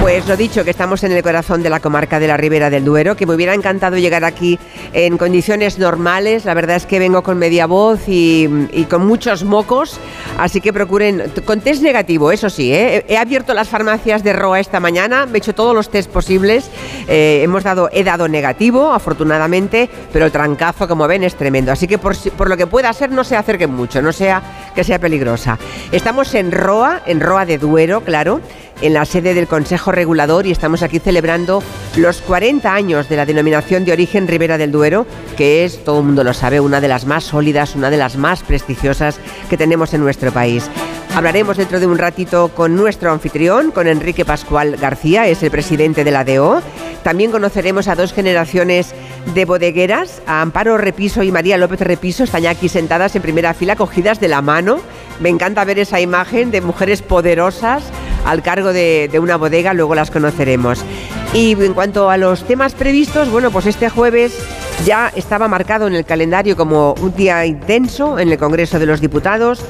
Pues lo dicho, que estamos en el corazón de la comarca de la Ribera del Duero, que me hubiera encantado llegar aquí en condiciones normales. La verdad es que vengo con media voz y, con muchos mocos, así que procuren, con test negativo, eso sí, ¿eh? he abierto las farmacias de Roa esta mañana, me he hecho todos los test posibles, eh, hemos dado, he dado negativo, afortunadamente, pero el trancazo, como ven, es tremendo. Así que por, por lo que pueda ser, no se acerquen mucho, no sea que sea peligrosa. Estamos en Roa, en Roa de Duero, claro en la sede del Consejo Regulador y estamos aquí celebrando los 40 años de la denominación de origen Ribera del Duero, que es, todo el mundo lo sabe, una de las más sólidas, una de las más prestigiosas que tenemos en nuestro país. Hablaremos dentro de un ratito con nuestro anfitrión, con Enrique Pascual García, es el presidente de la DO. También conoceremos a dos generaciones de bodegueras, a Amparo Repiso y María López Repiso, están aquí sentadas en primera fila, cogidas de la mano. Me encanta ver esa imagen de mujeres poderosas al cargo de, una bodega, luego las conoceremos. Y en cuanto a los temas previstos, bueno, pues este jueves ya estaba marcado en el calendario como un día intenso en el Congreso de los Diputados.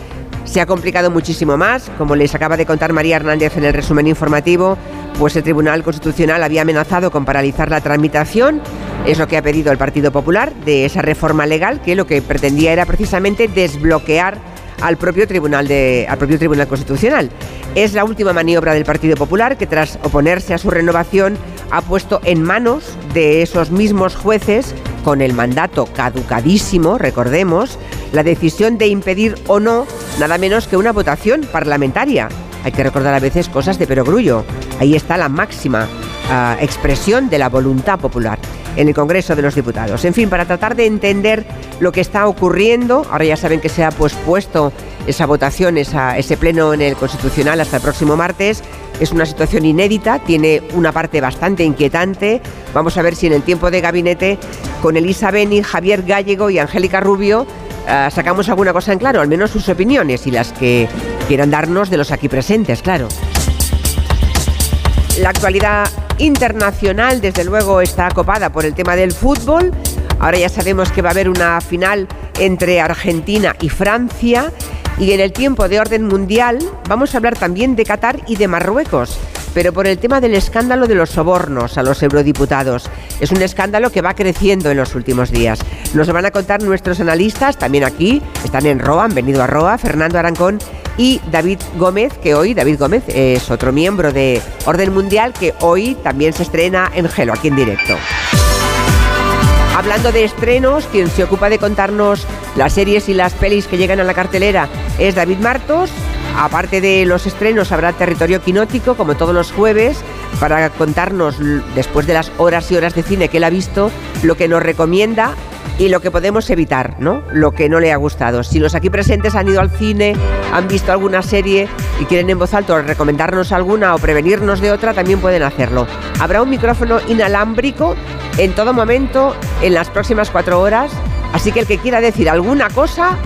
Se ha complicado muchísimo más, como les acaba de contar María Hernández en el resumen informativo, pues el Tribunal Constitucional había amenazado con paralizar la tramitación, es lo que ha pedido el Partido Popular, de esa reforma legal que lo que pretendía era precisamente desbloquear al propio Tribunal, de, al propio Tribunal Constitucional. Es la última maniobra del Partido Popular que tras oponerse a su renovación ha puesto en manos de esos mismos jueces, con el mandato caducadísimo, recordemos, la decisión de impedir o no nada menos que una votación parlamentaria. Hay que recordar a veces cosas de perogrullo. Ahí está la máxima ah, expresión de la voluntad popular en el Congreso de los Diputados. En fin, para tratar de entender lo que está ocurriendo, ahora ya saben que se ha pospuesto esa votación, ese pleno en el Constitucional hasta el próximo martes. Es una situación inédita, tiene una parte bastante inquietante. Vamos a ver si en el tiempo de gabinete, con Elisa Beni, Javier Gallego y Angélica Rubio, eh, sacamos alguna cosa en claro, al menos sus opiniones y las que quieran darnos de los aquí presentes, claro. La actualidad internacional, desde luego, está copada por el tema del fútbol. Ahora ya sabemos que va a haber una final entre Argentina y Francia. Y en el tiempo de orden mundial vamos a hablar también de Qatar y de Marruecos pero por el tema del escándalo de los sobornos a los eurodiputados. Es un escándalo que va creciendo en los últimos días. Nos lo van a contar nuestros analistas, también aquí, están en ROA, han venido a ROA, Fernando Arancón y David Gómez, que hoy, David Gómez es otro miembro de Orden Mundial que hoy también se estrena en Gelo, aquí en directo. Hablando de estrenos, quien se ocupa de contarnos las series y las pelis que llegan a la cartelera es David Martos. Aparte de los estrenos, habrá territorio quinótico, como todos los jueves, para contarnos, después de las horas y horas de cine que él ha visto, lo que nos recomienda y lo que podemos evitar, ¿no? Lo que no le ha gustado. Si los aquí presentes han ido al cine, han visto alguna serie y quieren en voz alta recomendarnos alguna o prevenirnos de otra, también pueden hacerlo. Habrá un micrófono inalámbrico en todo momento en las próximas cuatro horas, así que el que quiera decir alguna cosa,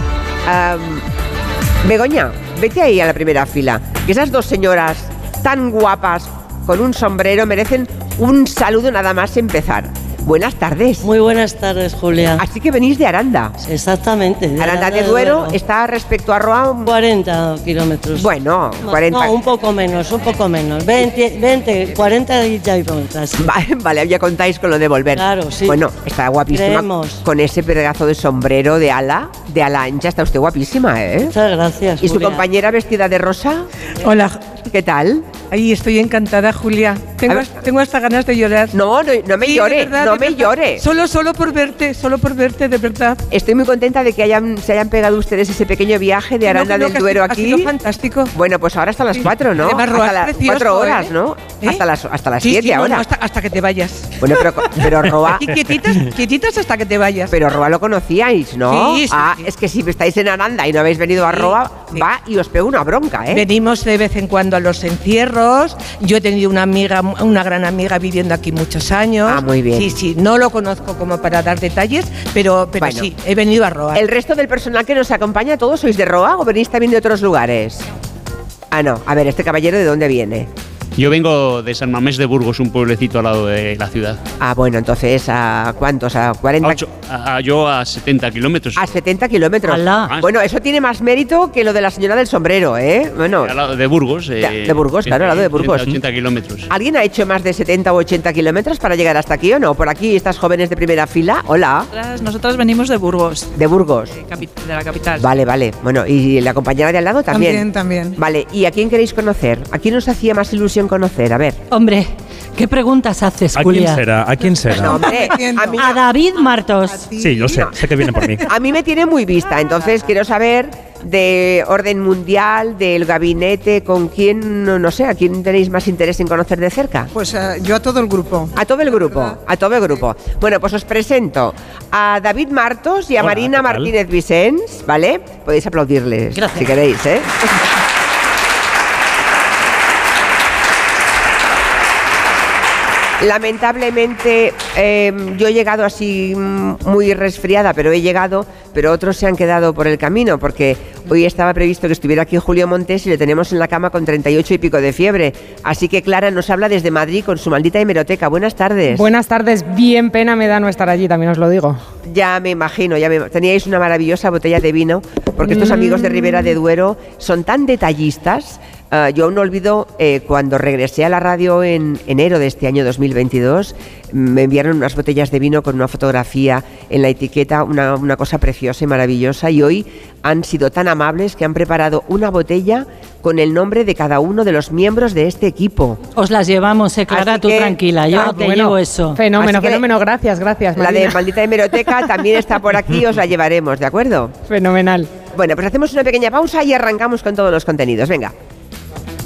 Begoña, vete ahí a la primera fila. Que esas dos señoras tan guapas con un sombrero merecen un saludo nada más empezar. Buenas tardes. Muy buenas tardes, Julia. Así que venís de Aranda. Exactamente. De Aranda, de Duero, está respecto a Roa. 40 kilómetros. Bueno, 40. No, un poco menos, un poco menos. 20, 20 40 y ya Vale, vale, ya contáis con lo de volver. Claro, sí. Bueno, está guapísima. Con ese pedazo de sombrero de ala, de ala ancha, está usted guapísima, ¿eh? Muchas gracias. ¿Y su compañera vestida de rosa? Hola. ¿Qué tal? Ahí estoy encantada, Julia. Tengo, tengo hasta ganas de llorar. No, no, me llore, no me llore. Solo, solo por verte, solo por verte, de verdad. Estoy muy contenta de que hayan, se hayan pegado ustedes ese pequeño viaje de Aranda del Duero aquí. Ha sido fantástico. Bueno, pues ahora hasta las cuatro, ¿no? hasta las cuatro horas, ¿eh? ¿no? ¿Eh? Hasta las hasta las ahora. hasta, que te vayas. Bueno, pero, pero Roa. y quietitas, quietitas hasta que te vayas. Pero Roa lo conocíais, ¿no? Sí, ah, es que si estáis en Aranda y no habéis venido a Roa, va y os pego una bronca, ¿eh? Venimos de vez en cuando a los encierros. Yo he tenido una amiga, una gran amiga viviendo aquí muchos años. Ah, muy bien. Sí, sí, no lo conozco como para dar detalles, pero, pero sí, he venido a Roa. ¿El resto del personal que nos acompaña, todos sois de Roa o venís también de otros lugares? Ah, no. A ver, ¿este caballero de dónde viene? Yo vengo de San Mamés de Burgos, un pueblecito al lado de la ciudad. Ah, bueno, entonces, ¿a cuántos? ¿A 40? A ocho- a- a- yo a 70 kilómetros. A 70 kilómetros. Alá. Bueno, eso tiene más mérito que lo de la señora del sombrero, ¿eh? Bueno, Al lado de Burgos. Eh, de Burgos, claro, al lado de Burgos. 80 kilómetros. ¿alguien ha hecho más de 70 o 80 kilómetros para llegar hasta aquí o no? Por aquí, estas jóvenes de primera fila. Hola, Nosotras, venimos de Burgos, de Burgos. de, de la capital. Vale, vale. Bueno, ¿y la compañera de al lado también? También, también. Vale, ¿y a quién queréis conocer? ¿A quién os hacía más ilusión conocer? A ver. Hombre, ¿qué preguntas haces, ¿A quién será? ¿A quién será? No, hombre, a mí, A David Martos. Sí, lo sé, sé que viene por mí. a mí me tiene muy vista, entonces quiero saber de orden mundial, del gabinete, con quién, no, no sé, a quién tenéis más interés en conocer de cerca. Pues eh, yo a todo el grupo. A todo el grupo, a todo el grupo. Bueno, pues os presento a David Martos y a Hola, Marina. Martínez Vicens, ¿vale? Podéis aplaudirles Gracias. si queréis, ¿eh? Lamentablemente eh, yo he llegado así mm, muy resfriada, pero he llegado, pero otros se han quedado por el camino, porque hoy estaba previsto que estuviera aquí Julio Montes y le tenemos en la cama con 38 y pico de fiebre. Así que Clara nos habla desde Madrid con su maldita hemeroteca. Buenas tardes. Buenas tardes, bien pena me da no estar allí, también os lo digo. Ya me imagino, ya me, teníais una maravillosa botella de vino, porque estos amigos de Ribera de Duero son tan detallistas. Ah, yo aún no olvido eh, cuando regresé a la radio en enero de este año 2022, me enviaron unas botellas de vino con una fotografía en la etiqueta, una, una cosa preciosa y maravillosa, y hoy han sido tan amables que han preparado una botella con el nombre de cada uno de los miembros de este equipo. Os las llevamos, eh, Clara, Así tú que- tranquila, yo Ah, te bueno, llevo eso. Fenómeno, Así que- fenómeno, gracias, gracias. La de. Maldita Hemeroteca también está por aquí, os la llevaremos, ¿de acuerdo? Fenomenal. Bueno, pues hacemos una pequeña pausa y arrancamos con todos los contenidos. Venga.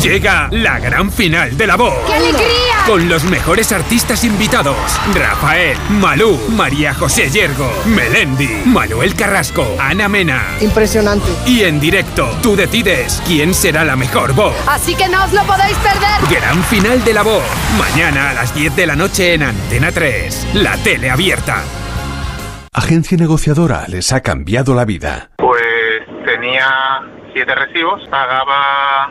Llega la gran final de la voz. ¡Qué alegría! Con los mejores artistas invitados: Rafael, Malú, María José Yergo, Melendi, Manuel Carrasco, Ana Mena. Impresionante. Y en directo, tú decides quién será la mejor voz. Así que no os lo podéis perder. Gran final de la voz. Mañana a las 10 de la noche en Antena 3. La tele abierta. Agencia negociadora les ha cambiado la vida. Pues tenía siete recibos, pagaba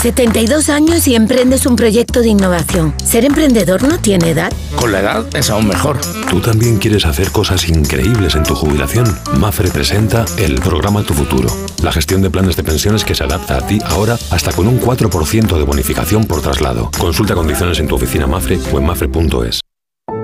72 años y emprendes un proyecto de innovación. ¿Ser emprendedor no tiene edad? Con la edad es aún mejor. ¿Tú también quieres hacer cosas increíbles en tu jubilación? Mafre presenta el programa Tu Futuro. La gestión de planes de pensiones que se adapta a ti ahora hasta con un 4% de bonificación por traslado. Consulta condiciones en tu oficina Mafre o en mafre.es.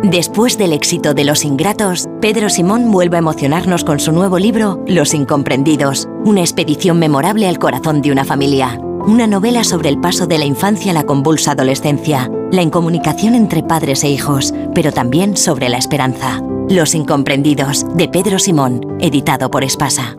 Después del éxito de Los Ingratos, Pedro Simón vuelve a emocionarnos con su nuevo libro Los Incomprendidos, una expedición memorable al corazón de una familia. Una novela sobre el paso de la infancia a la convulsa adolescencia, la incomunicación entre padres e hijos, pero también sobre la esperanza. Los incomprendidos, de Pedro Simón, editado por Espasa.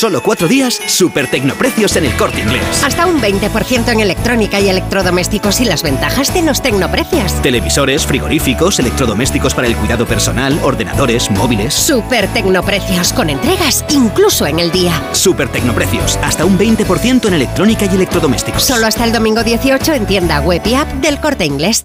Solo cuatro días, super tecnoprecios en el corte inglés. Hasta un 20% en electrónica y electrodomésticos y las ventajas de los tecnoprecios. Televisores, frigoríficos, electrodomésticos para el cuidado personal, ordenadores, móviles. Super tecnoprecios con entregas incluso en el día. Super tecnoprecios, hasta un 20% en electrónica y electrodomésticos. Solo hasta el domingo 18 en tienda web y app del corte inglés.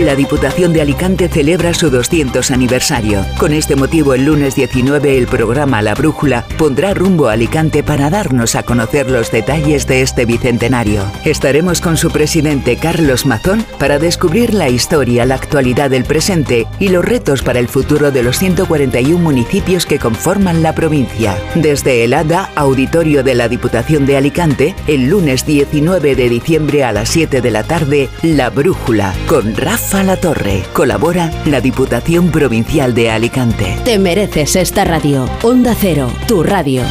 La Diputación de Alicante celebra su 200 aniversario. Con este motivo, el lunes 19, el programa La Brújula pondrá rumbo a Alicante para darnos a conocer los detalles de este bicentenario. Estaremos con su presidente Carlos Mazón para descubrir la historia, la actualidad del presente y los retos para el futuro de los 141 municipios que conforman la provincia. Desde el ADA, auditorio de la Diputación de Alicante, el lunes 19 de diciembre a las 7 de la tarde, La Brújula, con La Torre. Colabora la Diputación Provincial de Alicante. Te mereces esta radio. Onda Cero, tu radio.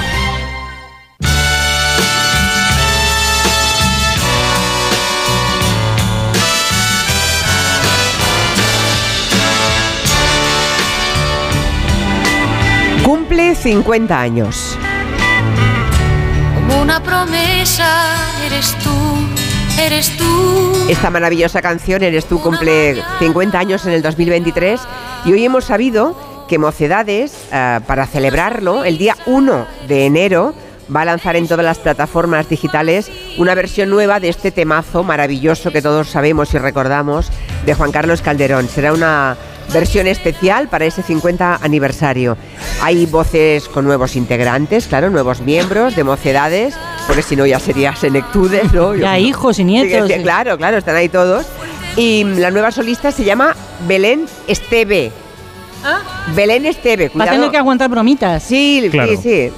Cumple 50 años. Como una promesa eres tú, eres tú. Esta maravillosa canción, Eres tú, cumple 50 años en el 2023 y hoy hemos sabido que Mocedades, eh, para celebrarlo, el día 1 de enero, va a lanzar en todas las plataformas digitales una versión nueva de este temazo maravilloso que todos sabemos y recordamos de Juan Carlos Calderón. Será una versión especial para ese 50 aniversario. Hay voces con nuevos integrantes, claro, nuevos miembros de Mocedades, porque si no ya sería Senectudes, ¿no? Ya hijos y nietos. Sí, sí, claro, claro, están ahí todos. Y la nueva solista se llama Belén Esteve. Belén Esteve, Va a cuidado. tener que aguantar bromitas. Sí, Claro. sí, sí.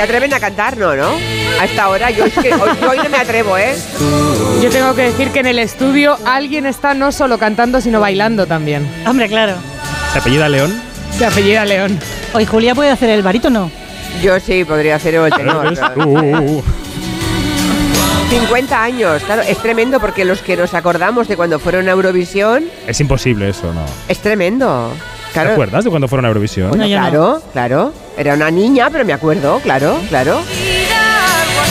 Se atreven a cantar, no, ¿no? A esta hora yo es que hoy, yo hoy no me atrevo, ¿eh? Yo tengo que decir que en el estudio alguien está no solo cantando, sino bailando también. Hombre, claro. ¿Se apellida León? Se apellida León. Hoy Julia puede hacer el barítono. Yo sí, podría hacer el tenor. claro. Uh, 50 años, claro, es tremendo porque los que nos acordamos de cuando fueron a Eurovisión, es imposible eso, ¿no? es tremendo. Claro. ¿Te acuerdas de cuando fueron a Eurovisión? Bueno, claro, claro. Era una niña, pero me acuerdo, claro, claro.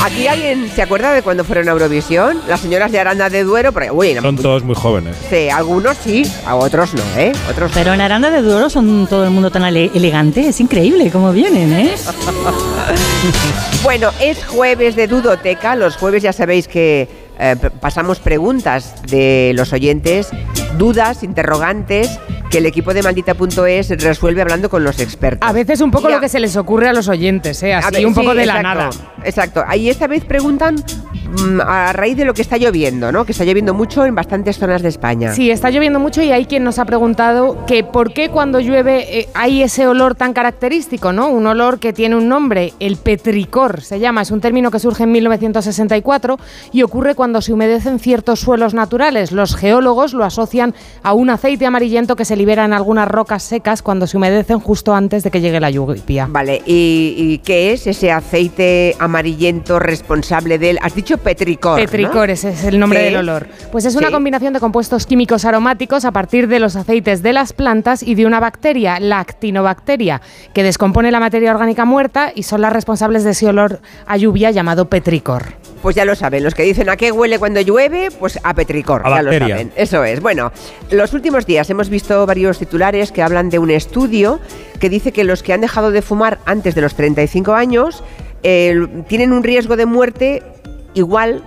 ¿Aquí alguien se acuerda de cuando fueron a Eurovisión? Las señoras de Aranda de Duero, porque, uy, no- Son todos muy jóvenes. sí, algunos sí, a otros no, ¿eh? Otros Pero en Aranda de Duero son todo el mundo tan ele- elegante. Es increíble cómo vienen, ¿eh? Bueno, es jueves de Dudoteca. Los jueves ya sabéis que eh, pasamos preguntas de los oyentes, dudas, interrogantes, que el equipo de maldita.es resuelve hablando con los expertos. A veces un poco lo que se les ocurre a los oyentes, ¿eh? Así ver, un poco sí, de la exacto, nada. Exacto. Ahí esta vez preguntan mm, a raíz de lo que está lloviendo, ¿no? Que está lloviendo mucho en bastantes zonas de España. Sí, está lloviendo mucho y hay quien nos ha preguntado que por qué cuando llueve eh, hay ese olor tan característico, ¿no? Un olor que tiene un nombre, el petricor se llama, es un término que surge en 1964 y ocurre cuando se humedecen ciertos suelos naturales. Los geólogos lo asocian a un aceite amarillento que se libera en algunas rocas secas cuando se humedecen justo antes de que llegue la lluvia. Vale, ¿y, y qué es ese aceite amarillento responsable del... Has dicho petricor, ¿no? Petricor, ese es el nombre ¿Qué del es? olor. Pues es una Sí. combinación de compuestos químicos aromáticos a partir de los aceites de las plantas y de una bacteria, la actinobacteria, que descompone la materia orgánica muerta y son las responsables de ese olor a lluvia llamado petricor. Pues ya lo saben, los que dicen a qué huele cuando llueve, pues a petricor, A ya lo saben. Eso es. Bueno, los últimos días hemos visto varios titulares que hablan de un estudio que dice que los que han dejado de fumar antes de los 35 años eh, tienen un riesgo de muerte igual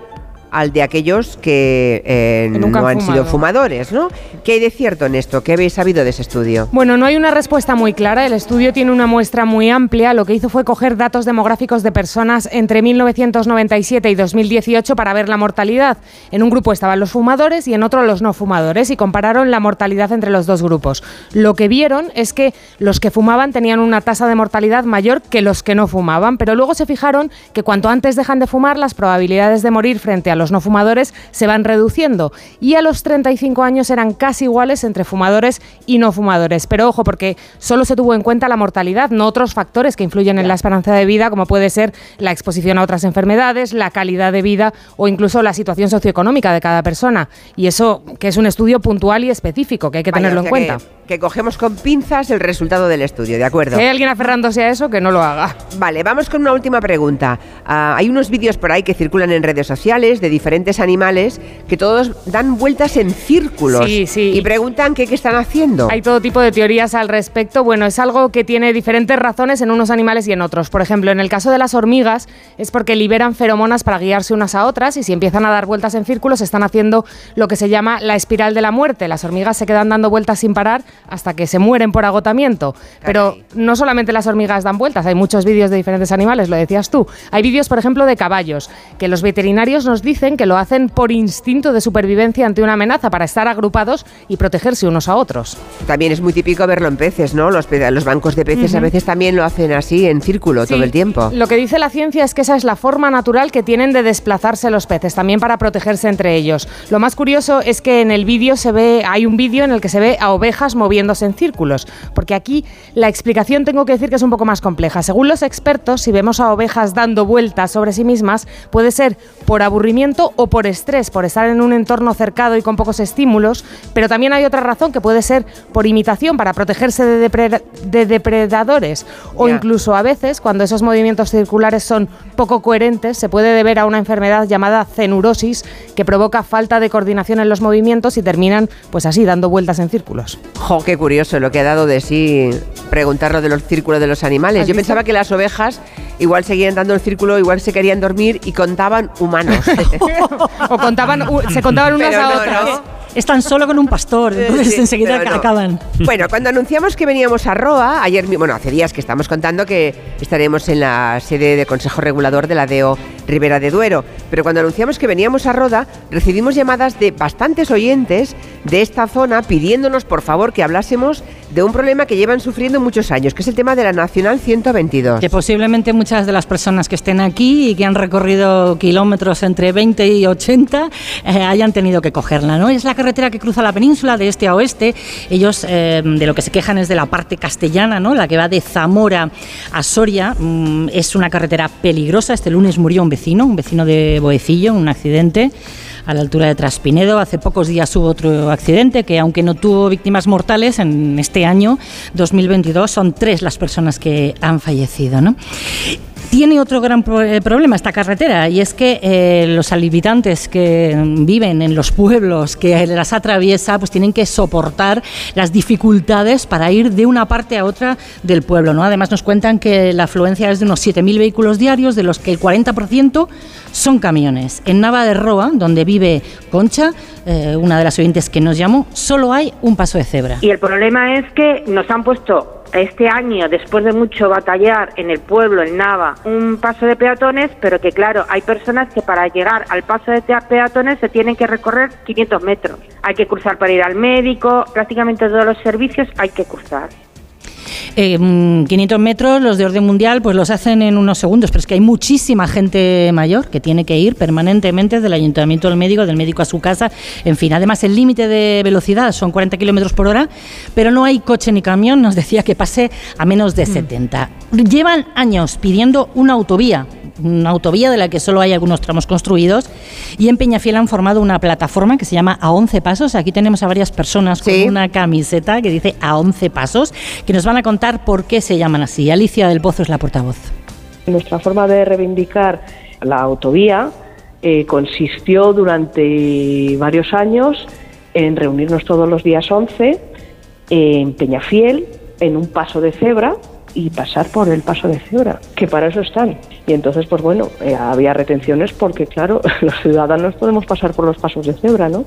al de aquellos que eh, nunca no han han sido fumado. fumadores, ¿no? ¿Qué hay de cierto en esto? ¿Qué habéis sabido de ese estudio? Bueno, no hay una respuesta muy clara. El estudio tiene una muestra muy amplia. Lo que hizo fue coger datos demográficos de personas entre 1997 y 2018 para ver la mortalidad. En un grupo estaban los fumadores y en otro los no fumadores y compararon la mortalidad entre los dos grupos. Lo que vieron es que los que fumaban tenían una tasa de mortalidad mayor que los que no fumaban, pero luego se fijaron que cuanto antes dejan de fumar, las probabilidades de morir frente a los los no fumadores se van reduciendo y a los 35 años eran casi iguales entre fumadores y no fumadores. Pero ojo, porque solo se tuvo en cuenta la mortalidad, no otros factores que influyen en la esperanza de vida, como puede ser la exposición a otras enfermedades, la calidad de vida o incluso la situación socioeconómica de cada persona. Y eso que es un estudio puntual y específico, que hay que Vaya, tenerlo o en cuenta. Que, que cogemos con pinzas el resultado del estudio, ¿de acuerdo? Si hay alguien aferrándose a eso, que no lo haga. Vale, vamos con una última pregunta. Ah, hay unos vídeos por ahí que circulan en redes sociales de diferentes animales que todos dan vueltas en círculos Sí, sí. y preguntan qué, qué están haciendo. Hay todo tipo de teorías al respecto. Bueno, es algo que tiene diferentes razones en unos animales y en otros. Por ejemplo, en el caso de las hormigas es porque liberan feromonas para guiarse unas a otras y si empiezan a dar vueltas en círculos están haciendo lo que se llama la espiral de la muerte. Las hormigas se quedan dando vueltas sin parar hasta que se mueren por agotamiento. Pero no solamente las hormigas dan vueltas, hay muchos vídeos de diferentes animales, lo decías tú. Hay vídeos, por ejemplo, de caballos, que los veterinarios nos dicen que lo hacen por instinto de supervivencia ante una amenaza, para estar agrupados y protegerse unos a otros. También es muy típico verlo en peces, ¿no? Los, bancos de peces a veces también lo hacen así, en círculo, Sí, todo el tiempo. Lo que dice la ciencia es que esa es la forma natural que tienen de desplazarse los peces, también para protegerse entre ellos. Lo más curioso es que en el vídeo se ve, hay un vídeo en el que se ve a ovejas moviéndose en círculos, porque aquí la explicación tengo que decir que es un poco más compleja. Según los expertos, si vemos a ovejas dando vueltas sobre sí mismas, puede ser por aburrimiento o por estrés, por estar en un entorno cercado y con pocos estímulos, pero también hay otra razón que puede ser por imitación, para protegerse de, depre- de depredadores o incluso a veces cuando esos movimientos circulares son poco coherentes se puede deber a una enfermedad llamada cenurosis que provoca falta de coordinación en los movimientos y terminan pues así dando vueltas en círculos. Jo, qué curioso lo que ha dado de sí preguntar lo de los círculos de los animales. ¿Has Yo visto? pensaba que las ovejas igual seguían dando el círculo, igual se querían dormir y contaban humanos. o contaban, se contaban unas Pero a no, otras. ¿no? Están solo con un pastor, entonces Sí, enseguida no. acaban. Bueno, cuando anunciamos que veníamos a Roa, ayer, bueno, hace días que estamos contando que estaremos en la sede de Consejo Regulador de la DEO Ribera de Duero, pero cuando anunciamos que veníamos a Roda, recibimos llamadas de bastantes oyentes de esta zona pidiéndonos, por favor, que hablásemos de un problema que llevan sufriendo muchos años, que es el tema de la Nacional 122. Que posiblemente muchas de las personas que estén aquí y que han recorrido kilómetros entre 20 y 80 eh, hayan tenido que cogerla, ¿no? Es la carretera que cruza la península de este a oeste. Ellos eh, de lo que se quejan es de la parte castellana, ¿no? La que va de Zamora a Soria. Mm, es una carretera peligrosa. Este lunes murió un vecino, un vecino de Boecillo, un accidente a la altura de Traspinedo. Hace pocos días hubo otro accidente que, aunque no tuvo víctimas mortales, en este año 2022 son tres las personas que han fallecido. ¿no? Tiene otro gran eh, problema esta carretera y es que eh, los habitantes que viven en los pueblos que las atraviesa pues tienen que soportar las dificultades para ir de una parte a otra del pueblo. ¿no? Además nos cuentan que la afluencia es de unos 7.000 vehículos diarios, de los que el 40% son camiones. En Nava de Roa, donde vive Concha, eh, una de las oyentes que nos llamó, solo hay un paso de cebra. Y el problema es que nos han puesto este año, después de mucho batallar en el pueblo, en Nava, un paso de peatones, pero que claro, hay personas que para llegar al paso de peatones se tienen que recorrer 500 metros. Hay que cruzar para ir al médico, prácticamente todos los servicios hay que cruzar. Eh, mm, 500 metros, los de orden mundial, pues los hacen en unos segundos, pero es que hay muchísima gente mayor que tiene que ir permanentemente del ayuntamiento al médico, del médico a su casa, en fin. Además, el límite de velocidad son 40 kilómetros por hora, pero no hay coche ni camión, nos decía que pase a menos de 70. Llevan años pidiendo una autovía, una autovía de la que solo hay algunos tramos construidos, y en Peñafiel han formado una plataforma que se llama A 11 Pasos. Aquí tenemos a varias personas con una camiseta que dice A 11 Pasos, que nos van a contar por qué se llaman así. Alicia del Pozo es la portavoz. Nuestra forma de reivindicar la autovía eh, consistió durante varios años en reunirnos todos los días 11 en Peñafiel, en un paso de cebra y pasar por el paso de cebra, que para eso están. Y entonces, pues bueno, eh, había retenciones porque, claro, los ciudadanos podemos pasar por los pasos de cebra, ¿no?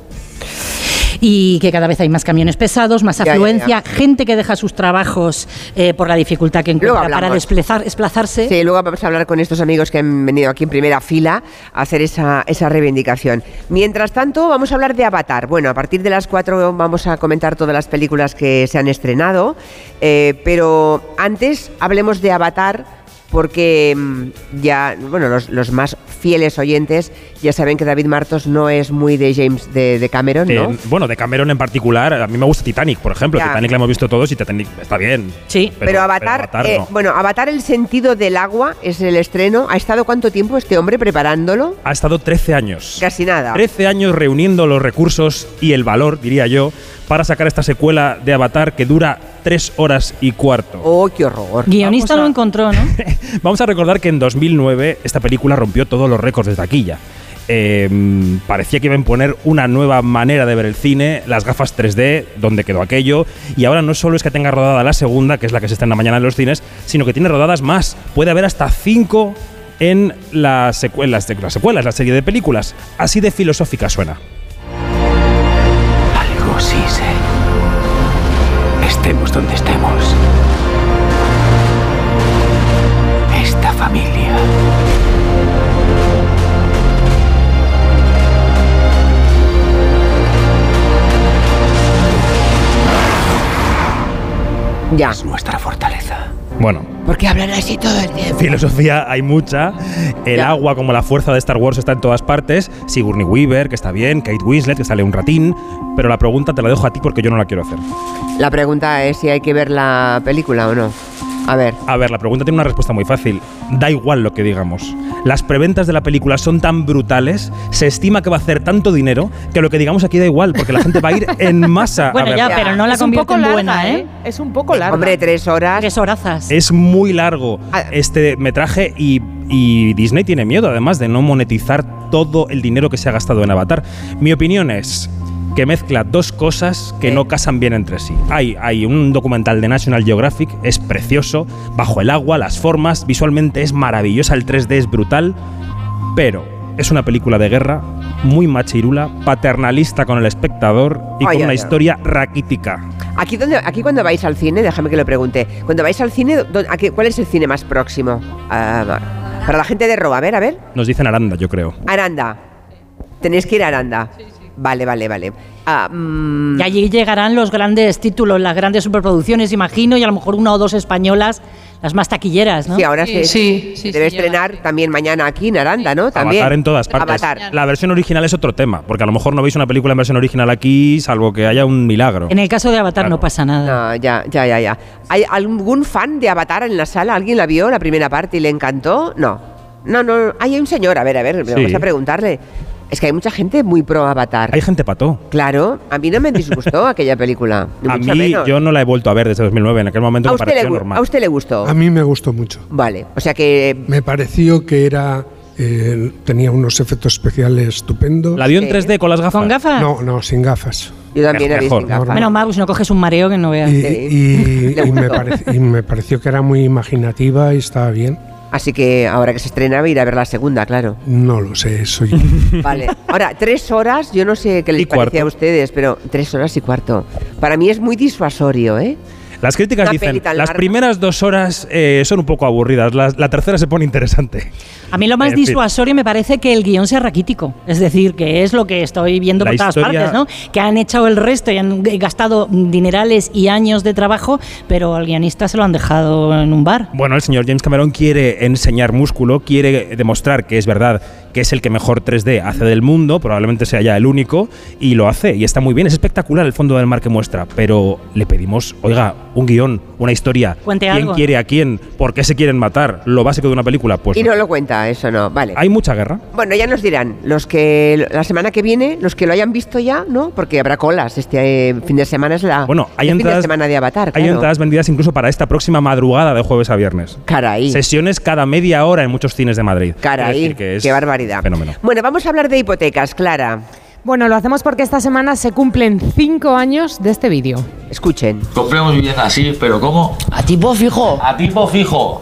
Y que cada vez hay más camiones pesados, más Ya, ya, afluencia, ya. gente que deja sus trabajos eh, por la dificultad que encuentra para desplazar, desplazarse. Sí, luego vamos a hablar con estos amigos que han venido aquí en primera fila a hacer esa, esa reivindicación. Mientras tanto, vamos a hablar de Avatar. Bueno, a partir de las 4 vamos a comentar todas las películas que se han estrenado, eh, pero antes hablemos de Avatar porque mm, ya, bueno, los, los más fieles oyentes ya saben que David Martos no es muy de James de, de Cameron, ¿no? Eh, bueno, de Cameron en particular, a mí me gusta Titanic, por ejemplo. Ya. Titanic la hemos visto todos y Titanic está bien. Sí. Pero, Avatar, eh, no. bueno, Avatar el sentido del agua es el estreno. ¿Ha estado cuánto tiempo este hombre preparándolo? Ha estado 13 años. Casi nada. 13 años reuniendo los recursos y el valor, diría yo, para sacar esta secuela de Avatar que dura 3 horas y cuarto. Oh, qué horror. Guionista lo encontró, ¿no? Vamos a recordar que en 2009 esta película rompió todos los récords de taquilla. Eh, mm, parecía que iba a imponer una nueva manera de ver el cine, las gafas 3D, donde quedó aquello, y ahora no solo es que tenga rodada la segunda, que es la que se está en la mañana en los cines, sino que tiene rodadas más. Puede haber hasta cinco en las secuelas, las secuelas, la serie de películas. Así de filosófica suena. Algo sí sé. Donde estemos. Esta familia. Ya. Es nuestra fortaleza. Bueno, ¿Por qué hablan así todo el tiempo? filosofía hay mucha. El agua, como la fuerza de Star Wars, está en todas partes. Sigourney Weaver, que está bien. Kate Winslet, que sale un ratín. Pero la pregunta te la dejo a ti porque yo no la quiero hacer. La pregunta es si hay que ver la película o no. A ver. A ver, la pregunta tiene una respuesta muy fácil. Da igual lo que digamos. Las preventas de la película son tan brutales, se estima que va a hacer tanto dinero, que lo que digamos aquí da igual, porque la gente va a ir en masa. a Bueno, ya, verla. pero no la Es un poco en larga, buena, ¿eh? Es un poco larga. Hombre, tres horas. Tres horazas. Es muy largo este metraje y, y Disney tiene miedo, además, de no monetizar todo el dinero que se ha gastado en Avatar. Mi opinión es que mezcla dos cosas que no casan bien entre sí. Hay, hay un documental de National Geographic, es precioso, bajo el agua, las formas, visualmente es maravillosa, el 3D es brutal, pero es una película de guerra muy machirula, paternalista con el espectador y Ay, con ay, una ay. historia raquítica. Aquí, donde, aquí cuando vais al cine, déjame que lo pregunte. Cuando vais al cine, ¿dó- a qué- ¿cuál es el cine más próximo? Para la gente de Roba, a ver, a ver. Nos dicen Aranda, yo creo. Aranda. Tenéis que ir a Aranda. Vale, vale, vale. Ah, mm, Y allí llegarán los grandes títulos, las grandes superproducciones, imagino, y a lo mejor una o dos españolas, las más taquilleras, ¿no? Sí, ahora se debe estrenar también mañana aquí en Aranda, ¿no? También. Avatar en todas partes. Avatar. La versión original es otro tema, porque a lo mejor no veis una película en versión original aquí, salvo que haya un milagro. En el caso de Avatar no pasa nada. No, ya, ya, ya, ya. ¿Hay algún fan de Avatar en la sala? ¿Alguien la vio la primera parte y le encantó? No. No, no. Hay un señor, a ver, a ver, vamos Sí. a preguntarle. Es que hay mucha gente muy pro Avatar. Hay gente pató. Claro, a mí no me disgustó aquella película. ni A mucho mí menos. yo no la he vuelto a ver desde 2009, en aquel momento ¿A me pareció normal. ¿A usted le gustó? A mí me gustó mucho. Vale, o sea que... Me pareció que era eh, tenía unos efectos especiales estupendos. ¿La vio en 3D con las gafas? ¿Con gafas? No, no, sin gafas. Yo también sin gafas. Menos mal, pues si no coges un mareo que no veas. Y, y- y me parec- y me pareció que era muy imaginativa y estaba bien. Así que ahora que se estrena voy a ir a ver la segunda, claro. No lo sé, eso yo. Vale. Ahora, tres horas, yo no sé qué les parece a ustedes, pero tres horas y cuarto. Para mí es muy disuasorio, ¿eh? Las críticas Una dicen, las larga". primeras dos horas eh, son un poco aburridas, la, la tercera se pone interesante. A mí lo más En fin. disuasorio me parece que el guion sea raquítico. Es decir, que es lo que estoy viendo La por todas historia- partes, ¿no? Que han echado el resto y han gastado dinerales y años de trabajo, pero al guionista se lo han dejado en un bar. Bueno, el señor James Cameron quiere enseñar músculo, quiere demostrar que es verdad que es el que mejor 3D hace del mundo, probablemente sea ya el único, y lo hace, y está muy bien, es espectacular el fondo del mar que muestra, pero le pedimos, oiga, un guion, una historia, Cuente quién algo. quiere a quién, por qué se quieren matar, lo básico de una película, pues y no. no lo cuenta, eso no. Vale. hay mucha guerra. Bueno, ya nos dirán, los que la semana que viene, los que lo hayan visto ya, ¿no? Porque habrá colas. Este eh, fin de semana es la Bueno, hay el fin de entradas, semana de Avatar, hay claro. entradas vendidas incluso para esta próxima madrugada de jueves a viernes. Caray. Sesiones cada media hora en muchos cines de Madrid. Caray, decir que es qué barbaridad. Fenómeno. Bueno, vamos a hablar de hipotecas, Clara. Bueno, lo hacemos porque esta semana se cumplen cinco años de este vídeo. Escuchen. Compremos vivienda así, pero ¿cómo? A tipo fijo. A tipo fijo.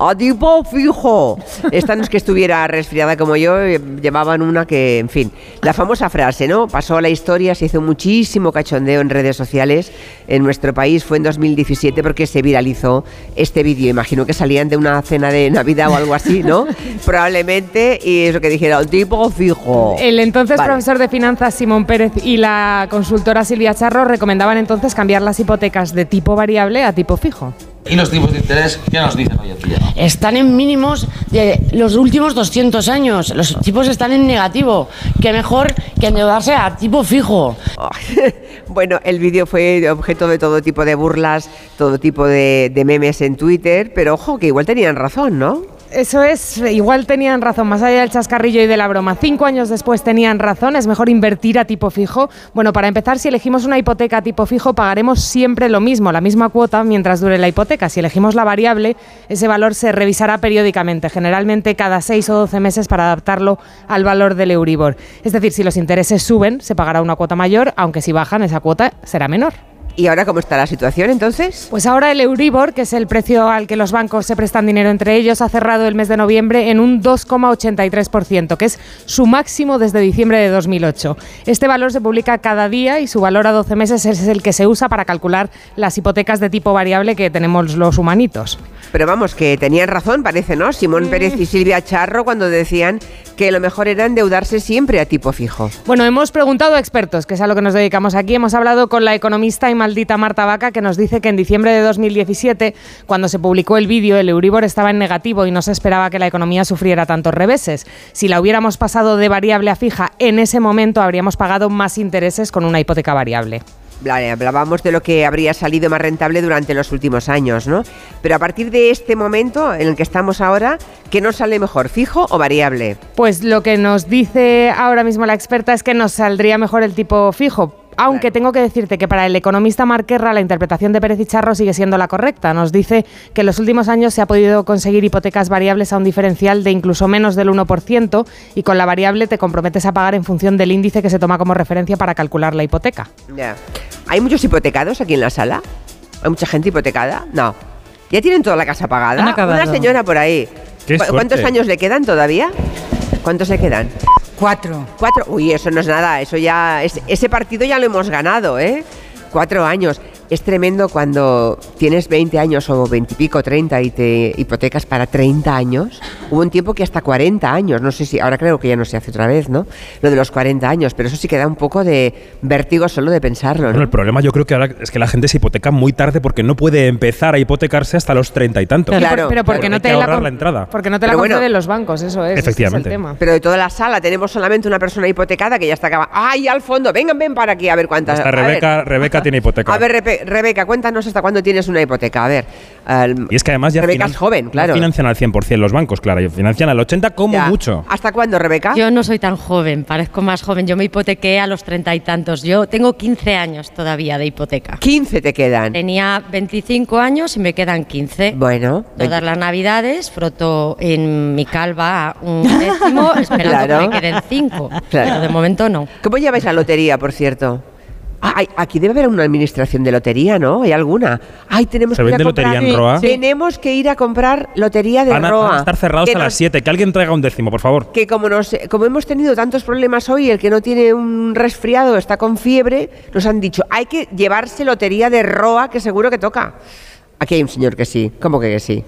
A tipo fijo. Esta no es que estuviera resfriada como yo, eh, llevaban una que, en fin, la famosa frase, ¿no? Pasó a la historia, se hizo muchísimo cachondeo en redes sociales en nuestro país, fue en 2017 porque se viralizó este vídeo. Imagino que salían de una cena de Navidad o algo así, ¿no? Probablemente, y eso que dijeron, tipo fijo. El entonces Vale. profesor de finanzas Simón Pérez y la consultora Silvia Charro recomendaban entonces cambiar las hipotecas de tipo variable a tipo fijo. ¿Y los tipos de interés qué nos dicen hoy en día? Están en mínimos de los últimos 200 años. Los tipos están en negativo. Que mejor que endeudarse a tipo fijo. Bueno, el vídeo fue objeto de todo tipo de burlas, todo tipo de, de memes en Twitter, pero ojo, que igual tenían razón, ¿no? Eso es, igual tenían razón, más allá del chascarrillo y de la broma. Cinco años después tenían razón, es mejor invertir a tipo fijo. Bueno, para empezar, si elegimos una hipoteca a tipo fijo, pagaremos siempre lo mismo, la misma cuota mientras dure la hipoteca. Si elegimos la variable, ese valor se revisará periódicamente, generalmente cada seis o doce meses para adaptarlo al valor del Euribor. Es decir, si los intereses suben, se pagará una cuota mayor, aunque si bajan, esa cuota será menor. ¿Y ahora cómo está la situación entonces? Pues ahora el Euribor, que es el precio al que los bancos se prestan dinero entre ellos, ha cerrado el mes de noviembre en un 2,83%, que es su máximo desde diciembre de 2008. Este valor se publica cada día y su valor a 12 meses es el que se usa para calcular las hipotecas de tipo variable que tenemos los humanitos. Pero vamos, que tenían razón, parece, ¿no? Simón Pérez y Silvia Charro cuando decían que lo mejor era endeudarse siempre a tipo fijo. Bueno, hemos preguntado a expertos, que es a lo que nos dedicamos aquí. Hemos hablado con la economista y maldita Marta Vaca, que nos dice que en diciembre de 2017, cuando se publicó el vídeo, el Euribor estaba en negativo y no se esperaba que la economía sufriera tantos reveses. Si la hubiéramos pasado de variable a fija, en ese momento habríamos pagado más intereses con una hipoteca variable. Hablábamos de lo que habría salido más rentable durante los últimos años, ¿no? Pero a partir de este momento en el que estamos ahora, ¿qué nos sale mejor, fijo o variable? Pues lo que nos dice ahora mismo la experta es que nos saldría mejor el tipo fijo. Aunque tengo que decirte que para el economista Marquerra la interpretación de Pérez y Charro sigue siendo la correcta. Nos dice que en los últimos años se ha podido conseguir hipotecas variables a un diferencial de incluso menos del 1% y con la variable te comprometes a pagar en función del índice que se toma como referencia para calcular la hipoteca. Ya. ¿Hay muchos hipotecados aquí en la sala? ¿Hay mucha gente hipotecada? No. ¿Ya tienen toda la casa pagada? Una señora por ahí. Qué ¿Cu- ¿Cuántos años le quedan todavía? ¿Cuántos le quedan? Cuatro. Cuatro. Uy, eso no es nada. Eso ya. es- ese partido ya lo hemos ganado, ¿eh? Cuatro años. Es tremendo cuando tienes 20 años o 20 y pico, 30 y te hipotecas para 30 años. Hubo un tiempo que hasta 40 años, no sé si, ahora creo que ya no se hace otra vez, ¿no? Lo de los 40 años, pero eso sí que da un poco de vértigo solo de pensarlo, Bueno, ¿no? el problema yo creo que ahora es que la gente se hipoteca muy tarde porque no puede empezar a hipotecarse hasta los treinta y tantos. Y por- pero porque no te la, la entrada. Porque no te la bueno. conceden los bancos, eso es. ese es el Efectivamente. tema. Pero de toda la sala tenemos solamente una persona hipotecada que ya está acabando. ¡Ay, al fondo! Vengan, ven para aquí a ver cuántas. Hasta. Rebeca, Rebeca tiene hipoteca. A ver, Rebeca, cuéntanos hasta cuándo tienes una hipoteca. A ver. y es que además ya Rebeca finan- es joven, claro. financian al 100% los bancos, claro. y Financian al 80% como Ya. mucho. ¿Hasta cuándo, Rebeca? Yo no soy tan joven, parezco más joven. Yo me hipotequé a los treinta y tantos. Yo tengo 15 años todavía de hipoteca. 15 te quedan. Tenía 25 años y me quedan 15. Bueno. Todas las navidades froto en mi calva un décimo esperando Claro. que me queden 5. Claro. Pero de momento no. ¿Cómo lleváis la lotería, por cierto? Ah, hay- aquí debe haber una administración de lotería, ¿no? ¿Hay alguna? Ay, tenemos ¿Se que ir a vende lotería comprar- en Roa? Tenemos que ir a comprar lotería de Van a, Roa. van a estar cerrados Que a nos- las 7. Que alguien traiga un décimo, por favor. que como nos como hemos tenido tantos problemas hoy, el que no tiene un resfriado está con fiebre, nos han dicho, hay que llevarse lotería de Roa, que seguro que toca. Aquí hay un señor que sí. ¿Cómo que, que sí?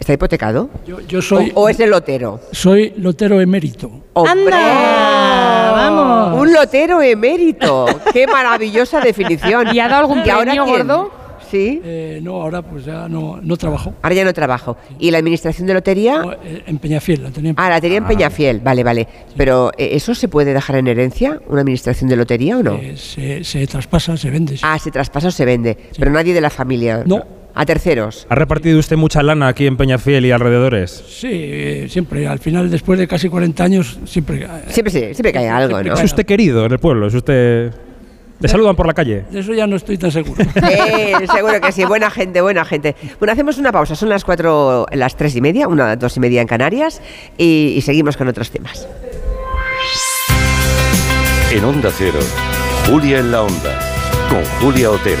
¿Está hipotecado? Yo, yo soy, ¿O, o es el lotero? soy lotero emérito. ¡Hombre! ¡Vamos! Un lotero emérito. ¡Qué maravillosa definición! ¿Y ha dado algún ¿Y ahora premio gordo? Sí. Eh, no, ahora pues ya no, no trabajo. Ahora ya no trabajo. ¿Y la administración de lotería? Eh, En Peñafiel, la tenía en Ah, la tenía en Peñafiel. Vale, vale. Pero eh, ¿eso se puede dejar en herencia? ¿Una administración de lotería o no? Eh, se, se traspasa, se vende. sí. Ah, se traspasa o se vende. Pero nadie de la familia. No. A terceros. ¿Ha repartido usted mucha lana aquí en Peñafiel y alrededores? Sí, siempre. Al final, después de casi 40 años, siempre. eh, Siempre, se- siempre cae algo, ¿no? ¿Es usted querido en el pueblo? ¿Es usted...? ¿Le saludan por la calle? De eso ya no estoy tan seguro. Eh, seguro que sí, buena gente, buena gente. Bueno, hacemos una pausa, son las cuatro, las tres y media, una, dos y media en Canarias, y, y seguimos con otros temas. En Onda Cero, Julia en la Onda, con Julia Otero.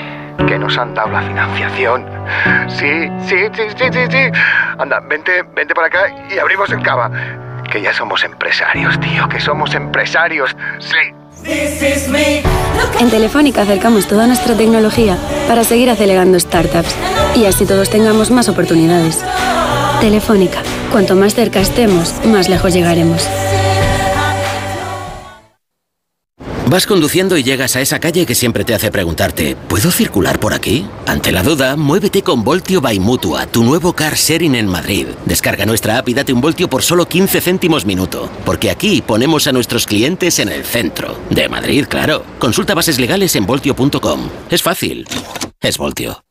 que nos han dado la financiación. Sí, sí, sí, sí, sí, sí. Anda, vente, vente para acá y abrimos el cava. Que ya somos empresarios, tío, que somos empresarios. Sí. En Telefónica acercamos toda nuestra tecnología para seguir acelerando startups y así todos tengamos más oportunidades. Telefónica, cuanto más cerca estemos, más lejos llegaremos. Vas conduciendo y llegas a esa calle que siempre te hace preguntarte, ¿puedo circular por aquí? Ante la duda, muévete con Voltio by Mutua, tu nuevo car sharing en Madrid. Descarga nuestra app y date un voltio por solo 15 céntimos minuto, porque aquí ponemos a nuestros clientes en el centro. De Madrid, claro. Consulta bases legales en voltio.com. Es fácil. Es Voltio.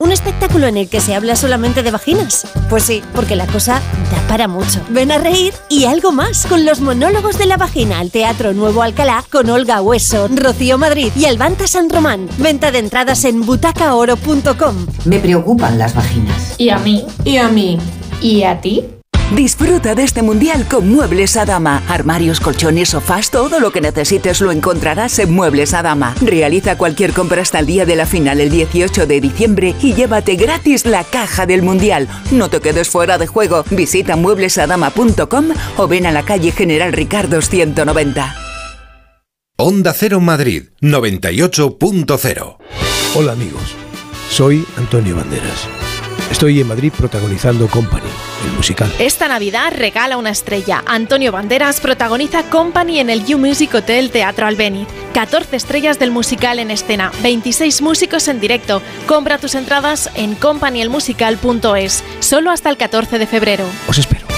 ¿Un espectáculo en el que se habla solamente de vaginas? Pues sí, porque la cosa da para mucho. Ven a reír y algo más con los monólogos de la vagina al Teatro Nuevo Alcalá con Olga Hueso, Rocío Madrid y Albanta San Román. Venta de entradas en butacaoro.com. Me preocupan las vaginas. ¿Y a mí? ¿Y a mí? ¿Y a ti? Disfruta de este mundial con Muebles Adama. Armarios, colchones, sofás, todo lo que necesites lo encontrarás en Muebles Adama. Realiza cualquier compra hasta el día de la final el 18 de diciembre y llévate gratis la caja del mundial. No te quedes fuera de juego. Visita mueblesadama.com o ven a la calle General Ricardo 190. Onda Cero Madrid 98.0 Hola amigos, soy Antonio Banderas. Estoy en Madrid protagonizando Company, el musical. Esta Navidad regala una estrella. Antonio Banderas protagoniza Company en el You Music Hotel Teatro Albéniz. 14 estrellas del musical en escena, 26 músicos en directo. Compra tus entradas en companyelmusical.es, solo hasta el 14 de febrero. Os espero.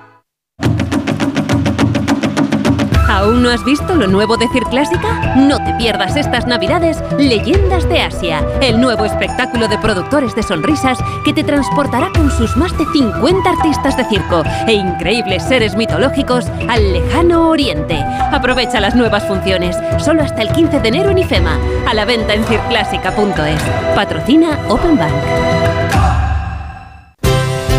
¿Aún no has visto lo nuevo de Circlásica? No te pierdas estas navidades Leyendas de Asia, el nuevo espectáculo de productores de sonrisas que te transportará con sus más de 50 artistas de circo e increíbles seres mitológicos al lejano oriente. Aprovecha las nuevas funciones, solo hasta el 15 de enero en IFEMA, a la venta en circlásica.es. Patrocina Open Bank.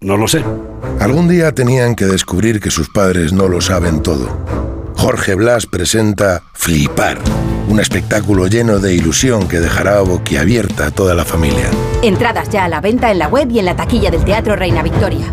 No lo sé. Algún día tenían que descubrir que sus padres no lo saben todo. Jorge Blas presenta Flipar, un espectáculo lleno de ilusión que dejará boquiabierta a toda la familia. Entradas ya a la venta en la web y en la taquilla del Teatro Reina Victoria.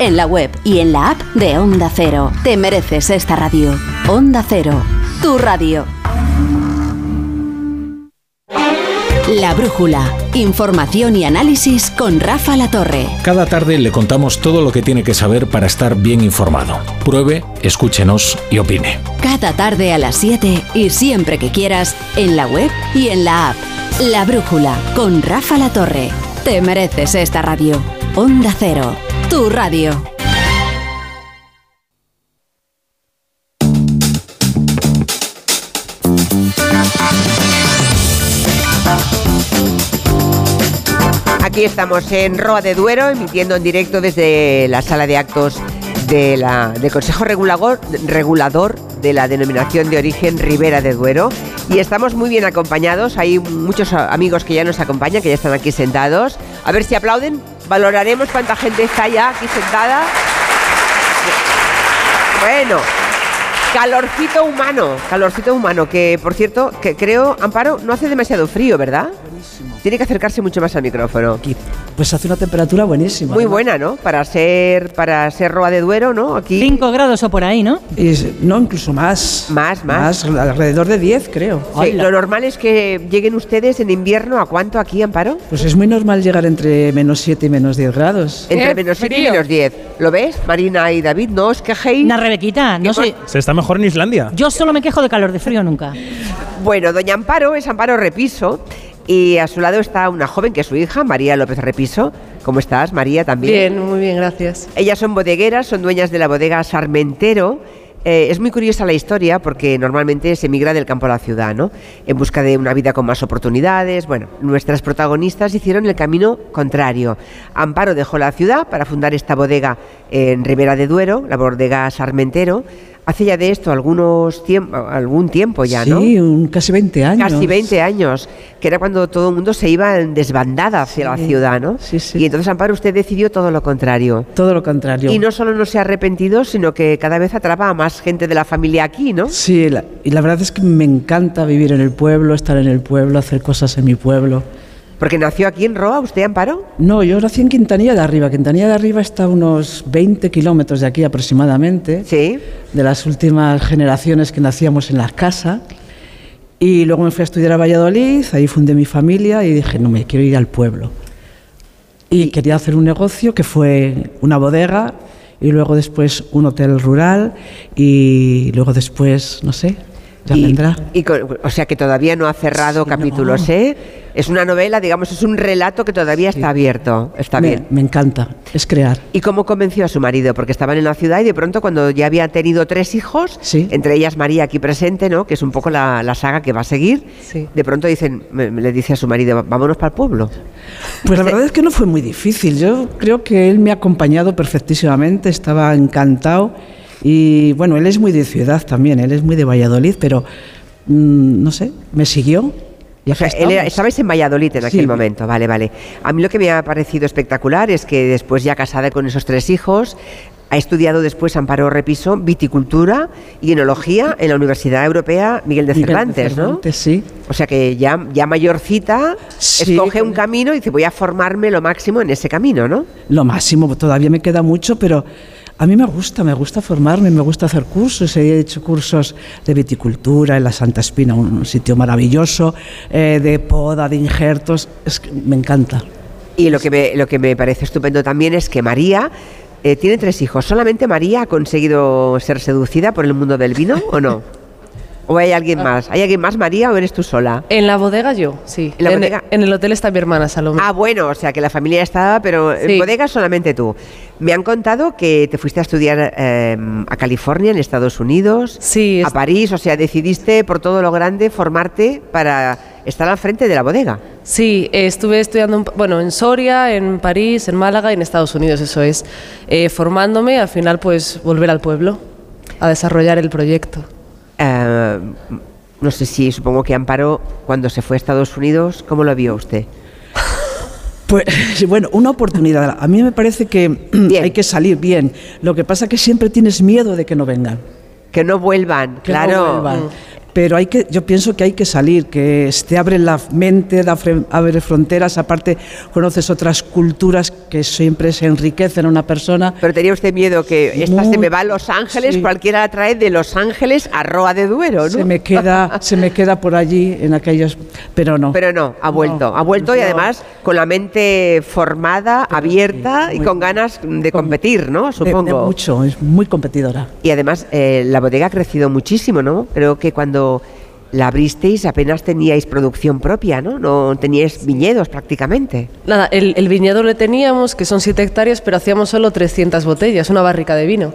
en la web y en la app de Onda Cero. Te mereces esta radio. Onda Cero, tu radio. La Brújula. Información y análisis con Rafa La Torre. Cada tarde le contamos todo lo que tiene que saber para estar bien informado. Pruebe, escúchenos y opine. Cada tarde a las 7 y siempre que quieras en la web y en la app. La Brújula con Rafa La Torre. Te mereces esta radio. Onda Cero, tu radio. Aquí estamos en Roa de Duero, emitiendo en directo desde la sala de actos del Consejo Regulador, Regulador de la denominación de origen Ribera de Duero. Y estamos muy bien acompañados. Hay muchos amigos que ya nos acompañan, que ya están aquí sentados. A ver si aplauden. Valoraremos cuánta gente está ya aquí sentada. Bueno, calorcito humano, calorcito humano, que por cierto, que creo, Amparo, no hace demasiado frío, ¿verdad? Tiene que acercarse mucho más al micrófono. Pues hace una temperatura buenísima. Muy buena, ¿no? Para ser para ser Roa de Duero, ¿no? Aquí 5 grados o por ahí, ¿no? no, incluso más. Más, más. alrededor de 10, creo. Sí, lo normal es que lleguen ustedes en invierno a cuánto aquí, Amparo? Pues es muy normal llegar entre menos 7 y menos 10 grados. Entre menos 7 y menos 10. ¿Lo ves, Marina y David? No os quejéis. Una Rebequita, no sé. Se está mejor en Islandia. Yo solo me quejo de calor, de frío nunca. Bueno, doña Amparo es Amparo Repiso y a su lado está una joven que es su hija, María López Repiso. ¿Cómo estás, María, también? Bien, muy bien, gracias. Ellas son bodegueras, son dueñas de la bodega Sarmentero. Eh, es muy curiosa la historia porque normalmente se migra del campo a la ciudad, ¿no? En busca de una vida con más oportunidades. Bueno, nuestras protagonistas hicieron el camino contrario. Amparo dejó la ciudad para fundar esta bodega en Ribera de Duero, la bodega Sarmentero. Hace ya de esto algunos algún tiempo ya, ¿no? Sí, un, casi 20 años. Casi 20 años, que era cuando todo el mundo se iba en desbandada hacia la ciudad, ¿no? Sí, sí. Y entonces, Amparo, usted decidió todo lo contrario. Todo lo contrario. Y no solo no se ha arrepentido, sino que cada vez atrapa a más gente de la familia aquí, ¿no? Sí, y la verdad es que me encanta vivir en el pueblo, estar en el pueblo, hacer cosas en mi pueblo. ¿Porque nació aquí en Roa, usted, Amparo? No, yo nací en Quintanilla de Arriba. Quintanilla de Arriba está a unos 20 kilómetros de aquí aproximadamente. Sí. De las últimas generaciones que nacíamos en la casa. Y luego me fui a estudiar a Valladolid, ahí fundé mi familia y dije, no, me quiero ir al pueblo. Y quería hacer un negocio que fue una bodega y luego después un hotel rural y luego después, no sé, ya y, vendrá. y o sea que todavía no ha cerrado capítulos, ¿eh? Es una novela, digamos, es un relato que todavía está abierto. Está me, bien. me encanta, es crear. ¿Y cómo convenció a su marido? Porque estaban en la ciudad y de pronto cuando ya había tenido tres hijos, entre ellas María aquí presente, ¿no? Que es un poco la, la saga que va a seguir. De pronto dicen, me- me le dice a su marido, vámonos para el pueblo. Pues la verdad es que no fue muy difícil. Yo creo que él me ha acompañado perfectísimamente, estaba encantado. Y bueno, él es muy de ciudad también, él es muy de Valladolid, pero mm, no sé, me siguió. O sea, acá él era- estamos. estabais en Valladolid en aquel Sí. momento, vale, vale. A mí lo que me ha parecido espectacular es que después ya casada con esos tres hijos, ha estudiado después Amparo Repiso viticultura y enología en la Universidad Europea Miguel de Miguel de Cervantes, ¿no? Cervantes, sí. O sea que ya, ya mayorcita Sí. escoge un camino y dice voy a formarme lo máximo en ese camino, ¿no? Lo máximo, todavía me queda mucho, pero a mí me gusta, me gusta formarme, me gusta hacer cursos. He hecho cursos de viticultura en la Santa Espina, un sitio maravilloso, eh, de poda, de injertos, es que me encanta. Y lo que me, lo que me parece estupendo también es que María eh, tiene tres hijos. ¿Solamente María ha conseguido ser seducida por el mundo del vino o no? ¿O hay alguien Ah. más? ¿Hay alguien más, María, o eres tú sola? En la bodega yo, sí. ¿En la en, bodega? en el hotel está mi hermana Salomé. Ah, bueno, o sea que la familia estaba, pero en Sí. bodega solamente tú. Me han contado que te fuiste a estudiar eh, a California, en Estados Unidos, a París, o sea, decidiste por todo lo grande formarte para estar al frente de la bodega. Sí, eh, estuve estudiando en- bueno, en Soria, en París, en Málaga y en Estados Unidos, eso es. Eh, formándome, al final pues volver al pueblo a desarrollar el proyecto. Eh, no sé si, supongo que Amparo, cuando se fue a Estados Unidos, ¿cómo lo vio usted? Pues bueno, una oportunidad. A mí me parece que hay que salir bien. Lo que pasa es que siempre tienes miedo de que no vengan. Que no vuelvan, Que no claro. vuelvan. Pero hay que, yo pienso que hay que salir, que te abre la mente, abre fronteras, aparte conoces otras culturas que siempre se enriquecen a una persona. Pero tenía usted miedo que esta se me va a Los Ángeles, sí. cualquiera la trae de Los Ángeles a Roa de Duero, ¿no? Se me queda, se me queda por allí en aquellos, pero no. Pero no, ha vuelto, ha vuelto y además con la mente formada, abierta y con ganas de competir, ¿no? De- de Supongo. mucho, es muy competidora. Y además eh, la bodega ha crecido muchísimo, ¿no? Creo que cuando la abristeis apenas teníais producción propia, ¿no? No teníais viñedos prácticamente. Nada, el, el viñedo le teníamos, que son 7 hectáreas, pero hacíamos solo 300 botellas, una barrica de vino.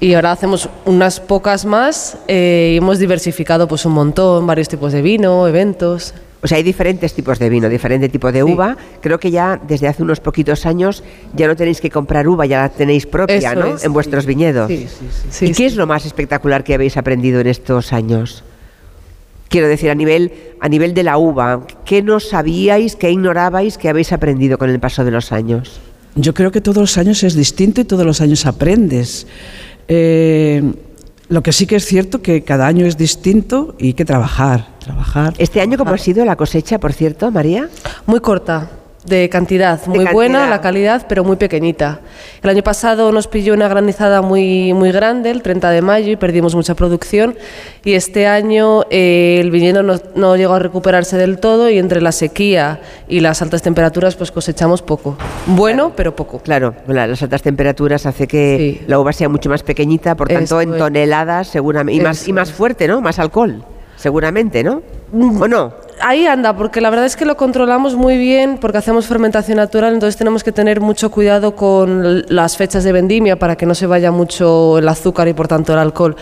Y ahora hacemos unas pocas más eh, y hemos diversificado pues un montón, varios tipos de vino, eventos. O sea, hay diferentes tipos de vino, diferente tipo de uva. Creo que ya desde hace unos poquitos años ya no tenéis que comprar uva, ya la tenéis propia, Eso ¿no? es, en vuestros viñedos. Sí, sí, ¿Y qué es lo más espectacular que habéis aprendido en estos años? Quiero decir, a nivel, a nivel de la uva, ¿qué no sabíais, qué ignorabais, que habéis aprendido con el paso de los años? Yo creo que todos los años es distinto y todos los años aprendes. Eh, lo que sí que es cierto que cada año es distinto y hay que trabajar, trabajar. ¿Este año cómo ha sido la cosecha, por cierto, María? Muy corta, de cantidad, De muy buena cantidad. la calidad, pero muy pequeñita. El año pasado nos pilló una granizada muy, muy grande, el 30 de mayo, y perdimos mucha producción. Y este año eh, el viñedo no, no llegó a recuperarse del todo y entre la sequía y las altas temperaturas pues cosechamos poco. Bueno, pero poco. Claro, la- las altas temperaturas hace que la uva sea mucho más pequeñita, por tanto en toneladas seguramente, y más, y más fuerte, ¿no? Más alcohol, seguramente, ¿no? ¿O no? Ahí anda, porque la verdad es que lo controlamos muy bien porque hacemos fermentación natural, entonces tenemos que tener mucho cuidado con las fechas de vendimia para que no se vaya mucho el azúcar y por tanto el alcohol.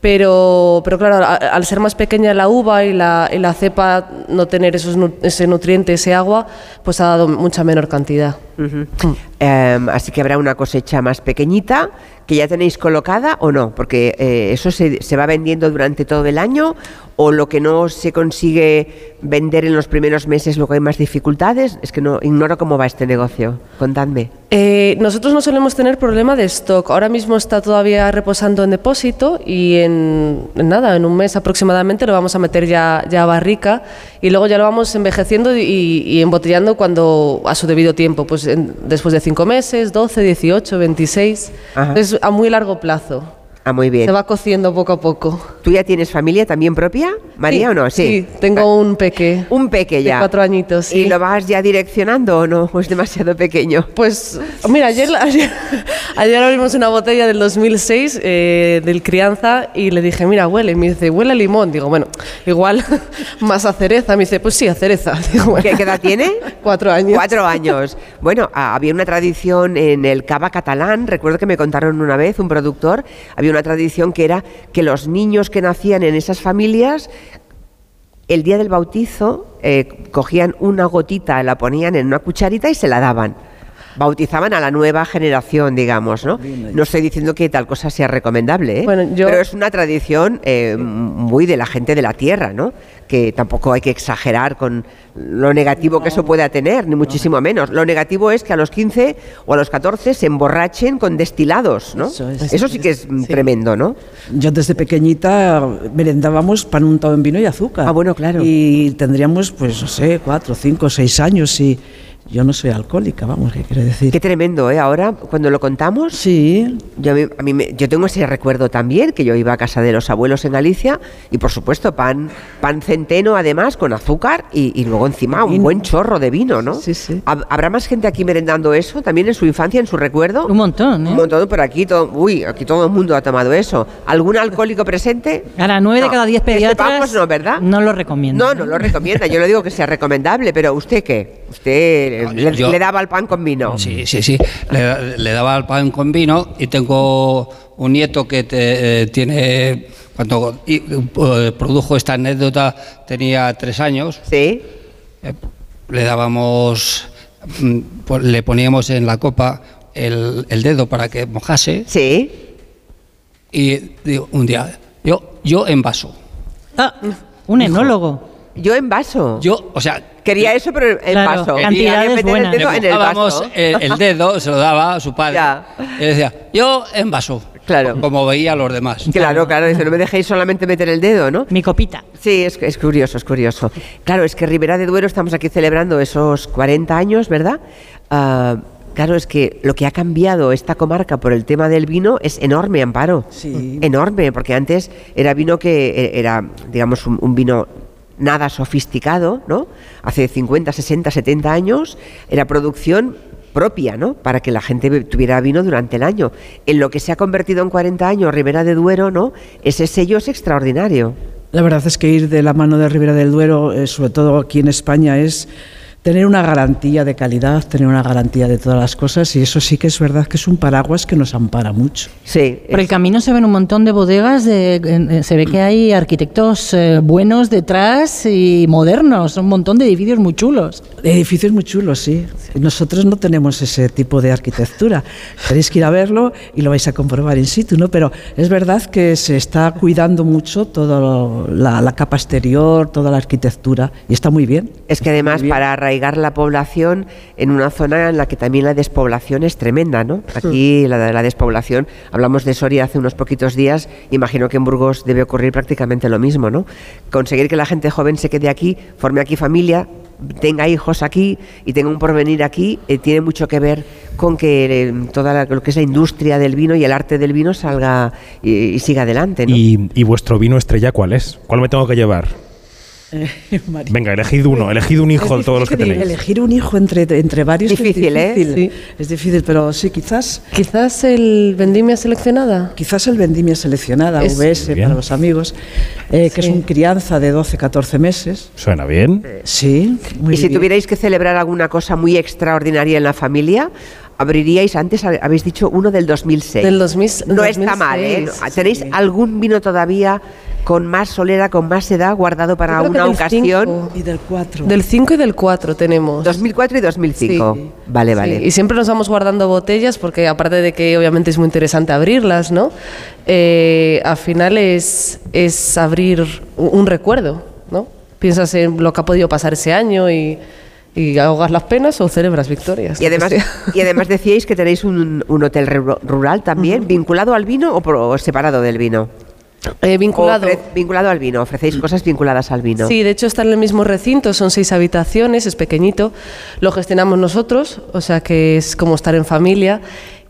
Pero, pero claro, al ser más pequeña la uva y la, y la cepa no tener esos, ese nutriente, ese agua, pues ha dado mucha menor cantidad. Em, así que habrá una cosecha más pequeñita que ya tenéis colocada o no, porque eh, eso se, se va vendiendo durante todo el año o lo que no se consigue vender en los primeros meses, luego hay más dificultades. Es que no ignoro cómo va este negocio. Contadme. Eh, nosotros no solemos tener problema de stock. Ahora mismo está todavía reposando en depósito y en, en nada, en un mes aproximadamente lo vamos a meter ya, ya a barrica y luego ya lo vamos envejeciendo y, y embotellando cuando a su debido tiempo, pues en- después de cinco meses, 12, 18, 26. Ajá. Es a muy largo plazo. Ah, muy bien. Se va cociendo poco a poco. ¿Tú ya tienes familia también propia, María, Sí, o no? Sí. sí, tengo un peque. Un peque De ya. cuatro añitos, sí. ¿Y lo vas ya direccionando o no? ¿O es demasiado pequeño? Pues, mira, ayer, ayer, ayer abrimos una botella del 2006 eh, del Crianza y le dije, mira, huele. Y me dice, huele a limón. Digo, bueno, igual más a cereza. Me dice, pues sí, a cereza. Digo, bueno. ¿Qué, qué edad tiene? Cuatro años. Cuatro años. Bueno, ah, había una tradición en el cava catalán, recuerdo que me contaron una vez un productor, había una tradición que era que los niños que nacían en esas familias, el día del bautizo, eh, cogían una gotita, la ponían en una cucharita y se la daban. Bautizaban a la nueva generación, digamos, ¿no? No estoy diciendo que tal cosa sea recomendable, ¿eh? Bueno, yo- pero es una tradición eh, muy de la gente de la tierra, ¿no? Que tampoco hay que exagerar con lo negativo que eso pueda tener, ni muchísimo menos. Lo negativo es que a los 15 o a los 14 se emborrachen con destilados, ¿no? Eso es. Eso sí que es tremendo, ¿no? Yo desde pequeñita merendábamos pan untado en vino y azúcar. Ah, bueno, claro. Y tendríamos, pues, no sé, cuatro, cinco, seis años y yo no soy alcohólica, vamos, ¿qué quiere decir? Qué tremendo, ¿eh? Ahora, cuando lo contamos. Sí. Yo, a mí- a mí me- yo tengo ese recuerdo también, que yo iba a casa de los abuelos en Galicia y, por supuesto, pan, pan centeno, además, con azúcar y, y luego encima un buen chorro de vino, ¿no? Sí, sí. ¿Hab- ¿Habrá más gente aquí merendando eso también en su infancia, en su recuerdo? Un montón, ¿eh? Un montón, pero aquí todo, uy, aquí todo el mundo ha tomado eso. ¿Algún alcohólico presente? Ahora, nueve de cada diez que pediatras sepamos, no, ¿verdad? no lo recomiendo. No, no lo recomienda. Yo no digo que sea recomendable, pero ¿usted qué? ¿Usted le, yo- le daba el pan con vino? Sí, sí, sí. Le, le daba el pan con vino y tengo un nieto que te- eh, tiene, cuando y, eh, produjo esta anécdota tenía tres años. Sí. eh, le dábamos, mm, po- le poníamos en la copa el, el dedo para que mojase. Sí. Y digo, un día, yo, yo en vaso. Ah, un enólogo. Yo en vaso. Yo, o sea. Quería eso, pero en Claro, vaso. cantidades Quería meter el buenas. dedo Le en el vaso. el, el dedo, se lo daba a su padre. Y decía, yo en vaso. Claro. Como veía a los demás. Claro, claro, dice, no me dejéis solamente meter el dedo, ¿no? Mi copita. Sí, es, es curioso, es curioso. Claro, es que Ribera de Duero estamos aquí celebrando esos 40 años, ¿verdad? Ah, claro, es que lo que ha cambiado esta comarca por el tema del vino es enorme, Amparo. Sí. Enorme, porque antes era vino que eh, era, digamos, un, un vino nada sofisticado, ¿no? Hace 50, 60, 70 años era producción propia, ¿no? Para que la gente tuviera vino durante el año. En lo que se ha convertido en 40 años Ribera de Duero, ¿no? Ese sello es extraordinario. La verdad es que ir de la mano de Ribera del Duero, eh, sobre todo aquí en España, es tener una garantía de calidad, tener una garantía de todas las cosas y eso sí que es verdad que es un paraguas que nos ampara mucho. Sí. Por el camino se ven un montón de bodegas, de- se ve que hay arquitectos eh, buenos detrás y modernos, un montón de edificios muy chulos. Edificios muy chulos, sí. Nosotros no tenemos ese tipo de arquitectura. Tenéis que ir a verlo y lo vais a comprobar in situ, ¿no? Pero es verdad que se está cuidando mucho toda la, la capa exterior, toda la arquitectura y está muy bien. Es que además para arraigar la población en una zona en la que también la despoblación es tremenda, ¿no? Aquí la, la despoblación, hablamos de Soria hace unos poquitos días, imagino que en Burgos debe ocurrir prácticamente lo mismo, ¿no? Conseguir que la gente joven se quede aquí, forme aquí familia, tenga hijos aquí y tenga un porvenir aquí, eh, tiene mucho que ver con que eh, toda la- lo que es la industria del vino y el arte del vino salga y, y siga adelante, ¿no? ¿Y, y vuestro vino estrella cuál es? ¿Cuál me tengo que llevar? Venga, elegid uno, elegid un hijo de todos los que tenéis. Elegir un hijo entre, entre varios Difícil, es ¿eh? difícil. Es difícil, pero sí, quizás. Quizás el vendimia seleccionada. Quizás el vendimia seleccionada, Es- VS para los amigos, eh, que es un crianza de 12-14 meses. ¿Suena bien? Sí, muy y si bien. tuvierais que celebrar alguna cosa muy extraordinaria en la familia, abriríais, antes ha- habéis dicho uno del 2006. Del 2000 no está mal, ¿eh? 2006, ¿Tenéis algún vino todavía con más solera, con más edad, guardado para una del ocasión? cinco. Y del 4. Del 5 y del 4 tenemos. 2004 y 2005. Vale, vale. Sí, y siempre nos vamos guardando botellas porque aparte de que obviamente es muy interesante abrirlas, ¿no? Eh, al final es, es abrir un, un recuerdo, ¿no? Piensas en lo que ha podido pasar ese año y, y ahogas las penas o celebras victorias. Y además, y además decíais que tenéis un, un hotel ru- rural también, vinculado al vino o, o separado del vino. Eh, vinculado. Vinculado al vino, ofrecéis cosas vinculadas al vino. Sí, de hecho está en el mismo recinto, son seis habitaciones, es pequeñito, lo gestionamos nosotros, o sea que es como estar en familia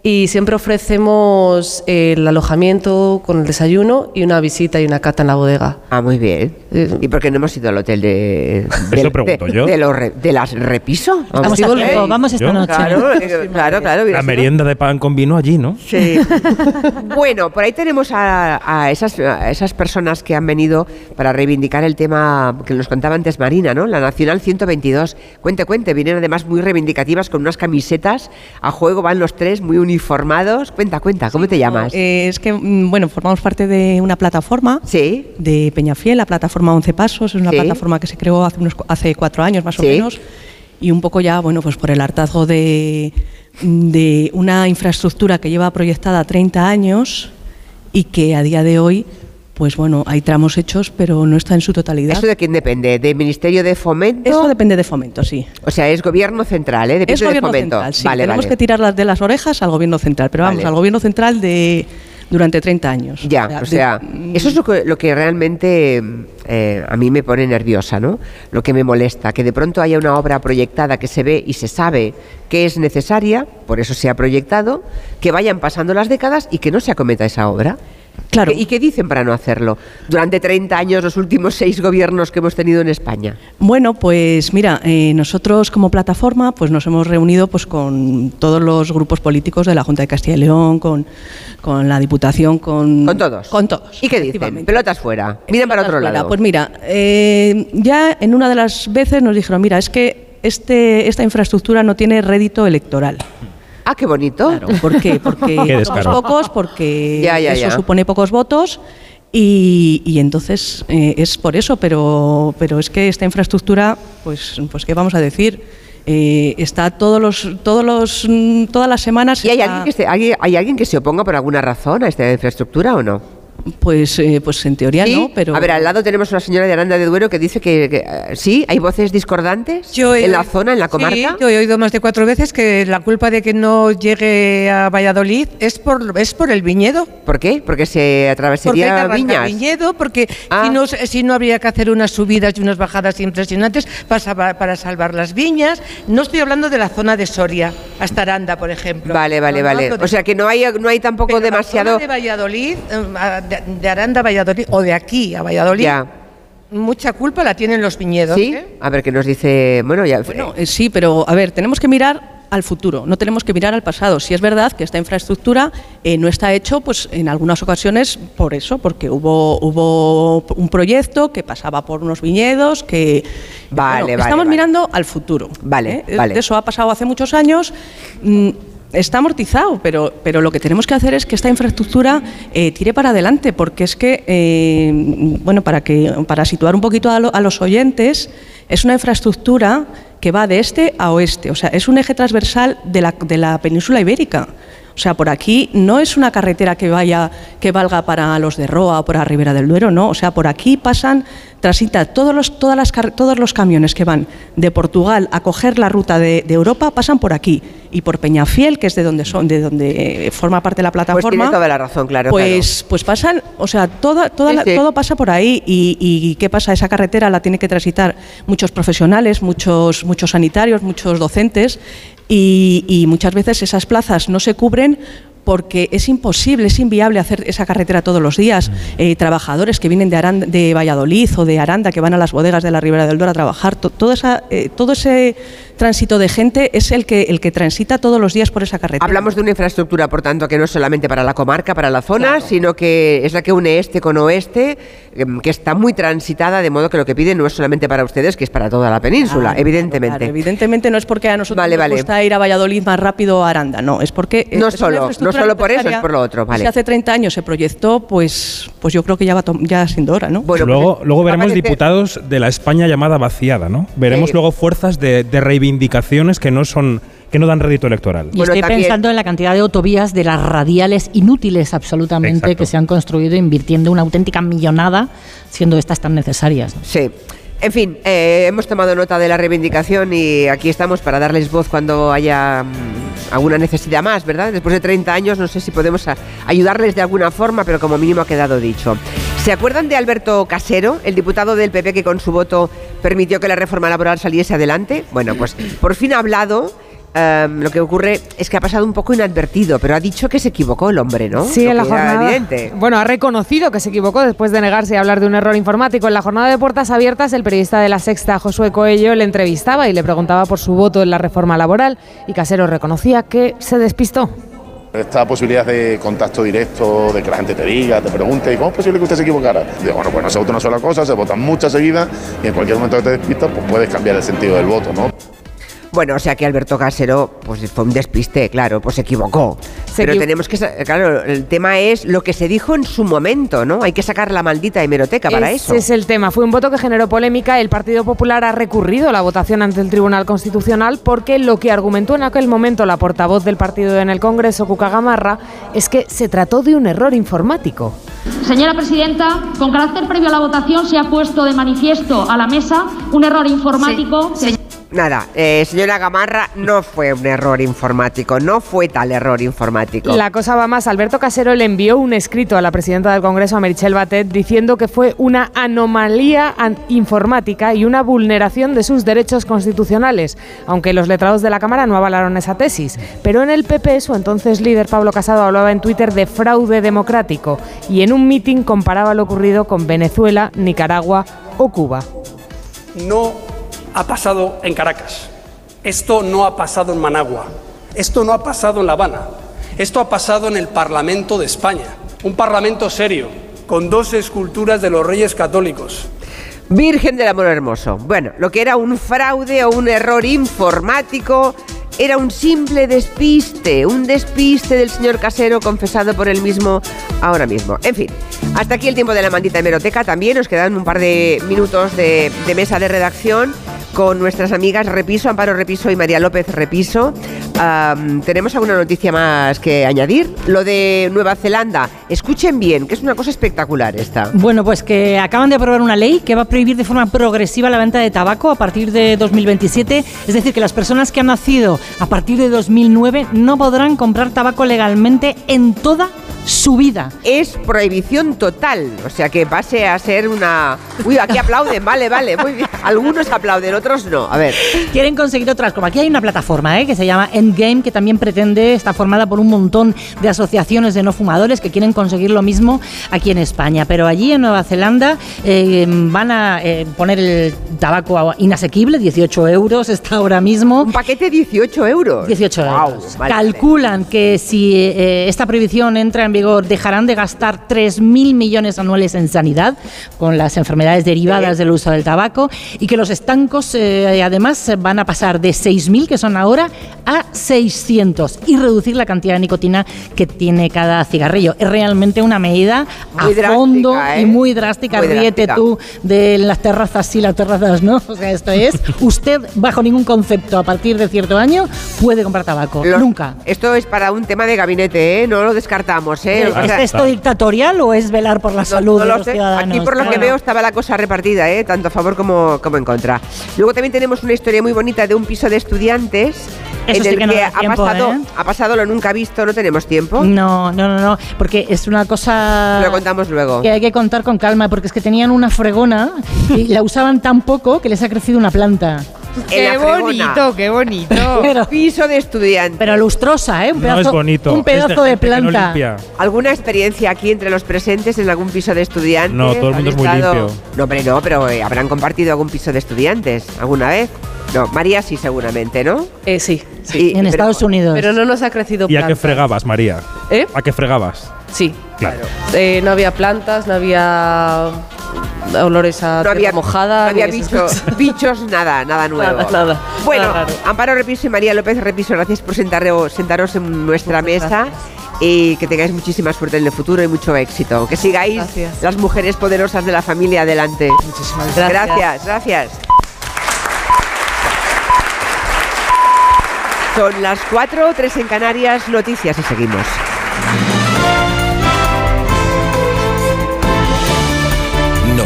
y siempre ofrecemos eh, el alojamiento con el desayuno y una visita y una cata en la bodega. Ah, muy bien. ¿Y por qué no hemos ido al hotel de. Eso de- pregunto de- yo. De, los re- de las repiso? Vamos a tiempo, vamos esta Yo. noche. Claro, eh, claro, claro. La merienda de pan con vino allí, ¿no? Sí. bueno, por ahí tenemos a, a esas, a esas personas que han venido para reivindicar el tema que nos contaba antes Marina, ¿no? La Nacional 122. Cuente, cuente. Vienen además muy reivindicativas con unas camisetas. A juego van los tres muy uniformados. Cuenta, cuenta. ¿Cómo te llamas? Eh, es que, mm, bueno, formamos parte de una plataforma de Peñafiel, la plataforma 11 Pasos, es una Sí. plataforma que se creó hace, unos, hace cuatro años más o Sí. menos, y un poco ya, bueno, pues por el hartazgo de, de una infraestructura que lleva proyectada 30 años y que a día de hoy, pues bueno, hay tramos hechos, pero no está en su totalidad. ¿Eso de quién depende? ¿De Ministerio de Fomento? Eso depende de Fomento, sí. O sea, es gobierno central, ¿eh? Depende Es gobierno de Fomento. central, sí. Vale, Tenemos vale. que tirar las de las orejas al gobierno central, pero vamos, Vale. al gobierno central de durante 30 años. Ya, o sea, eso es lo que, lo que realmente eh, a mí me pone nerviosa, ¿no? Lo que me molesta, que de pronto haya una obra proyectada que se ve y se sabe que es necesaria, por eso se ha proyectado, que vayan pasando las décadas y que no se acometa esa obra. Claro. ¿Y qué dicen para no hacerlo? Durante 30 años, los últimos seis gobiernos que hemos tenido en España. Bueno, pues mira, eh, nosotros como plataforma pues nos hemos reunido pues con todos los grupos políticos de la Junta de Castilla y León, con, con la Diputación, con... Con todos. Con todos. ¿Y qué dicen? Pelotas fuera. Miren para otro Fuera. lado. Pues mira, eh, ya en una de las veces nos dijeron, mira, es que este, esta infraestructura no tiene rédito electoral. Ah, qué bonito. ¿Por qué? Porque somos pocos, porque Ya, ya, eso ya. supone pocos votos Y, y entonces eh, es por eso, pero, pero es que esta infraestructura, pues, pues ¿qué vamos a decir? Eh, está todos los, todos los, mm, todas las semanas. ¿Y hay está- alguien, que se, hay, hay alguien que se oponga por alguna razón a esta infraestructura o no? Pues, eh, pues en teoría ¿Sí? no, pero. A ver, al lado tenemos una señora de Aranda de Duero que dice que, que, eh, sí, hay voces discordantes he- en la zona, en la comarca. Sí, yo he oído más de cuatro veces que la culpa de que no llegue a Valladolid es por, es por el viñedo. ¿Por qué? Porque se Porque atravesaría arrancar viñas. viñedo, porque Ah. si, no, si no habría que hacer unas subidas y unas bajadas impresionantes para, salvar- para salvar las viñas. No estoy hablando de la zona de Soria, hasta Aranda, por ejemplo. Vale, vale, No, vale. de- O sea que no hay, no hay tampoco Pero demasiado. La zona de Valladolid, eh, a- de, de Aranda a Valladolid, o de aquí a Valladolid, Ya. mucha culpa la tienen los viñedos. ¿Sí? ¿eh? A ver qué nos dice. Bueno, ya. Bueno, eh, sí, pero a ver, tenemos que mirar al futuro, no tenemos que mirar al pasado. Si es verdad que esta infraestructura eh, no está hecho, pues en algunas ocasiones por eso, porque hubo hubo un proyecto que pasaba por unos viñedos, que Vale, bueno, vale, estamos vale. mirando al futuro. Vale, ¿eh? vale. Eso ha pasado hace muchos años. mm, Está amortizado, pero, pero lo que tenemos que hacer es que esta infraestructura eh, tire para adelante, porque es que, eh, bueno, para, que, para situar un poquito a, lo- a los oyentes, es una infraestructura que va de este a oeste, o sea, es un eje transversal de la, de la península ibérica. O sea, por aquí no es una carretera que vaya, que valga para los de Roa o para Ribera del Duero, no. O sea, por aquí pasan, transita todos los, todas las, car- todos los camiones que van de Portugal a coger la ruta de, de Europa pasan por aquí y por Peñafiel, que es de donde son, de donde eh, forma parte de la plataforma. Pues tiene toda la razón, claro. Pues, pues pasan, o sea, toda, toda Sí, la- sí. todo pasa por ahí. Y, y qué pasa? Esa carretera la tienen que transitar muchos profesionales, muchos, muchos sanitarios, muchos docentes, y, y muchas veces esas plazas no se cubren porque es imposible, es inviable hacer esa carretera todos los días. Eh, trabajadores que vienen de, Aranda- de Valladolid o de Aranda, que van a las bodegas de la Ribera del Duero a trabajar, to- todo, esa, eh, todo ese tránsito de gente es el que, el que transita todos los días por esa carretera. Hablamos de una infraestructura, por tanto, que no es solamente para la comarca, para la zona, sino que es la que une este con oeste, em, que está muy transitada, de modo que lo que piden no es solamente para ustedes, que es para toda la península, Claro, evidentemente. claro, evidentemente no es porque a nosotros Vale, nos vale. gusta ir a Valladolid más rápido o a Aranda, no, es porque... No es solo, no solo por eso, es por lo otro, vale. Si hace 30 años se proyectó, pues, pues yo creo que ya va ya siendo hora, ¿no? luego pues, luego veremos diputados de la España llamada vaciada, ¿no? Veremos Sí. luego fuerzas de, de reivindicaciones que no son que no dan rédito electoral. Y estoy pensando en la cantidad de autovías de las radiales inútiles absolutamente Exacto. que se han construido invirtiendo una auténtica millonada, siendo estas tan necesarias. ¿no? Sí. En fin, eh, hemos tomado nota de la reivindicación y aquí estamos para darles voz cuando haya mm, alguna necesidad más, ¿verdad? Después de 30 años no sé si podemos ayudarles de alguna forma, pero como mínimo ha quedado dicho. ¿Se acuerdan de Alberto Casero, el diputado del PP que con su voto permitió que la reforma laboral saliese adelante? Bueno, pues por fin ha hablado. em, lo que ocurre es que ha pasado un poco inadvertido, pero ha dicho que se equivocó el hombre, ¿no? Sí, Lo en la jornada. evidente. Bueno, ha reconocido que se equivocó después de negarse a hablar de un error informático. En la jornada de puertas abiertas, el periodista de la Sexta, Josué Coello, le entrevistaba y le preguntaba por su voto en la reforma laboral. Y Casero reconocía que se despistó. Esta posibilidad de contacto directo, de que la gente te diga, te pregunte, ¿y cómo es posible que usted se equivocara? Digo, bueno, pues no se vota una sola cosa, se votan muchas seguidas y en cualquier momento que te despistas, pues puedes cambiar el sentido del voto, ¿no? Bueno, o sea que Alberto Casero, pues fue un despiste, claro, pues se equivocó. Se Pero equivo- tenemos que, claro, el tema es lo que se dijo en su momento, ¿no? Hay que sacar la maldita hemeroteca para Ese eso. es el tema. Fue un voto que generó polémica. El Partido Popular ha recurrido la votación ante el Tribunal Constitucional porque lo que argumentó en aquel momento la portavoz del partido en el Congreso, Cuca Gamarra, es que se trató de un error informático. Señora presidenta, con carácter previo a la votación se ha puesto de manifiesto a la mesa un error informático. que- Nada, eh, señora Gamarra, no fue un error informático, no fue tal error informático. La cosa va más. Alberto Casero le envió un escrito a la presidenta del Congreso, a Merichel Batet, diciendo que fue una anomalía an- informática y una vulneración de sus derechos constitucionales, aunque los letrados de la Cámara no avalaron esa tesis. Pero en el PP, su entonces líder Pablo Casado hablaba en Twitter de fraude democrático y en un mitin comparaba lo ocurrido con Venezuela, Nicaragua o Cuba. no ha pasado en Caracas, esto no ha pasado en Managua, esto no ha pasado en La Habana, esto ha pasado en el Parlamento de España, un Parlamento serio, con dos esculturas de los reyes católicos. Virgen del Amor Hermoso. Bueno, lo que era un fraude o un error informático era un simple despiste, un despiste del señor casero confesado por él mismo ahora mismo. En fin, hasta aquí el tiempo de la maldita hemeroteca. También nos quedan un par de minutos de, de mesa de redacción con nuestras amigas Repiso, Amparo Repiso y María López Repiso. ¿Tenemos alguna noticia más que añadir? Lo de Nueva Zelanda. Escuchen bien, que es una cosa espectacular esta. Bueno, pues que acaban de aprobar una ley que va a prohibir de forma progresiva la venta de tabaco a partir de 2027. Es decir, que las personas que han nacido a partir de 2009 no podrán comprar tabaco legalmente en toda su vida. Es prohibición total, o sea que pase a ser una... Uy, aquí aplauden, vale, vale, muy bien. Algunos aplauden, otros no. A ver. Quieren conseguir otras, como aquí hay una plataforma ¿eh? que se llama Endgame, que también pretende, está formada por un montón de asociaciones de no fumadores que quieren conseguir lo mismo aquí en España. Pero allí en Nueva Zelanda eh, van a eh, poner el tabaco inasequible, 18 euros está ahora mismo. Un paquete 18 euros. 18 Guau, euros. vale, Calculan que si eh, esta prohibición entra en vigor, dejarán de gastar 3.000 millones anuales en sanidad con las enfermedades derivadas del uso del tabaco y que los estancos eh, además van a pasar de 6.000 que son ahora a 600 y reducir la cantidad de nicotina que tiene cada cigarrillo. Es realmente una medida a Muy drástica, fondo ¿eh? y muy drástica. Muy Ríete drástica. tú de las terrazas sí, las terrazas no. O sea, esto es, usted bajo ningún concepto a partir de cierto año puede comprar tabaco. Los- Nunca. Esto es para un tema de gabinete, ¿eh? No lo descartamos, ¿eh? O ¿Es sea, esto dictatorial o es velar por la salud no de lo los sé. ciudadanos? Aquí por lo que Bueno. veo estaba la cosa repartida, ¿eh? tanto a favor como, como en contra. Luego también tenemos una historia muy bonita de un piso de estudiantes Eso en sí el que no ha, tiempo, pasado, ¿eh? ha pasado lo nunca visto, no tenemos tiempo. No, no, no, no, porque es una cosa Lo contamos luego. que hay que contar con calma, porque es que tenían una fregona y la usaban tan poco que les ha crecido una planta. Qué bonito, qué bonito. Pero, Piso de estudiantes. pero lustrosa, ¿eh? Un No pedazo, es bonito. Un pedazo es de, no planta. limpia. ¿Alguna experiencia aquí entre los presentes en algún piso de estudiantes? No, todo el ¿Han mundo es muy limpio. No, hombre, no, pero eh, habrán compartido algún piso de estudiantes alguna vez. No, María sí, seguramente, ¿no? Eh, sí, sí. en Estados Unidos. Pero no nos ha crecido ¿Y a qué fregabas, María? ¿Eh? ¿A qué fregabas? Sí. Claro. Eh, no había plantas, no había olores a No había, mojada. no había ni esas bicho- cosas. bichos, nada, nada nuevo. Nada, nada. Bueno, Nada. Amparo Repiso y María López Repiso, gracias por sentaros, sentaros en nuestra mesa y que tengáis muchísima suerte en el futuro y mucho éxito. Que sigáis Gracias. las mujeres poderosas de la familia adelante. Muchísimas gracias. Gracias, gracias. Son las 4, 3 en Canarias, noticias y seguimos.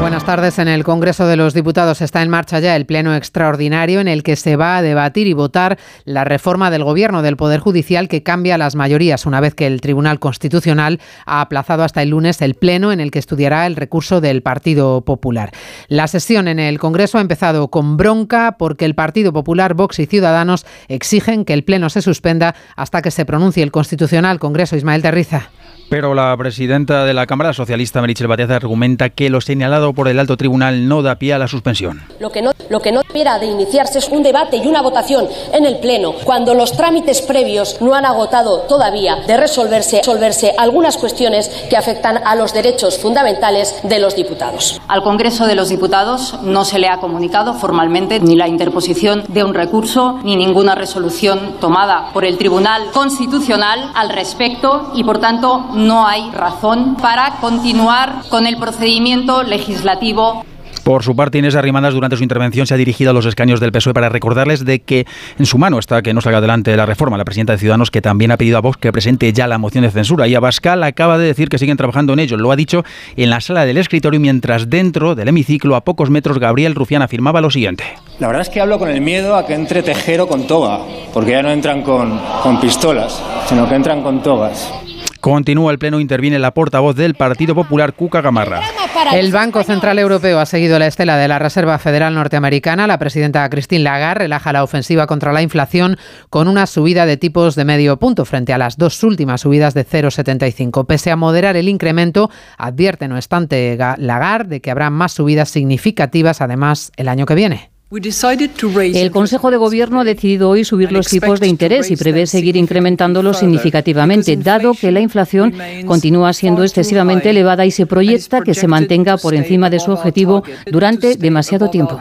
Buenas tardes. En el Congreso de los Diputados está en marcha ya el pleno extraordinario en el que se va a debatir y votar la reforma del Gobierno del Poder Judicial que cambia las mayorías una vez que el Tribunal Constitucional ha aplazado hasta el lunes el pleno en el que estudiará el recurso del Partido Popular. La sesión en el Congreso ha empezado con bronca porque el Partido Popular, Vox y Ciudadanos exigen que el pleno se suspenda hasta que se pronuncie el Constitucional Congreso Ismael Terriza. Pero la presidenta de la Cámara socialista, Merichel Batet, argumenta que lo señalado por el alto tribunal no da pie a la suspensión. Lo que, no, lo que no debiera de iniciarse es un debate y una votación en el Pleno cuando los trámites previos no han agotado todavía de resolverse, resolverse algunas cuestiones que afectan a los derechos fundamentales de los diputados. Al Congreso de los Diputados no se le ha comunicado formalmente ni la interposición de un recurso ni ninguna resolución tomada por el Tribunal Constitucional al respecto y, por tanto, no hay razón para continuar con el procedimiento legislativo Por su parte, Inés Arrimadas durante su intervención se ha dirigido a los escaños del PSOE para recordarles de que en su mano está que no salga adelante la reforma. La presidenta de Ciudadanos que también ha pedido a Vox que presente ya la moción de censura y Abascal acaba de decir que siguen trabajando en ello. Lo ha dicho en la sala del escritorio mientras dentro del hemiciclo a pocos metros Gabriel Rufián afirmaba lo siguiente. La verdad es que hablo con el miedo a que entre tejero con toga, porque ya no entran con, con pistolas, sino que entran con togas. Continúa el pleno, interviene la portavoz del Partido Popular, Cuca Gamarra. El Banco Central Europeo ha seguido la estela de la Reserva Federal Norteamericana. La presidenta Christine Lagarde relaja la ofensiva contra la inflación con una subida de tipos de medio punto frente a las dos últimas subidas de 0,75. Pese a moderar el incremento, advierte, no obstante, Lagarde de que habrá más subidas significativas además el año que viene. El Consejo de Gobierno ha decidido hoy subir los tipos de interés y prevé seguir incrementándolos significativamente, dado que la inflación continúa siendo excesivamente elevada y se proyecta que se mantenga por encima de su objetivo durante demasiado tiempo.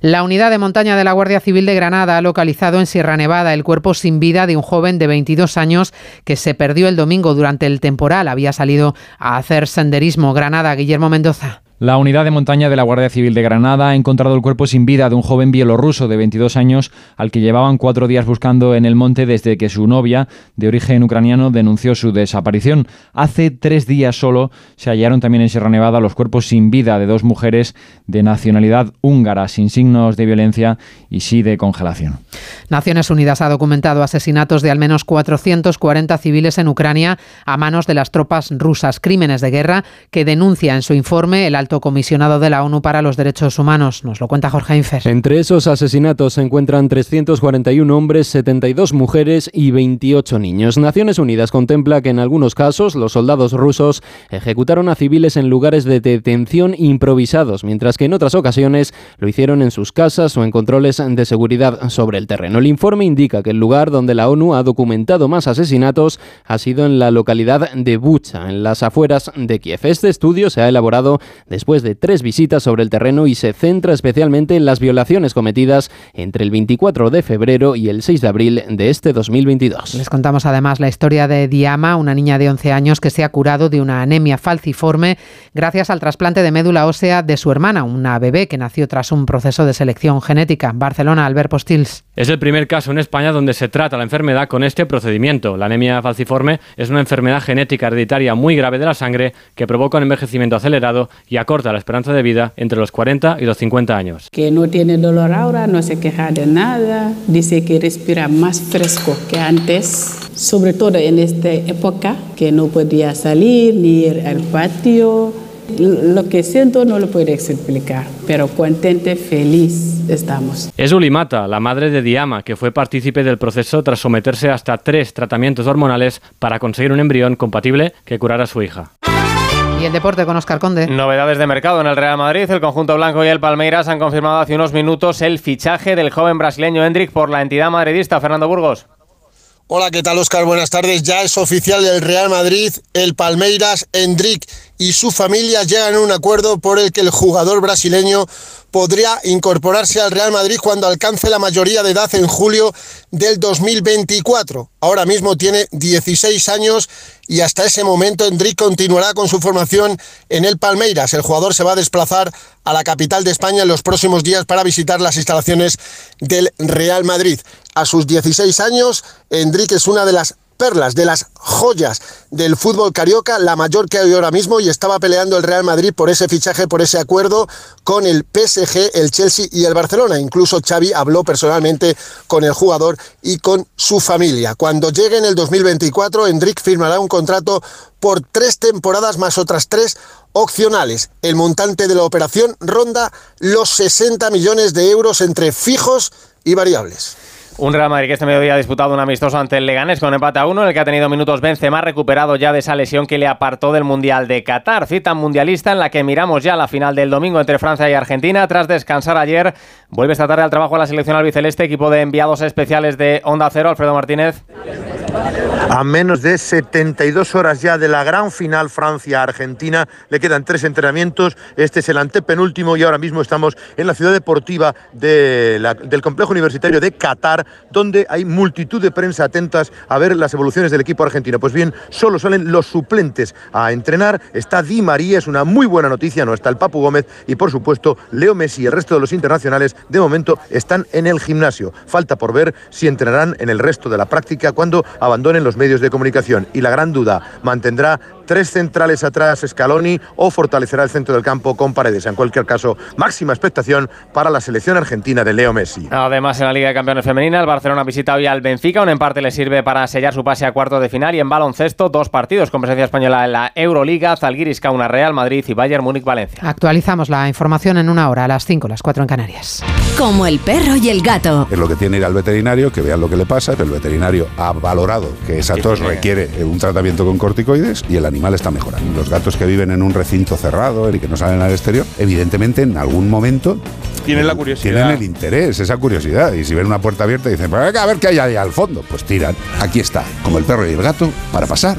La unidad de montaña de la Guardia Civil de Granada ha localizado en Sierra Nevada el cuerpo sin vida de un joven de 22 años que se perdió el domingo durante el temporal. Había salido a hacer senderismo. Granada, Guillermo Mendoza. La unidad de montaña de la Guardia Civil de Granada ha encontrado el cuerpo sin vida de un joven bielorruso de 22 años al que llevaban cuatro días buscando en el monte desde que su novia, de origen ucraniano, denunció su desaparición. Hace tres días solo se hallaron también en Sierra Nevada los cuerpos sin vida de dos mujeres de nacionalidad húngara, sin signos de violencia y sí de congelación. Naciones Unidas ha documentado asesinatos de al menos 440 civiles en Ucrania a manos de las tropas rusas, crímenes de guerra que denuncia en su informe el alto comisionado de la ONU para los Derechos Humanos. Nos lo cuenta Jorge Infer. Entre esos asesinatos se encuentran 341 hombres, 72 mujeres y 28 niños. Naciones Unidas contempla que en algunos casos los soldados rusos ejecutaron a civiles en lugares de detención improvisados, mientras que en otras ocasiones lo hicieron en sus casas o en controles de seguridad sobre el terreno. El informe indica que el lugar donde la ONU ha documentado más asesinatos ha sido en la localidad de Bucha, en las afueras de Kiev. Este estudio se ha elaborado después de tres visitas sobre el terreno y se centra especialmente en las violaciones cometidas entre el 24 de febrero y el 6 de abril de este 2022. Les contamos además la historia de Diama, una niña de 11 años que se ha curado de una anemia falciforme gracias al trasplante de médula ósea de su hermana, una bebé que nació tras un proceso de selección genética. Barcelona, Albert Postils. Es el primer caso en España donde se trata la enfermedad con este procedimiento. La anemia falciforme es una enfermedad genética hereditaria muy grave de la sangre que provoca un envejecimiento acelerado y acorta la esperanza de vida entre los 40 y los 50 años. Que no tiene dolor ahora, no se queja de nada, dice que respira más fresco que antes, sobre todo en esta época que no podía salir ni ir al patio. Lo que siento no lo puedo explicar, pero contente, feliz estamos. Es Ulimata, la madre de Diama, que fue partícipe del proceso tras someterse hasta tres tratamientos hormonales para conseguir un embrión compatible que curara a su hija. Y el deporte con Oscar Conde. Novedades de mercado en el Real Madrid. El conjunto blanco y el Palmeiras han confirmado hace unos minutos el fichaje del joven brasileño Hendrik por la entidad madridista. Fernando Burgos. Hola, ¿qué tal Oscar? Buenas tardes. Ya es oficial del Real Madrid, el Palmeiras, Hendrik y su familia llegan a un acuerdo por el que el jugador brasileño podría incorporarse al Real Madrid cuando alcance la mayoría de edad en julio del 2024. Ahora mismo tiene 16 años y hasta ese momento Hendrik continuará con su formación en el Palmeiras. El jugador se va a desplazar a la capital de España en los próximos días para visitar las instalaciones del Real Madrid. A sus 16 años, Hendrik es una de las perlas, de las joyas del fútbol carioca, la mayor que hay ahora mismo, y estaba peleando el Real Madrid por ese fichaje, por ese acuerdo con el PSG, el Chelsea y el Barcelona. Incluso Xavi habló personalmente con el jugador y con su familia. Cuando llegue en el 2024, Hendrik firmará un contrato por tres temporadas más otras tres opcionales. El montante de la operación ronda los 60 millones de euros entre fijos y variables. Un Real Madrid que este mediodía ha disputado un amistoso ante el Leganés con empate a uno, en el que ha tenido minutos Benzema, recuperado ya de esa lesión que le apartó del Mundial de Qatar. Cita mundialista en la que miramos ya la final del domingo entre Francia y Argentina. Tras descansar ayer, vuelve esta tarde al trabajo la selección albiceleste, equipo de enviados especiales de Onda Cero, Alfredo Martínez. A menos de 72 horas ya de la gran final Francia-Argentina, le quedan tres entrenamientos. Este es el antepenúltimo y ahora mismo estamos en la ciudad deportiva del complejo universitario de Qatar, donde hay multitud de prensa atentas a ver las evoluciones del equipo argentino. Pues bien, solo salen los suplentes a entrenar. Está Di María, es una muy buena noticia, no está el Papu Gómez y por supuesto Leo Messi y el resto de los internacionales de momento están en el gimnasio. Falta por ver si entrenarán en el resto de la práctica cuando abandonen los medios de comunicación. Y la gran duda, ¿mantendrá tres centrales atrás Scaloni o fortalecerá el centro del campo con paredes? En cualquier caso, máxima expectación para la selección argentina de Leo Messi. Además, en la Liga de Campeones Femenina, el Barcelona visita hoy al Benfica. Un empate le sirve para sellar su pase a cuarto de final. Y en baloncesto, dos partidos con presencia española en la Euroliga: Zalgiris Kauna Real Madrid y Bayern Múnich Valencia. Actualizamos la información en una hora, a las 5, las 4 en Canarias. Como el perro y el gato. Es lo que tiene ir al veterinario, que vean lo que le pasa. El veterinario ha valorado que esa tos requiere un tratamiento con corticoides y el animal está mejorando. Los gatos que viven en un recinto cerrado y que no salen al exterior, evidentemente en algún momento tienen la curiosidad. Tienen el interés, esa curiosidad. Y si ven una puerta abierta y dicen, "Pues a ver qué hay ahí al fondo, pues tiran. Aquí está, como el perro y el gato, para pasar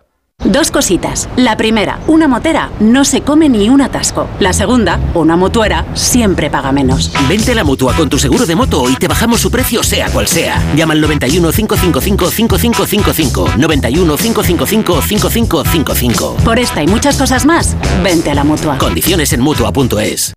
Dos cositas. La primera, una motera no se come ni un atasco. La segunda, una mutuera siempre paga menos. Vente a la mutua con tu seguro de moto y te bajamos su precio sea cual sea. Llama al 91 555 5555. 91 555 5555. Por esta y muchas cosas más, vente a la mutua. Condiciones en mutua.es.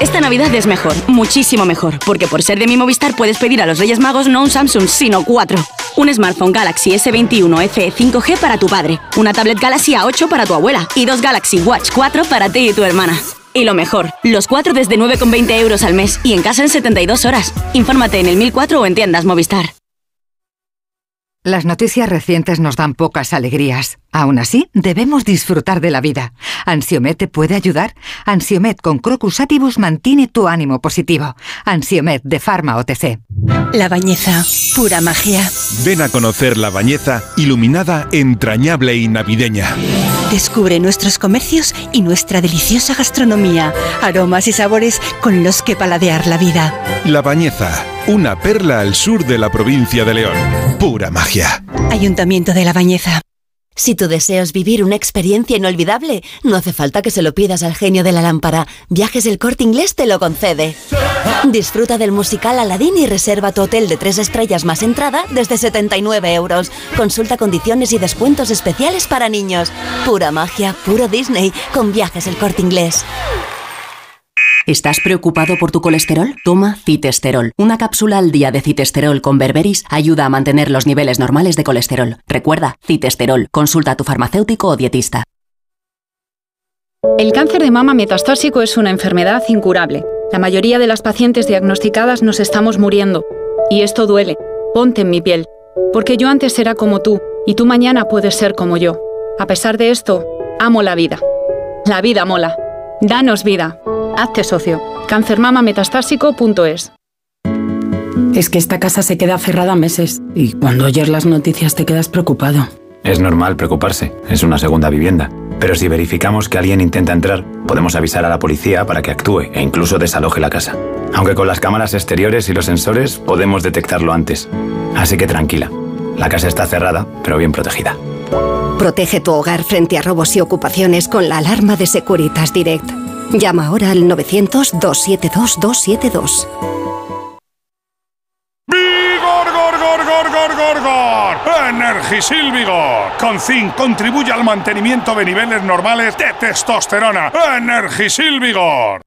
Esta Navidad es mejor, muchísimo mejor, porque por ser de mi Movistar puedes pedir a los Reyes Magos no un Samsung, sino cuatro. Un smartphone Galaxy S21 FE 5G para tu padre, una tablet Galaxy A8 para tu abuela y dos Galaxy Watch 4 para ti y tu hermana. Y lo mejor, los cuatro desde 9,20 euros al mes y en casa en 72 horas. Infórmate en el 1004 o en tiendas Movistar. Las noticias recientes nos dan pocas alegrías. Aún así, debemos disfrutar de la vida. ¿Ansiomet te puede ayudar? Ansiomet con Crocus Atibus mantiene tu ánimo positivo. Ansiomet de Pharma OTC. La Bañeza, pura magia. Ven a conocer La Bañeza, iluminada, entrañable y navideña. Descubre nuestros comercios y nuestra deliciosa gastronomía, aromas y sabores con los que paladear la vida. La Bañeza, una perla al sur de la provincia de León. Pura magia. Ayuntamiento de La Bañeza. Si tu deseo es vivir una experiencia inolvidable, no hace falta que se lo pidas al genio de la lámpara. Viajes del Corte Inglés te lo concede. Disfruta del musical Aladdin y reserva tu hotel de tres estrellas más entrada desde 79 euros. Consulta condiciones y descuentos especiales para niños. Pura magia, puro Disney, con Viajes del Corte Inglés. ¿Estás preocupado por tu colesterol? Toma citesterol. Una cápsula al día de citesterol con berberis ayuda a mantener los niveles normales de colesterol. Recuerda, citesterol. Consulta a tu farmacéutico o dietista. El cáncer de mama metastásico es una enfermedad incurable. La mayoría de las pacientes diagnosticadas nos estamos muriendo. Y esto duele. Ponte en mi piel. Porque yo antes era como tú, y tú mañana puedes ser como yo. A pesar de esto, amo la vida. La vida mola. Danos vida. Hazte socio. Cancermamametastásico.es Es que esta casa se queda cerrada meses y cuando oyes las noticias te quedas preocupado. Es normal preocuparse, es una segunda vivienda. Pero si verificamos que alguien intenta entrar, podemos avisar a la policía para que actúe e incluso desaloje la casa. Aunque con las cámaras exteriores y los sensores podemos detectarlo antes. Así que tranquila, la casa está cerrada, pero bien protegida. Protege tu hogar frente a robos y ocupaciones con la alarma de Securitas Direct. Llama ahora al 900-272-272. ¡Vigor, gor, gor, gor, gor, gor, gor! Energisil Vigor. Con zinc contribuye al mantenimiento de niveles normales de testosterona. Energisil Vigor.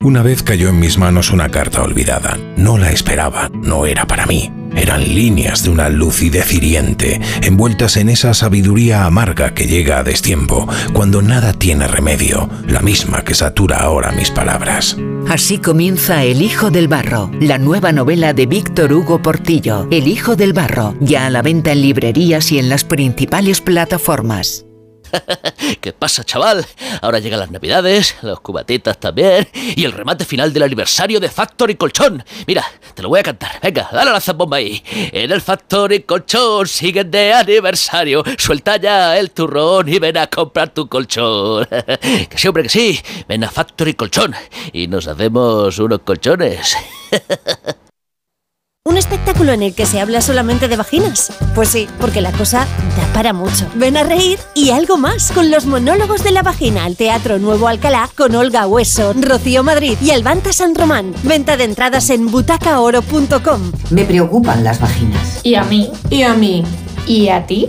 Una vez cayó en mis manos una carta olvidada. No la esperaba, no era para mí. Eran líneas de una lucidez hiriente, envueltas en esa sabiduría amarga que llega a destiempo, cuando nada tiene remedio, la misma que satura ahora mis palabras. Así comienza El Hijo del Barro, la nueva novela de Víctor Hugo Portillo. El Hijo del Barro, ya a la venta en librerías y en las principales plataformas. ¿Qué pasa, chaval? Ahora llegan las navidades, los cubatitas también, y el remate final del aniversario de Factory Colchón. Mira, te lo voy a cantar. Venga, dale la zambomba ahí. En el Factory Colchón siguen de aniversario. Suelta ya el turrón y ven a comprar tu colchón. que sí, hombre, que sí. Ven a Factory Colchón y nos hacemos unos colchones. ¿Un espectáculo en el que se habla solamente de vaginas? Pues sí, porque la cosa da para mucho. Ven a reír y algo más con los monólogos de la vagina al Teatro Nuevo Alcalá con Olga Hueso, Rocío Madrid y Albanta San Román. Venta de entradas en butacaoro.com. Me preocupan las vaginas. ¿Y a mí? ¿Y a mí? ¿Y a ti?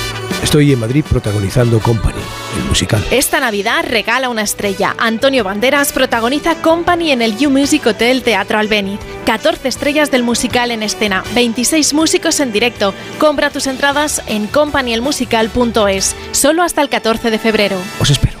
Estoy en Madrid protagonizando Company, el musical. Esta Navidad regala una estrella. Antonio Banderas protagoniza Company en el You Music Hotel Teatro Albéniz. 14 estrellas del musical en escena, 26 músicos en directo. Compra tus entradas en companyelmusical.es, solo hasta el 14 de febrero. Os espero.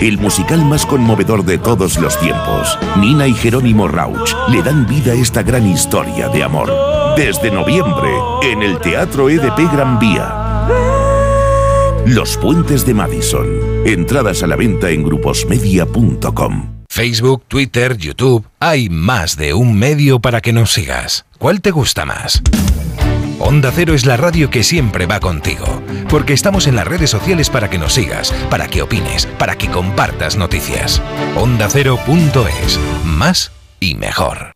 El musical más conmovedor de todos los tiempos. Nina y Jerónimo Rauch le dan vida a esta gran historia de amor. Desde noviembre, en el Teatro EDP Gran Vía. Los Puentes de Madison. Entradas a la venta en gruposmedia.com. Facebook, Twitter, YouTube. Hay más de un medio para que nos sigas. ¿Cuál te gusta más? Onda Cero es la radio que siempre va contigo, porque estamos en las redes sociales para que nos sigas, para que opines, para que compartas noticias. OndaCero.es, más y mejor.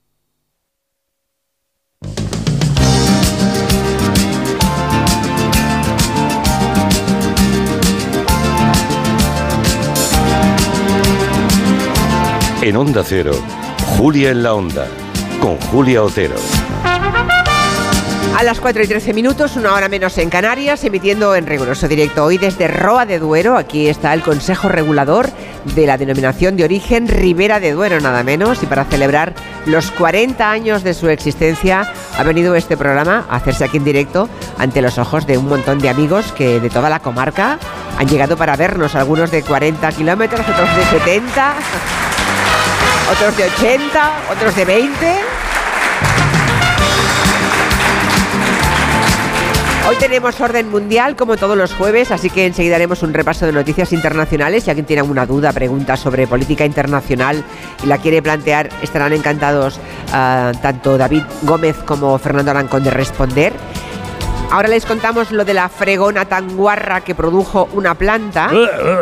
En Onda Cero, Julia en la Onda, con Julia Otero. A las 4 y 13 minutos, una hora menos en Canarias, emitiendo en riguroso directo hoy desde Roa de Duero. Aquí está el Consejo Regulador de la denominación de origen Ribera de Duero, nada menos. Y para celebrar los 40 años de su existencia, ha venido este programa a hacerse aquí en directo ante los ojos de un montón de amigos que de toda la comarca han llegado para vernos, algunos de 40 kilómetros, otros de 70, otros de 80, otros de 20. Hoy tenemos orden mundial como todos los jueves, así que enseguida haremos un repaso de noticias internacionales. Si alguien tiene alguna duda, pregunta sobre política internacional y la quiere plantear, estarán encantados ah, tanto David Gómez como Fernando Arancón de responder. Ahora les contamos lo de la fregona tan guarra que produjo una planta.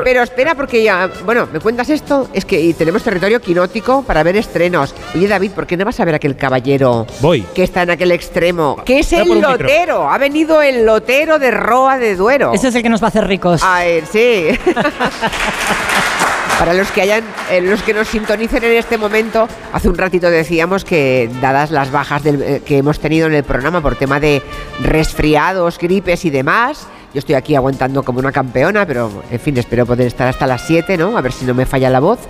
Pero espera, porque ya, bueno, me cuentas esto, es que tenemos territorio quinótico para ver estrenos. Oye, David, ¿por qué no vas a ver aquel caballero Voy. que está en aquel extremo? Que es el lotero. Ha venido el lotero de Roa de Duero. Ese es el que nos va a hacer ricos. A ver, sí. Para los que hayan, eh, los que nos sintonicen en este momento, hace un ratito decíamos que dadas las bajas del- eh, que hemos tenido en el programa por tema de resfriados, gripes y demás, yo estoy aquí aguantando como una campeona, pero en fin, espero poder estar hasta las 7, ¿no? A ver si no me falla la voz.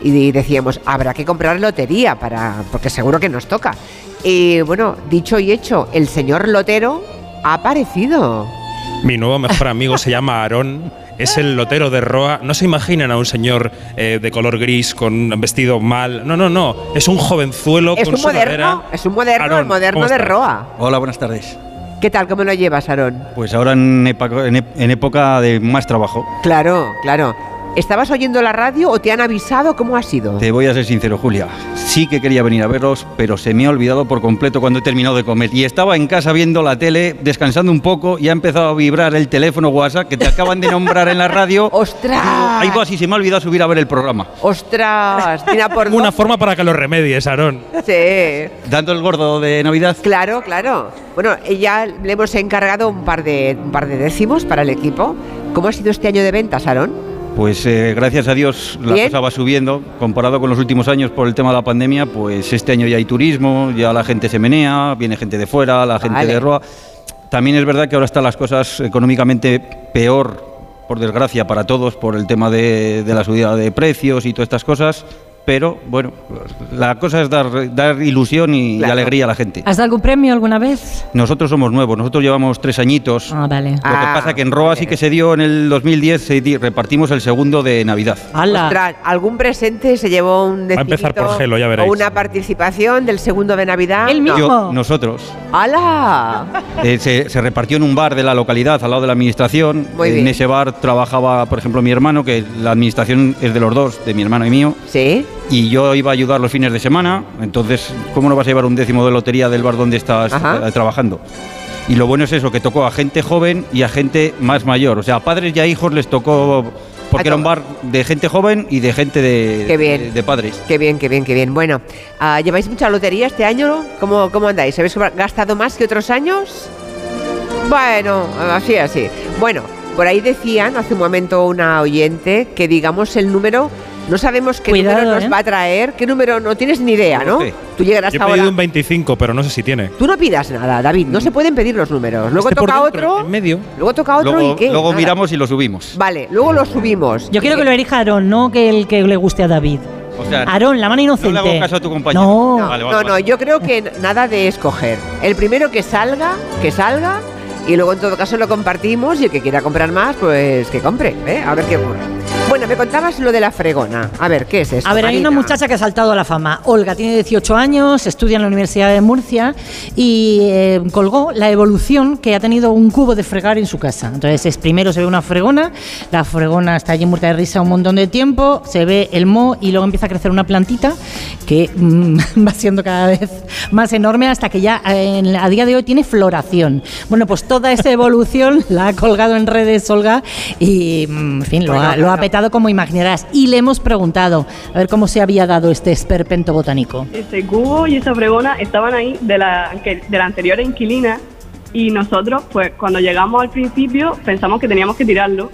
Y decíamos, habrá que comprar lotería para, porque seguro que nos toca. Y bueno, dicho y hecho, el señor lotero ha aparecido. Mi nuevo mejor amigo se llama Aarón. Es el lotero de Roa. No se imaginan a un señor eh, de color gris con un vestido mal. No, no, no. Es un jovenzuelo Es con un sudadera. moderno, es un moderno, el moderno ¿cómo de? Roa. Hola, buenas tardes. ¿Qué tal? ¿Cómo lo llevas, Aarón? Pues ahora en, época- en en época de más trabajo. Claro, claro. ¿Estabas oyendo la radio o te han avisado? ¿Cómo ha sido? Te voy a ser sincero, Julia. Sí que quería venir a veros, pero se me ha olvidado por completo cuando he terminado de comer. Y estaba en casa viendo la tele, descansando un poco, y ha empezado a vibrar el teléfono WhatsApp que te acaban de nombrar en la radio. ¡Ostras! Ahí va, si se me ha olvidado subir a ver el programa. ¡Ostras! Por Una forma para que lo remedies, Aarón. Sí. Dando el gordo de Navidad. Claro, claro. Bueno, ya le hemos encargado un par de, un par de décimos para el equipo. ¿Cómo ha sido este año de ventas, Aarón? Pues eh, gracias a Dios la Bien. cosa va subiendo. Comparado con los últimos años por el tema de la pandemia, pues este año ya hay turismo, ya la gente se menea, viene gente de fuera, la gente Vale. de Roa. También es verdad que ahora están las cosas económicamente peor, por desgracia, para todos, por el tema de, de la subida de precios y todas estas cosas. Pero bueno, la cosa es dar, dar ilusión y, alegría a la gente. ¿Has dado algún premio alguna vez? Nosotros somos nuevos, nosotros llevamos tres añitos. Ah, vale. Lo que pasa que en Roa sí que se dio en el 2010, se di- repartimos el segundo de Navidad. Ostras, ¿algún presente se llevó un Va a empezar por Gelo, ya veréis. o una participación del segundo de Navidad? No. Yo- nosotros. ¡Hala! Eh, se, se repartió en un bar de la localidad al lado de la administración. Muy en bien. ese bar trabajaba, por ejemplo, mi hermano, que la administración es de los dos, de mi hermano y mío. Sí. Y yo iba a ayudar los fines de semana. Entonces, ¿cómo no vas a llevar un décimo de lotería del bar donde estás Ajá. eh, trabajando? Y lo bueno es eso, que tocó a gente joven y a gente más mayor. O sea, a padres y a hijos les tocó, porque era un bar de gente joven y de gente de, Qué bien. de, de padres. Qué bien, qué bien, qué bien. Bueno, ah, ¿lleváis mucha lotería este año? ¿Cómo, cómo andáis? ¿Habéis gastado más que otros años? Bueno, así, así. Bueno, por ahí decían hace un momento una oyente que digamos el número, no sabemos qué Cuidado, número nos ¿eh? va a traer, qué número, no tienes ni idea, ¿no? Tú llegarás Yo he ahora. pedido un 25, pero no sé si tiene. Tú no pidas nada, David, no se pueden pedir los números. Luego Este por toca dentro, otro, En medio. luego toca otro Luego, y qué. luego Nada. miramos y lo subimos. Vale, luego lo subimos. Yo quiero que lo elija Aarón, no que el que le guste a David. O sea, Aarón, la mano inocente. no le hago caso a tu compañero. No. Vale, vale, No, no, vale. yo creo que nada de escoger. El primero que salga, que salga, y luego en todo caso lo compartimos y el que quiera comprar más, pues que compre, ¿eh? A ver qué ocurre. Bueno, me contabas lo de la fregona. A ver, ¿qué es esto? A ver, hay una muchacha que ha saltado a la fama. Olga tiene 18 años, estudia en la Universidad de Murcia y eh, colgó la evolución que ha tenido un cubo de fregar en su casa. Entonces, es, primero se ve una fregona, la fregona está allí muerta de risa un montón de tiempo, se ve el mo y luego empieza a crecer una plantita que mm, va siendo cada vez más enorme hasta que ya eh, en- a día de hoy tiene floración. Bueno, pues toda esa evolución la ha colgado en redes Olga y, mm, en fin, lo ha, lo ha bueno. Como imaginarás. Y le hemos preguntado a ver cómo se había dado este esperpento botánico. Ese cubo y esa fregona estaban ahí de la, de la anterior inquilina y nosotros, pues cuando llegamos al principio pensamos que teníamos que tirarlo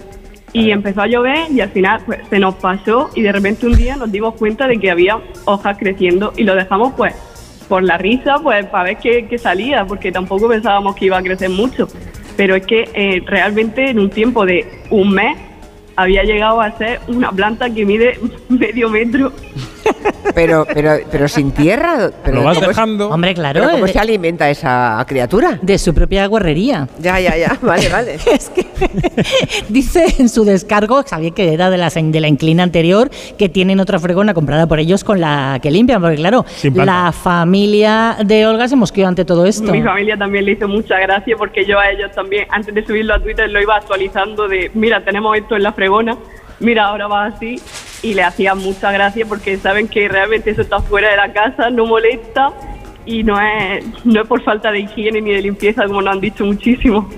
y empezó a llover y al final pues se nos pasó y de repente un día nos dimos cuenta de que había hojas creciendo y lo dejamos pues por la risa, pues para ver qué, qué salía, porque tampoco pensábamos que iba a crecer mucho. Pero es que eh, realmente en un tiempo de un mes había llegado a ser una planta que mide medio metro Pero, pero, pero sin tierra. Pero Lo vas ¿cómo es- dejando. Hombre, claro. ¿Pero ¿Cómo se alimenta esa criatura? De su propia guarrería. Ya, ya, ya. Vale, vale. es que dice en su descargo, sabía que era de la, de la inclina anterior, que tienen otra fregona comprada por ellos con la que limpian, porque claro, la familia de Olga se mosqueó ante todo esto. Mi familia también le hizo mucha gracia porque yo a ellos también, antes de subirlo a Twitter, lo iba actualizando de, mira, tenemos esto en la fregona, mira, ahora va así. Y le hacía mucha gracia porque saben que realmente eso está fuera de la casa, no molesta y no es, no es por falta de higiene ni de limpieza, como nos han dicho muchísimo.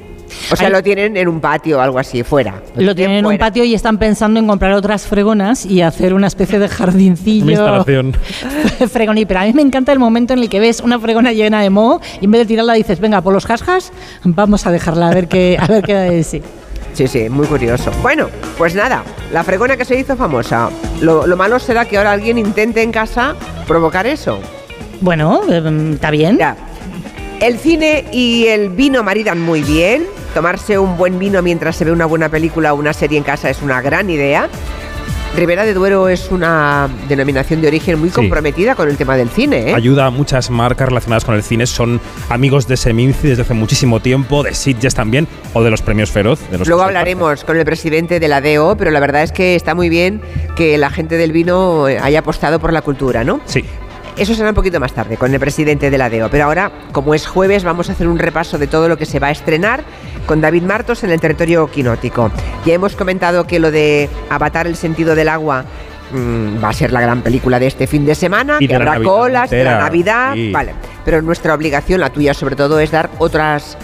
O sea, lo tienen en un patio o algo así, fuera. Lo tienen en un fuera. patio y están pensando en comprar otras fregonas y hacer una especie de jardincillo. Una instalación. fregoní. Pero a mí me encanta el momento en el que ves una fregona llena de moho y en vez de tirarla dices, venga, por los jasjas, vamos a dejarla a ver qué, a ver qué da de sí. Sí, sí, muy curioso. Bueno, pues nada, la fregona que se hizo famosa. Lo, lo malo será que ahora alguien intente en casa provocar eso. Bueno, eh, está bien. Ya. El cine y el vino maridan muy bien. Tomarse un buen vino mientras se ve una buena película o una serie en casa es una gran idea. Ribera de Duero es una denominación de origen muy Sí. comprometida con el tema del cine. ¿eh? Ayuda a muchas marcas relacionadas con el cine. Son amigos de Seminci desde hace muchísimo tiempo, de Sitges también, o de los premios Feroz. De los Luego hablaremos con el presidente de la DEO, pero la verdad es que está muy bien que la gente del vino haya apostado por la cultura, ¿no? Sí. Eso será un poquito más tarde con el presidente de la DEO. Pero ahora, como es jueves, vamos a hacer un repaso de todo lo que se va a estrenar con David Martos en el territorio quinótico. Ya hemos comentado que lo de Avatar el sentido del agua mm, va a ser la gran película de este fin de semana, Y que de la habrá Navidad colas, de la Navidad, sí. vale. Pero nuestra obligación, la tuya sobre todo, es dar otras,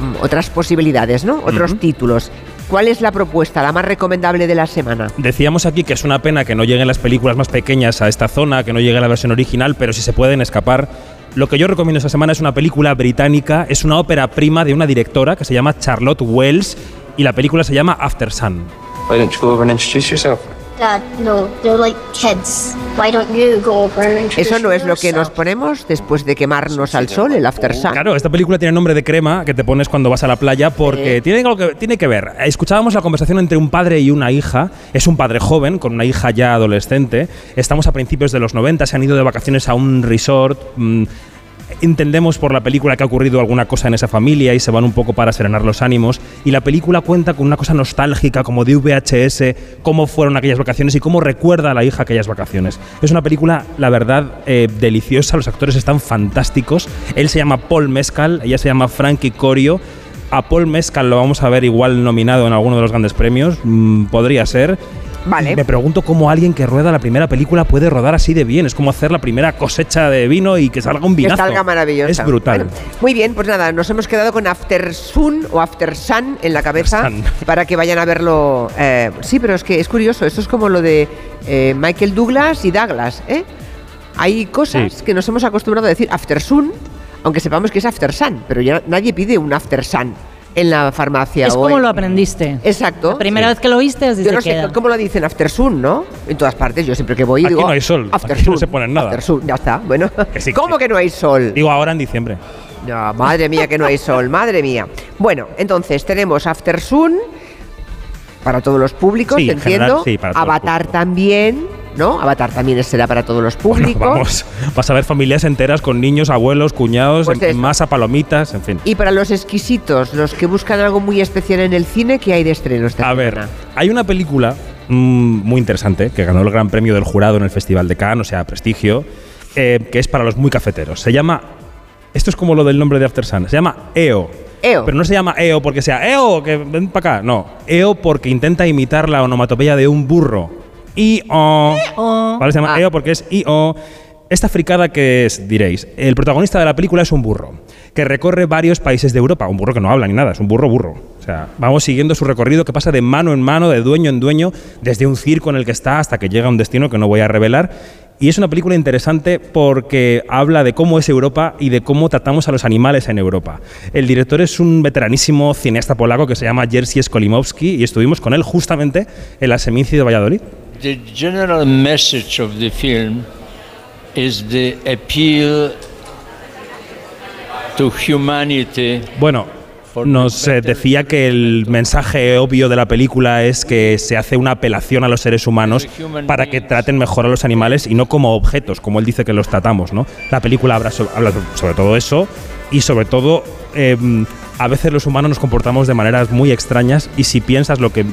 mm, otras posibilidades, ¿no? Otros títulos. ¿Cuál es la propuesta, la más recomendable de la semana? Decíamos aquí que es una pena que no lleguen las películas más pequeñas a esta zona, que no llegue la versión original, pero si se pueden escapar. Lo que yo recomiendo esta semana es una película británica, es una ópera prima de una directora que se llama Charlotte Wells y la película se llama After Sun. Why don't you go over and introduce yourself? Dad, no, they're like kids. Why don't you go over and introduce Eso no es lo que nos ponemos después de quemarnos al sol, el after sun. Claro, esta película tiene nombre de crema que te pones cuando vas a la playa porque tiene, algo que, tiene que ver. Escuchábamos la conversación entre un padre y una hija. Es un padre joven con una hija ya adolescente. Estamos a principios de los 90, se han ido de vacaciones a un resort. mm, Entendemos por la película que ha ocurrido alguna cosa en esa familia y se van un poco para serenar los ánimos. Y la película cuenta con una cosa nostálgica, como de VHS, cómo fueron aquellas vacaciones y cómo recuerda a la hija aquellas vacaciones. Es una película, la verdad, eh, deliciosa. Los actores están fantásticos. Él se llama Paul Mescal, ella se llama Frankie Corio. A Paul Mescal lo vamos a ver igual nominado en alguno de los grandes premios, mm, podría ser. Vale. Me pregunto cómo alguien que rueda la primera película puede rodar así de bien. Es como hacer la primera cosecha de vino y que salga un Que vinazo. salga maravillosa. Es brutal. Bueno, muy bien, pues nada, nos hemos quedado con After Sun o After Sun en la cabeza para que vayan a verlo. eh, sí, pero es que es curioso, esto es como lo de eh, Michael Douglas y Douglas, ¿eh? Hay cosas Sí. que nos hemos acostumbrado a decir After Sun, aunque sepamos que es After Sun, pero ya nadie pide un After Sun en la farmacia. Es o como en- lo aprendiste. Exacto. La primera vez que lo oíste, así Yo se no sé queda. cómo lo dicen After Sun, ¿no? En todas partes, yo siempre que voy Aquí digo no hay sol, After aquí no Sun, se pone nada. After Sun, ya está. Bueno, sí, ¿cómo que no hay sol? Digo ahora en diciembre. No, madre mía que no hay sol, madre mía. Bueno, entonces tenemos After Sun para todos los públicos, Sí, en entiendo. general, sí, para todos los Avatar también, ¿no? Avatar también será para todos los públicos. Vamos, vas a ver familias enteras con niños, abuelos, cuñados, Pues en- masa, palomitas, en fin. Y para los exquisitos, los que buscan algo muy especial en el cine, ¿qué hay de estreno esta A ver, hay una película mm, muy interesante que ganó el Gran Premio del Jurado en el Festival de Cannes, o sea, prestigio, eh, que es para los muy cafeteros. Se llama. Esto es como lo del nombre de After Sun. Se llama EO. EO. Pero no se llama EO porque sea EO, que ven para acá. No. EO porque intenta imitar la onomatopeya de un burro. IO. ¿Vale? Se llama EO porque es IO. Esta fricada que es, diréis, el protagonista de la película es un burro que recorre varios países de Europa. Un burro que no habla ni nada, es un burro burro. O sea, vamos siguiendo su recorrido que pasa de mano en mano, de dueño en dueño, desde un circo en el que está hasta que llega a un destino que no voy a revelar. Y es una película interesante porque habla de cómo es Europa y de cómo tratamos a los animales en Europa. El director es un veteranísimo cineasta polaco que se llama Jerzy Skolimowski y estuvimos con él justamente en la Seminci de Valladolid. The general message of the film is the appeal to humanity. Bueno, nos eh, decía que el mensaje obvio de la película es que se hace una apelación a los seres humanos para que traten mejor a los animales y no como objetos, como él dice que los tratamos. ¿no? La película habla so- habla sobre todo eso y sobre todo eh, a veces los humanos nos comportamos de maneras muy extrañas y si piensas lo que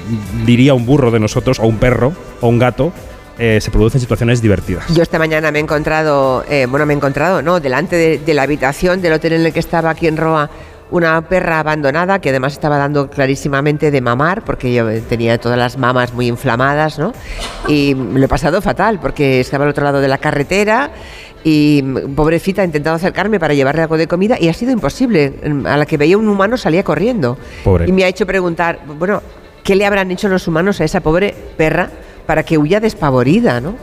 diría un burro de nosotros o un perro o un gato, eh, se producen situaciones divertidas. Yo esta mañana me he encontrado, eh, bueno, me he encontrado, no, delante de, de la habitación del hotel en el que estaba aquí en Roa, una perra abandonada que además estaba dando clarísimamente de mamar, porque yo tenía todas las mamas muy inflamadas, ¿no? Y lo he pasado fatal, porque estaba al otro lado de la carretera y pobrecita he intentado acercarme para llevarle algo de comida y ha sido imposible. A la que veía un humano salía corriendo. Pobre. Y me ha hecho preguntar, bueno, ¿qué le habrán hecho los humanos a esa pobre perra para que huya despavorida, ¿no?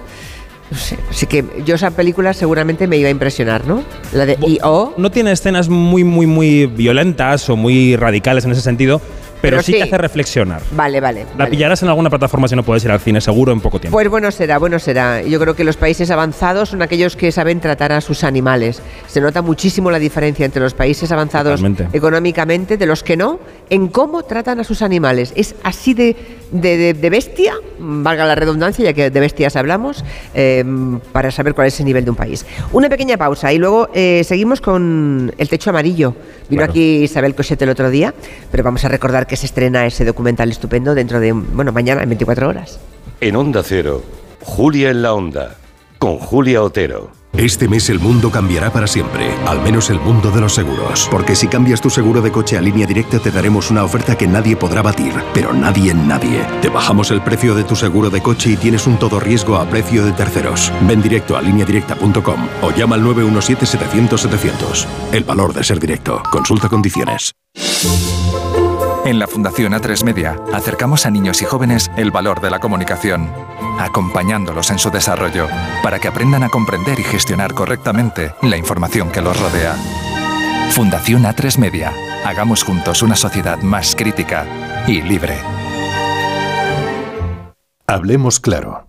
No sé, así que yo esa película seguramente me iba a impresionar, ¿no? La de I.O. No tiene escenas muy, muy, muy violentas o muy radicales en ese sentido, pero, Pero sí, sí. te hace reflexionar. Vale, vale. La vale. pillarás en alguna plataforma si no puedes ir al cine, seguro, en poco tiempo. Pues bueno será, bueno será. Yo creo que los países avanzados son aquellos que saben tratar a sus animales. Se nota muchísimo la diferencia entre los países avanzados Totalmente. económicamente de los que no, en cómo tratan a sus animales. Es así de, de- de- de bestia, valga la redundancia, ya que de bestias hablamos, eh, para saber cuál es el nivel de un país. Una pequeña pausa y luego eh, seguimos con El Techo Amarillo. Vino aquí Isabel Cosette el otro día, pero vamos a recordar que se estrena ese documental estupendo dentro de, bueno, mañana en 24 horas. En Onda Cero, Julia en la Onda, con Julia Otero. Este mes el mundo cambiará para siempre, al menos el mundo de los seguros. Porque si cambias tu seguro de coche a línea directa te daremos una oferta que nadie podrá batir, pero nadie en nadie. Te bajamos el precio de tu seguro de coche y tienes un todo riesgo a precio de terceros. Ven directo a lineadirecta.com o llama al 917-700-700. El valor de ser directo. Consulta condiciones. En la Fundación A3 Media acercamos a niños y jóvenes el valor de la comunicación, acompañándolos en su desarrollo para que aprendan a comprender y gestionar correctamente la información que los rodea. Fundación A3 Media. Hagamos juntos una sociedad más crítica y libre. Hablemos claro.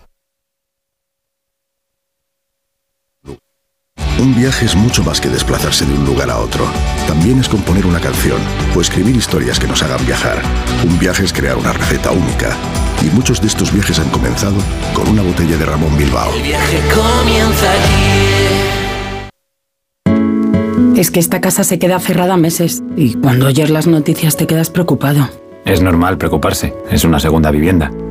Un viaje es mucho más que desplazarse de un lugar a otro. También es componer una canción o escribir historias que nos hagan viajar. Un viaje es crear una receta única. Y muchos de estos viajes han comenzado con una botella de Ramón Bilbao. El viaje comienza aquí. Es que esta casa se queda cerrada meses y cuando oyes las noticias te quedas preocupado. Es normal preocuparse, es una segunda vivienda.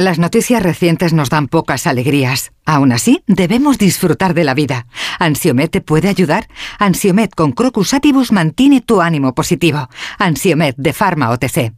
Las noticias recientes nos dan pocas alegrías. Aún así, debemos disfrutar de la vida. ¿Ansiomet te puede ayudar? Ansiomet con Crocus Atibus mantiene tu ánimo positivo. Ansiomet de Pharma OTC.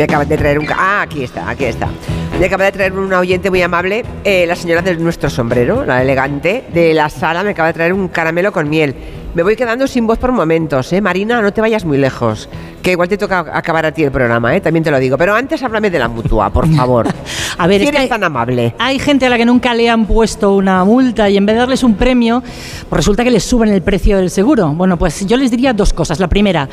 Me acaban de traer un... Ah, aquí está, aquí está. Me acaba de traer una oyente muy amable, eh, la señora de nuestro sombrero, la elegante, de la sala, me acaba de traer un caramelo con miel. Me voy quedando sin voz por momentos, ¿eh? Marina, no te vayas muy lejos, que igual te toca acabar a ti el programa, ¿eh? También te lo digo. Pero antes háblame de la mutua, por favor. A ver, Si es que tan amable. Hay gente a la que nunca le han puesto una multa y en vez de darles un premio, pues resulta que les suben el precio del seguro. Bueno, pues yo les diría dos cosas. La primera,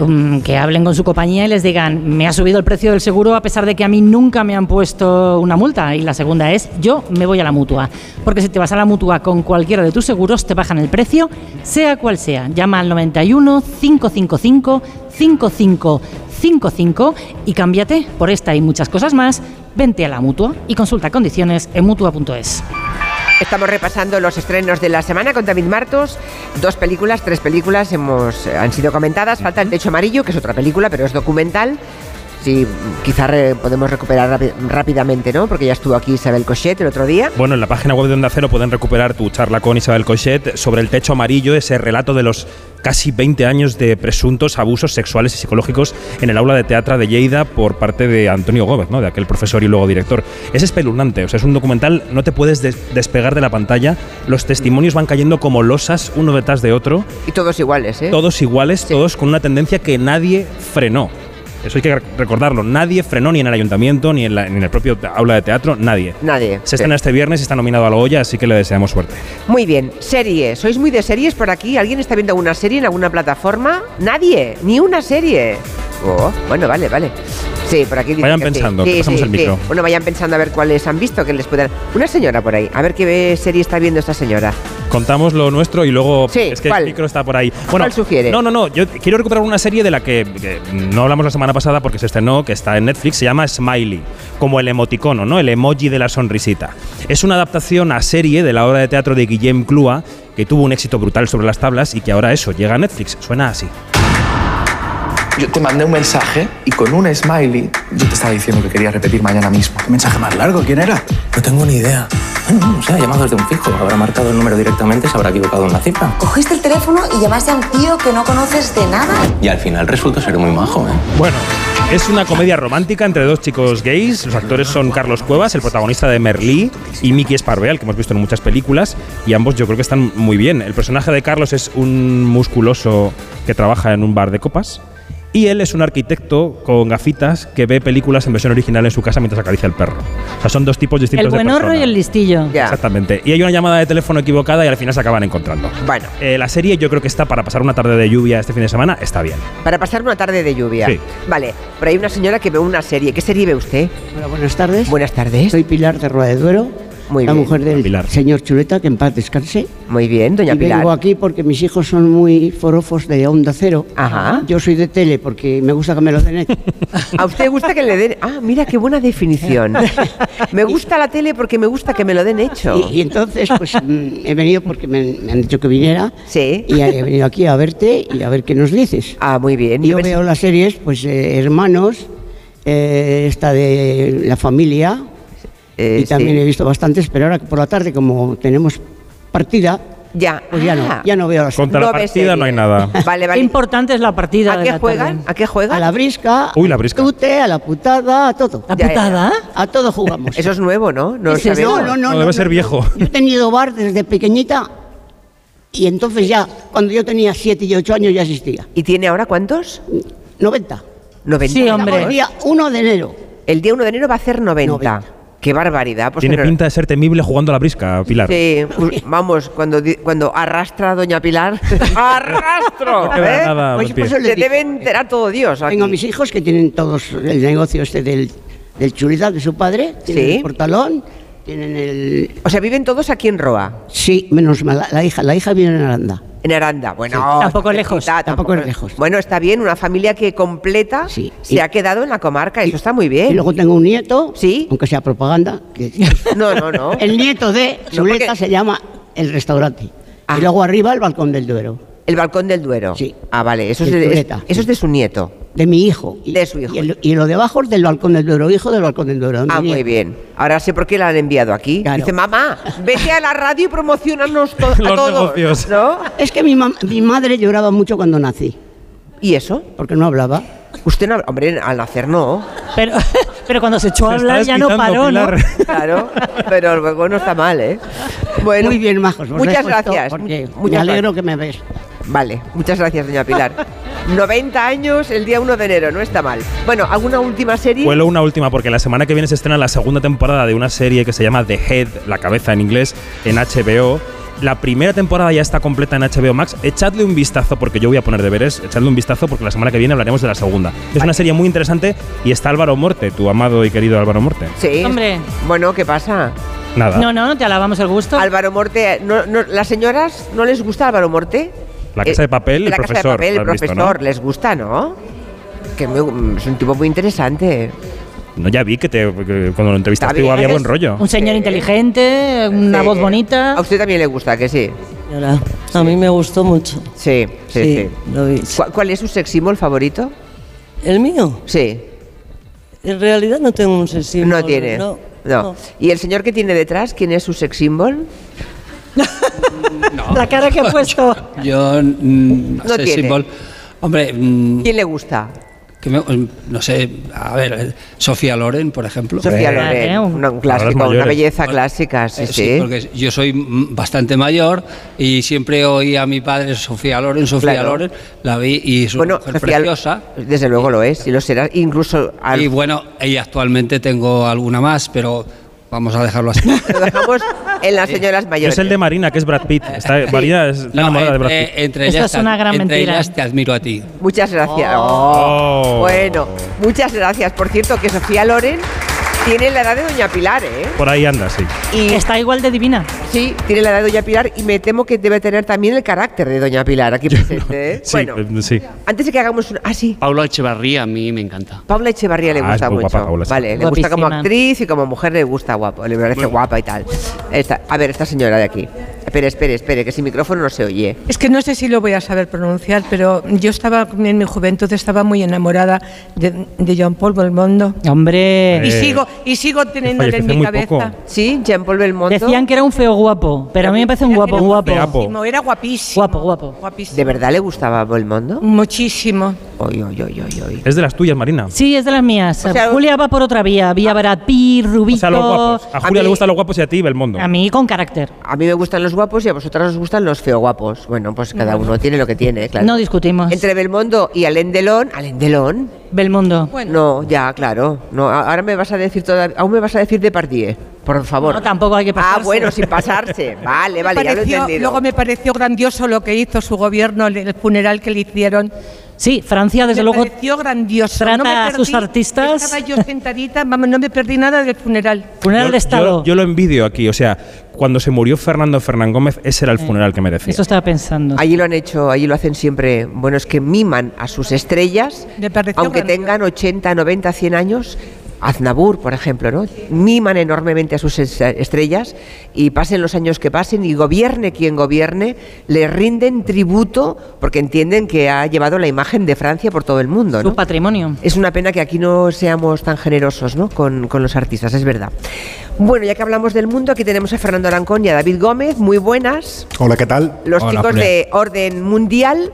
mm, que hablen con su compañía y les digan, me ha subido el precio del seguro a pesar de que a mí nunca me han puesto una multa. Y la segunda es, yo me voy a la mutua. Porque si te vas a la mutua con cualquiera de tus seguros, te bajan el precio, sea cual sea. Llama al 91 555 5555 y cámbiate por esta y muchas cosas más. Vente a la mutua y consulta condiciones en mutua.es. Estamos repasando los estrenos de la semana con David Martos. Dos películas, tres películas hemos, eh, han sido comentadas. Falta El Techo Amarillo, que es otra película, pero es documental. Sí, quizá re- podemos recuperar rápidamente, ¿no? Porque ya estuvo aquí Isabel Cochet el otro día. Bueno, en la página web de Onda Cero pueden recuperar tu charla con Isabel Cochet sobre el techo amarillo, ese relato de los casi 20 años de presuntos abusos sexuales y psicológicos en el aula de teatro de Lleida por parte de Antonio Gómez, ¿no? de aquel profesor y luego director. Es espeluznante, o sea, es un documental, no te puedes des- despegar de la pantalla, los testimonios van cayendo como losas uno detrás de otro, Y todos iguales, ¿eh? todos iguales, todos con una tendencia que nadie frenó. Eso hay que rec- recordarlo. Nadie frenó ni en el ayuntamiento, ni en, la- ni en el propio aula de teatro, nadie. Nadie. Se estrena este viernes y está nominado a la Goya, así que le deseamos suerte. Muy bien, serie. ¿Sois muy de series por aquí? ¿Alguien está viendo alguna serie en alguna plataforma? Nadie, ni una serie. Oh, bueno, vale, vale. Sí, por aquí Vayan que pensando, Sí, que pasamos sí, el micro. Bueno, vayan pensando a ver cuáles han visto, que les puedan... Una señora por ahí, a ver qué serie está viendo esta señora. Contamos lo nuestro y luego Sí, es que ¿cuál? el micro está por ahí. Bueno, ¿Cuál sugiere? No, no, no. Yo quiero recuperar una serie de la que, que no hablamos la semana pasada porque se estrenó, que está en Netflix, se llama Smiley, como el emoticono, ¿no? El emoji de la sonrisita. Es una adaptación a serie de la obra de teatro de Guillem Clúa, que tuvo un éxito brutal sobre las tablas y que ahora eso llega a Netflix. Suena así. Yo te mandé un mensaje y con un smiley yo te estaba diciendo que quería repetir mañana mismo. ¿Qué mensaje más largo? ¿Quién era? No tengo ni idea. Bueno, no sé, ha llamado desde un fijo. Habrá marcado el número directamente, se habrá equivocado en la cifra. Cogiste el teléfono y llamaste a un tío que no conoces de nada. Y al final resultó ser muy majo, ¿eh? Bueno, es una comedia romántica entre dos chicos gays. Los actores son Carlos Cuevas, el protagonista de Merlí, y Miki Esparvé, al que hemos visto en muchas películas. Y ambos yo creo que están muy bien. El personaje de Carlos es un musculoso que trabaja en un bar de copas. Y él es un arquitecto con gafitas que ve películas en versión original en su casa mientras acaricia al perro. O sea, son dos tipos distintos El de buenorro persona. y el listillo. Exactamente. Y hay una llamada de teléfono equivocada y al final se acaban encontrando. Bueno. Eh, la serie yo creo que está para pasar una tarde de lluvia este fin de semana, está bien. Para pasar una tarde de lluvia. Sí. Vale, pero hay una señora que ve una serie. ¿Qué serie ve usted? Hola, buenas tardes. Buenas tardes. Soy Pilar de Rueda de Duero. Muy la bien. mujer del Pilar. señor Chuleta, que en paz descanse. Muy bien, doña y Pilar. vengo aquí porque mis hijos son muy forofos de Onda Cero. Ajá. Yo soy de tele porque me gusta que me lo den hecho. ¿A usted gusta que le den? Ah, mira qué buena definición. Me gusta la tele porque me gusta que me lo den hecho. Y, y entonces, pues mm, he venido porque me, me han dicho que viniera. Sí. Y he venido aquí a verte y a ver qué nos dices. Ah, muy bien. Yo veo las series, pues eh, Hermanos, eh, esta de La Familia, y también sí. he visto bastantes, pero ahora por la tarde, como tenemos partida, ya, pues ya Ah. no, ya no veo las Contra la No ve partida no hay nada. Vale, Qué vale. importante es la partida. ¿A de qué la juegan? tarde. ¿A qué juegan? A la brisca, Uy, la brisca. al tute, a la putada, a todo. ¿La putada? A todo jugamos. Eso es nuevo, ¿no? No ¿Qué es no, no, No, no, debe no, ser viejo. Yo he tenido bar desde pequeñita y entonces ya, cuando yo tenía 7 y 8 años ya existía. ¿Y tiene ahora cuántos? 90. 90. Sí, hombre. El día 1 de enero. El día 1 de enero va a ser 90. 90. Qué barbaridad. Pues Tiene pinta de ser temible jugando a la brisca, Pilar. Sí, pues, vamos, cuando, di- cuando arrastra a Doña Pilar. ¡Arrastro! No ¿eh? nada Pues Se debe enterar todo Dios. aquí. Tengo a mis hijos que tienen todos el negocio este del, del chulita de su padre, tienen Sí. el portalón, tienen el... O sea, viven todos aquí en Roa, Sí, menos mal, la, la hija, la hija vive en Aranda. En Aranda. Bueno, Tampoco cerquita, lejos. Tampoco es lejos. Bueno, está bien, una familia que completa Sí. se Y- ha quedado en la comarca, eso está muy Y bien. luego tengo un nieto, Sí. aunque sea propaganda, que No, no, no. el nieto de No, porque- se llama El Restaurante. Ah. Y luego arriba el Balcón del Duero, El balcón del Duero. Sí. Ah, vale, eso es, De es- eso es de su nieto. de mi hijo. Y, De su hijo. Y, el- y lo de abajo es del Balcón del Duero, hijo del Balcón del Duero. Ah, muy nieto. bien. Ahora sé por qué la han enviado aquí. Claro. Dice, mamá, vete a la radio y promocionanos to- a todos. negocios. ¿No? Es que mi, mi madre lloraba mucho cuando nací, ¿Y eso? porque no hablaba. Usted no, hombre, al nacer no. Pero, pero cuando se echó a hablar ya no paró, ¿no? Claro, pero luego no está mal, ¿eh? Bueno, Muy bien, majos. os Muchas gracias. Me alegro gracias. que me ves. Vale, muchas gracias, doña Pilar. 90 años el día 1 de enero, no está mal. Bueno, ¿alguna última serie? Cuelo una última porque la semana que viene se estrena la segunda temporada de una serie que se llama The Head, la cabeza en inglés, en HBO. La primera temporada ya está completa en HBO Max. Echadle un vistazo porque yo voy a poner deberes. Echadle un vistazo porque la semana que viene hablaremos de la segunda. Es una serie muy interesante y está Álvaro Morte, tu amado y querido Álvaro Morte. Sí. Hombre. Bueno, ¿qué pasa? Nada. No, no, te alabamos el gusto. Álvaro Morte, no, no, ¿las señoras no les gusta Álvaro Morte? La Casa de Papel, el la profesor, Casa de papel, el has visto, profesor, ¿no? les gusta, ¿no? Que me- es un tipo muy interesante. No, ya vi que, te, que cuando lo entrevistaste bien, había buen rollo. Un señor inteligente, una Sí. voz bonita. A usted también le gusta, que sí. A mí me gustó mucho. Sí, sí, sí. Sí, lo vi. ¿Cuál, cuál es su sex symbol favorito? ¿El mío? Sí. En realidad no tengo un sex symbol, No tiene. No. No. ¿Y el señor que tiene detrás, quién es su sex symbol? La cara que ha puesto. Yo mm, no, No sé, tiene. Hombre, mm, ¿Quién le gusta? que me- mm, no sé, a ver, eh, Sofía Loren, por ejemplo. Sofía Loren, una- un clásico, una belleza clásica, sí, sí. porque yo soy mm, bastante mayor y siempre oí a mi padre Sofía Loren, Sofía Claro. Loren, la vi y es una Bueno, mujer Sofía- preciosa. Desde luego lo es, y lo será. Incluso al- Y bueno, y actualmente tengo alguna más, pero vamos a dejarlo así. lo dejamos en las señoras mayores. Es el de Marina, que es Brad Pitt. Está, Marina es No, enamorada de Brad entre, Pitt. entre Esto ellas, es una gran entre mentira. ellas te admiro a ti. Muchas gracias. Oh. Oh, Bueno, muchas gracias. Por cierto, que Sofía Loren tiene la edad de Doña Pilar, ¿eh? Por ahí anda, sí. Y Está igual de divina. sí, tiene la edad de Doña Pilar y me temo que debe tener también el carácter de Doña Pilar aquí presente. ¿eh? Sí, bueno, eh, sí. antes de que hagamos una. Ah, sí. Paula Echevarría a mí me encanta. Paula Echevarría le Ah, gusta es muy mucho. guapa, Paula, sí. vale, le gusta como Guapísima. actriz y como mujer le gusta a. Espere, espere, espere, que sin micrófono no se oye. Es que no sé si lo voy a saber pronunciar, pero yo estaba en mi juventud estaba muy enamorada de, de Jean Paul Belmondo. Hombre. Y Eh, sigo y sigo teniéndole en mi cabeza. poco. Sí, Jean Paul Belmondo. Decían que era un feo guapo, pero a mí me parece un guapo, guapo. guapísimo, Era guapísimo. Guapo, guapo. Guapísimo. ¿De verdad le gustaba Belmondo? Muchísimo. Oy, oy, oy, oy, oy. Es de las tuyas, Marina. Sí, es de las mías. O sea, Julia va por otra vía. Vía Brad Pitt, Rubito. O sea, los guapos. A A Julia mí- le gustan los guapos y a ti, Belmondo. A mí con carácter. A mí me gustan los los guapos y a vosotras os gustan los feo guapos. Bueno, pues cada uno tiene lo que tiene, claro. No discutimos. Entre Belmondo y Alain Delon, Alain Delon. Belmondo. No, ya, claro. No, ahora me vas a decir toda, aún me vas a decir Depardieu, por favor. No, tampoco hay que pasarse. Ah, bueno, sin pasarse. Vale, vale, ya lo he Pareció- entendido. luego me pareció grandioso lo que hizo su gobierno, el, el funeral que le hicieron. Sí, Francia, desde me luego, pareció grandioso. trata No me a sus perdí- artistas- Estaba yo sentadita, vamos, no me perdí nada del funeral. funeral de Yo, Estado. yo lo envidio aquí. O sea, cuando se murió Fernando Fernán Gómez, ese era el funeral que merecía. Eso estaba pensando. Allí lo han hecho, allí lo hacen siempre. Bueno, es que miman a sus estrellas, aunque tengan 80, 90, 100 años. Aznavour, por ejemplo, ¿no? Miman enormemente a sus es- estrellas y pasen los años que pasen y gobierne quien gobierne, le rinden tributo porque entienden que ha llevado la imagen de Francia por todo el mundo, Su ¿no? patrimonio. Es una pena que aquí no seamos tan generosos ¿no? con, con los artistas, es verdad. Bueno, ya que hablamos del mundo, aquí tenemos a Fernando Arancón y a David Gómez, muy buenas. Hola, ¿qué tal? Los chicos de Orden Mundial.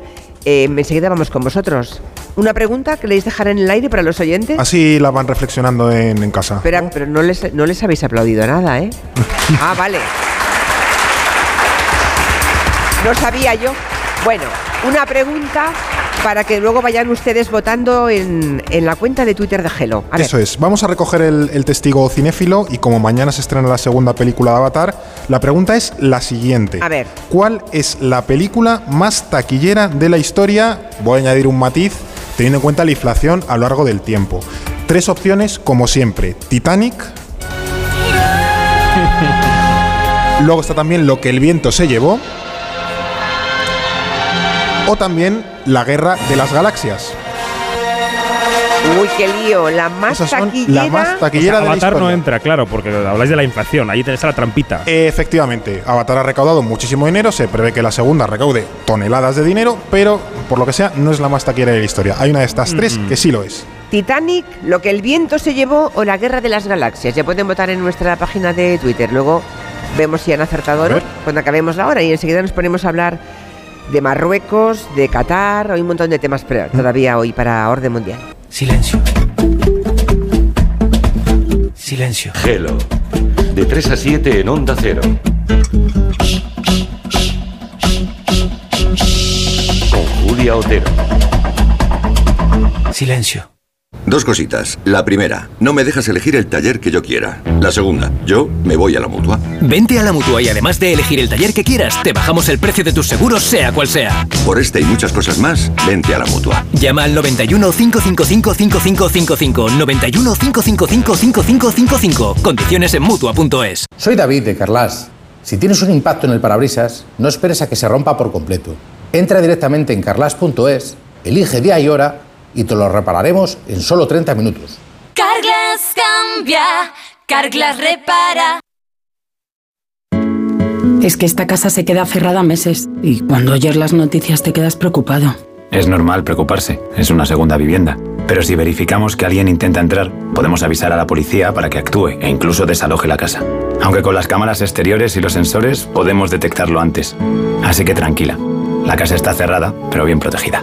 Eh, enseguida vamos con vosotros. Una pregunta que queréis dejar en el aire para los oyentes. Así la van reflexionando en, en casa. Espera, pero no les, no les habéis aplaudido nada, ¿eh? ah, vale. No sabía yo. Bueno, una pregunta para que luego vayan ustedes votando en, en la cuenta de Twitter de Gelo. A ver. Eso es. Vamos a recoger el, el testigo cinéfilo y como mañana se estrena la segunda película de Avatar, la pregunta es la siguiente. A ver. ¿Cuál es la película más taquillera de la historia? Voy a añadir un matiz teniendo en cuenta la inflación a lo largo del tiempo. Tres opciones, como siempre. Titanic. Luego está también Lo que el viento se llevó. O también La guerra de las galaxias. Uy, qué lío. La más Esas son taquillera. la más O taquillera sea, de la Avatar no historia. entra, claro, porque habláis de la inflación. Ahí tenéis la trampita. Efectivamente, Avatar ha recaudado muchísimo dinero, se prevé que la segunda recaude toneladas de dinero, pero por lo que sea no es la más taquillera de la historia. Hay una de estas tres que sí lo es. Titanic, Lo que el viento se llevó o La guerra de las galaxias. Ya pueden votar en nuestra página de Twitter. Luego vemos si han acertado o no cuando acabemos la hora y enseguida nos ponemos a hablar de Marruecos, de Qatar, hay un montón de temas pre- todavía hoy para Orden Mundial. Silencio. Silencio. Gelo. De 3 a 7 en Onda Cero. Con Julia Otero. Silencio. Dos cositas. La primera, no me dejas elegir el taller que yo quiera. La segunda, yo me voy a la mutua. Vente a la mutua y además de elegir el taller que quieras, te bajamos el precio de tus seguros, sea cual sea. Por este y muchas cosas más, vente a la mutua. Llama al 91 555 5555. 91 555 5555. Condiciones en mutua.es. Soy David de Carlas. Si tienes un impacto en el parabrisas, no esperes a que se rompa por completo. Entra directamente en carlas.es, elige día y hora y te lo repararemos en solo 30 minutos. Carglass cambia, Carglass repara. Es que esta casa se queda cerrada meses y cuando oyes las noticias te quedas preocupado. Es normal preocuparse, es una segunda vivienda. Pero si verificamos que alguien intenta entrar, podemos avisar a la policía para que actúe e incluso desaloje la casa. Aunque con las cámaras exteriores y los sensores podemos detectarlo antes. Así que tranquila, la casa está cerrada, pero bien protegida.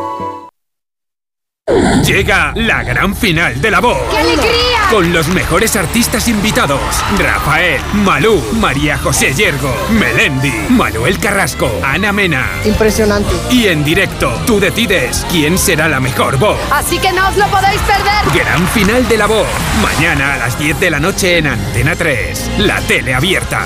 Llega la gran final de La Voz. ¡Qué alegría! Con los mejores artistas invitados: Rafael, Malú, María José Yergo, Melendi, Manuel Carrasco, Ana Mena. Impresionante. Y en directo, tú decides quién será la mejor voz. Así que no os lo podéis perder. Gran final de La Voz. Mañana a las 10 de la noche en Antena 3. La tele abierta.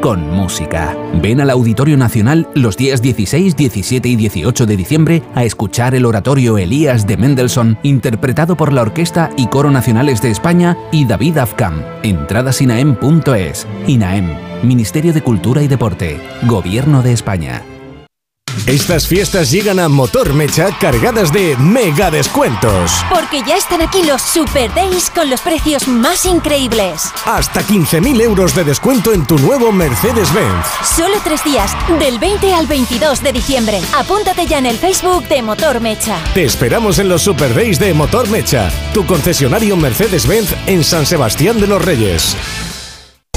con música. Ven al Auditorio Nacional los días 16, 17 y 18 de diciembre a escuchar el oratorio Elías de Mendelssohn, interpretado por la Orquesta y Coro Nacionales de España y David Afkam. Entradas INAEM.es. INAEM, Ministerio de Cultura y Deporte, Gobierno de España. Estas fiestas llegan a Motor Mecha cargadas de mega descuentos. Porque ya están aquí los Super Days con los precios más increíbles. Hasta 15.000 euros de descuento en tu nuevo Mercedes-Benz. Solo tres días, del 20 al 22 de diciembre. Apúntate ya en el Facebook de Motor Mecha. Te esperamos en los Super Days de Motor Mecha, tu concesionario Mercedes-Benz en San Sebastián de los Reyes.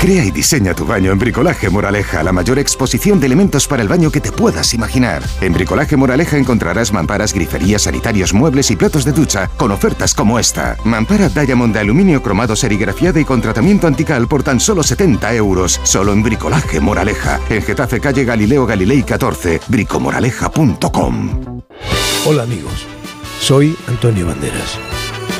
Crea y diseña tu baño en Bricolaje Moraleja, la mayor exposición de elementos para el baño que te puedas imaginar. En Bricolaje Moraleja encontrarás mamparas, griferías, sanitarios, muebles y platos de ducha con ofertas como esta. Mampara Diamond de aluminio cromado serigrafiada y con tratamiento antical por tan solo 70 euros. Solo en Bricolaje Moraleja. En Getafe Calle Galileo Galilei 14, bricomoraleja.com. Hola amigos, soy Antonio Banderas.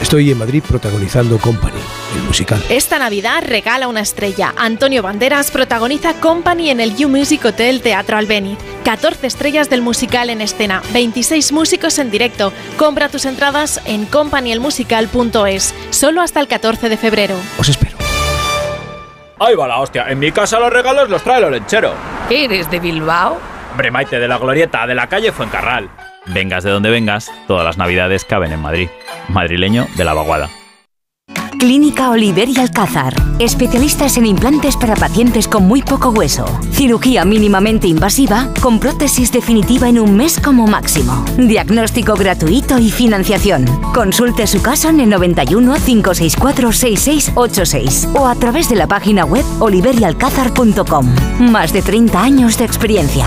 Estoy en Madrid protagonizando Company, el musical. Esta Navidad regala una estrella. Antonio Banderas protagoniza Company en el You Music Hotel Teatro Albéniz. 14 estrellas del musical en escena, 26 músicos en directo. Compra tus entradas en companyelmusical.es, solo hasta el 14 de febrero. Os espero. Ahí va la hostia. En mi casa los regalos los trae el olenchero. ¿Eres de Bilbao? Hombre, Maite, de la glorieta, de la calle Fuencarral. Vengas de donde vengas, todas las navidades caben en Madrid. Madrileño de la vaguada. Clínica Oliver y Alcázar. Especialistas en implantes para pacientes con muy poco hueso. Cirugía mínimamente invasiva con prótesis definitiva en un mes como máximo. Diagnóstico gratuito y financiación. Consulte su caso en el 91 564 6686 o a través de la página web oliverialcázar.com. Más de 30 años de experiencia.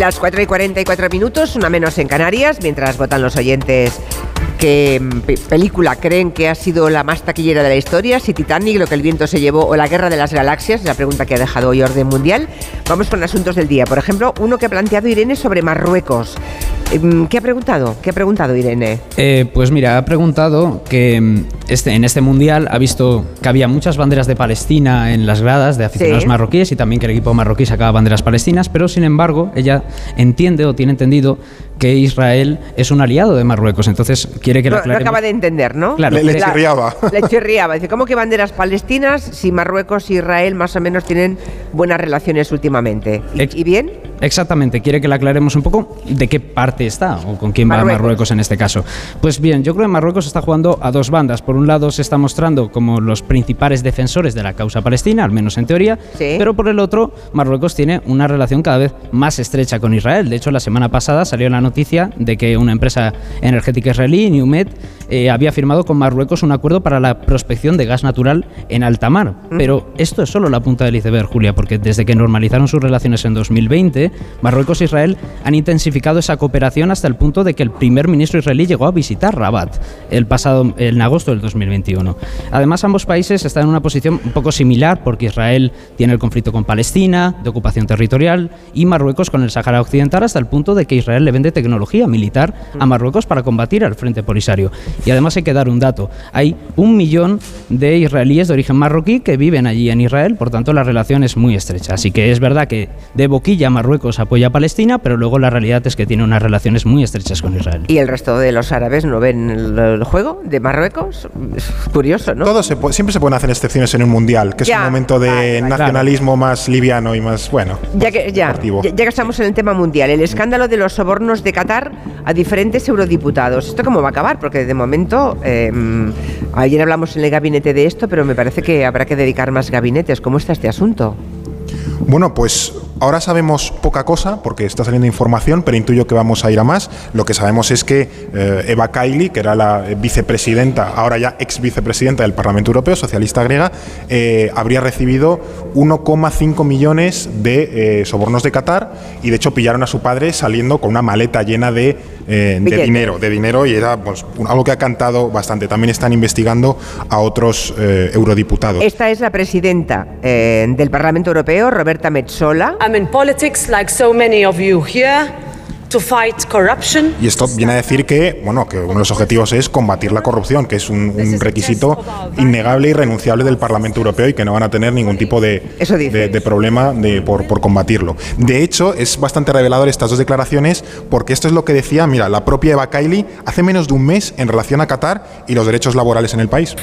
Las 4 y 44 minutos, una menos en Canarias, mientras votan los oyentes qué mm, pe- película creen que ha sido la más taquillera de la historia, si Titanic, lo que el viento se llevó o la guerra de las galaxias, es la pregunta que ha dejado hoy orden mundial. Vamos con asuntos del día. Por ejemplo, uno que ha planteado Irene sobre Marruecos. Em, ¿Qué ha preguntado? ¿Qué ha preguntado Irene? Eh, pues mira, ha preguntado que mm, este, en este mundial ha visto que había muchas banderas de Palestina en las gradas de aficionados Sí. marroquíes y también que el equipo marroquí sacaba banderas palestinas, pero sin embargo ella entiende o tiene entendido que Israel es un aliado de Marruecos, entonces quiere que No, lo no aclaremos. acaba de entender, ¿no? Claro. Le- le La- chirriaba. Le chirriaba. Dice, ¿cómo que banderas palestinas si Marruecos e Israel más o menos tienen buenas relaciones últimamente? ¿Y, y bien? Exactamente, quiere que le aclaremos un poco de qué parte está o con quién va Marruecos. Marruecos en este caso. Pues bien, yo creo que Marruecos está jugando a dos bandas. Por un lado se está mostrando como los principales defensores de la causa palestina, al menos en teoría, pero por el otro Marruecos tiene una relación cada vez más estrecha con Israel. De hecho, la semana pasada salió la noticia de que una empresa energética israelí, Newmed, eh, había firmado con Marruecos un acuerdo para la prospección de gas natural en alta mar. Pero esto es solo la punta del iceberg, Julia, porque desde que normalizaron sus relaciones en 2020, Marruecos e Israel han intensificado esa cooperación hasta el punto de que el primer ministro israelí llegó a visitar Rabat el pasado en agosto del 2021. Además, ambos países están en una posición un poco similar porque Israel tiene el conflicto con Palestina, de ocupación territorial, y Marruecos con el Sahara Occidental hasta el punto de que Israel le vende tecnología militar a Marruecos para combatir al Frente Polisario. Y además hay que dar un dato. Hay un millón de israelíes de origen marroquí que viven allí en Israel, por tanto la relación es muy estrecha. Así que es verdad que de boquilla Marruecos apoya a Palestina, pero luego la realidad es que tiene unas relaciones muy estrechas con Israel. ¿Y el resto de los árabes no ven el, juego de Marruecos? Es curioso, ¿no? Todo se siempre se pueden hacer excepciones en un mundial, que es un momento de nacionalismo más liviano y más, bueno, ya que, ya, ya, que estamos en el tema mundial, el escándalo de los sobornos de Qatar a diferentes eurodiputados. ¿Esto cómo va a acabar? Porque de momento, em, ayer hablamos en el gabinete de esto, pero me parece que habrá que dedicar más gabinetes. ¿Cómo está este asunto? Bueno, pues ahora sabemos poca cosa porque está saliendo información, pero intuyo que vamos a ir a más. Lo que sabemos es que eh, Eva Kaili, que era la vicepresidenta, ahora ya ex vicepresidenta del Parlamento Europeo, socialista griega, eh, habría recibido 1,5 millones de eh, sobornos de Qatar y de hecho pillaron a su padre saliendo con una maleta llena de, de dinero, de dinero y era pues, algo que ha cantado bastante. También están investigando a otros eurodiputados. Esta es la presidenta del Parlamento Europeo, Roberta Metsola. I'm in politics like so many of you here. Y esto viene a decir que, bueno, que uno de los objetivos es combatir la corrupción, que es un, requisito innegable y renunciable del Parlamento Europeo y que no van a tener ningún tipo de, de, problema de, por, por, combatirlo. De hecho, es bastante revelador estas dos declaraciones porque esto es lo que decía, mira, la propia Eva Kaili hace menos de un mes en relación a Qatar y los derechos laborales en el país.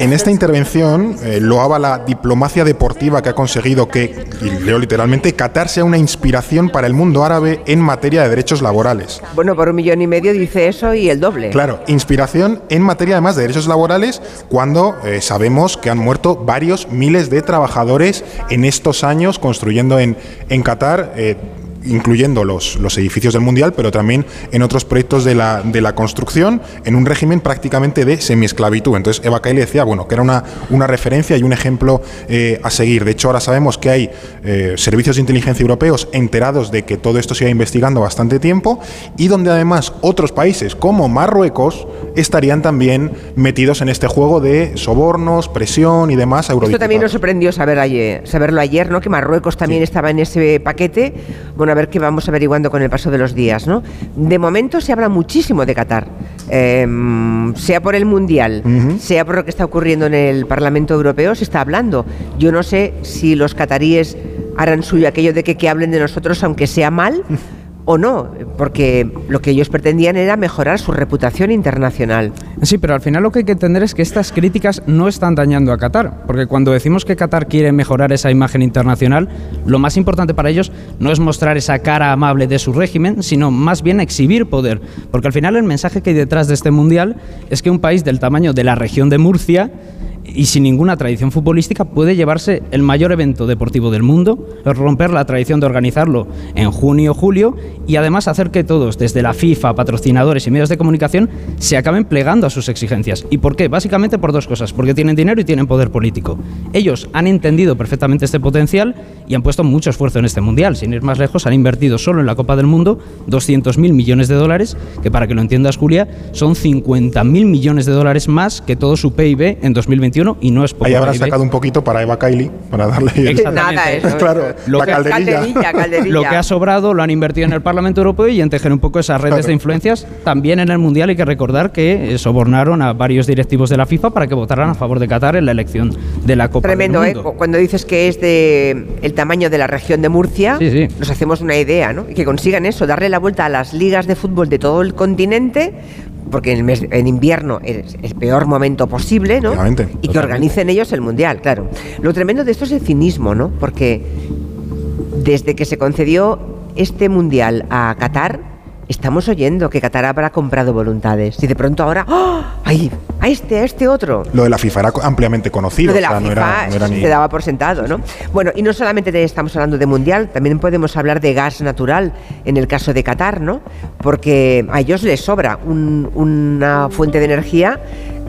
En esta intervención eh, loaba la diplomacia deportiva que ha conseguido que, y leo literalmente, Qatar sea una inspiración para el mundo árabe en materia de derechos laborales. Bueno, por un millón y medio dice eso y el doble. Claro, inspiración en materia además de derechos laborales cuando eh, sabemos que han muerto varios miles de trabajadores en estos años construyendo en, en Qatar. Eh, incluyendo los, los edificios del Mundial, pero también en otros proyectos de la, de la construcción, en un régimen prácticamente de semiesclavitud. Entonces Eva Kaili decía, bueno, que era una, una referencia y un ejemplo eh, a seguir. De hecho, ahora sabemos que hay eh, servicios de inteligencia europeos enterados de que todo esto se iba investigando bastante tiempo y donde además otros países como Marruecos estarían también metidos en este juego de sobornos, presión y demás. Esto también nos sorprendió saber ayer, saberlo ayer, ¿no? Que Marruecos también estaba en ese paquete. Bueno, a ver qué vamos averiguando con el paso de los días, ¿no? De momento se habla muchísimo de Qatar, em, sea por el Mundial, sea por lo que está ocurriendo en el Parlamento Europeo, se está hablando. Yo no sé si los cataríes harán suyo aquello de que, que hablen de nosotros aunque sea mal. o no, porque lo que ellos pretendían era mejorar su reputación internacional. Sí, pero al final lo que hay que entender es que estas críticas no están dañando a Qatar, porque cuando decimos que Qatar quiere mejorar esa imagen internacional, lo más importante para ellos no es mostrar esa cara amable de su régimen, sino más bien exhibir poder, porque al final el mensaje que hay detrás de este mundial es que un país del tamaño de la región de Murcia y sin ninguna tradición futbolística puede llevarse el mayor evento deportivo del mundo, romper la tradición de organizarlo en junio o julio y además hacer que todos, desde la FIFA, patrocinadores y medios de comunicación, se acaben plegando a sus exigencias. ¿Y por qué? Básicamente por dos cosas, porque tienen dinero y tienen poder político. Ellos han entendido perfectamente este potencial y han puesto mucho esfuerzo en este mundial. Sin ir más lejos, han invertido solo en la Copa del Mundo 200.000 millones de dólares, que para que lo entiendas Julia, son 50.000 millones de dólares más que todo su PIB en 2021 y no es poco. Ahí habrá sacado un poquito para Eva Kaili, para darle Nada, eso, claro, lo la que, calderilla. Lo que ha sobrado lo han invertido en el Parlamento Europeo y en tejer un poco esas redes de influencias. También en el Mundial hay que recordar que eh, sobornaron a varios directivos de la FIFA para que votaran a favor de Qatar en la elección de la Copa Tremendo, del Mundo. ¿eh? Cuando dices que es de el tamaño de la región de Murcia, nos hacemos una idea, ¿no? Y que consigan eso, darle la vuelta a las ligas de fútbol de todo el continente porque en, en invierno es el peor momento posible, ¿no? y que organicen ellos el mundial, claro. Lo tremendo de esto es el cinismo, ¿no? Porque desde que se concedió este mundial a Qatar, estamos oyendo que Qatar habrá comprado voluntades. Y de pronto ahora, ¡oh! ¡ay! A este, a este otro. Lo de la FIFA era ampliamente conocido. Lo de la o sea, FIFA no era, no era ni- se daba por sentado, ¿no? Bueno, y no solamente te- estamos hablando de mundial, también podemos hablar de gas natural en el caso de Qatar, ¿no? Porque a ellos les sobra un- una fuente de energía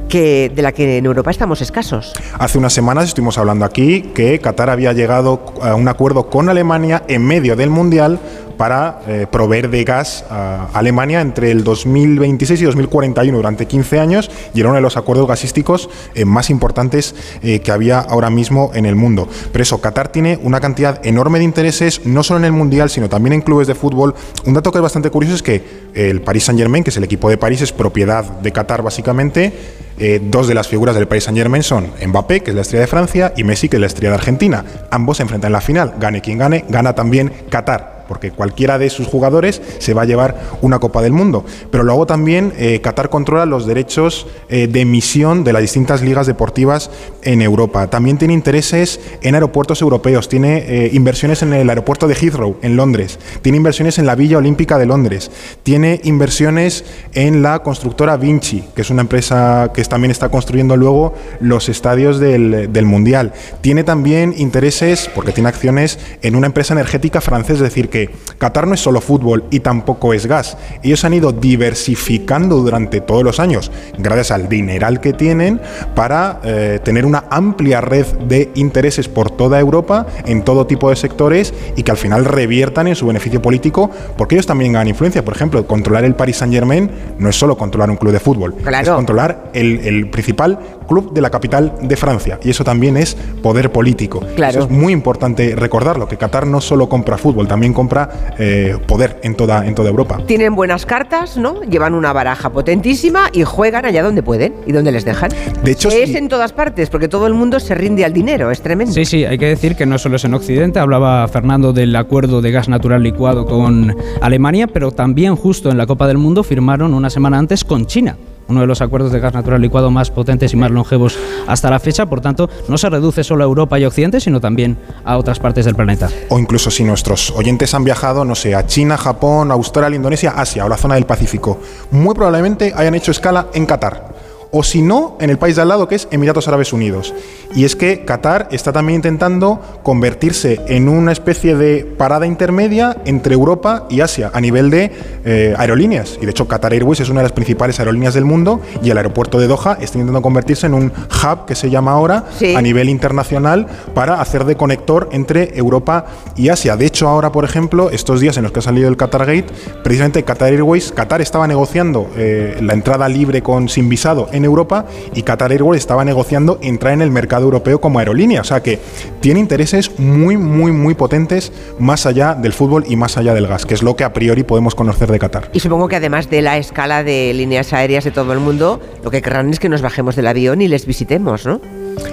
que, de la que en Europa estamos escasos. Hace unas semanas estuvimos hablando aquí que Qatar había llegado a un acuerdo con Alemania en medio del Mundial para eh, proveer de gas a Alemania entre el 2026 y 2041 durante 15 años y era uno de los acuerdos gasísticos eh, más importantes eh, que había ahora mismo en el mundo. Pero eso, Qatar tiene una cantidad enorme de intereses, no solo en el Mundial, sino también en clubes de fútbol. Un dato que es bastante curioso es que el Paris Saint-Germain, que es el equipo de París, es propiedad de Qatar básicamente. Eh, dos de las figuras del Paris Saint-Germain son Mbappé, que es la estrella de Francia, y Messi, que es la estrella de Argentina. Ambos se enfrentan en la final. Gane quien gane, gana también Qatar porque cualquiera de sus jugadores se va a llevar una Copa del Mundo. Pero luego también eh, Qatar controla los derechos eh, de emisión de las distintas ligas deportivas en Europa. También tiene intereses en aeropuertos europeos, tiene eh, inversiones en el aeropuerto de Heathrow, en Londres, tiene inversiones en la Villa Olímpica de Londres, tiene inversiones en la constructora Vinci, que es una empresa que también está construyendo luego los estadios del, del Mundial. Tiene también intereses, porque tiene acciones, en una empresa energética francesa, es decir, que Qatar no es solo fútbol y tampoco es gas. Ellos han ido diversificando durante todos los años, gracias al dineral que tienen, para eh, tener una amplia red de intereses por toda Europa, en todo tipo de sectores, y que al final reviertan en su beneficio político, porque ellos también ganan influencia. Por ejemplo, controlar el Paris Saint Germain no es solo controlar un club de fútbol, es controlar el, el principal club de la capital de Francia, y eso también es poder político. Claro. Eso es muy importante recordarlo, que Qatar no solo compra fútbol, también compra eh, poder en toda, en toda Europa. Tienen buenas cartas, ¿no? Llevan una baraja potentísima y juegan allá donde pueden y donde les dejan. De hecho, es en todas partes, porque todo el mundo se rinde al dinero, es tremendo. Sí, sí, hay que decir que no solo es en Occidente, hablaba Fernando del acuerdo de gas natural licuado con Alemania, pero también justo en la Copa del Mundo firmaron una semana antes con China. Uno de los acuerdos de gas natural licuado más potentes y más longevos hasta la fecha, por tanto, no se reduce solo a Europa y Occidente, sino también a otras partes del planeta. O incluso si nuestros oyentes han viajado, no sé, a China, Japón, Australia, Indonesia, Asia o la zona del Pacífico, muy probablemente hayan hecho escala en Qatar. O si no, en el país de al lado que es Emiratos Árabes Unidos. Y es que Qatar está también intentando convertirse en una especie de parada intermedia entre Europa y Asia a nivel de eh, aerolíneas. Y de hecho Qatar Airways es una de las principales aerolíneas del mundo y el aeropuerto de Doha está intentando convertirse en un hub que se llama ahora Sí. a nivel internacional para hacer de conector entre Europa y Asia. De hecho, ahora, por ejemplo, estos días en los que ha salido el Qatar Gate, precisamente Qatar Airways, Qatar estaba negociando eh, la entrada libre con sin visado en Europa y Qatar Airways estaba negociando entrar en el mercado europeo como aerolínea. O sea que tiene intereses muy, muy, muy potentes más allá del fútbol y más allá del gas, que es lo que a priori podemos conocer de Qatar. Y supongo que además de la escala de líneas aéreas de todo el mundo, lo que querrán es que nos bajemos del avión y les visitemos, ¿no?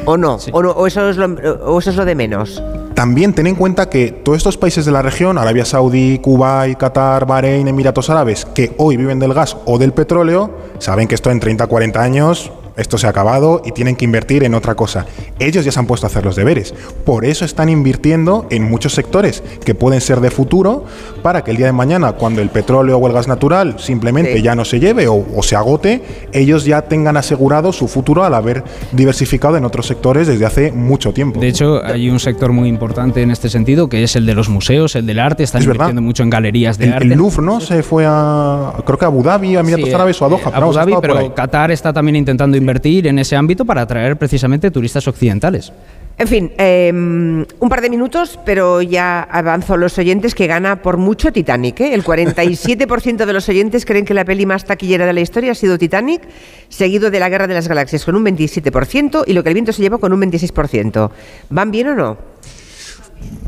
¿O no? ¿O, no? ¿O eso, es lo, ¿O eso es lo de menos? También ten en cuenta que todos estos países de la región, Arabia Saudí, Kuwait, Qatar, Bahrein, Emiratos Árabes, que hoy viven del gas o del petróleo, saben que esto en 30, 40 años, esto se ha acabado y tienen que invertir en otra cosa. Ellos ya se han puesto a hacer los deberes. Por eso están invirtiendo en muchos sectores que pueden ser de futuro para que el día de mañana, cuando el petróleo o el gas natural simplemente Sí. ya no se lleve o, o se agote, ellos ya tengan asegurado su futuro al haber diversificado en otros sectores desde hace mucho tiempo. De hecho, hay un sector muy importante en este sentido, que es el de los museos, el del arte. Están Es verdad. invirtiendo mucho en galerías de El, arte. el Louvre, ¿no? Se fue a, creo que a Abu Dhabi, a Emiratos Sí, Árabes o a eh, Doha. pero Abu Dhabi, pero. Qatar está también intentando invertir en ese ámbito para atraer precisamente turistas occidentales. En fin, eh, un par de minutos, pero ya avanzo los oyentes que gana por mucho Titanic. ¿eh? El 47% de los oyentes creen que la peli más taquillera de la historia ha sido Titanic, seguido de la Guerra de las Galaxias con un 27% y lo que el viento se lleva con un 26%. ¿Van bien o no?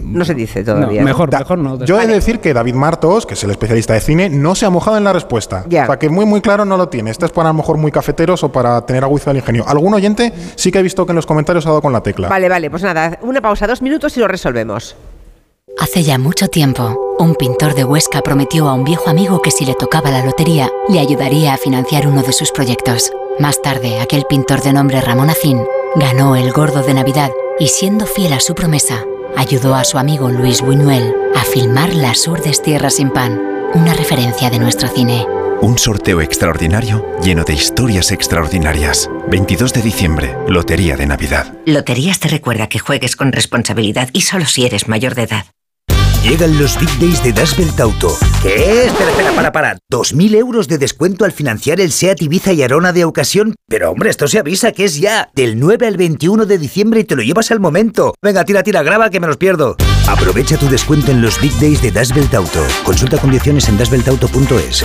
No se dice todavía. No, mejor, mejor no. Yo he de decir que David Martos, que es el especialista de cine, no se ha mojado en la respuesta. Ya. O sea, que muy, muy claro no lo tiene. Esta es para a lo mejor muy cafeteros o para tener agudeza del ingenio. Algún oyente sí que he visto que en los comentarios ha dado con la tecla. Vale, vale, pues nada, una pausa, dos minutos y lo resolvemos. Hace ya mucho tiempo, un pintor de Huesca prometió a un viejo amigo que si le tocaba la lotería, le ayudaría a financiar uno de sus proyectos. Más tarde, aquel pintor de nombre Ramón Acín ganó el gordo de Navidad y siendo fiel a su promesa, ayudó a su amigo Luis Buñuel a filmar Las urdes tierras sin pan. una referencia de nuestro cine. Un sorteo extraordinario lleno de historias extraordinarias. 22 de diciembre, Lotería de Navidad. Loterías te recuerda que juegues con responsabilidad y solo si eres mayor de edad. Llegan los Big Days de Das Auto. ¿Qué? Espera, espera, para, para. ¿2.000 euros de descuento al financiar el SEAT Ibiza y Arona de ocasión? Pero hombre, esto se avisa que es ya. Del 9 al 21 de diciembre y te lo llevas al momento. Venga, tira, tira, graba que me los pierdo. Aprovecha tu descuento en los Big Days de Das Belt Auto. Consulta condiciones en dasbeltauto.es.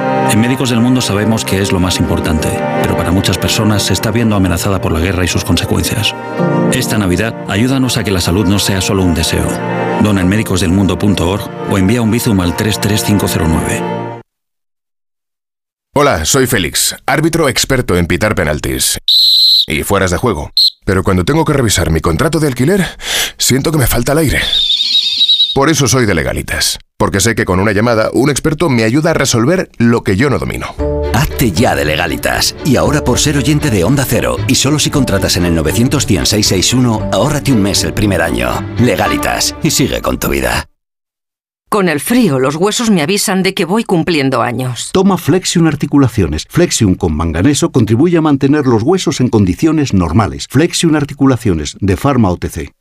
En Médicos del Mundo sabemos que es lo más importante, pero para muchas personas se está viendo amenazada por la guerra y sus consecuencias. Esta Navidad, ayúdanos a que la salud no sea solo un deseo. Dona en médicosdelmundo.org o envía un bizum al 33509. Hola, soy Félix, árbitro experto en pitar penaltis y fueras de juego. Pero cuando tengo que revisar mi contrato de alquiler, siento que me falta el aire. Por eso soy de legalitas, porque sé que con una llamada un experto me ayuda a resolver lo que yo no domino. Hazte ya de legalitas. Y ahora por ser oyente de Onda Cero, y solo si contratas en el 91661, ahórrate un mes el primer año. Legalitas, y sigue con tu vida. Con el frío, los huesos me avisan de que voy cumpliendo años. Toma Flexion Articulaciones. Flexion con manganeso contribuye a mantener los huesos en condiciones normales. Flexion Articulaciones, de Pharma OTC.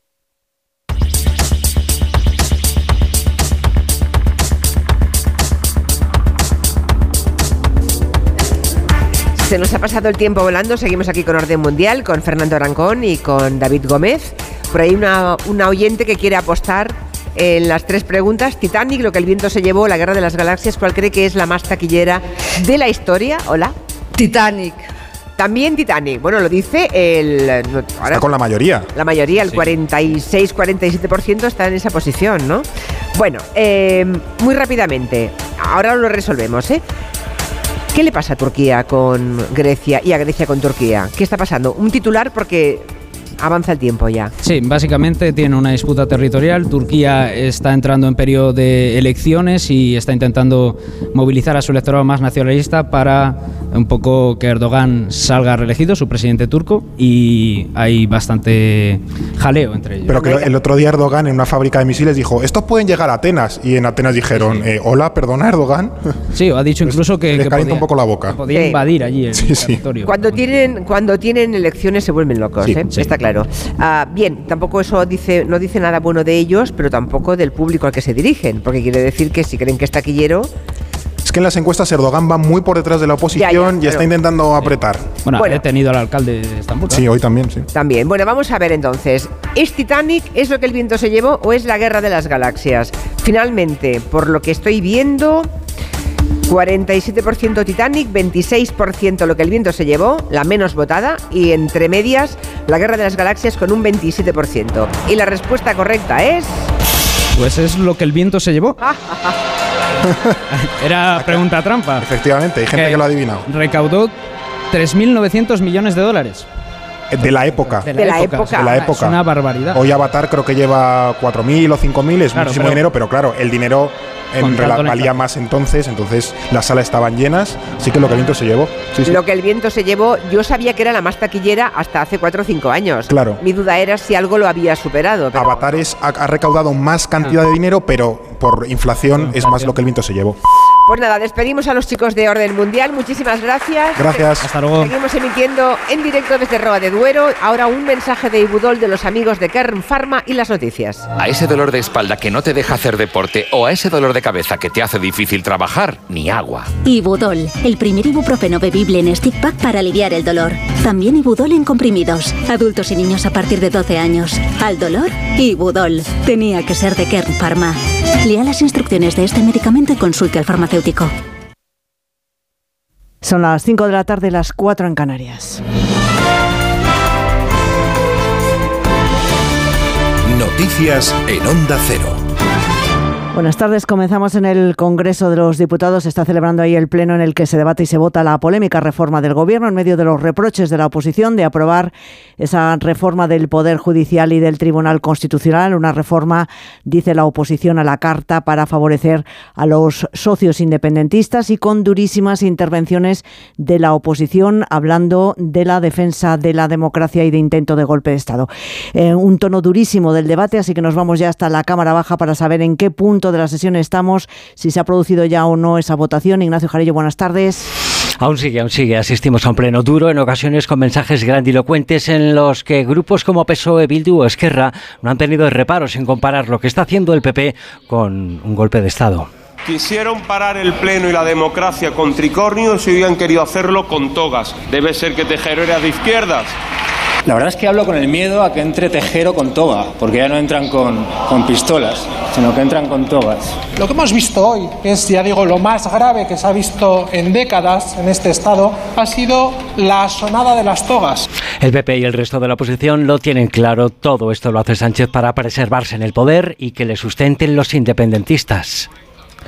Se nos ha pasado el tiempo volando, seguimos aquí con Orden Mundial, con Fernando Arancón y con David Gómez. Por ahí una, una oyente que quiere apostar en las tres preguntas. Titanic, lo que el viento se llevó, la guerra de las galaxias, ¿cuál cree que es la más taquillera de la historia? Hola. Titanic. También Titanic. Bueno, lo dice el... ahora- Está con la mayoría. la mayoría, el 46-47% está en esa posición, ¿no? Bueno, eh, muy rápidamente, ahora lo resolvemos, ¿eh? ¿Qué le pasa a Turquía con Grecia y a Grecia con Turquía? ¿Qué está pasando? Un titular porque avanza el tiempo ya. Sí, básicamente tiene una disputa territorial. Turquía está entrando en periodo de elecciones y está intentando movilizar a su electorado más nacionalista para un poco que Erdogan salga reelegido, su presidente turco, y hay bastante jaleo entre ellos. Pero que el otro día Erdogan en una fábrica de misiles dijo, estos pueden llegar a Atenas. Y en Atenas dijeron, eh, hola, perdona, Erdogan. Sí, ha dicho incluso que, Le que calienta podía- un poco la boca. podía Sí. invadir allí el Sí, sí. territorio. Cuando tienen, cuando tienen elecciones se vuelven locos, Sí, ¿eh? sí. está claro. Ah, bien, tampoco eso dice, no dice nada bueno de ellos, pero tampoco del público al que se dirigen, porque quiere decir que si creen que es taquillero, Es que en las encuestas Erdogan va muy por detrás de la oposición Ya, ya, y pero- está intentando apretar. Bueno, Bueno. ha detenido al alcalde de Estambul. Sí, hoy también, sí. También. Bueno, vamos a ver entonces. ¿Es Titanic, es lo que el viento se llevó o es la guerra de las galaxias? Finalmente, por lo que estoy viendo, 47% Titanic, 26% lo que el viento se llevó, la menos votada, y entre medias, la guerra de las galaxias con un 27%. Y la respuesta correcta es... Pues es lo que el viento se llevó. Era pregunta trampa. Efectivamente, hay gente que lo ha adivinado. Recaudó 3.900 millones de dólares. De la época. De la época. De la Es época. una barbaridad. Hoy Avatar creo que lleva 4.000 o 5.000, es Claro, muchísimo pero- dinero, pero claro, el dinero en valía más entonces, entonces las salas estaban llenas, así que lo que el viento se llevó. Sí, sí. Lo que el viento se llevó, yo sabía que era la más taquillera hasta hace 4 o 5 años. Claro. Mi duda era si algo lo había superado. pero- Avatar es- ha, ha recaudado más cantidad de dinero, pero por inflación es más lo que el viento se llevó. Pues nada, despedimos a los chicos de Orden Mundial. Muchísimas gracias. Gracias. Hasta luego. Seguimos emitiendo en directo desde Roa de Duero. Ahora un mensaje de Ibudol de los amigos de Kern Pharma y las noticias. A ese dolor de espalda que no te deja hacer deporte o a ese dolor de cabeza que te hace difícil trabajar, ni agua. Ibudol, el primer ibuprofeno bebible en stick pack para aliviar el dolor. También Ibudol en comprimidos. Adultos y niños a partir de 12 años. Al dolor, Ibudol. Tenía que ser de Kern Pharma. Lea las instrucciones de este medicamento y consulte al farmacéutico. Son las 5 de la tarde, las 4 en Canarias. Noticias en Onda Cero. Buenas tardes. Comenzamos en el Congreso de los Diputados. Se está celebrando ahí el pleno en el que se debate y se vota la polémica reforma del Gobierno en medio de los reproches de la oposición de aprobar esa reforma del Poder Judicial y del Tribunal Constitucional. Una reforma, dice la oposición a la Carta, para favorecer a los socios independentistas y con durísimas intervenciones de la oposición hablando de la defensa de la democracia y de intento de golpe de Estado. Eh, un tono durísimo del debate, así que nos vamos ya hasta la Cámara Baja para saber en qué punto de la sesión estamos, si se ha producido ya o no esa votación. Ignacio Jarillo, buenas tardes. Aún sigue, aún sigue. Asistimos a un pleno duro, en ocasiones con mensajes grandilocuentes en los que grupos como PSOE, Bildu o Esquerra no han tenido reparos en comparar lo que está haciendo el PP con un golpe de Estado. Quisieron parar el pleno y la democracia con tricornios y hubieran querido hacerlo con togas. Debe ser que Tejero era de izquierdas. La verdad es que hablo con el miedo a que entre Tejero con toga, porque ya no entran con, con pistolas, sino que entran con togas. Lo que hemos visto hoy es, ya digo, lo más grave que se ha visto en décadas en este Estado, ha sido la sonada de las togas. El PP y el resto de la oposición lo tienen claro, todo esto lo hace Sánchez para preservarse en el poder y que le sustenten los independentistas.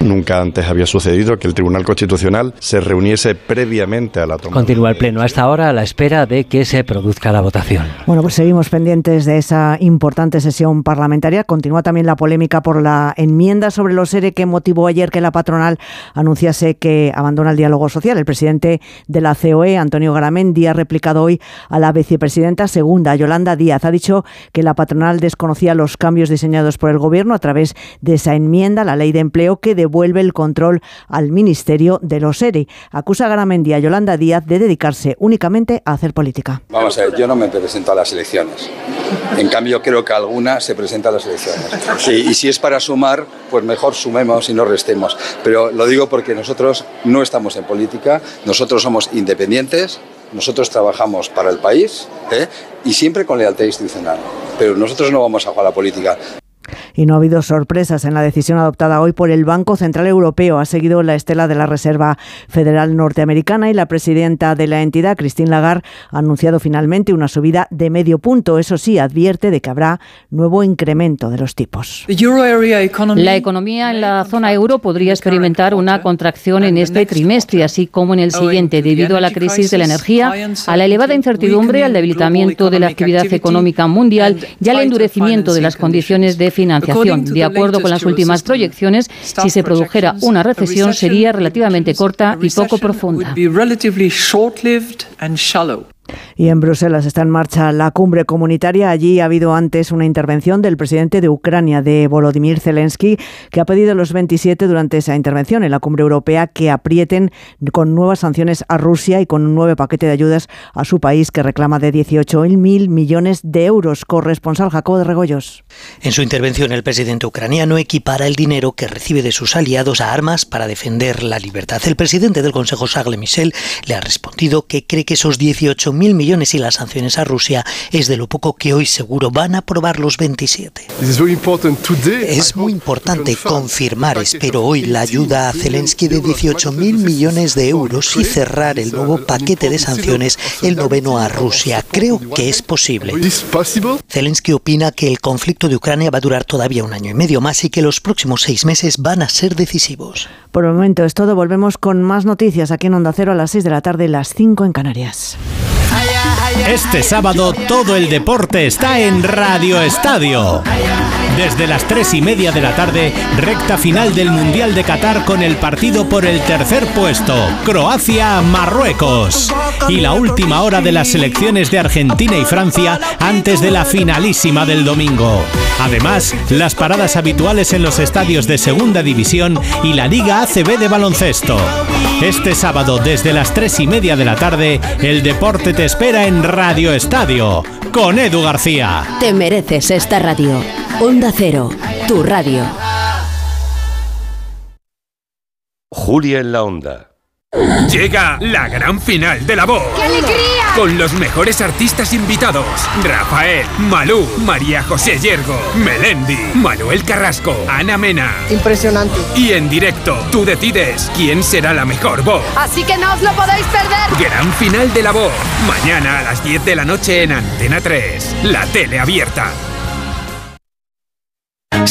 Nunca antes había sucedido que el Tribunal Constitucional se reuniese previamente a la toma. Continúa el Pleno a esta hora a la espera de que se produzca la votación. Bueno, pues seguimos pendientes de esa importante sesión parlamentaria. Continúa también la polémica por la enmienda sobre los ERE que motivó ayer que la patronal anunciase que abandona el diálogo social. El presidente de la COE, Antonio Garamendi, ha replicado hoy a la vicepresidenta segunda, Yolanda Díaz. Ha dicho que la patronal desconocía los cambios diseñados por el Gobierno a través de esa enmienda, la ley de empleo, que devuelve el control al Ministerio de los ERE. Acusa a Garamendi a Yolanda Díaz de dedicarse únicamente a hacer política. Vamos a ver, yo no me presento a las elecciones. En cambio, creo que alguna se presenta a las elecciones. Y, si es para sumar, pues mejor sumemos y no restemos. Pero lo digo porque nosotros no estamos en política, nosotros somos independientes, nosotros trabajamos para el país ¿eh? y siempre con lealtad institucional. Pero nosotros no vamos a jugar a la política. Y no ha habido sorpresas en la decisión adoptada hoy por el Banco Central Europeo. Ha seguido la estela de la Reserva Federal Norteamericana y la presidenta de la entidad, Christine Lagarde, ha anunciado finalmente una subida de medio punto. Eso sí, advierte de que habrá nuevo incremento de los tipos. La economía en la zona euro podría experimentar una contracción en este trimestre, así como en el siguiente, debido a la crisis de la energía, a la elevada incertidumbre, al debilitamiento de la actividad económica mundial y al endurecimiento de las condiciones de financiación. De acuerdo con las últimas proyecciones, si se produjera una recesión sería relativamente corta y poco profunda. Y en Bruselas está en marcha la cumbre comunitaria. Allí ha habido antes una intervención del presidente de Ucrania, de Volodymyr Zelensky, que ha pedido a los 27 durante esa intervención en la cumbre europea que aprieten con nuevas sanciones a Rusia y con un nuevo paquete de ayudas a su país que reclama de 18.000 millones de euros. Corresponsal Jacobo de Regoyos. En su intervención, el presidente ucraniano equipara el dinero que recibe de sus aliados a armas para defender la libertad. El presidente del Consejo, Charles Michel, le ha respondido que cree que esos 18 mil millones y las sanciones a Rusia es de lo poco que hoy seguro van a aprobar los 27. Es muy importante confirmar, espero hoy, la ayuda a Zelensky de 18 mil millones de euros y cerrar el nuevo paquete de sanciones, el noveno a Rusia. Creo que es posible. Zelensky opina que el conflicto de Ucrania va a durar todavía un año y medio más y que los próximos seis meses van a ser decisivos. Por el momento es todo. Volvemos con más noticias aquí en Onda Cero a las 6 de la tarde, las 5 en Canarias. Este sábado todo el deporte está en Radio Estadio. Desde las tres y media de la tarde, recta final del Mundial de Qatar con el partido por el tercer puesto, Croacia-Marruecos. Y la última hora de las selecciones de Argentina y Francia antes de la finalísima del domingo. Además, las paradas habituales en los estadios de Segunda División y la Liga ACB de baloncesto. Este sábado, desde las tres y media de la tarde, el deporte te espera en Radio Estadio, con Edu García. Te mereces esta radio. Cero, tu radio. Julia en la Onda. Llega la gran final de la voz. ¡Qué alegría! Con los mejores artistas invitados: Rafael, Malú, María José Yergo, Melendi, Manuel Carrasco, Ana Mena. Impresionante. Y en directo, tú decides quién será la mejor voz. Así que no os lo podéis perder. Gran final de la voz. Mañana a las 10 de la noche en Antena 3. La tele abierta.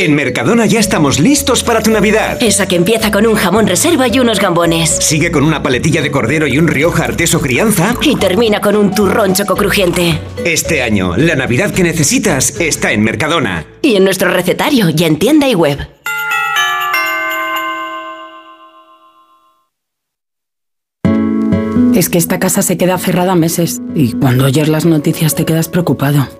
En Mercadona ya estamos listos para tu Navidad. Esa que empieza con un jamón reserva y unos gambones. Sigue con una paletilla de cordero y un Rioja Arteso Crianza. Y termina con un turrón choco crujiente. Este año, la Navidad que necesitas está en Mercadona. Y en nuestro recetario y en tienda y web. Es que esta casa se queda cerrada meses y cuando oyes las noticias te quedas preocupado.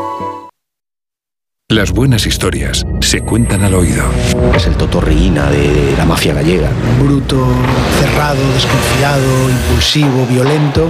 Las buenas historias se cuentan al oído. Es el totorriina de la mafia gallega. Bruto, cerrado, desconfiado, impulsivo, violento.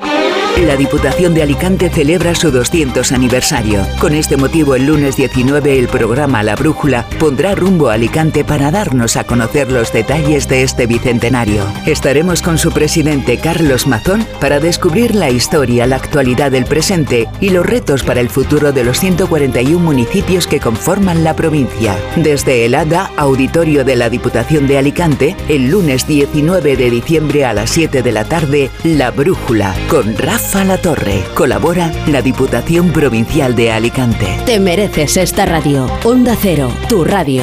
you La Diputación de Alicante celebra su 200 aniversario. Con este motivo, el lunes 19, el programa La Brújula pondrá rumbo a Alicante para darnos a conocer los detalles de este bicentenario. Estaremos con su presidente Carlos Mazón para descubrir la historia, la actualidad del presente y los retos para el futuro de los 141 municipios que conforman la provincia. Desde el ADA, auditorio de la Diputación de Alicante, el lunes 19 de diciembre a las 7 de la tarde, La Brújula, con Rafa La Torre. Colabora la Diputación Provincial de Alicante. Te mereces esta radio. Onda Cero, tu radio.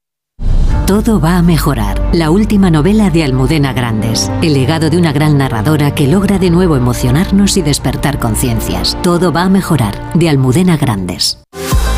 Todo va a mejorar. La última novela de Almudena Grandes. El legado de una gran narradora que logra de nuevo emocionarnos y despertar conciencias. Todo va a mejorar. De Almudena Grandes.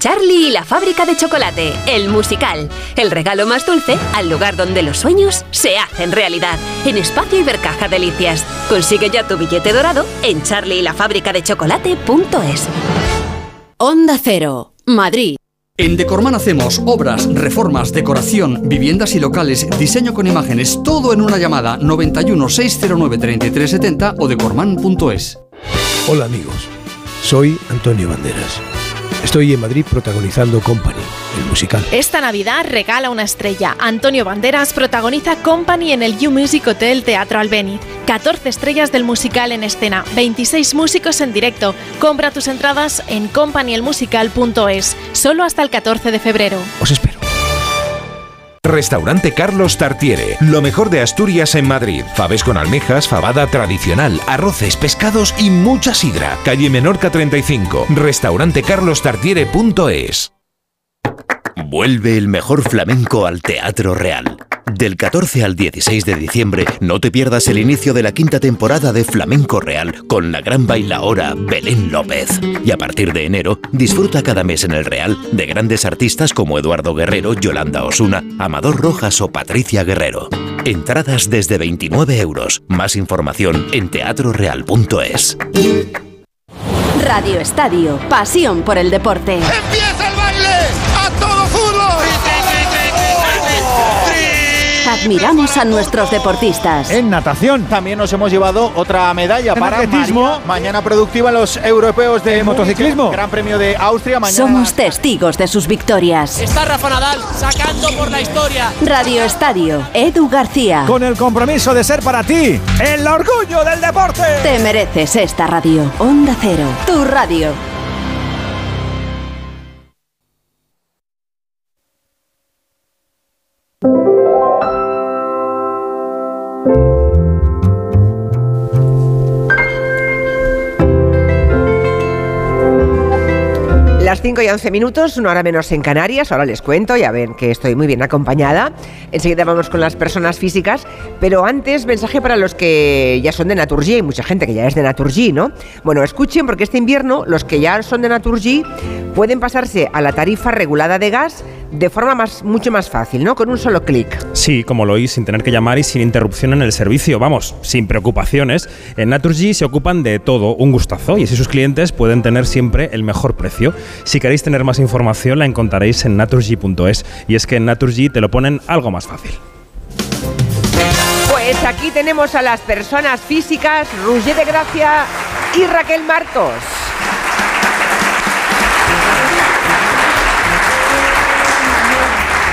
Charlie y la fábrica de chocolate, el musical. El regalo más dulce al lugar donde los sueños se hacen realidad. En Espacio Ibercaja Delicias. Consigue ya tu billete dorado en charlieylafabricadechocolate.es. Onda Cero, Madrid. En Decorman hacemos obras, reformas, decoración, viviendas y locales, diseño con imágenes, todo en una llamada 91 609 3370 o decorman.es. Hola amigos, soy Antonio Banderas. Estoy en Madrid protagonizando Company, el musical. Esta Navidad regala una estrella. Antonio Banderas protagoniza Company en el You Music Hotel Teatro Albeni. 14 estrellas del musical en escena, 26 músicos en directo. Compra tus entradas en companyelmusical.es, solo hasta el 14 de febrero. Os espero. Restaurante Carlos Tartiere, lo mejor de Asturias en Madrid. Faves con almejas, fabada tradicional, arroces, pescados y mucha sidra. Calle Menorca 35, restaurantecarlostartiere.es. Vuelve el mejor flamenco al Teatro Real. Del 14 al 16 de diciembre, no te pierdas el inicio de la quinta temporada de Flamenco Real con la gran bailaora Belén López. Y a partir de enero, disfruta cada mes en el Real de grandes artistas como Eduardo Guerrero, Yolanda Osuna, Amador Rojas o Patricia Guerrero. Entradas desde 29 euros. Más información en teatroreal.es. Radio Estadio, pasión por el deporte. ¡Empieza Admiramos a nuestros deportistas. En natación también nos hemos llevado otra medalla En para atletismo. María. Mañana productiva los europeos de Múnich, motociclismo. Gran Premio de Austria. Mañana Somos testigos de sus victorias. Está Rafa Nadal sacando por la historia. Radio Estadio, Edu García. Con el compromiso de ser para ti el orgullo del deporte. Te mereces esta radio. Onda Cero, tu radio. Las 5 y 11 minutos, una hora menos en Canarias. Ahora les cuento, ya ven que estoy muy bien acompañada. Enseguida vamos con las personas físicas. Pero antes, mensaje para los que ya son de Naturgy. Hay mucha gente que ya es de Naturgy, ¿no? Bueno, escuchen, porque este invierno los que ya son de Naturgy pueden pasarse a la tarifa regulada de gas de forma más, mucho más fácil, ¿no? Con un solo clic. Sí, como lo oís, sin tener que llamar y sin interrupción en el servicio. Vamos, sin preocupaciones. En Naturgy se ocupan de todo, un gustazo, y así sus clientes pueden tener siempre el mejor precio. Si queréis tener más información, la encontraréis en naturgy.es. Y es que en Naturgy te lo ponen algo más fácil. Pues aquí tenemos a las personas físicas, Roger de Gracia y Raquel Marcos.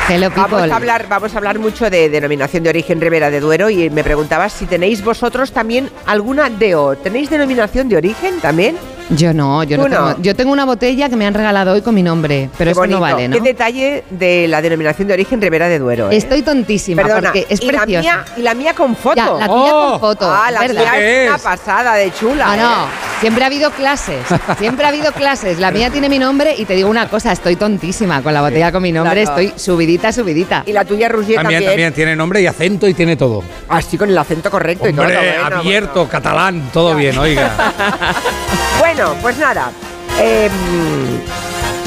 Hello, Vamos a hablar, vamos a hablar mucho de denominación de origen Ribera de Duero y me preguntabas si tenéis vosotros también alguna DO. ¿Tenéis denominación de origen también? Yo no, yo no, ¿Tú no? tengo. Yo tengo una botella que me han regalado hoy con mi nombre, pero Qué eso no vale, ¿no? Qué detalle de la denominación de origen Ribera de Duero. ¿eh? Estoy tontísima Perdona, porque es y la preciosa. mía, y la mía con foto. Ya, la tuya con foto. Ah, la ¿verdad? mía es una pasada de chula. No, no, ¿eh? Siempre ha habido clases, siempre ha habido clases. La mía tiene mi nombre y te digo una cosa, estoy tontísima con la botella con mi nombre, claro. estoy subidita, subidita. Y la tuya, Roger, También, también. también tiene nombre y acento y tiene todo. Así con el acento correcto y todo. Hombre, bueno, abierto, catalán, todo bien, oiga. Bueno, pues nada. eh,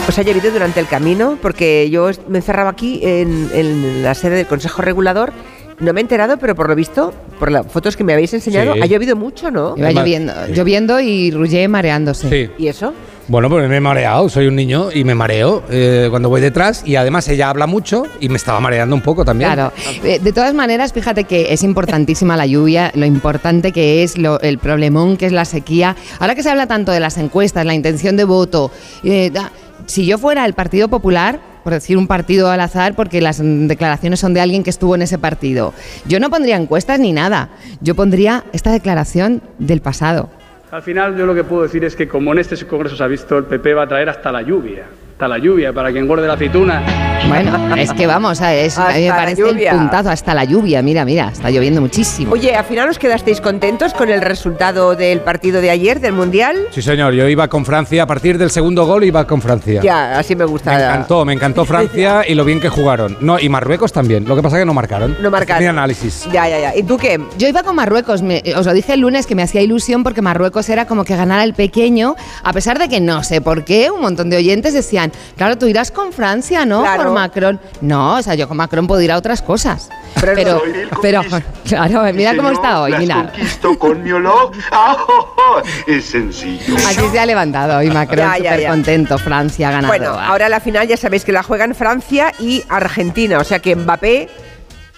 os ha llovido durante el camino porque yo est- me encerraba aquí en, en la sede del Consejo Regulador. No me he enterado, pero por lo visto, por las fotos que me habéis enseñado, Sí. ha llovido mucho, ¿no? Iba lloviendo, lloviendo y Rullé mareándose. Sí. ¿Y eso? Bueno, pues me he mareado, soy un niño y me mareo eh, cuando voy detrás y además ella habla mucho y me estaba mareando un poco también. Claro. Eh, De todas maneras, fíjate que es importantísima la lluvia, lo importante que es, lo- el problemón que es la sequía. Ahora que se habla tanto de las encuestas, la intención de voto, eh, da- si yo fuera el Partido Popular, por decir un partido al azar, porque las declaraciones son de alguien que estuvo en ese partido, yo no pondría encuestas ni nada. Yo pondría esta declaración del pasado. Al final yo lo que puedo decir es que como en este congreso se ha visto, el PP va a traer hasta la lluvia. Hasta la lluvia para que engorde la aceituna. Bueno, es que vamos, a, es, a mí me parece el puntazo, hasta la lluvia, mira, mira, está lloviendo muchísimo. Oye, al final os quedasteis contentos con el resultado del partido de ayer, del Mundial. Sí, señor, yo iba con Francia, a partir del segundo gol iba con Francia. Ya, así me gusta. Me encantó, me encantó Francia y lo bien que jugaron. No, y Marruecos también. Lo que pasa es que no marcaron. No marcaron. Mi análisis. Ya, ya, ya. ¿Y tú qué? Yo iba con Marruecos, me- os lo dije el lunes que me hacía ilusión porque Marruecos era como que ganara el pequeño, a pesar de que no sé por qué, un montón de oyentes decían, claro, tú irás con Francia, ¿no? Claro. Por Macron. No, o sea, yo con Macron puedo ir a otras cosas. Pero, Pero, pero, claro, mira cómo está hoy, mira. conquisto con mi olor. ¡Ah, oh, oh! Es sencillo. Así se ha levantado hoy Macron, Ya, ya, súper ya. contento, Francia ha ganado. Bueno, ahora la final ya sabéis que la juegan Francia y Argentina, o sea que Mbappé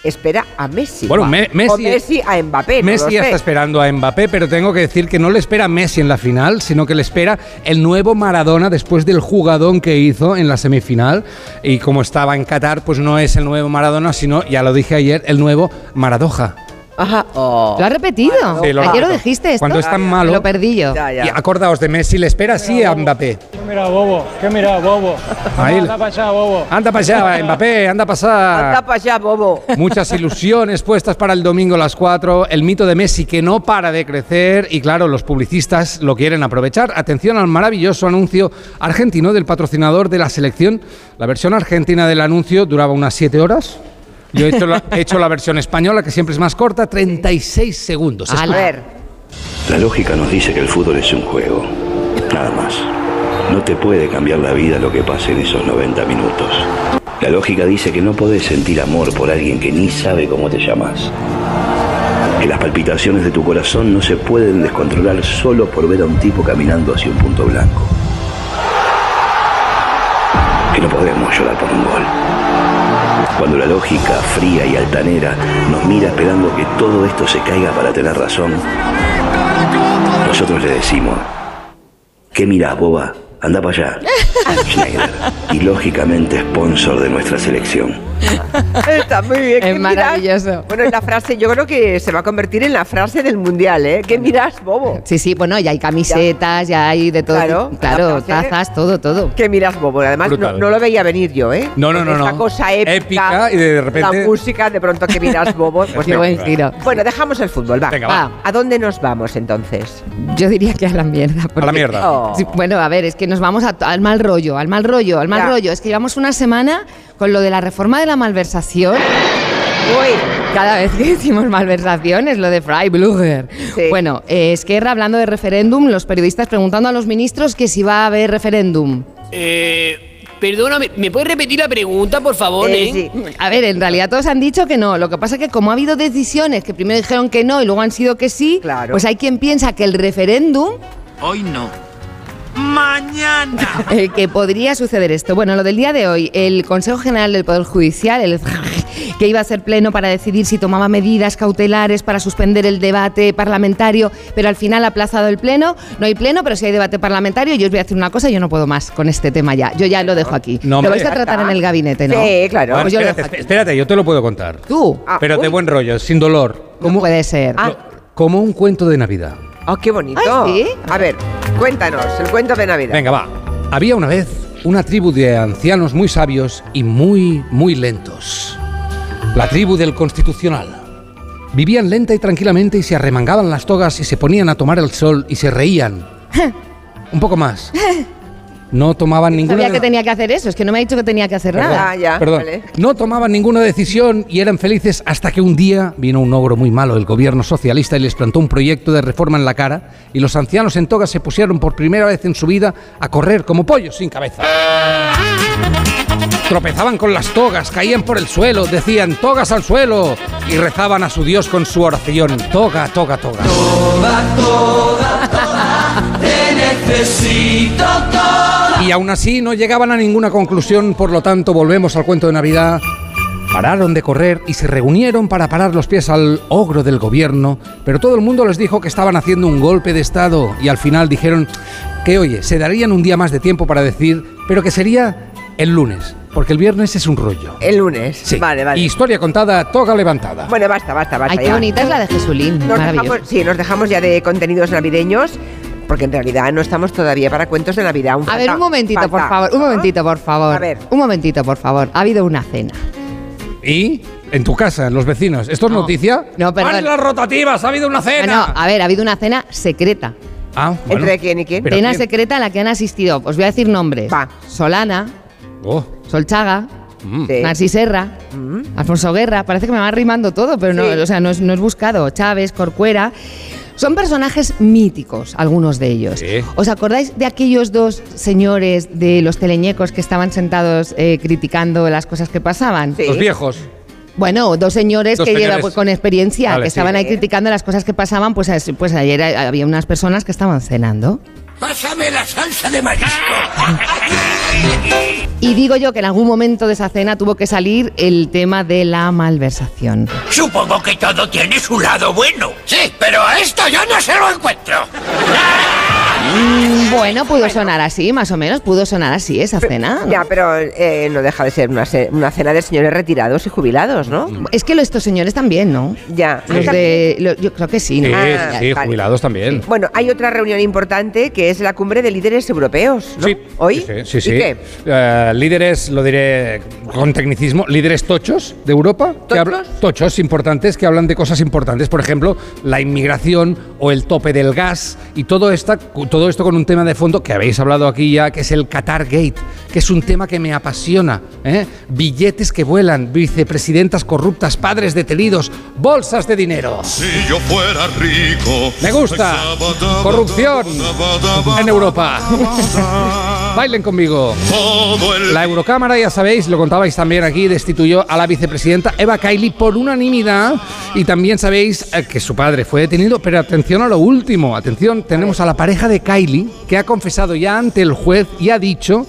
espera a Messi. Bueno, Me- Messi- O Messi a Mbappé. Messi lo ya sé. está esperando a Mbappé, pero tengo que decir que no le espera a Messi en la final, sino que le espera el nuevo Maradona después del jugadón que hizo en la semifinal. Y como estaba en Qatar, pues no es el nuevo Maradona, sino, ya lo dije ayer, el nuevo Maradoja. Ajá. ¿Lo has repetido? Sí, lo Ayer lo dijiste esto. Cuando es tan malo. Lo perdí yo. Y acordaos de Messi, le espera sí a Mbappé. Mira, bobo, ¿qué mira, bobo? Ahí. Anda para allá, bobo. Anda para allá, Mbappé, anda para allá. Anda para allá, bobo. Muchas ilusiones puestas para el domingo a las 4. El mito de Messi que no para de crecer y claro, los publicistas lo quieren aprovechar. Atención al maravilloso anuncio argentino del patrocinador de la selección. La versión argentina del anuncio duraba unas 7 horas. Yo he hecho, la, he hecho la versión española, que siempre es más corta, 36 segundos. A ver, La lógica nos dice que el fútbol es un juego, nada más. No te puede cambiar la vida lo que pase en esos 90 minutos. La lógica dice que no podés sentir amor por alguien que ni sabe cómo te llamas. Que las palpitaciones de tu corazón no se pueden descontrolar solo por ver a un tipo caminando hacia un punto blanco. Que no podemos llorar por un gol. Cuando la lógica fría y altanera nos mira esperando que todo esto se caiga para tener razón, nosotros le decimos, ¿qué mirás, boba? Anda para allá. Schneider. Y lógicamente sponsor de nuestra selección. está muy bien. Es ¿Qué maravilloso. miras? Bueno, la frase yo creo que se va a convertir en la frase del mundial, ¿eh? ¿Qué miras, bobo? Sí, sí, bueno, ya hay camisetas, ya hay de todo. Claro, claro la frase- tazas, todo, todo. ¿Qué miras, bobo? Además, no, no lo veía venir yo, ¿eh? No, no, no, Esta no. cosa épica, Épica y de repente- La música, de pronto, ¿qué miras, bobo? Pues Qué no. buen giro. Bueno, dejamos el fútbol, va. Venga, va. ¿A dónde nos vamos entonces? Yo diría que a la mierda. porque- mierda. Oh. Sí, bueno, a ver, es que nos vamos a- al mal rollo, al mal rollo, al mal Ya. rollo. Es que llevamos una semana con lo de la reforma de la malversación. Uy, Cada vez que decimos malversación es lo de Freiburger. Sí. Bueno, eh, Esquerra hablando de referéndum, los periodistas preguntando a los ministros que si va a haber referéndum. Eh, perdóname, ¿me puedes repetir la pregunta, por favor, eh, eh? sí. A ver, en realidad todos han dicho que no. Lo que pasa es que como ha habido decisiones que primero dijeron que no y luego han sido que sí, Claro. pues hay quien piensa que el referéndum Hoy no. Mañana. eh, que podría suceder esto. Bueno, lo del día de hoy, el Consejo General del Poder Judicial, el que iba a hacer pleno para decidir si tomaba medidas cautelares para suspender el debate parlamentario, pero al final ha aplazado el pleno. No hay pleno, pero sí hay debate parlamentario. Yo os voy a decir una cosa, yo no puedo más con este tema ya. Yo ya lo dejo aquí. No, lo vais a tratar en el gabinete, ¿no? Sí, claro. Bueno, Pues yo lo espérate, aquí. espérate, yo te lo puedo contar. Tú. Ah, pero de buen rollo, sin dolor. ¿Cómo puede ser? Ah, Como un cuento de Navidad. Oh, qué bonito. Ay, ¿sí? A ver, cuéntanos, el cuento de Navidad. Venga, va. Había una vez una tribu de ancianos muy sabios y muy, muy lentos. La tribu del Constitucional. Vivían lenta y tranquilamente y se arremangaban las togas y se ponían a tomar el sol y se reían. Un poco más. No tomaban ninguna... Sabía que tenía que hacer eso, es que no me ha dicho que tenía que hacer Perdón, nada. Ah, ya, perdón. vale. No tomaban ninguna decisión y eran felices hasta que un día vino un ogro muy malo del gobierno socialista y les plantó un proyecto de reforma en la cara y los ancianos en toga se pusieron por primera vez en su vida a correr como pollos sin cabeza. Tropezaban con las togas, caían por el suelo, decían togas al suelo y rezaban a su Dios con su oración. Toga, toga, toga. Y aún así no llegaban a ninguna conclusión, por lo tanto volvemos al cuento de Navidad. Pararon de correr y se reunieron para parar los pies al ogro del gobierno, pero todo el mundo les dijo que estaban haciendo un golpe de Estado y al final dijeron que, oye, se darían un día más de tiempo para decir, pero que sería el lunes, porque el viernes es un rollo. El lunes. Sí. Vale, vale. Historia contada, toga levantada. Bueno, basta, basta, basta. Ay, qué ya. bonita es la de Jesulín. Nos dejamos, sí, nos dejamos ya de contenidos navideños, porque en realidad no estamos todavía para cuentos de Navidad. aún A ver, un momentito, por favor. Un momentito, por favor. A ver. Un momentito, por favor. Ha habido una cena. ¿Y? En tu casa, los vecinos. ¿Esto es No. noticia? No. ¡Paren las rotativas! ¡Ha habido una No, cena! no, a ver, ha habido una cena secreta. Ah, bueno. ¿Entre quién y quién? Pero Cena ¿quién? secreta a la que han asistido. Os voy a decir nombres. Va. Solana, Oh, Solchaga, mm. Sí. Narcis Serra, Alfonso Guerra. Parece que me va rimando todo, pero no, Sí. o sea, no es, no es buscado. Chávez, Corcuera. Son personajes míticos, algunos de ellos. Sí. ¿Os acordáis de aquellos dos señores de los teleñecos que estaban sentados eh, criticando las cosas que pasaban? Sí. Los viejos. Bueno, dos señores Dos que señores. llevan pues, con experiencia, Vale, que sí. estaban ahí criticando las cosas que pasaban, pues, pues ayer había unas personas que estaban cenando. Pásame la salsa de marisco. Y digo yo que en algún momento de esa cena tuvo que salir el tema de la malversación. Supongo que todo tiene su lado bueno. Sí, pero a esto yo no se lo encuentro. Mm, Bueno, pudo sonar así, más o menos, pudo sonar así esa cena. ¿no? Ya, pero eh, no deja de ser una, una cena de señores retirados y jubilados, ¿no? Es que lo- estos señores también, ¿no? Ya. Los de, lo- yo creo que sí, Sí, ¿no? sí, Ah, sí, vale. jubilados también. Bueno, hay otra reunión importante que es la cumbre de líderes europeos, ¿no? Sí, ¿Hoy? Sí, sí. sí. ¿Y qué? Eh, líderes, lo diré con tecnicismo, líderes tochos de Europa. que habla- tochos importantes que hablan de cosas importantes. Por ejemplo, la inmigración o el tope del gas y todo esta, todo esto con un tema de fondo que habéis hablado aquí ya, que es el Qatar Gate, que es un tema que me apasiona. ¿eh? Billetes que vuelan, vicepresidentas corruptas, padres detenidos, bolsas de dinero. Si yo fuera rico. Me gusta. Corrupción en Europa. Bailen conmigo. La Eurocámara, ya sabéis, lo contabais también aquí, destituyó a la vicepresidenta Eva Kaili por unanimidad. Y también sabéis eh, que su padre fue detenido. Pero atención a lo último. Atención, tenemos a la pareja de Kylie que ha confesado ya ante el juez y ha dicho: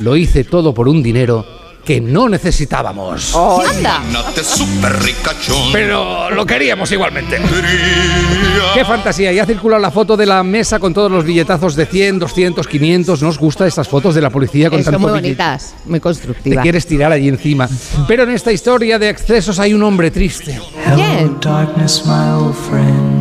Lo hice todo por un dinero que no necesitábamos. ¡Anda! Pero lo queríamos igualmente. ¡Qué fantasía! Ya ha circulado la foto de la mesa con todos los billetazos de 100, 200, 500. ¿Nos gusta estas fotos de la policía con Eh, tanto Son muy billete? bonitas, muy Te constructivas. quieres tirar allí encima. Pero en esta historia de excesos hay un hombre triste. ¿Quién?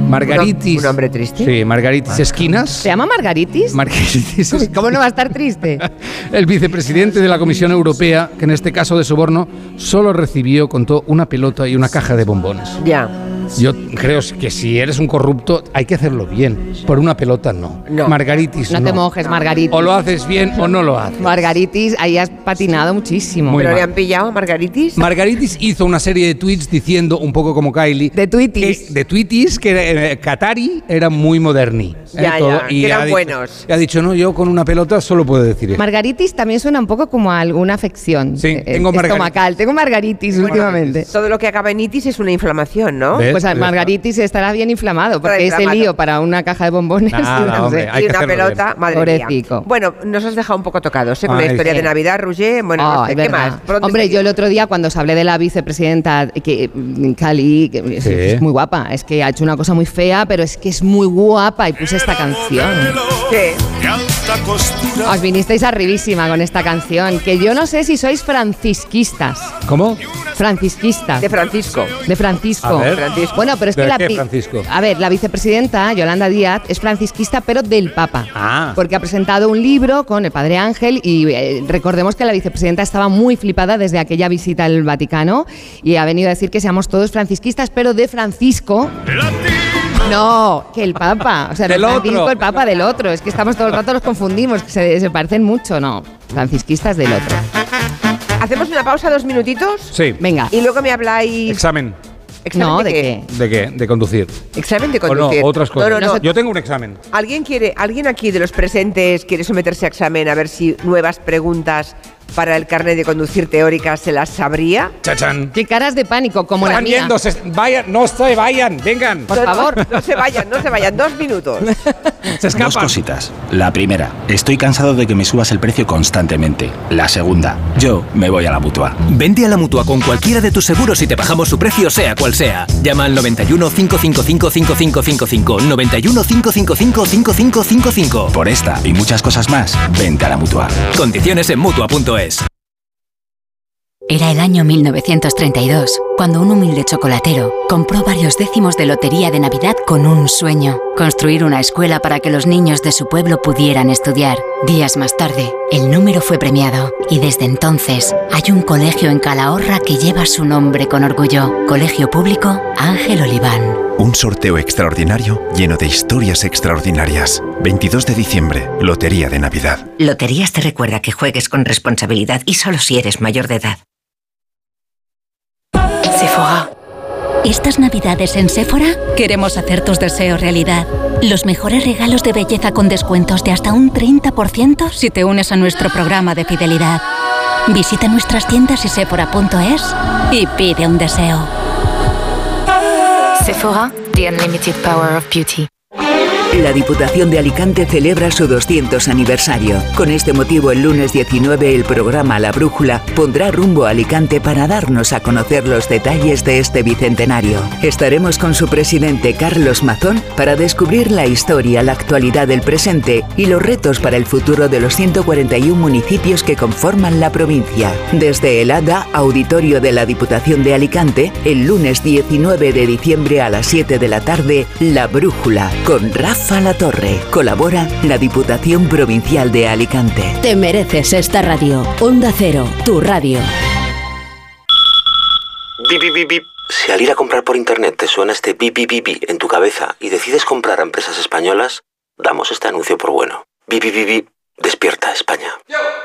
Margaritis. ¿Un hombre triste? Sí, Margaritis Esquinas. ¿Se llama Margaritis? Margaritis ¿Cómo no va a estar triste? El vicepresidente de la Comisión Europea, que en este caso de soborno, solo recibió, contó, una pelota y una caja de bombones. Ya. Yo creo que si eres un corrupto hay que hacerlo bien. Por una pelota no. Margaritis No no. te mojes, Margaritis. O lo haces bien o no lo haces. Margaritis, ahí has patinado muchísimo. Muy ¿Pero mal. le han pillado a Margaritis? Margaritis hizo una serie de tweets diciendo, un poco como Kylie, de tweetis, que, de tweetis que eh, Qatari era muy moderni. eh, Ya, ya, que ha eran dicho- buenos. y ha dicho, no, yo con una pelota solo puedo decir eso. Margaritis también suena un poco como a alguna afección Sí, eh, tengo margaritis. estomacal. Tengo margaritis últimamente. Todo lo que acaba en itis es una inflamación, ¿no? ¿Ves? Pues a Margaritis estará bien inflamado, porque ese lío para una caja de bombones. Nada, no sé. hombre, y una pelota, bien. madre Pobrecico. mía. Bueno, nos has dejado un poco tocados ¿eh? con la historia sí. de Navidad, Roger. Bueno, no sé, ¿qué más? ¿Por dónde Hombre, yo el otro día cuando os hablé de la vicepresidenta, que mm, Cali, que es, Sí. es muy guapa, es que ha hecho una cosa muy fea, pero es que es muy guapa y puse esta canción. Sí. Os vinisteis arribísima con esta canción, que yo no sé si sois francisquistas. ¿Cómo? Francisquistas. De Francisco. De Francisco. A ver. Francisco. Bueno, pero es ¿De que la qué Francisco? A ver, la vicepresidenta Yolanda Díaz es francisquista, pero del Papa. Ah. Porque ha presentado un libro con el Padre Ángel y eh, recordemos que la vicepresidenta estaba muy flipada desde aquella visita al Vaticano y ha venido a decir que seamos todos francisquistas, pero de Francisco. No, que el Papa, o sea, Del de Francisco otro. el Papa del otro. Es que estamos todo el rato los confundimos, que se, se parecen mucho, no. Francisquistas del otro. ¿Hacemos una pausa, dos minutitos? Sí. Venga. Y luego me habláis... Examen. ¿Examen No, de ¿de qué? qué? ¿De qué? De conducir. Examen de O no, conducir. otras cosas. No, no, no. Yo tengo un examen. ¿Alguien, quiere, ¿Alguien aquí de los presentes quiere someterse a examen a ver si nuevas preguntas para el carnet de conducir teórica se las sabría? Chachán. Qué caras de pánico, como la mía. yendo, se- vayan, no se vayan, vengan. Por favor. No se vayan, no se vayan. Dos minutos. Se Dos escapan. cositas. La primera, estoy cansado de que me subas el precio constantemente. La segunda, yo me voy a la mutua. Vente a la mutua con cualquiera de tus seguros y te bajamos su precio, sea cual sea. Llama al 91 555 5555. 91 555 5555. Por esta y muchas cosas más, vente a la mutua. Condiciones en mutua.es. Era el año 1932, cuando un humilde chocolatero compró varios décimos de lotería de Navidad con un sueño, construir una escuela para que los niños de su pueblo pudieran estudiar. Días más tarde, el número fue premiado y desde entonces hay un colegio en Calahorra que lleva su nombre con orgullo, Colegio Público Ángel Oliván. Un sorteo extraordinario lleno de historias extraordinarias. 22 de diciembre, Lotería de Navidad. Loterías te recuerda que juegues con responsabilidad y solo si eres mayor de edad. Sephora. Estas navidades en Sephora queremos hacer tus deseos realidad. Los mejores regalos de belleza con descuentos de hasta un 30% si te unes a nuestro programa de fidelidad. Visita nuestras tiendas y sephora.es y pide un deseo. Sephora, the unlimited power of beauty. La Diputación de Alicante celebra su 200 aniversario. Con este motivo, el lunes 19, el programa La Brújula pondrá rumbo a Alicante para darnos a conocer los detalles de este bicentenario. Estaremos con su presidente Carlos Mazón para descubrir la historia, la actualidad del presente y los retos para el futuro de los 141 municipios que conforman la provincia. Desde el ADA, auditorio de la Diputación de Alicante, el lunes 19 de diciembre a las 7 de la tarde, La Brújula, con Rafa La Torre. Colabora la Diputación Provincial de Alicante. Te mereces esta radio. Onda Cero, tu radio. Bip, bip, bip, bip. Si al ir a comprar por internet te suena este bip, bip, bip, bip en tu cabeza y decides comprar a empresas españolas, damos este anuncio por bueno. Vivi, despierta España.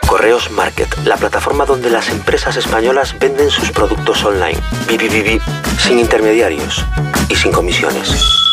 Correos Market, la plataforma donde las empresas españolas venden sus productos online. Vivi, sin intermediarios y sin comisiones.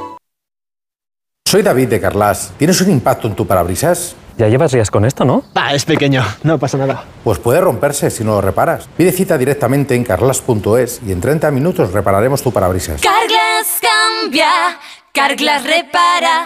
Soy David de Carlas. ¿Tienes un impacto en tu parabrisas? Ya llevas días con esto, ¿no? Ah, es pequeño, no pasa nada. Pues puede romperse si no lo reparas. Pide cita directamente en carlas.es y en 30 minutos repararemos tu parabrisas. Carglass cambia, Carglass repara.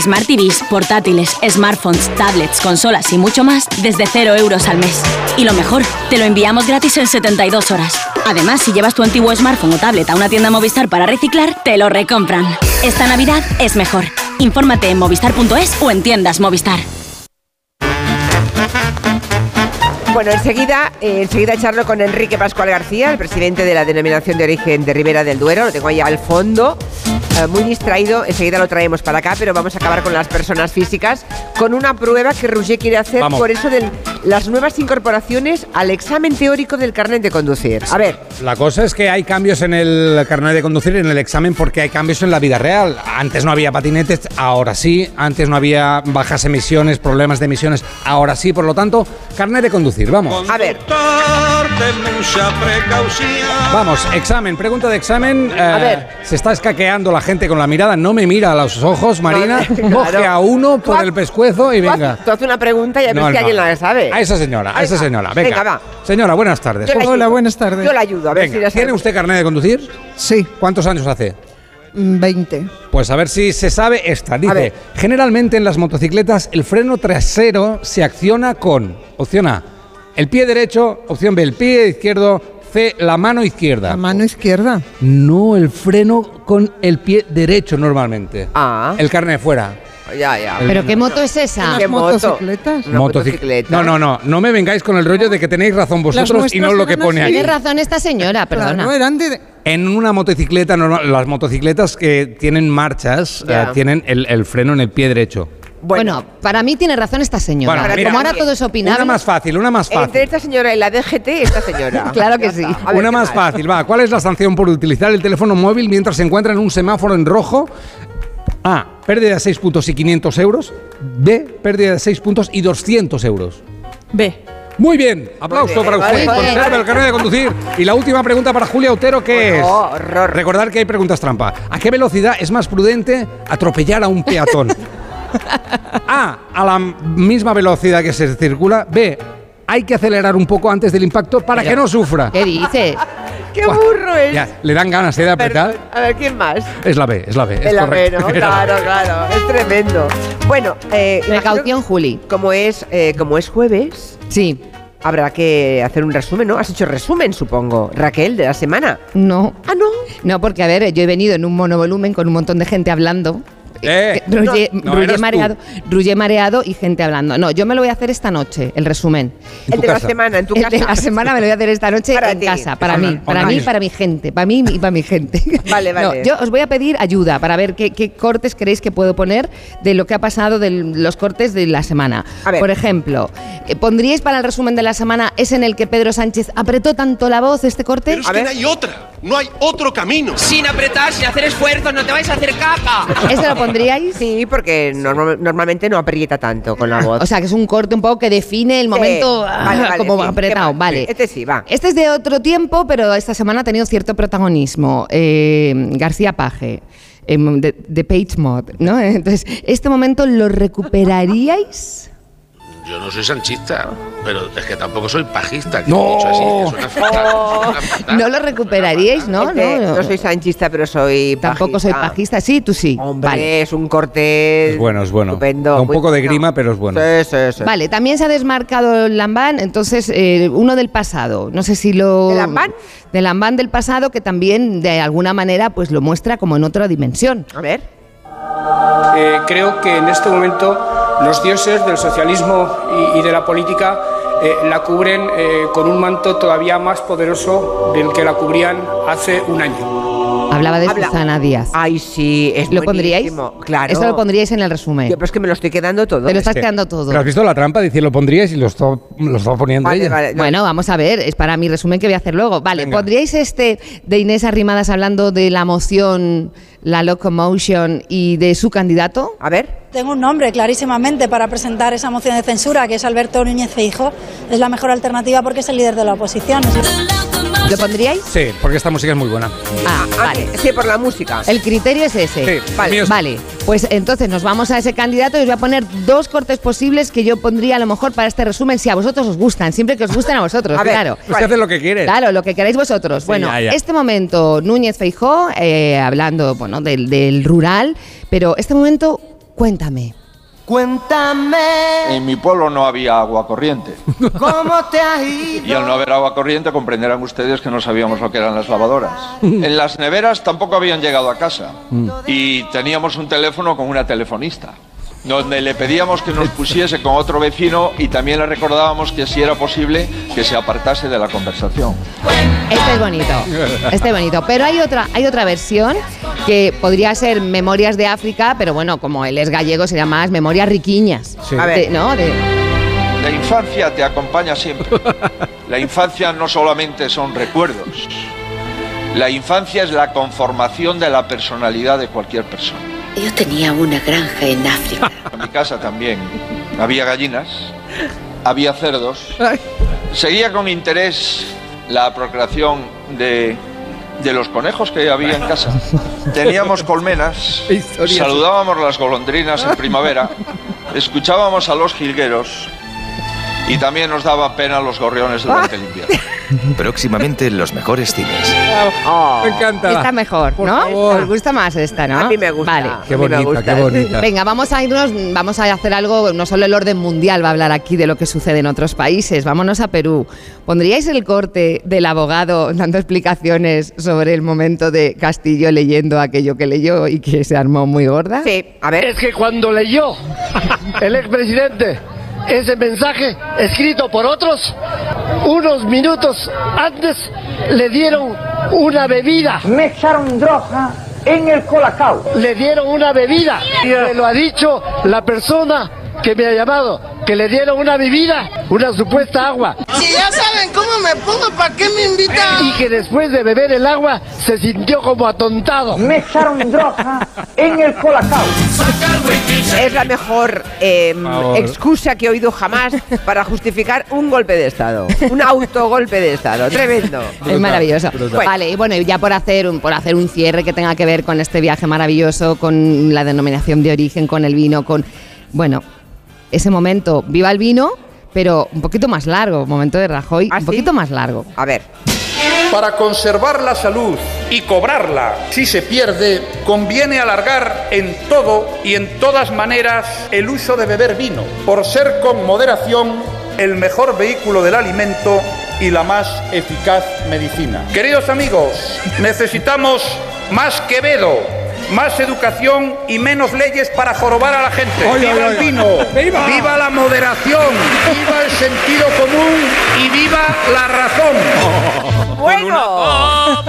Smart TVs, portátiles, smartphones, tablets, consolas y mucho más desde 0 euros al mes. Y lo mejor, te lo enviamos gratis en 72 horas. Además, si llevas tu antiguo smartphone o tablet a una tienda Movistar para reciclar, te lo recompran. Esta Navidad es mejor. Infórmate en movistar.es o en tiendas Movistar. Bueno, enseguida, eh, enseguida charlo con Enrique Pascual García, el presidente de la denominación de origen de Ribera del Duero. Lo tengo ahí al fondo, eh, muy distraído. Enseguida lo traemos para acá, pero vamos a acabar con las personas físicas con una prueba que Roger quiere hacer Vamos. por eso de las nuevas incorporaciones al examen teórico del carnet de conducir. A ver, La cosa es que hay cambios en el carnet de conducir, en el examen, porque hay cambios en la vida real. Antes no había patinetes, ahora sí. Antes no había bajas emisiones, problemas de emisiones, ahora sí. Por lo tanto, carnet de conducir. Vamos. A ver. Vamos, examen, pregunta de examen. Eh, A ver. Se está escaqueando la gente con la mirada, no me mira a los ojos, Marina. Claro. Coge a uno por el pescuezo y venga. tú haces una pregunta y a ver No, si no. alguien la sabe. A esa señora, a esa señora. Venga, Venga, va. Señora, buenas tardes. Yo la ayudo. Hola, buenas tardes. Yo la ayudo, a ver Venga, si la ¿Tiene sabe. usted carnet de conducir? Sí. ¿Cuántos años hace? Mm, 20. Pues a ver si se sabe esta. Dice, generalmente en las motocicletas el freno trasero se acciona con, opción A, el pie derecho, opción B, el pie izquierdo, C, la mano izquierda. La mano izquierda. No, el freno con el pie derecho normalmente. Ah. El carne fuera. Ya, ya. ¿Pero qué moto es esa? ¿Qué moto? motocicletas? Una Motoci- motocicleta. No, no, no, no me vengáis con el rollo de que tenéis razón vosotros y no lo que pone aquí. Tiene razón esta señora, perdona. Claro, eran de... En una motocicleta normal, las motocicletas que tienen marchas eh, tienen el, el freno en el pie derecho. Bueno, para mí tiene razón esta señora. Bueno, mira, Como ahora todo es opinable. Una más fácil, una más fácil. Entre esta señora y la DGT, esta señora. Claro que sí. ver, Una ¿qué más fácil, va. ¿Cuál es la sanción por utilizar el teléfono móvil mientras se encuentra en un semáforo en rojo? A. Pérdida de 6 puntos y 500 euros. B. Pérdida de 6 puntos y 200 euros. B. Muy bien, aplauso para usted. bien. Conserva el carnet de conducir. Y la última pregunta para Julia Otero, ¿qué es? horror. Recordar que hay preguntas trampa. ¿A qué velocidad es más prudente atropellar a un peatón? A. A la misma velocidad que se circula. B. Hay que acelerar un poco antes del impacto para que no sufra. ¿Qué dices? ¡Qué burro es! Ya, le dan ganas ¿eh, de apretar. A ver, ¿quién más? Es la B, es la B. es El correcto. ameno, claro, claro. Es tremendo. Bueno, eh, Precaución, Juli. Como es, eh, como es jueves. Sí. Habrá que hacer un resumen, ¿no? Has hecho resumen, supongo, Raquel, de la semana. No. Ah, no. No, porque a ver, yo he venido en un monovolumen con un montón de gente hablando. Eh, Rullé, no, rullé tú. mareado, rullé mareado y gente hablando. No, yo me lo voy a hacer esta noche, el resumen. El de la semana, en tu El casa. de la semana me lo voy a hacer esta noche Para en ti. casa, para mí, para mí, para mi gente, para mí y para mi gente. Vale, No, vale. yo os voy a pedir ayuda para ver qué, qué cortes creéis que puedo poner de lo que ha pasado de los cortes de la semana. Por ejemplo, eh, ¿pondríais para el resumen de la semana ese en el que Pedro Sánchez apretó tanto la voz este corte? Pero es que no hay otra, no hay otro camino. Sin apretar, sin hacer esfuerzos, no te vais a hacer caca. ¿Ese lo pondríais? Sí, porque normal- normalmente no aprieta tanto con la voz. O sea, que es un corte un poco que define el momento ah, Vale, vale, como sí. apretado. Vale. Este sí, va. Este es de otro tiempo, pero esta semana ha tenido cierto protagonismo. Eh, García Paje, em, de, de Page Mod, ¿no? Entonces, ¿este momento lo recuperaríais? Yo no soy sanchista, pero es que tampoco soy pajista. que No. dicho así, que suena fatal, suena fatal. ¿No lo recuperaríais, no? No, no soy sanchista, pero soy Tampoco soy pajista. pajista. Sí, tú sí. Hombre, Vale. es un corte Es bueno, es bueno. estupendo. Un poco de grima, pero es bueno. Sí, sí, sí. Vale, también se ha desmarcado el Lambán, entonces eh, uno del pasado. No sé si lo. ¿El Lambán? Del Lambán del pasado, que también de alguna manera pues lo muestra como en otra dimensión. A ver. Eh, creo que en este momento los dioses del socialismo y, y de la política eh, la cubren eh, con un manto todavía más poderoso del que la cubrían hace un año. Hablaba de Habla- Susana Díaz. Ay, sí, es ¿Lo pondríais? Claro. Eso lo pondríais en el resumen. Yo, pero es que me lo estoy quedando todo. Te lo estás quedando todo. ¿Pero has visto la trampa? Dice, lo pondríais y lo estaba, lo poniendo Vale, ella. vale. Bueno, vamos a ver, es para mi resumen que voy a hacer luego. Vale, Venga. ¿pondríais este de Inés Arrimadas hablando de la moción, la locomotion y de su candidato? A ver. Tengo un nombre clarísimamente para presentar esa moción de censura, que es Alberto Núñez Feijóo. Es la mejor alternativa porque es el líder de la oposición. ¿Lo pondríais? Sí, porque esta música es muy buena. Ah, vale. Sí, por la música. El criterio es ese. Sí, vale. es- vale, pues entonces nos vamos a ese candidato y os voy a poner dos cortes posibles que yo pondría a lo mejor para este resumen si a vosotros os gustan, siempre que os gusten a vosotros, A ver, claro. Pues que haces lo que quieres. Claro, lo que queráis vosotros. Sí, bueno, ya, ya. este momento Núñez Feijó, eh, hablando bueno, del, del rural, pero este momento, cuéntame. Cuéntame En mi pueblo no había agua corriente. cómo te has ido. Y al no haber agua corriente comprenderán ustedes que no sabíamos lo que eran las lavadoras. En las neveras tampoco habían llegado a casa. Y teníamos un teléfono con una telefonista. Donde le pedíamos que nos pusiese con otro vecino y también le recordábamos que si era posible que se apartase de la conversación. Este es bonito. Este es bonito. Pero hay otra, hay otra versión que podría ser Memorias de África, pero bueno, como él es gallego, sería más Memorias Riquiñas. Sí. A ver. De- ¿No? De- La infancia te acompaña siempre. La infancia no solamente son recuerdos. La infancia es la conformación de la personalidad de cualquier persona. Yo tenía una granja en África. En mi casa también había gallinas, había cerdos. Seguía con interés la procreación de, de los conejos que había en casa. Teníamos colmenas, saludábamos las golondrinas en primavera, escuchábamos a los jilgueros y también nos daban pena los gorriones durante el invierno. Próximamente en los mejores cines. Oh. Me encanta. Está mejor, Por ¿no? favor. Os gusta más esta, ¿no? A mí me gusta. Vale. Qué bonita, gusta. qué bonita. Venga, vamos a irnos, vamos a hacer algo, no solo el orden mundial va a hablar aquí de lo que sucede en otros países, vámonos a Perú. ¿Pondríais el corte del abogado dando explicaciones sobre el momento de Castillo leyendo aquello que leyó y que se armó muy gorda? Sí, a ver. Es que cuando leyó el expresidente ese mensaje escrito por otros, unos minutos antes le dieron una bebida. Me echaron droga en el colacao. Le dieron una bebida. Me lo ha dicho la persona que me ha llamado, que le dieron una bebida, una supuesta agua. Si ya saben cómo me pongo, ¿para qué me invitan? Y que después de beber el agua se sintió como atontado. Me echaron droga en el colacao. Es la mejor eh, excusa que he oído jamás para justificar un golpe de Estado. Un autogolpe de Estado. Tremendo. Es maravilloso. brutal. Vale, y bueno, ya por hacer, un, por hacer un cierre que tenga que ver con este viaje maravilloso, con la denominación de origen, con el vino, con... Bueno, ese momento, viva el vino, pero un poquito más largo, momento de Rajoy, un poquito más largo. A ver. Para conservar la salud y cobrarla si se pierde, conviene alargar en todo y en todas maneras el uso de beber vino, por ser con moderación el mejor vehículo del alimento y la más eficaz medicina. Queridos amigos, necesitamos más Quevedo, más educación y menos leyes para jorobar a la gente. Oye, ¡Viva oye, el vino! ¡Viva! la moderación! ¡Viva el sentido común! ¡Y viva la razón! Bueno,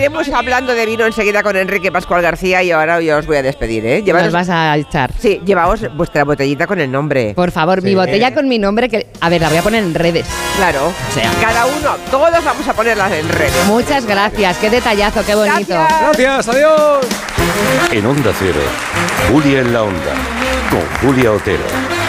seguiremos hablando de vino enseguida con Enrique Pascual García y ahora yo os voy a despedir, ¿eh? Nos vas a echar. Sí, llevaos vuestra botellita con el nombre. Por favor, mi botella con mi nombre, que a ver, la voy a poner en redes. Claro. O sea. Cada uno, todos vamos a ponerlas en redes. Muchas gracias, qué detallazo, qué bonito. Gracias, adiós. En Onda Cero, Julia en la Onda, con Julia Otero.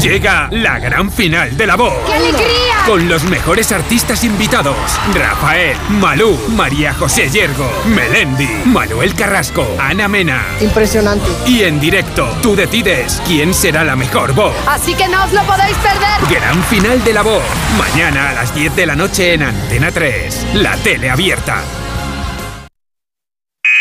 Llega la gran final de la voz. ¡Qué alegría! Con los mejores artistas invitados: Rafael, Malú, María José Yergo, Melendi, Manuel Carrasco, Ana Mena. Impresionante. Y en directo, tú decides quién será la mejor voz. Así que no os lo podéis perder. Gran final de la voz. Mañana a las 10 de la noche en Antena 3. La tele abierta.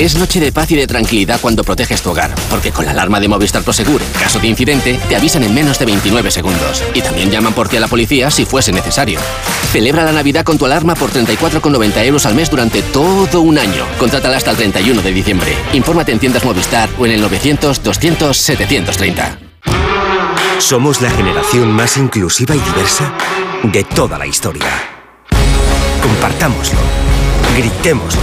Es noche de paz y de tranquilidad cuando proteges tu hogar, porque con la alarma de Movistar Prosegur, en caso de incidente, te avisan en menos de 29 segundos. Y también llaman por ti a la policía si fuese necesario. Celebra la Navidad con tu alarma por 34,90 euros al mes durante todo un año. Contrátala hasta el 31 de diciembre. Infórmate en tiendas Movistar o en el 900-200-730. Somos la generación más inclusiva y diversa de toda la historia. Compartámoslo, gritémoslo,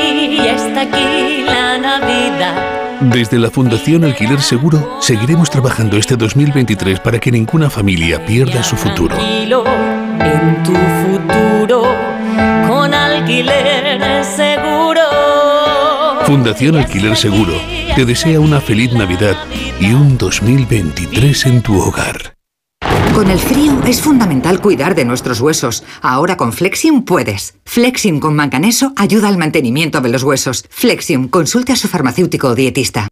está aquí la Navidad. Desde la Fundación Alquiler Seguro seguiremos trabajando este 2023 para que ninguna familia pierda su futuro. En tu futuro con alquiler seguro. Fundación Alquiler Seguro te desea una feliz Navidad y un 2023 en tu hogar. Con el frío es fundamental cuidar de nuestros huesos. Ahora con Flexium puedes. Flexium con manganeso ayuda al mantenimiento de los huesos. Flexium, consulte a su farmacéutico o dietista.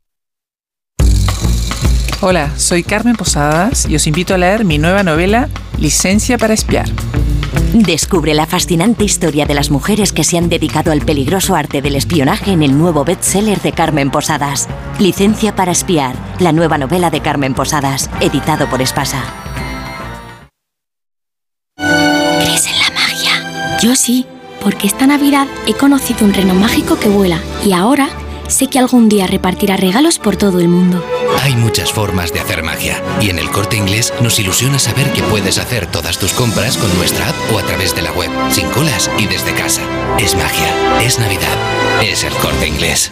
Hola, soy Carmen Posadas y os invito a leer mi nueva novela Licencia para espiar. Descubre la fascinante historia de las mujeres que se han dedicado al peligroso arte del espionaje en el nuevo bestseller de Carmen Posadas. Licencia para espiar, la nueva novela de Carmen Posadas, editado por Espasa. Yo sí, porque esta Navidad he conocido un reno mágico que vuela y ahora sé que algún día repartirá regalos por todo el mundo. Hay muchas formas de hacer magia y en el corte inglés nos ilusiona saber que puedes hacer todas tus compras con nuestra app o a través de la web, sin colas y desde casa. Es magia, es Navidad, es el corte inglés.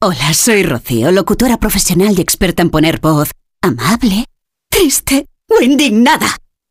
Hola, soy Rocío, locutora profesional y experta en poner voz amable, triste o indignada.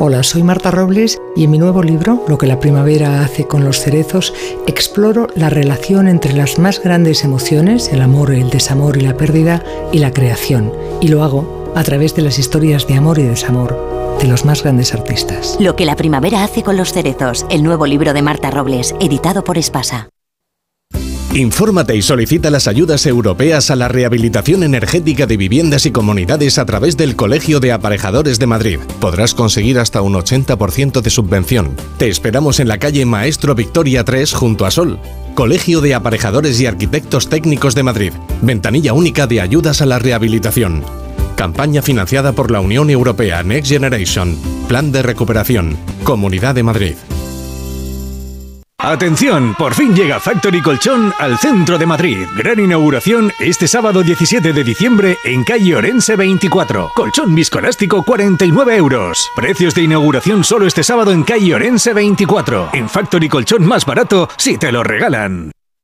Hola, soy Marta Robles y en mi nuevo libro, Lo que la primavera hace con los cerezos, exploro la relación entre las más grandes emociones, el amor, el desamor y la pérdida, y la creación. Y lo hago a través de las historias de amor y desamor de los más grandes artistas. Lo que la primavera hace con los cerezos, el nuevo libro de Marta Robles, editado por Espasa. Infórmate y solicita las ayudas europeas a la rehabilitación energética de viviendas y comunidades a través del Colegio de Aparejadores de Madrid. Podrás conseguir hasta un 80% de subvención. Te esperamos en la calle Maestro Victoria 3 junto a Sol. Colegio de Aparejadores y Arquitectos Técnicos de Madrid. Ventanilla única de ayudas a la rehabilitación. Campaña financiada por la Unión Europea Next Generation. Plan de recuperación. Comunidad de Madrid. Atención, por fin llega Factory Colchón al centro de Madrid. Gran inauguración este sábado 17 de diciembre en calle Orense 24. Colchón viscoelástico 49 euros. Precios de inauguración solo este sábado en calle Orense 24. En Factory Colchón más barato si te lo regalan.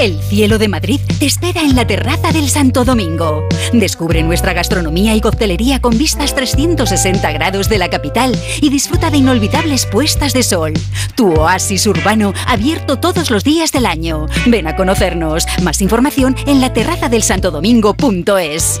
El cielo de Madrid te espera en la terraza del Santo Domingo. Descubre nuestra gastronomía y coctelería con vistas 360 grados de la capital y disfruta de inolvidables puestas de sol. Tu oasis urbano abierto todos los días del año. Ven a conocernos. Más información en la terraza del santodomingo.es.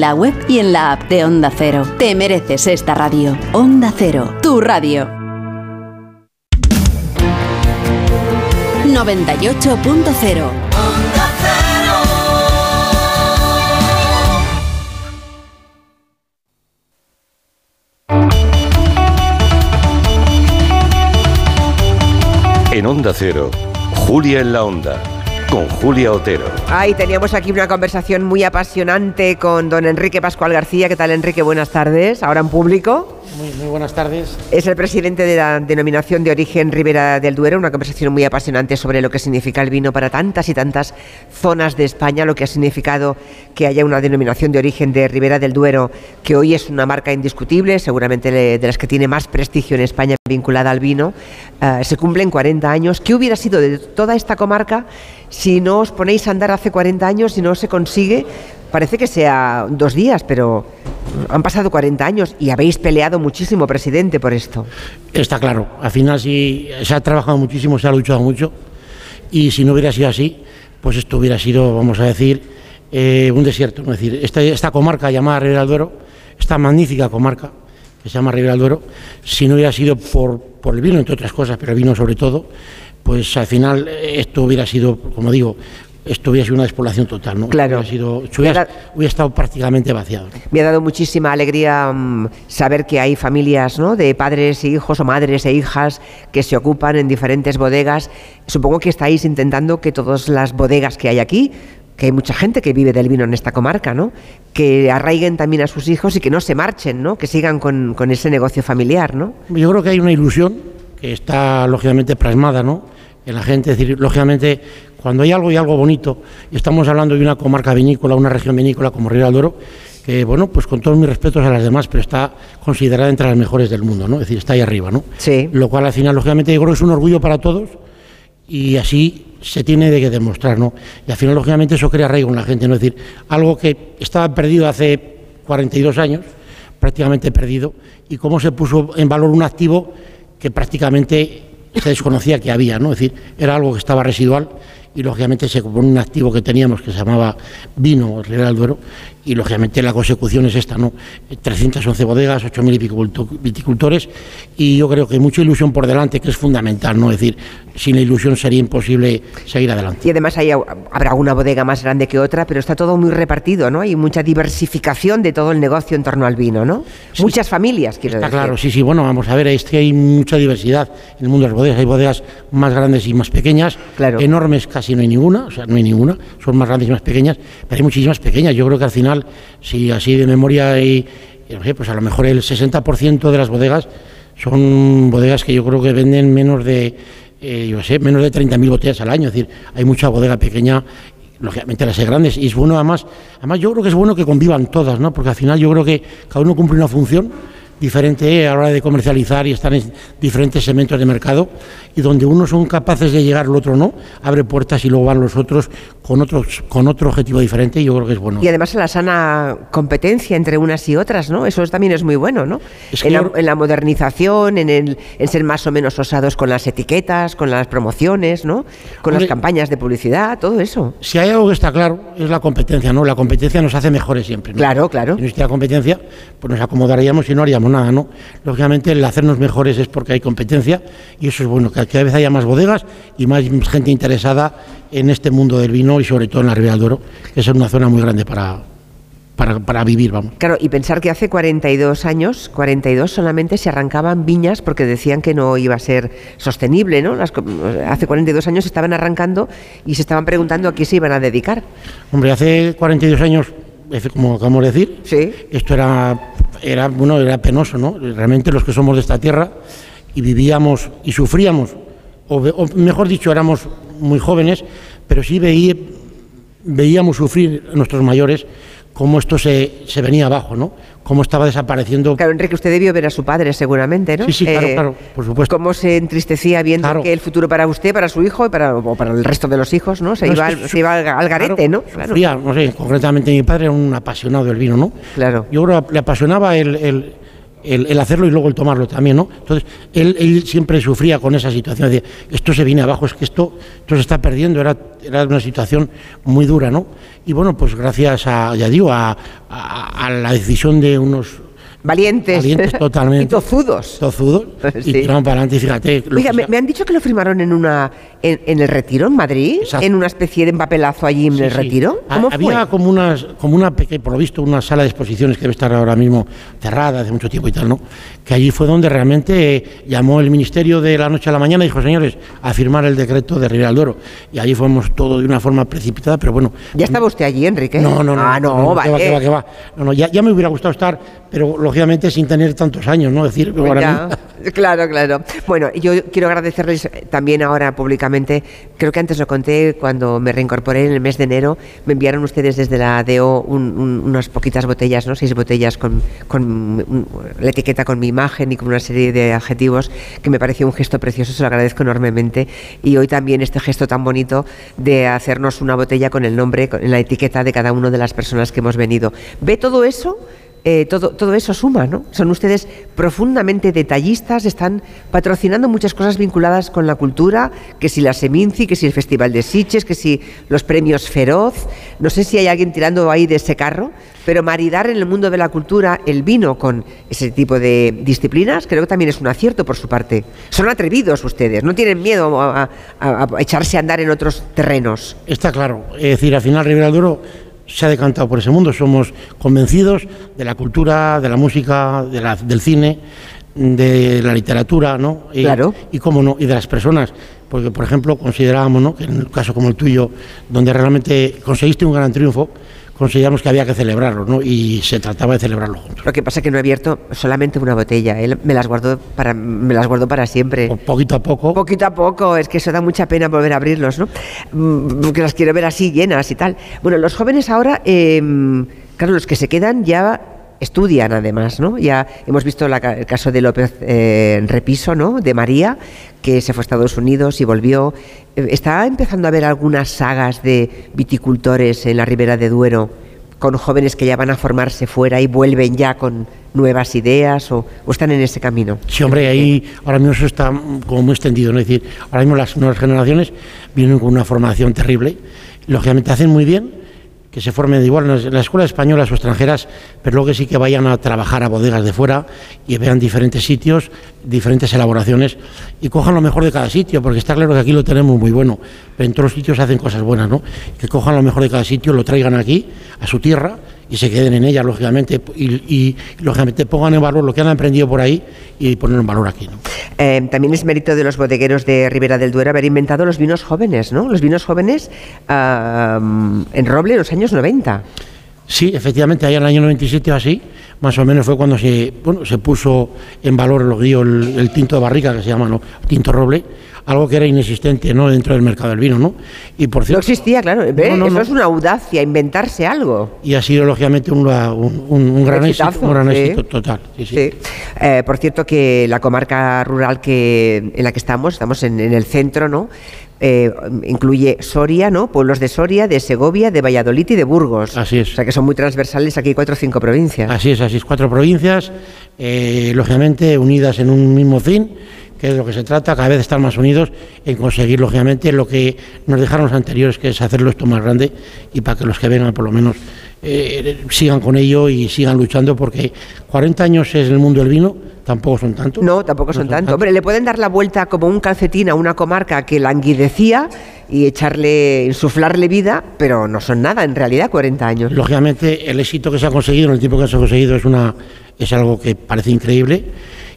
la web y en la app de Onda Cero. Te mereces esta radio. Onda Cero, tu radio. 98.0 En Onda Cero, Julia en la Onda, con Julia Otero. Ahí teníamos aquí una conversación muy apasionante con don Enrique Pascual García. ¿Qué tal, Enrique? Buenas tardes. Ahora en público. Muy, buenas tardes. Es el presidente de la denominación de origen Ribera del Duero, una conversación muy apasionante sobre lo que significa el vino para tantas y tantas zonas de España, lo que ha significado que haya una denominación de origen de Ribera del Duero, que hoy es una marca indiscutible, seguramente de las que tiene más prestigio en España vinculada al vino. Eh, se cumplen 40 años. ¿Qué hubiera sido de toda esta comarca si no os ponéis a andar hace 40 años y no se consigue? Parece que sea dos días, pero han pasado 40 años y habéis peleado muchísimo, presidente, por esto. Está claro. Al final sí se ha trabajado muchísimo, se ha luchado mucho. Y si no hubiera sido así, pues esto hubiera sido, vamos a decir, eh, un desierto. Es decir, esta, comarca llamada Ribera del Duero, esta magnífica comarca que se llama Ribera del Duero, si no hubiera sido por, por el vino, entre otras cosas, pero el vino sobre todo, pues al final eh, esto hubiera sido, como digo, esto hubiera sido una despoblación total, ¿no? Claro. Hubiera, sido, hubiera, hubiera estado prácticamente vaciado. Me ha dado muchísima alegría mm, saber que hay familias ¿no? de padres e hijos o madres e hijas que se ocupan en diferentes bodegas. Supongo que estáis intentando que todas las bodegas que hay aquí, que hay mucha gente que vive del vino en esta comarca, ¿no? que arraiguen también a sus hijos y que no se marchen, ¿no? que sigan con, con ese negocio familiar. ¿no? Yo creo que hay una ilusión que está lógicamente plasmada ¿no? en la gente, es decir, lógicamente cuando hay algo y algo bonito, y estamos hablando de una comarca vinícola, una región vinícola como Río del Duero, que bueno, pues con todos mis respetos a las demás, pero está considerada entre las mejores del mundo, ¿no? Es decir, está ahí arriba, ¿no? Sí. Lo cual al final, lógicamente, yo creo que es un orgullo para todos y así se tiene de que demostrar, ¿no? Y al final, lógicamente, eso crea arraigo en la gente, ¿no? Es decir, algo que estaba perdido hace 42 años, prácticamente perdido, y cómo se puso en valor un activo que prácticamente se desconocía que había, ¿no? Es decir, era algo que estaba residual y lógicamente se compone un activo que teníamos que se llamaba vino del Duero y lógicamente la consecución es esta, ¿no? 311 bodegas, 8.000 y pico viticultores y yo creo que mucha ilusión por delante que es fundamental, ¿no? Es decir, sin la ilusión sería imposible seguir adelante. Y además hay, habrá una bodega más grande que otra, pero está todo muy repartido, ¿no? Hay mucha diversificación de todo el negocio en torno al vino, ¿no? Muchas familias, quiero Está decir. claro, sí, sí, bueno, vamos a ver, es que hay mucha diversidad en el mundo de las bodegas. Hay bodegas más grandes y más pequeñas, enormes casi no hay ninguna, o sea, no hay ninguna, son más grandes y más pequeñas, pero hay muchísimas pequeñas. Yo creo que al final, si así de memoria hay, pues a lo mejor el 60% de las bodegas son bodegas que yo creo que venden menos de, eh, yo sé, menos de 30.000 botellas al año. Es decir, hay mucha bodega pequeña lógicamente las grandes y es bueno además además yo creo que es bueno que convivan todas no porque al final yo creo que cada uno cumple una función diferente a la hora de comercializar y estar en diferentes segmentos de mercado y donde unos son capaces de llegar, el otro no, abre puertas y luego van los otros con otros con otro objetivo diferente y yo creo que es bueno. Y además la sana competencia entre unas y otras, ¿no? Eso es- también es muy bueno, ¿no? Es que en, la, yo- en la modernización, en, el, en ser más o menos osados con las etiquetas, con las promociones, ¿no? Con las campañas de publicidad, todo eso. Si hay algo que está claro es la competencia, ¿no? La competencia nos hace mejores siempre. ¿no? Claro, claro. Si no existiera competencia, pues nos acomodaríamos y no haríamos nada, ¿no? Lógicamente el hacernos mejores es porque hay competencia y eso es bueno, que cada vez haya más bodegas y más gente interesada en este mundo del vino y sobre todo en la Ribera del Duero, que es una zona muy grande para, para, para vivir, vamos. Claro, y pensar que hace 42 años, 42 solamente se arrancaban viñas porque decían que no iba a ser sostenible, ¿no? Las hace 42 años se estaban arrancando y se estaban preguntando a qué se iban a dedicar. Hombre, hace 42 años, como acabamos de decir, esto era, era, bueno, era penoso, ¿no? Realmente los que somos de esta tierra y vivíamos y sufríamos, o, mejor dicho, éramos muy jóvenes, pero sí veí- veíamos sufrir a nuestros mayores cómo esto se, se venía abajo, ¿no? Cómo estaba desapareciendo. Claro, Enrique, usted debió ver a su padre seguramente, ¿no? Eh, Sí, sí, claro, claro, por supuesto. Cómo se entristecía viendo que el futuro para usted, para su hijo y para, o para el resto de los hijos, ¿no? Se No, iba, al- se iba al, al garete, ¿no? Sufría, no sé, concretamente mi padre era un apasionado del vino, ¿no? Claro. Yo creo que le apasionaba el, el- el- hacerlo y luego el tomarlo también, ¿no? Entonces, él, él siempre sufría con esa situación de esto se viene abajo, es que esto, se está perdiendo, era, era una situación muy dura, ¿no? Y bueno, pues gracias a, ya digo, a la decisión de unos Valientes. valientes totalmente. y tozudos. Tozudos. Sí. Y tiraron para adelante, fíjate. lo Oiga, me, han dicho que lo firmaron en una en, en el Retiro, en Madrid, en una especie de empapelazo allí en el Sí. Retiro. Ha- ¿Cómo Había como unas, como una pequeña, por lo visto, una sala de exposiciones que debe estar ahora mismo cerrada hace mucho tiempo y tal, ¿no? Que allí fue donde realmente eh, llamó el ministerio de la noche a la mañana y dijo, señores, a firmar el decreto de Ribera del Duero. Y allí fuimos todo de una forma precipitada, pero bueno. ¿Ya estaba usted allí, Enrique? No, no, no. Ah, no, va, vale. que va, que va. No, no, ya, ya me hubiera gustado estar, pero lógicamente sin tener tantos años, ¿no? Es decir, ahora Ya, claro, claro. Bueno, yo quiero agradecerles también ahora públicamente, creo que antes lo conté cuando me reincorporé en el mes de enero, me enviaron ustedes desde la DO un- un- unas poquitas botellas, ¿no? Seis botellas con, con la etiqueta con mi imagen y con una serie de adjetivos que me pareció un gesto precioso, se lo agradezco enormemente. Y hoy también este gesto tan bonito de hacernos una botella con el nombre, con la etiqueta de cada una de las personas que hemos venido. ¿Ve todo eso? Eh, todo, eso suma, ¿no? Son ustedes profundamente detallistas, están patrocinando muchas cosas vinculadas con la cultura, que si la Seminci, que si el Festival de Sitges, que si los premios Feroz. No sé si hay alguien tirando ahí de ese carro, pero maridar en el mundo de la cultura el vino con ese tipo de disciplinas creo que también es un acierto por su parte. Son atrevidos ustedes, no tienen miedo a, a- echarse a andar en otros terrenos. Está claro. Es decir, al final Ribera del Duero se ha decantado por ese mundo. Somos convencidos de la cultura, de la música, de la- del cine, de la literatura, ¿no? Y, Claro. Y cómo no, y de las personas. Porque, por ejemplo, considerábamos, ¿no? Que en un caso como el tuyo, donde realmente conseguiste un gran triunfo, consideramos que había que celebrarlo, ¿no? Y se trataba de celebrarlo juntos. Lo que pasa es que no he abierto solamente una botella, él me las guardó para, me las guardó para siempre. Poquito a poco. Poquito a poco, es que eso da mucha pena volver a abrirlos, ¿no? Mm, Porque las quiero ver así llenas y tal. Bueno, los jóvenes ahora, eh, claro, los que se quedan ya estudian además, ¿no? Ya hemos visto la el caso de López eh, Repiso, ¿no? De María, que se fue a Estados Unidos y volvió. Eh, Está empezando a haber algunas sagas de viticultores en la Ribera de Duero con jóvenes que ya van a formarse fuera y vuelven ya con nuevas ideas o, o están en ese camino? Sí, hombre, ahí ahora mismo eso está como muy extendido, ¿no? Es decir, ahora mismo las nuevas generaciones vienen con una formación terrible, lógicamente hacen muy bien, que se formen igual en las- escuelas españolas o extranjeras, pero luego que sí que vayan a trabajar a bodegas de fuera y vean diferentes sitios, diferentes elaboraciones y cojan lo mejor de cada sitio, porque está claro que aquí lo tenemos muy bueno, pero en todos los sitios hacen cosas buenas, ¿no? Que cojan lo mejor de cada sitio, lo traigan aquí, a su tierra, y se queden en ella, lógicamente, y, y, lógicamente pongan en valor lo que han aprendido por ahí y ponerlo en valor aquí, ¿no? Eh, también es mérito de los bodegueros de Ribera del Duero haber inventado los vinos jóvenes, ¿no? Los vinos jóvenes en roble en los años 90. Sí, efectivamente, allá en el año 97 o así, más o menos fue cuando se, bueno, se puso en valor lo que digo, el, el tinto de barrica, que se llama ¿no? tinto roble, algo que era inexistente ¿no? dentro del mercado del vino. ¿no? Y por No cierto, existía, claro. No, no, Eso no. es una audacia, inventarse algo. y ha sido lógicamente un, un, un- un gran éxito, un gran sí. éxito total. sí, sí. Sí. Eh, por cierto, que la comarca rural que, en la que estamos, estamos en, en el centro, ¿no? Eh, incluye Soria, ¿no? Pueblos de Soria, de Segovia, de Valladolid y de Burgos. Así es. O sea que son muy transversales aquí cuatro o cinco provincias. Así es, así es, cuatro provincias, eh, lógicamente unidas en un mismo fin, que es de lo que se trata, cada vez estar más unidos en conseguir, lógicamente, lo que nos dejaron los anteriores, que es hacerlo esto más grande y para que los que vengan, por lo menos, eh, sigan con ello y sigan luchando, porque 40 años es el mundo del vino, tampoco son tantos. No, tampoco son tanto. Hombre, le pueden dar la vuelta como un calcetín a una comarca que languidecía y echarle, insuflarle vida, pero no son nada en realidad 40 años. Lógicamente, el éxito que se ha conseguido en el tiempo que se ha conseguido es, una, es algo que parece increíble.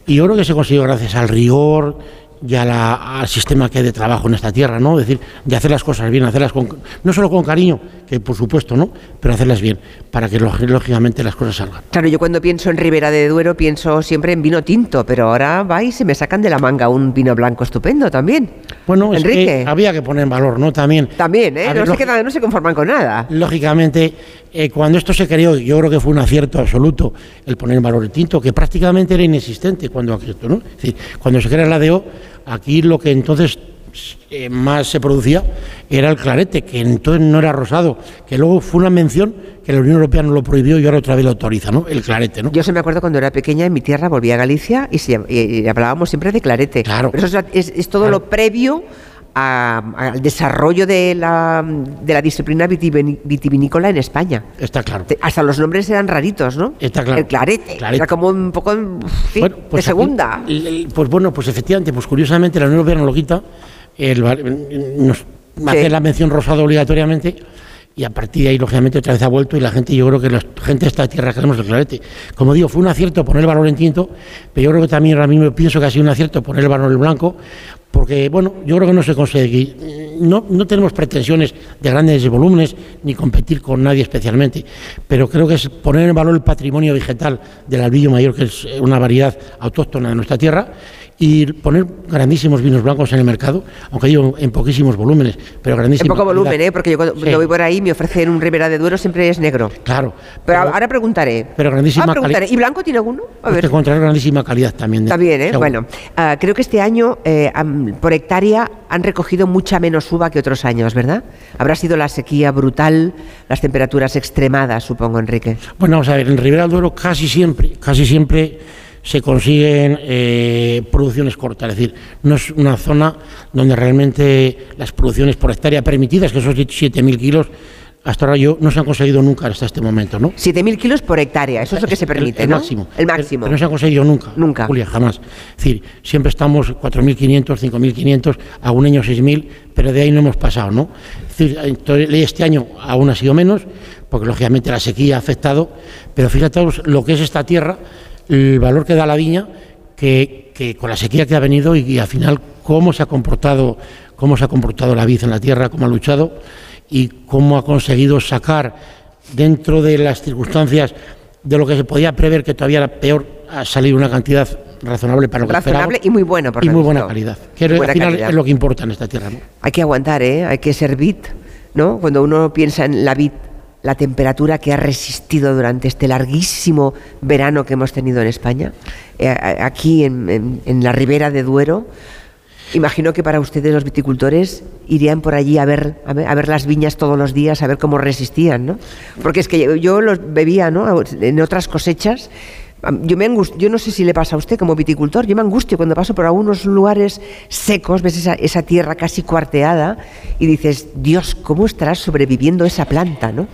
Y yo creo que se consiguió gracias al rigor y a la- al sistema que hay de trabajo en esta tierra, ¿no? Es decir, de hacer las cosas bien, hacerlas con, no solo con cariño, que por supuesto, ¿no? Pero hacerlas bien, para que lógi- lógicamente las cosas salgan. Claro, yo cuando pienso en Ribera de Duero pienso siempre en vino tinto, pero ahora va y se me sacan de la manga un vino blanco estupendo también. Bueno, es Enrique. que había que poner en valor, ¿no? También. También, ¿eh? Ver, No se, quedan- no se conforman con nada. Lógicamente, eh, cuando esto se creó, yo creo que fue un acierto absoluto el poner en valor el tinto, que prácticamente era inexistente cuando ¿no? Es decir, cuando se crea la DO, aquí lo que entonces eh, más se producía era el clarete, que entonces no era rosado, que luego fue una mención que la Unión Europea no lo prohibió y ahora otra vez lo autoriza, ¿no? El clarete, ¿no? Yo se me acuerdo cuando era pequeña en mi tierra, volví a Galicia y, se- y- y hablábamos siempre de clarete. Claro. Pero eso es, es- es todo lo previo al desarrollo de la, de la disciplina vitivinícola en España. Está claro. Hasta los nombres eran raritos, ¿no? Está claro. El clarete. Clarete. Era como un poco Bueno, pues de segunda. pues bueno, pues efectivamente, pues curiosamente la Unión Europea no lo quita, nos hace la mención rosado obligatoriamente y a partir de ahí, lógicamente, otra vez ha vuelto y la gente, yo creo que la gente de esta tierra queremos el clarete. Como digo, fue un acierto poner el valor en tinto, pero yo creo que también ahora mismo pienso que ha sido un acierto poner el valor en blanco, porque, bueno, yo creo que no se consigue. No, no tenemos pretensiones de grandes volúmenes ni competir con nadie especialmente, pero creo que es poner en valor el patrimonio vegetal del albillo mayor, que es una variedad autóctona de nuestra tierra, y poner grandísimos vinos blancos en el mercado, aunque digo en poquísimos volúmenes, pero En grandísimos. poco volumen, ¿eh? Porque yo cuando, voy por ahí me ofrecen un Ribera de Duero siempre es negro. Claro. Pero, ahora preguntaré. Pero grandísima Ah, preguntaré. ¿Y blanco tiene alguno? A Te ver. encontrarás grandísima calidad también. bien, ¿eh? seguro. Bueno, ah, creo que este año eh, por hectárea han recogido mucha menos uva que otros años, ¿verdad? Habrá sido la sequía brutal, las temperaturas extremadas, supongo, Enrique. Bueno, vamos a ver, en Ribera del Duero casi siempre, casi siempre se consiguen eh, producciones cortas, es decir, no es una zona donde realmente las producciones por hectárea permitidas, que son 7.000 kilos, hasta ahora yo no se han conseguido nunca hasta este momento, ¿no? 7.000 kilos por hectárea, eso es lo que se permite, el ¿no? máximo. El máximo. Pero no se ha conseguido nunca. Nunca. Julia, jamás. Es decir, siempre estamos 4.500, 5.500, algún año 6.000, pero de ahí no hemos pasado, ¿no? Es decir, entonces, este año aún ha sido menos, porque lógicamente la sequía ha afectado, pero fíjate lo que es esta tierra, el valor que da la viña, que, que con la sequía que ha venido y, y al final cómo se ha comportado, cómo se ha comportado la vid en la tierra, cómo ha luchado y cómo ha conseguido sacar dentro de las circunstancias de lo que se podía prever que todavía era peor a salir una cantidad razonable para lo que Razonable y muy bueno, por y muy buena calidad que Buena al final calidad. es lo que importa en esta tierra ¿no? Hay que aguantar, ¿eh? Hay que ser vid, ¿no? Cuando uno piensa en la vid, la temperatura que ha resistido durante este larguísimo verano que hemos tenido en España, eh, aquí en, la ribera de Duero, Imagino que para ustedes los viticultores irían por allí a ver, a ver, las viñas todos los días, a ver cómo resistían, ¿no? Porque es que yo, yo los bebía, ¿no? En otras cosechas. Yo, me angust- yo no sé si le pasa a usted como viticultor, yo me angustio cuando paso por algunos lugares secos, ves esa, esa tierra casi cuarteada y dices, Dios, ¿cómo estará sobreviviendo esa planta, no?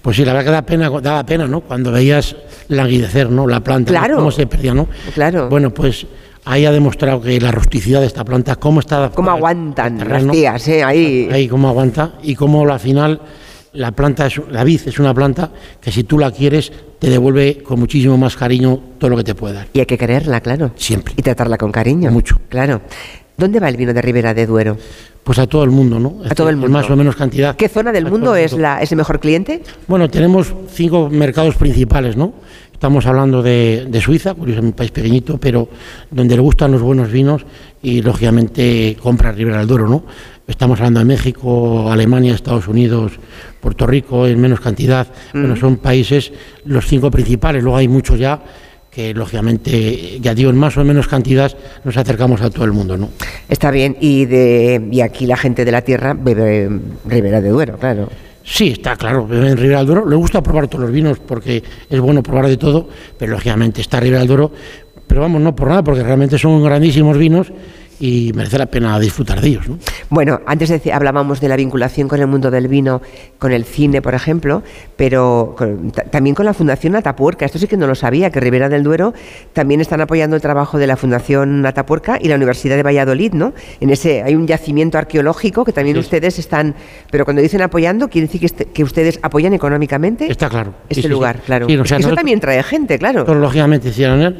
Pues sí, la verdad que da pena, daba pena, ¿no? Cuando veías languidecer, ¿no? La planta, cómo se perdía, ¿no? Claro. Bueno, pues ahí ha demostrado que la rusticidad de esta planta, cómo está... ¿Cómo aguantan las tías, eh? Ahí. Ahí cómo aguanta y cómo al final la planta, es, la vid es una planta que si tú la quieres te devuelve con muchísimo más cariño todo lo que te puede dar. Y hay que quererla, claro. Siempre. Y tratarla con cariño. Mucho. Claro. ¿Dónde va el vino de Ribera de Duero? Pues a todo el mundo, ¿no? A todo el En mundo. Más o menos cantidad. ¿Qué zona del mundo es, la, es el mejor cliente? Bueno, tenemos cinco mercados principales, ¿no? Estamos hablando de, de Suiza, curiosamente un país pequeñito, pero donde le gustan los buenos vinos y lógicamente compra Ribera del Duero, ¿no? Estamos hablando de México, Alemania, Estados Unidos, Puerto Rico en menos cantidad. Bueno, son países los cinco principales, luego hay muchos ya que lógicamente, ya digo, en más o menos cantidad nos acercamos a todo el mundo, ¿no? Está bien. Y, de, y aquí la gente de la tierra bebe eh, Ribera de Duero, claro. Sí, está claro. En Ribera del Duero le gusta probar todos los vinos porque es bueno probar de todo, pero lógicamente está Ribera del Duero. Pero vamos, no por nada, porque realmente son grandísimos vinos y merece la pena disfrutar de ellos. ¿no? Bueno, antes deci- hablábamos de la vinculación con el mundo del vino, con el cine, por ejemplo, pero con- ta- también con la Fundación Atapuerca. Esto sí que no lo sabía, que Ribera del Duero también están apoyando el trabajo de la Fundación Atapuerca y la Universidad de Valladolid, ¿no? En ese hay un yacimiento arqueológico que también ustedes están, pero cuando dicen apoyando, quiere decir que, este- que ustedes apoyan económicamente Está claro. este Sí, sí, sí. lugar, claro. O sea, eso también trae gente, claro. Pero lógicamente,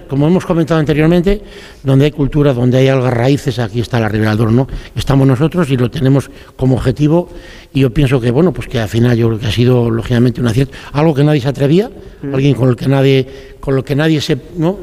como hemos comentado anteriormente, donde hay cultura, donde hay algas raíces, aquí está la Ribera del. Estamos nosotros y lo tenemos como objetivo y yo pienso que, bueno, pues que al final yo creo que ha sido, lógicamente, un acierto. Algo que nadie se atrevía, alguien con el que nadie, con lo que nadie se, ¿no?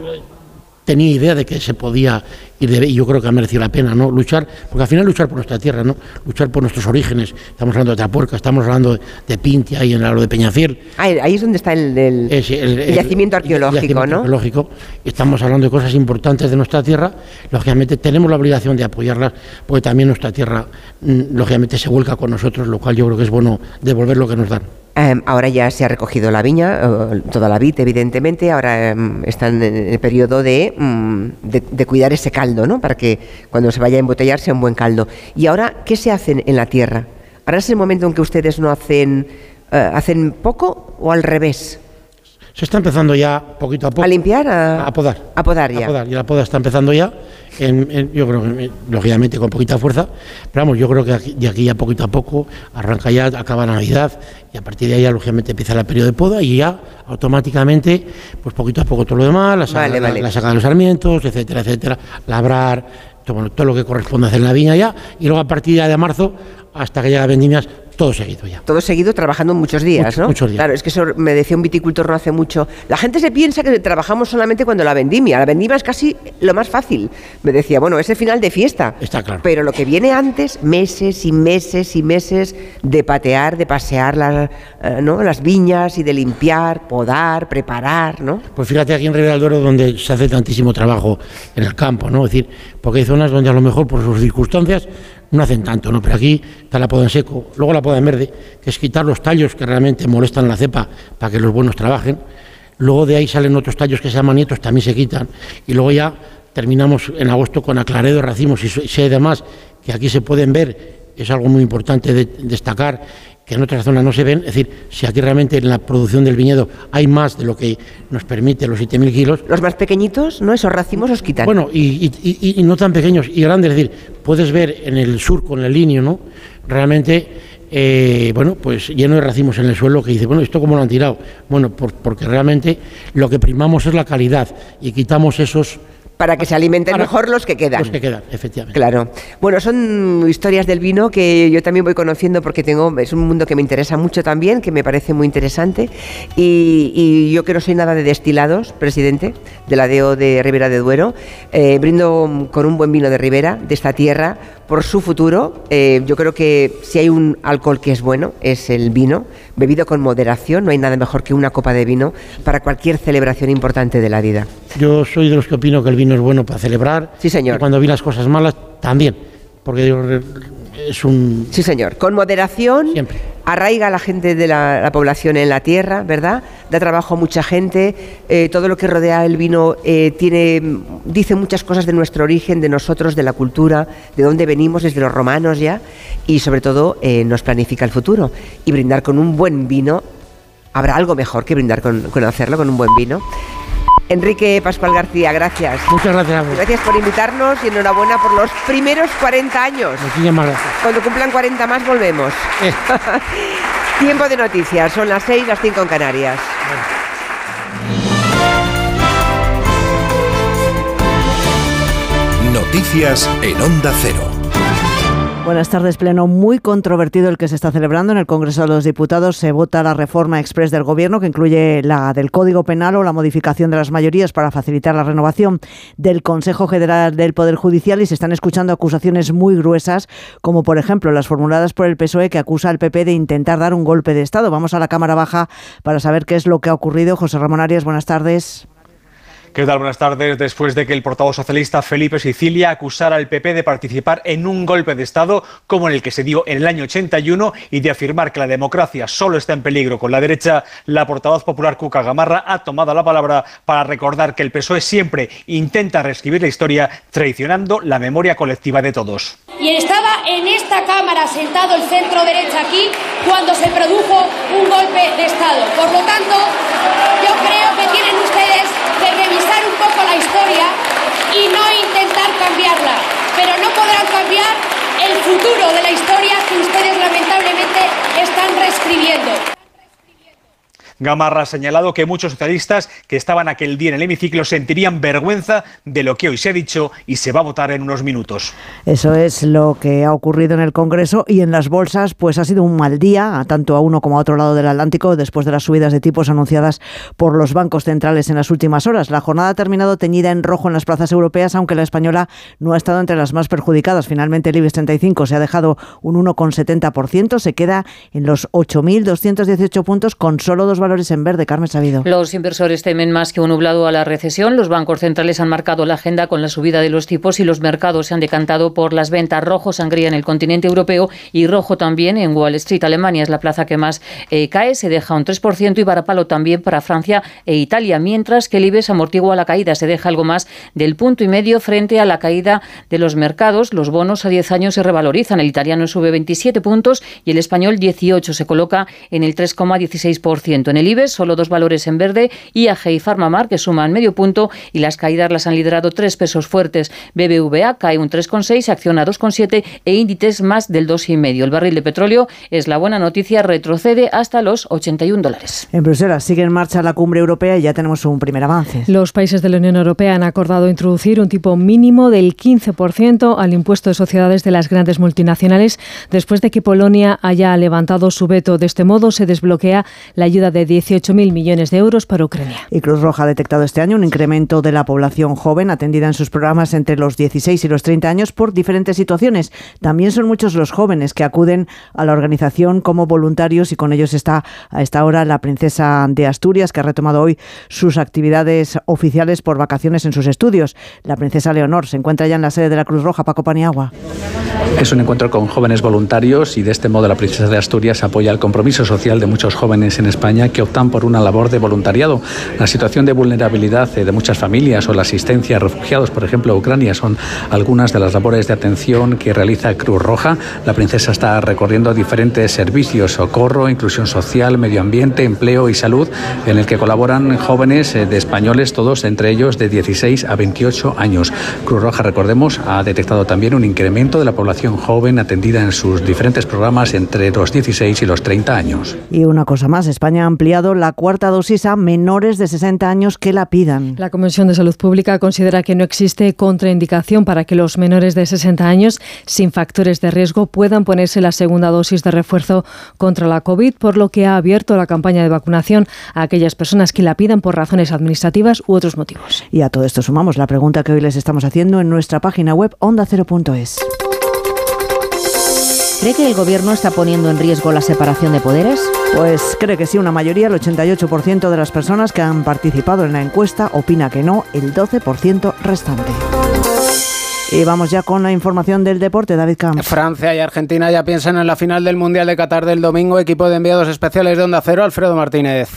Tenía idea de que se podía de, y yo creo que ha merecido la pena, ¿no? Luchar, porque al final luchar por nuestra tierra, ¿no? Luchar por nuestros orígenes. Estamos hablando de Tapuerca, estamos hablando de, de Pintia y en lo de Peñafiel. Ah, ahí es donde está el, el- Ese, el- el yacimiento arqueológico, yacimiento ¿no? arqueológico. Estamos hablando de cosas importantes de nuestra tierra. Lógicamente tenemos la obligación de apoyarlas, porque también nuestra tierra, mm, lógicamente, se vuelca con nosotros, lo cual yo creo que es bueno devolver lo que nos dan. Em, ahora ya se ha recogido la viña, eh, toda la vid, evidentemente. Ahora em, están en el periodo de, mm, de, de cuidar ese caldo, ¿no? Para que cuando se vaya a embotellar sea un buen caldo. Y ahora, ¿qué se hace en la tierra? ¿Ahora es el momento en que ustedes no hacen, eh, hacen poco o al revés? Se está empezando ya poquito a poco. ¿A limpiar? A, A podar. A podar ya. A podar. Y la poda está empezando ya, en- en- yo creo que eh, lógicamente con poquita fuerza, pero vamos, yo creo que aquí- de aquí ya poquito a poco arranca ya, acaba Navidad y a partir de ahí ya lógicamente empieza el periodo de poda y ya automáticamente, pues poquito a poco todo lo demás, la saca, Vale, la- vale. la saca de los sarmientos, etcétera, etcétera, labrar, todo, bueno, todo lo que corresponde hacer en la viña ya y luego a partir ya de marzo hasta que llega vendimias, todo seguido ya. Todo seguido trabajando muchos días, Mucho- ¿no? muchos días. Claro, es que eso me decía un viticultor no hace mucho. La gente se piensa que trabajamos solamente cuando la vendimia. La vendimia es casi lo más fácil. Me decía, bueno, es el final de fiesta. Está claro. Pero lo que viene antes, meses y meses y meses de patear, de pasear la- eh, ¿no? las viñas y de limpiar, podar, preparar, ¿no? Pues fíjate aquí en Ribera del Duero donde se hace tantísimo trabajo en el campo, ¿no? Es decir, porque hay zonas donde a lo mejor por sus circunstancias no hacen tanto, ¿no? Pero aquí está la poda en seco, luego la poda en verde, que es quitar los tallos que realmente molestan la cepa para que los buenos trabajen. Luego de ahí salen otros tallos que se llaman nietos, también se quitan. Y luego ya terminamos en agosto con aclaredo, racimos y hay demás que aquí se pueden ver, es algo muy importante de destacar que en otras zonas no se ven. Es decir, si aquí realmente en la producción del viñedo hay más de lo que nos permite los 7.000 kilos. Los más pequeñitos, ¿no? Esos racimos los quitan. Bueno, y, y- y- y no tan pequeños y grandes. Es decir, puedes ver en el sur con el linio, ¿no? Realmente, eh, bueno, pues lleno de racimos en el suelo que dice, bueno, ¿esto cómo lo han tirado? Bueno, por- porque realmente lo que primamos es la calidad y quitamos esos... Para que se alimenten Para- mejor los que quedan. Los que quedan, efectivamente. Claro. Bueno, son historias del vino que yo también voy conociendo porque tengo es un mundo que me interesa mucho también, que me parece muy interesante. Y, y yo que no soy nada de destilados, presidente de la DEO de Ribera de Duero, eh, brindo con un buen vino de Ribera, de esta tierra, por su futuro. Eh, yo creo que si hay un alcohol que es bueno, es el vino, bebido con moderación. No hay nada mejor que una copa de vino para cualquier celebración importante de la vida. Yo soy de los que opino que el vino es bueno para celebrar. Sí, señor. Y cuando vi las cosas malas, también. porque es un... Sí, señor. Con moderación. Siempre. Arraiga a la gente de la, la población en la tierra, ¿verdad? Da trabajo a mucha gente. eh, todo lo que rodea el vino eh, tiene, dice muchas cosas de nuestro origen, de nosotros, de la cultura, de dónde venimos, desde los romanos ya. Y sobre todo eh, nos planifica el futuro. Y brindar con un buen vino. Habrá algo mejor que brindar con, con hacerlo con un buen vino. Enrique Pascual García, gracias. Muchas gracias a vos. Gracias por invitarnos y enhorabuena por los primeros 40 años. Muchísimas gracias. Cuando cumplan 40 más volvemos. Tiempo de noticias, son las 6, las 5 en Canarias. Noticias en Onda Cero. Buenas tardes, pleno muy controvertido el que se está celebrando en el Congreso de los Diputados. Se vota la reforma express del Gobierno que incluye la del Código Penal o la modificación de las mayorías para facilitar la renovación del Consejo General del Poder Judicial y se están escuchando acusaciones muy gruesas, como por ejemplo las formuladas por el PSOE que acusa al PP de intentar dar un golpe de Estado. Vamos a la Cámara Baja para saber qué es lo que ha ocurrido. José Ramón Arias, buenas tardes. ¿Qué? Buenas tardes. Después de que el portavoz socialista Felipe Sicilia acusara al PP de participar en un golpe de Estado como en el que se dio en el año 81 y de afirmar que la democracia solo está en peligro con la derecha, la portavoz popular Cuca Gamarra ha tomado la palabra para recordar que el PSOE siempre intenta reescribir la historia traicionando la memoria colectiva de todos. Y estaba en esta Cámara sentado el centro derecha aquí cuando se produjo un golpe de Estado. Por lo tanto, yo creo que tienen ustedes que revisar un poco la historia y no intentar cambiarla. Pero no podrán cambiar el futuro de la historia que ustedes lamentablemente están reescribiendo. Gamarra ha señalado que muchos socialistas que estaban aquel día en el hemiciclo sentirían vergüenza de lo que hoy se ha dicho y se va a votar en unos minutos. Eso es lo que ha ocurrido en el Congreso y en las bolsas, pues ha sido un mal día, tanto a uno como a otro lado del Atlántico, después de las subidas de tipos anunciadas por los bancos centrales en las últimas horas. La jornada ha terminado teñida en rojo en las plazas europeas, aunque la española no ha estado entre las más perjudicadas. Finalmente el IBEX 35 se ha dejado un 1,70%, se queda en los 8.218 puntos con solo dos Los inversores temen más que un nublado a la recesión. Los bancos centrales han marcado la agenda con la subida de los tipos y los mercados se han decantado por las ventas rojo sangría en el continente europeo y rojo también en Wall Street. Alemania es la plaza que más eh, cae, se deja un 3% y varapalo también para Francia e Italia, mientras que el IBEX amortigua la caída, se deja algo más del punto y medio frente a la caída de los mercados. Los bonos a 10 años se revalorizan. El italiano sube 27 puntos y el español 18, se coloca en el 3,16%. En el IBEX solo dos valores en verde, IAG y Farmamar que suman medio punto y las caídas las han liderado tres pesos fuertes. BBVA cae un 3,6, Acciona 2,7 e Inditex más del 2,5. El barril de petróleo es la buena noticia, retrocede hasta los 81 dólares. En Bruselas sigue en marcha la cumbre europea y ya tenemos un primer avance. Los países de la Unión Europea han acordado introducir un tipo mínimo del 15% al impuesto de sociedades de las grandes multinacionales después de que Polonia haya levantado su veto. De este modo se desbloquea la ayuda de 18 mil millones de euros para Ucrania. Y Cruz Roja ha detectado este año un incremento de la población joven atendida en sus programas entre los 16 y los 30 años por diferentes situaciones. También son muchos los jóvenes que acuden a la organización como voluntarios y con ellos está a esta hora la princesa de Asturias que ha retomado hoy sus actividades oficiales por vacaciones en sus estudios. La princesa Leonor se encuentra ya en la sede de la Cruz Roja, Paco Paniagua. Es un encuentro con jóvenes voluntarios y de este modo la Princesa de Asturias apoya el compromiso social de muchos jóvenes en España que optan por una labor de voluntariado. La situación de vulnerabilidad de muchas familias o la asistencia a refugiados, por ejemplo, a Ucrania, son algunas de las labores de atención que realiza Cruz Roja. La princesa está recorriendo diferentes servicios, socorro, inclusión social, medio ambiente, empleo y salud, en el que colaboran jóvenes eh, de españoles, todos entre ellos de 16 a 28 años. Cruz Roja, recordemos, ha detectado también un incremento de la población joven atendida en sus diferentes programas entre los 16 y los 30 años. Y una cosa más, España ha ampliado la cuarta dosis a menores de 60 años que la pidan. La Comisión de Salud Pública considera que no existe contraindicación para que los menores de 60 años sin factores de riesgo puedan ponerse la segunda dosis de refuerzo contra la COVID, por lo que ha abierto la campaña de vacunación a aquellas personas que la pidan por razones administrativas u otros motivos. Y a todo esto sumamos la pregunta que hoy les estamos haciendo en nuestra página web ondacero.es. ¿Cree que el gobierno está poniendo en riesgo la separación de poderes? Pues cree que sí, una mayoría, el 88% de las personas que han participado en la encuesta opina que no, el 12% restante. Y vamos ya con la información del deporte, David Camps. Francia y Argentina ya piensan en la final del Mundial de Qatar del domingo. Equipo de enviados especiales de Onda Cero, Alfredo Martínez.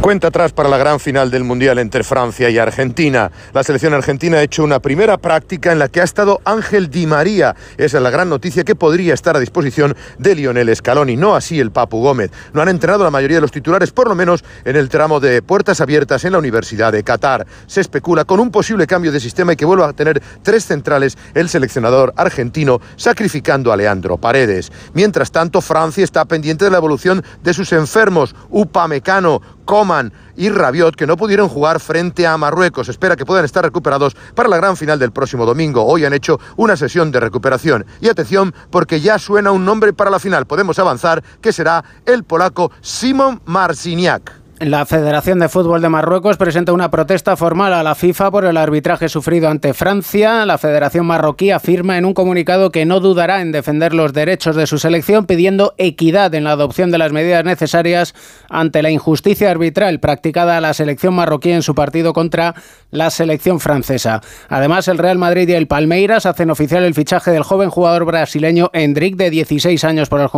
Cuenta atrás para la gran final del Mundial entre Francia y Argentina. La selección argentina ha hecho una primera práctica en la que ha estado Ángel Di María. Esa es la gran noticia que podría estar a disposición de Lionel Scaloni, no así el Papu Gómez. No han entrenado la mayoría de los titulares, por lo menos en el tramo de puertas abiertas en la Universidad de Qatar. Se especula con un posible cambio de sistema y que vuelva a tener tres centrales el seleccionador argentino, sacrificando a Leandro Paredes. Mientras tanto, Francia está pendiente de la evolución de sus enfermos, Upamecano, Coman y Rabiot, que no pudieron jugar frente a Marruecos. Espera que puedan estar recuperados para la gran final del próximo domingo. Hoy han hecho una sesión de recuperación. Y atención, porque ya suena un nombre para la final. Podemos avanzar, que será el polaco Simon Marciniak. La Federación de Fútbol de Marruecos presenta una protesta formal a la FIFA por el arbitraje sufrido ante Francia. La Federación Marroquí afirma en un comunicado que no dudará en defender los derechos de su selección pidiendo equidad en la adopción de las medidas necesarias ante la injusticia arbitral practicada a la selección marroquí en su partido contra la selección francesa. Además, el Real Madrid y el Palmeiras hacen oficial el fichaje del joven jugador brasileño Hendrik de 16 años por el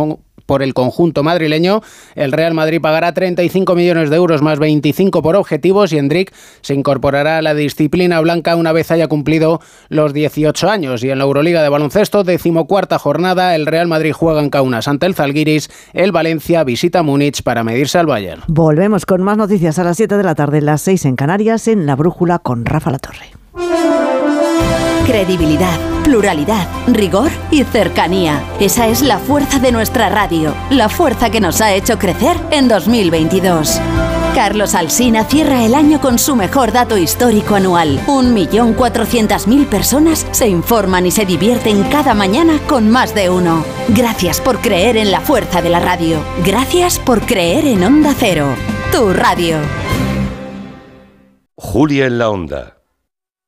por el conjunto madrileño. El Real Madrid pagará 35 millones de euros más 25 por objetivos y Endrick se incorporará a la disciplina blanca una vez haya cumplido los 18 años. Y en la Euroliga de baloncesto, decimocuarta jornada, el Real Madrid juega en Kaunas ante el Zalgiris, el Valencia visita Múnich para medirse al Bayern. Volvemos con más noticias a las 7 de la tarde, las 6 en Canarias, en La Brújula con Rafa La Torre. Credibilidad, pluralidad, rigor y cercanía. Esa es la fuerza de nuestra radio, la fuerza que nos ha hecho crecer en 2022. Carlos Alsina cierra el año con su mejor dato histórico anual. 1.400.000 personas se informan y se divierten cada mañana con más de uno. Gracias por creer en la fuerza de la radio. Gracias por creer en Onda Cero. Tu radio. Julia en la Onda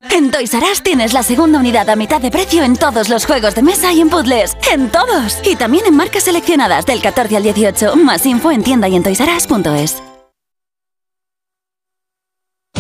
en Toys R Us tienes la segunda unidad a mitad de precio en todos los juegos de mesa y en puzzles. ¡En todos! Y también en marcas seleccionadas del 14 al 18. Más info en tienda y en toysarás.es.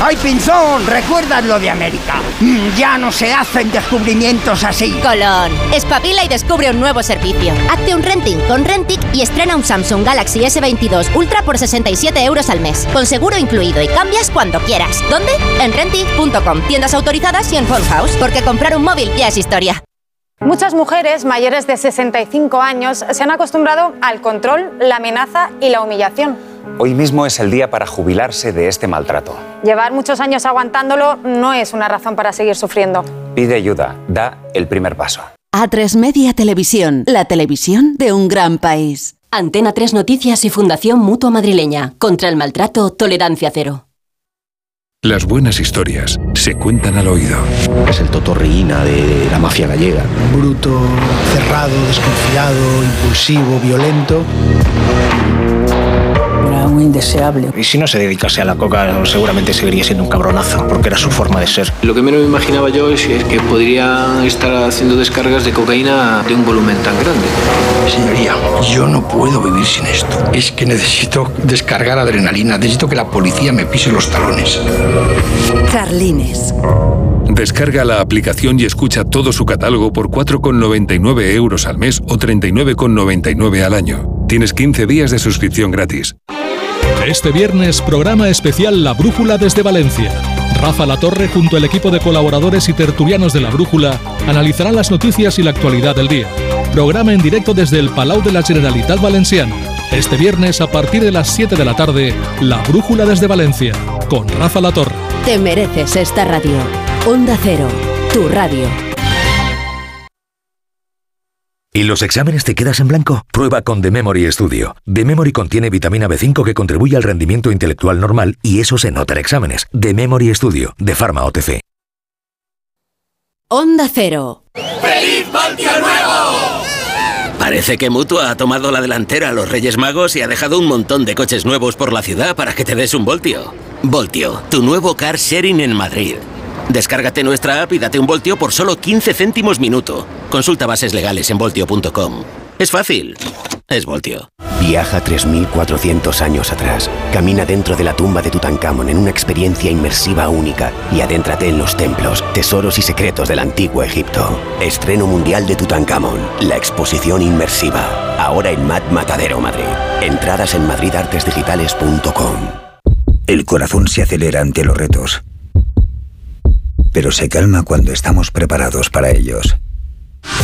¡Ay, Pinzón! ¿Recuerdas lo de América? Mm, ya no se hacen descubrimientos así. Colón, espabila y descubre un nuevo servicio. Hazte un renting con Rentic y estrena un Samsung Galaxy S22 Ultra por 67 euros al mes, con seguro incluido y cambias cuando quieras. ¿Dónde? En rentic.com, tiendas autorizadas y en Phone House, porque comprar un móvil ya es historia. Muchas mujeres mayores de 65 años se han acostumbrado al control, la amenaza y la humillación. Hoy mismo es el día para jubilarse de este maltrato. Llevar muchos años aguantándolo no es una razón para seguir sufriendo. Pide ayuda, da el primer paso. A3 Media Televisión, la televisión de un gran país. Antena 3 Noticias y Fundación Mutua Madrileña. Contra el maltrato, tolerancia cero. Las buenas historias se cuentan al oído. Es el totorriina de la mafia gallega. Bruto, cerrado, desconfiado, impulsivo, violento muy indeseable. Y si no se dedicase a la coca, seguramente seguiría siendo un cabronazo, porque era su forma de ser. Lo que menos me imaginaba yo es que podría estar haciendo descargas de cocaína de un volumen tan grande. Señoría, yo no puedo vivir sin esto. Es que necesito descargar adrenalina, necesito que la policía me pise los talones. Carlines. Descarga la aplicación y escucha todo su catálogo por 4,99 euros al mes o 39,99 al año. Tienes 15 días de suscripción gratis. Este viernes, programa especial La Brújula desde Valencia. Rafa La Torre, junto al equipo de colaboradores y tertulianos de La Brújula, analizarán las noticias y la actualidad del día. Programa en directo desde el Palau de la Generalitat Valenciana. Este viernes, a partir de las 7 de la tarde, La Brújula desde Valencia, con Rafa La Torre. Te mereces esta radio. Onda Cero, tu radio. ¿Y los exámenes te quedas en blanco? Prueba con The Memory Studio. The Memory contiene vitamina B5 que contribuye al rendimiento intelectual normal y eso se nota en exámenes. The Memory Studio, de Pharma OTC. Onda Cero. ¡Feliz Voltio Nuevo! Parece que Mutua ha tomado la delantera a los Reyes Magos y ha dejado un montón de coches nuevos por la ciudad para que te des un voltio. Voltio, tu nuevo car sharing en Madrid. Descárgate nuestra app y date un voltio por solo 15 céntimos minuto. Consulta bases legales en voltio.com. Es fácil. Es Voltio. Viaja 3.400 años atrás. Camina dentro de la tumba de Tutankamón en una experiencia inmersiva única y adéntrate en los templos, tesoros y secretos del antiguo Egipto. Estreno mundial de Tutankamón, la exposición inmersiva. Ahora en Mat Matadero, Madrid. Entradas en madridartesdigitales.com. El corazón se acelera ante los retos pero se calma cuando estamos preparados para ellos.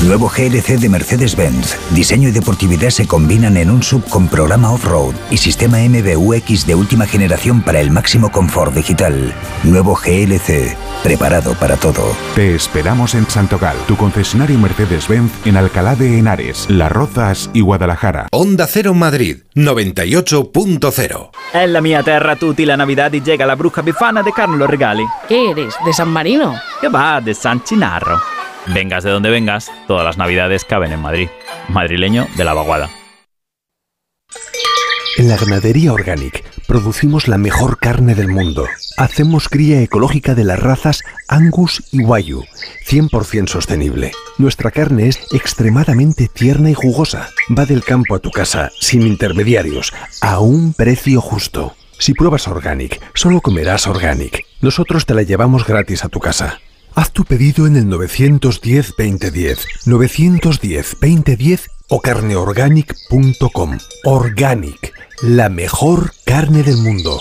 Nuevo GLC de Mercedes-Benz. Diseño y deportividad se combinan en un sub con programa off-road y sistema MBUX de última generación para el máximo confort digital. Nuevo GLC. Preparado para todo. Te esperamos en Santogal, tu concesionario Mercedes-Benz en Alcalá de Henares, Las Rozas y Guadalajara. Onda Cero Madrid 98.0. En la mia terra tutti la Navidad y llega la bruja bifana de Carlo Regali. ¿Qué eres? ¿De San Marino? Que va, de San Chinarro. Vengas de donde vengas, todas las navidades caben en Madrid. Madrileño de la vaguada. En la ganadería Organic producimos la mejor carne del mundo. Hacemos cría ecológica de las razas Angus y Wayu, 100% sostenible. Nuestra carne es extremadamente tierna y jugosa. Va del campo a tu casa, sin intermediarios, a un precio justo. Si pruebas Organic, solo comerás Organic. Nosotros te la llevamos gratis a tu casa. Haz tu pedido en el 910-2010, 910-2010 o carneorganic.com. Organic, la mejor carne del mundo.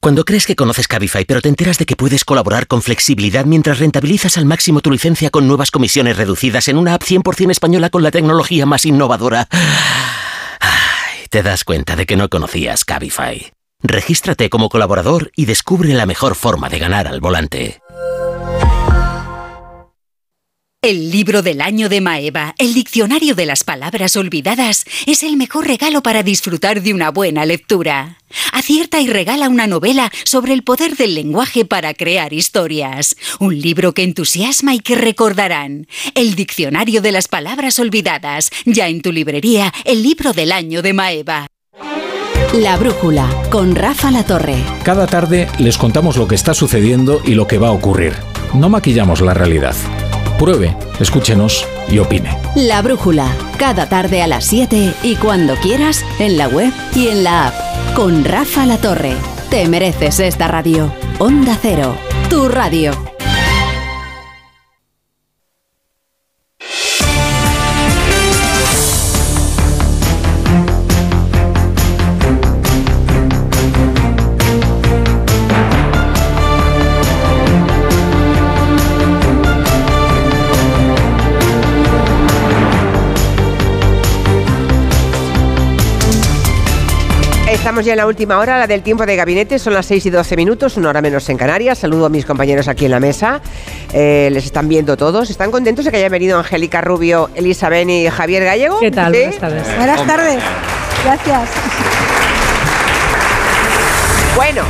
Cuando crees que conoces Cabify, pero te enteras de que puedes colaborar con flexibilidad mientras rentabilizas al máximo tu licencia con nuevas comisiones reducidas en una app 100% española con la tecnología más innovadora, te das cuenta de que no conocías Cabify. Regístrate como colaborador y descubre la mejor forma de ganar al volante. El libro del año de Maeva, el diccionario de las palabras olvidadas, es el mejor regalo para disfrutar de una buena lectura. Acierta y regala una novela sobre el poder del lenguaje para crear historias. Un libro que entusiasma y que recordarán. El diccionario de las palabras olvidadas, ya en tu librería, el libro del año de Maeva. La Brújula, con Rafa La Torre. Cada tarde les contamos lo que está sucediendo y lo que va a ocurrir. No maquillamos la realidad. Pruebe, escúchenos y opine. La Brújula, cada tarde a las 7 y cuando quieras, en la web y en la app. Con Rafa La Torre. Te mereces esta radio. Onda Cero, tu radio. Estamos ya en la última hora, la del tiempo de gabinete, son las 6 y 12 minutos, una hora menos en Canarias. Saludo a mis compañeros aquí en la mesa. Eh, les están viendo todos. ¿Están contentos de que haya venido Angélica Rubio, Elizabeth y Javier Gallego? ¿Qué tal? Buenas tardes. Buenas tardes. Gracias. Bueno,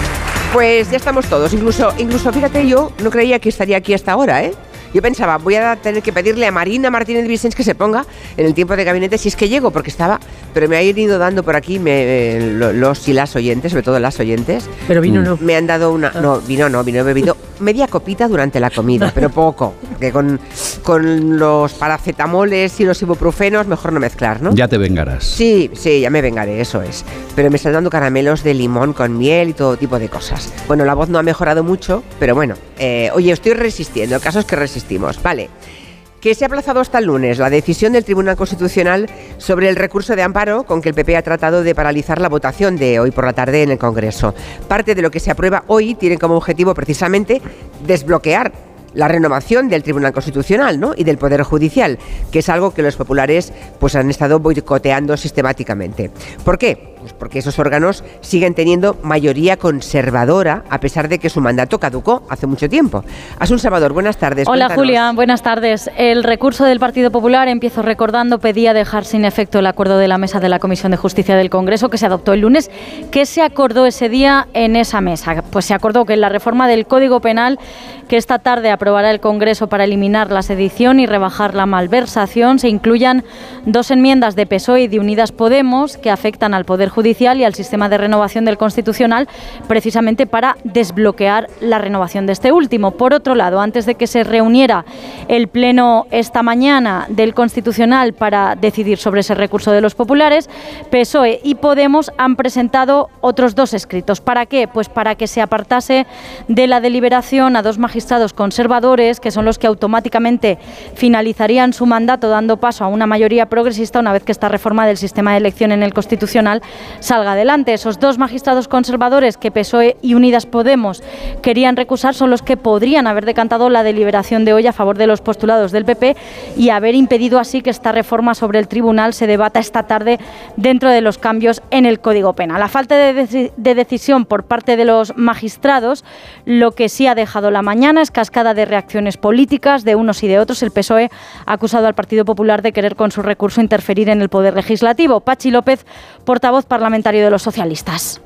pues ya estamos todos. Incluso, incluso fíjate, yo no creía que estaría aquí hasta ahora, ¿eh? Yo pensaba, voy a tener que pedirle a Marina Martínez Vicens que se ponga en el tiempo de gabinete si es que llego, porque estaba, pero me ha ido dando por aquí me, los y las oyentes, sobre todo las oyentes. Pero vino no. Me han dado una, no, vino no, vino he bebido media copita durante la comida, pero poco, que con, con los paracetamoles y los ibuprofenos mejor no mezclar, ¿no? Ya te vengarás. Sí, sí, ya me vengaré, eso es. Pero me están dando caramelos de limón con miel y todo tipo de cosas. Bueno, la voz no ha mejorado mucho, pero bueno, eh, oye, estoy resistiendo, el caso es que Vale. Que se ha aplazado hasta el lunes la decisión del Tribunal Constitucional sobre el recurso de amparo con que el PP ha tratado de paralizar la votación de hoy por la tarde en el Congreso. Parte de lo que se aprueba hoy tiene como objetivo precisamente desbloquear la renovación del Tribunal Constitucional ¿no? y del Poder Judicial, que es algo que los populares pues, han estado boicoteando sistemáticamente. ¿Por qué? Pues porque esos órganos siguen teniendo mayoría conservadora a pesar de que su mandato caducó hace mucho tiempo. Asun Salvador, buenas tardes. Hola cuéntanos. Julia, buenas tardes. El recurso del Partido Popular, empiezo recordando, pedía dejar sin efecto el acuerdo de la mesa de la Comisión de Justicia del Congreso que se adoptó el lunes. ¿Qué se acordó ese día en esa mesa? Pues se acordó que en la reforma del Código Penal que esta tarde aprobará el Congreso para eliminar la sedición y rebajar la malversación se incluyan dos enmiendas de PSOE y de Unidas Podemos que afectan al Poder Judicial y al sistema de renovación del Constitucional precisamente para desbloquear la renovación de este último. Por otro lado, antes de que se reuniera el Pleno esta mañana del Constitucional para decidir sobre ese recurso de los populares, PSOE y Podemos han presentado otros dos escritos. ¿Para qué? Pues para que se apartase de la deliberación a dos magistrados conservadores, que son los que automáticamente finalizarían su mandato dando paso a una mayoría progresista una vez que esta reforma del sistema de elección en el Constitucional salga adelante. Esos dos magistrados conservadores que PSOE y Unidas Podemos querían recusar son los que podrían haber decantado la deliberación de hoy a favor de los postulados del PP y haber impedido así que esta reforma sobre el tribunal se debata esta tarde dentro de los cambios en el Código Penal. La falta de, de decisión por parte de los magistrados lo que sí ha dejado la mañana es cascada de reacciones políticas de unos y de otros. El PSOE ha acusado al Partido Popular de querer con su recurso interferir en el poder legislativo. Pachi López, portavoz parlamentario de los socialistas.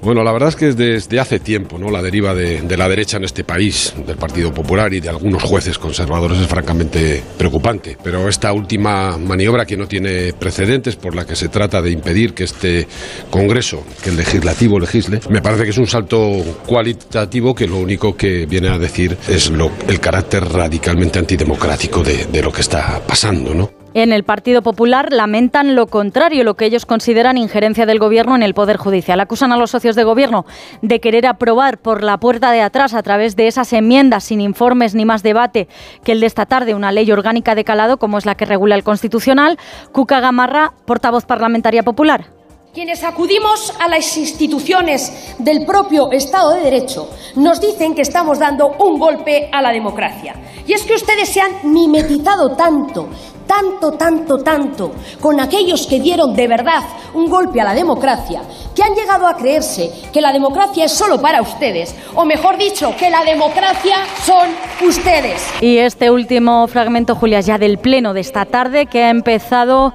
Bueno, la verdad es que es desde hace tiempo, ¿no? La deriva de, la derecha en este país, del Partido Popular y de algunos jueces conservadores es francamente preocupante. Pero esta última maniobra que no tiene precedentes, por la que se trata de impedir que este Congreso, que el legislativo legisle, me parece que es un salto cualitativo que lo único que viene a decir es el carácter radicalmente antidemocrático de, de lo que está pasando, ¿no? En el Partido Popular lamentan lo contrario, lo que ellos consideran injerencia del Gobierno en el Poder Judicial. Acusan a los socios de Gobierno de querer aprobar por la puerta de atrás, a través de esas enmiendas sin informes ni más debate que el de esta tarde, una ley orgánica de calado como es la que regula el Constitucional. Cuca Gamarra, portavoz parlamentaria popular. Quienes acudimos a las instituciones del propio Estado de Derecho nos dicen que estamos dando un golpe a la democracia. Y es que ustedes se han mimetizado tanto, tanto, tanto, tanto con aquellos que dieron de verdad un golpe a la democracia, que han llegado a creerse que la democracia es solo para ustedes, o mejor dicho, que la democracia son ustedes. Y este último fragmento, Julia, ya del pleno de esta tarde, que ha empezado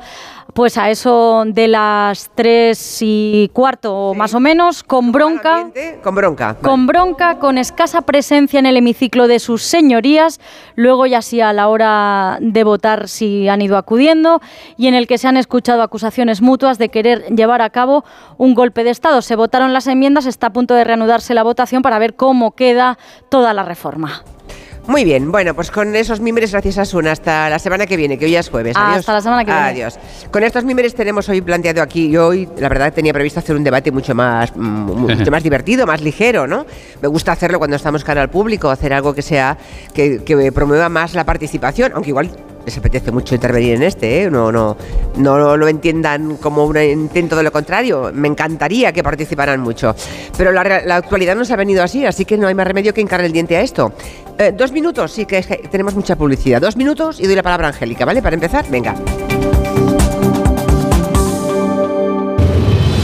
pues a eso de las tres y cuarto más o menos, con bronca. Con bronca. Con bronca, con escasa presencia en el hemiciclo de sus señorías, luego ya sí a la hora de votar si han ido acudiendo, y en el que se han escuchado acusaciones mutuas de querer llevar a cabo un golpe de Estado. Se votaron las enmiendas, está a punto de reanudarse la votación para ver cómo queda toda la reforma. Muy bien, bueno, pues con esos mimbres, gracias a Sun, hasta la semana que viene, que hoy es jueves. Adiós. Hasta la semana que viene. Adiós. Con estos mimbres tenemos hoy planteado aquí, yo hoy la verdad tenía previsto hacer un debate mucho más, mm, mucho más divertido, más ligero, ¿no? Me gusta hacerlo cuando estamos cara al público, hacer algo que sea, que, que promueva más la participación, aunque igual les apetece mucho intervenir en este, ¿eh? no, no, no lo entiendan como un intento de lo contrario. Me encantaría que participaran mucho. Pero la, la actualidad nos ha venido así, así que no hay más remedio que encargar el diente a esto. Eh, dos minutos, sí que tenemos mucha publicidad. Dos minutos y doy la palabra a Angélica, ¿vale? Para empezar, venga.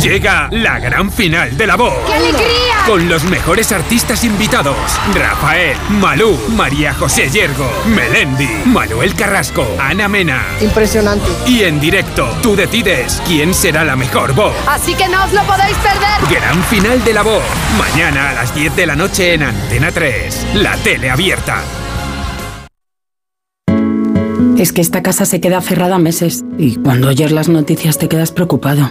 Llega la gran final de la voz. ¡Qué alegría! Con los mejores artistas invitados: Rafael, Malú, María José Yergo, Melendi, Manuel Carrasco, Ana Mena. Impresionante. Y en directo, tú decides quién será la mejor voz. Así que no os lo podéis perder. Gran final de la voz. Mañana a las 10 de la noche en Antena 3. La tele abierta. Es que esta casa se queda cerrada meses y cuando oyes las noticias te quedas preocupado.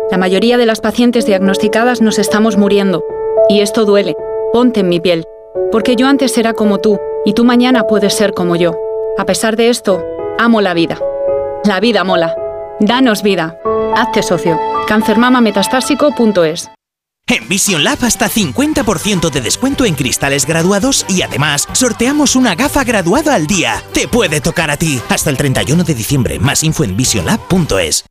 La mayoría de las pacientes diagnosticadas nos estamos muriendo. Y esto duele. Ponte en mi piel. Porque yo antes era como tú, y tú mañana puedes ser como yo. A pesar de esto, amo la vida. La vida mola. Danos vida. Hazte socio. Cancermamametastásico.es En Vision Lab hasta 50% de descuento en cristales graduados y además sorteamos una gafa graduada al día. Te puede tocar a ti. Hasta el 31 de diciembre. Más info en visionlab.es.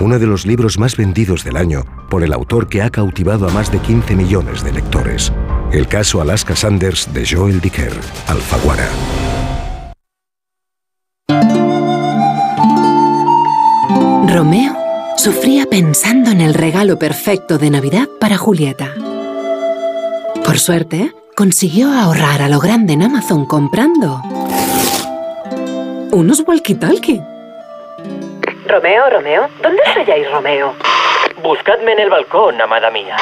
uno de los libros más vendidos del año por el autor que ha cautivado a más de 15 millones de lectores. El caso Alaska Sanders de Joel Dicker, Alfaguara. Romeo sufría pensando en el regalo perfecto de Navidad para Julieta. Por suerte, consiguió ahorrar a lo grande en Amazon comprando unos walkie-talkie. Romeo, Romeo, ¿dónde halláis, Romeo? Buscadme en el balcón, amada mía.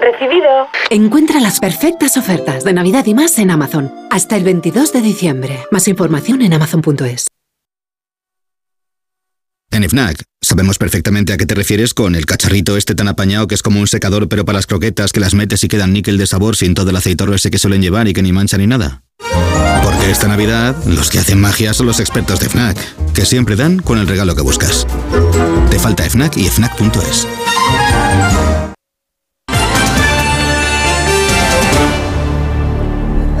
Recibido. Encuentra las perfectas ofertas de Navidad y más en Amazon. Hasta el 22 de diciembre. Más información en amazon.es. En FNAC sabemos perfectamente a qué te refieres con el cacharrito este tan apañado que es como un secador pero para las croquetas que las metes y quedan níquel de sabor sin todo el aceitorro ese que suelen llevar y que ni mancha ni nada. Porque esta Navidad los que hacen magia son los expertos de FNAC, que siempre dan con el regalo que buscas. Te falta FNAC y FNAC.es.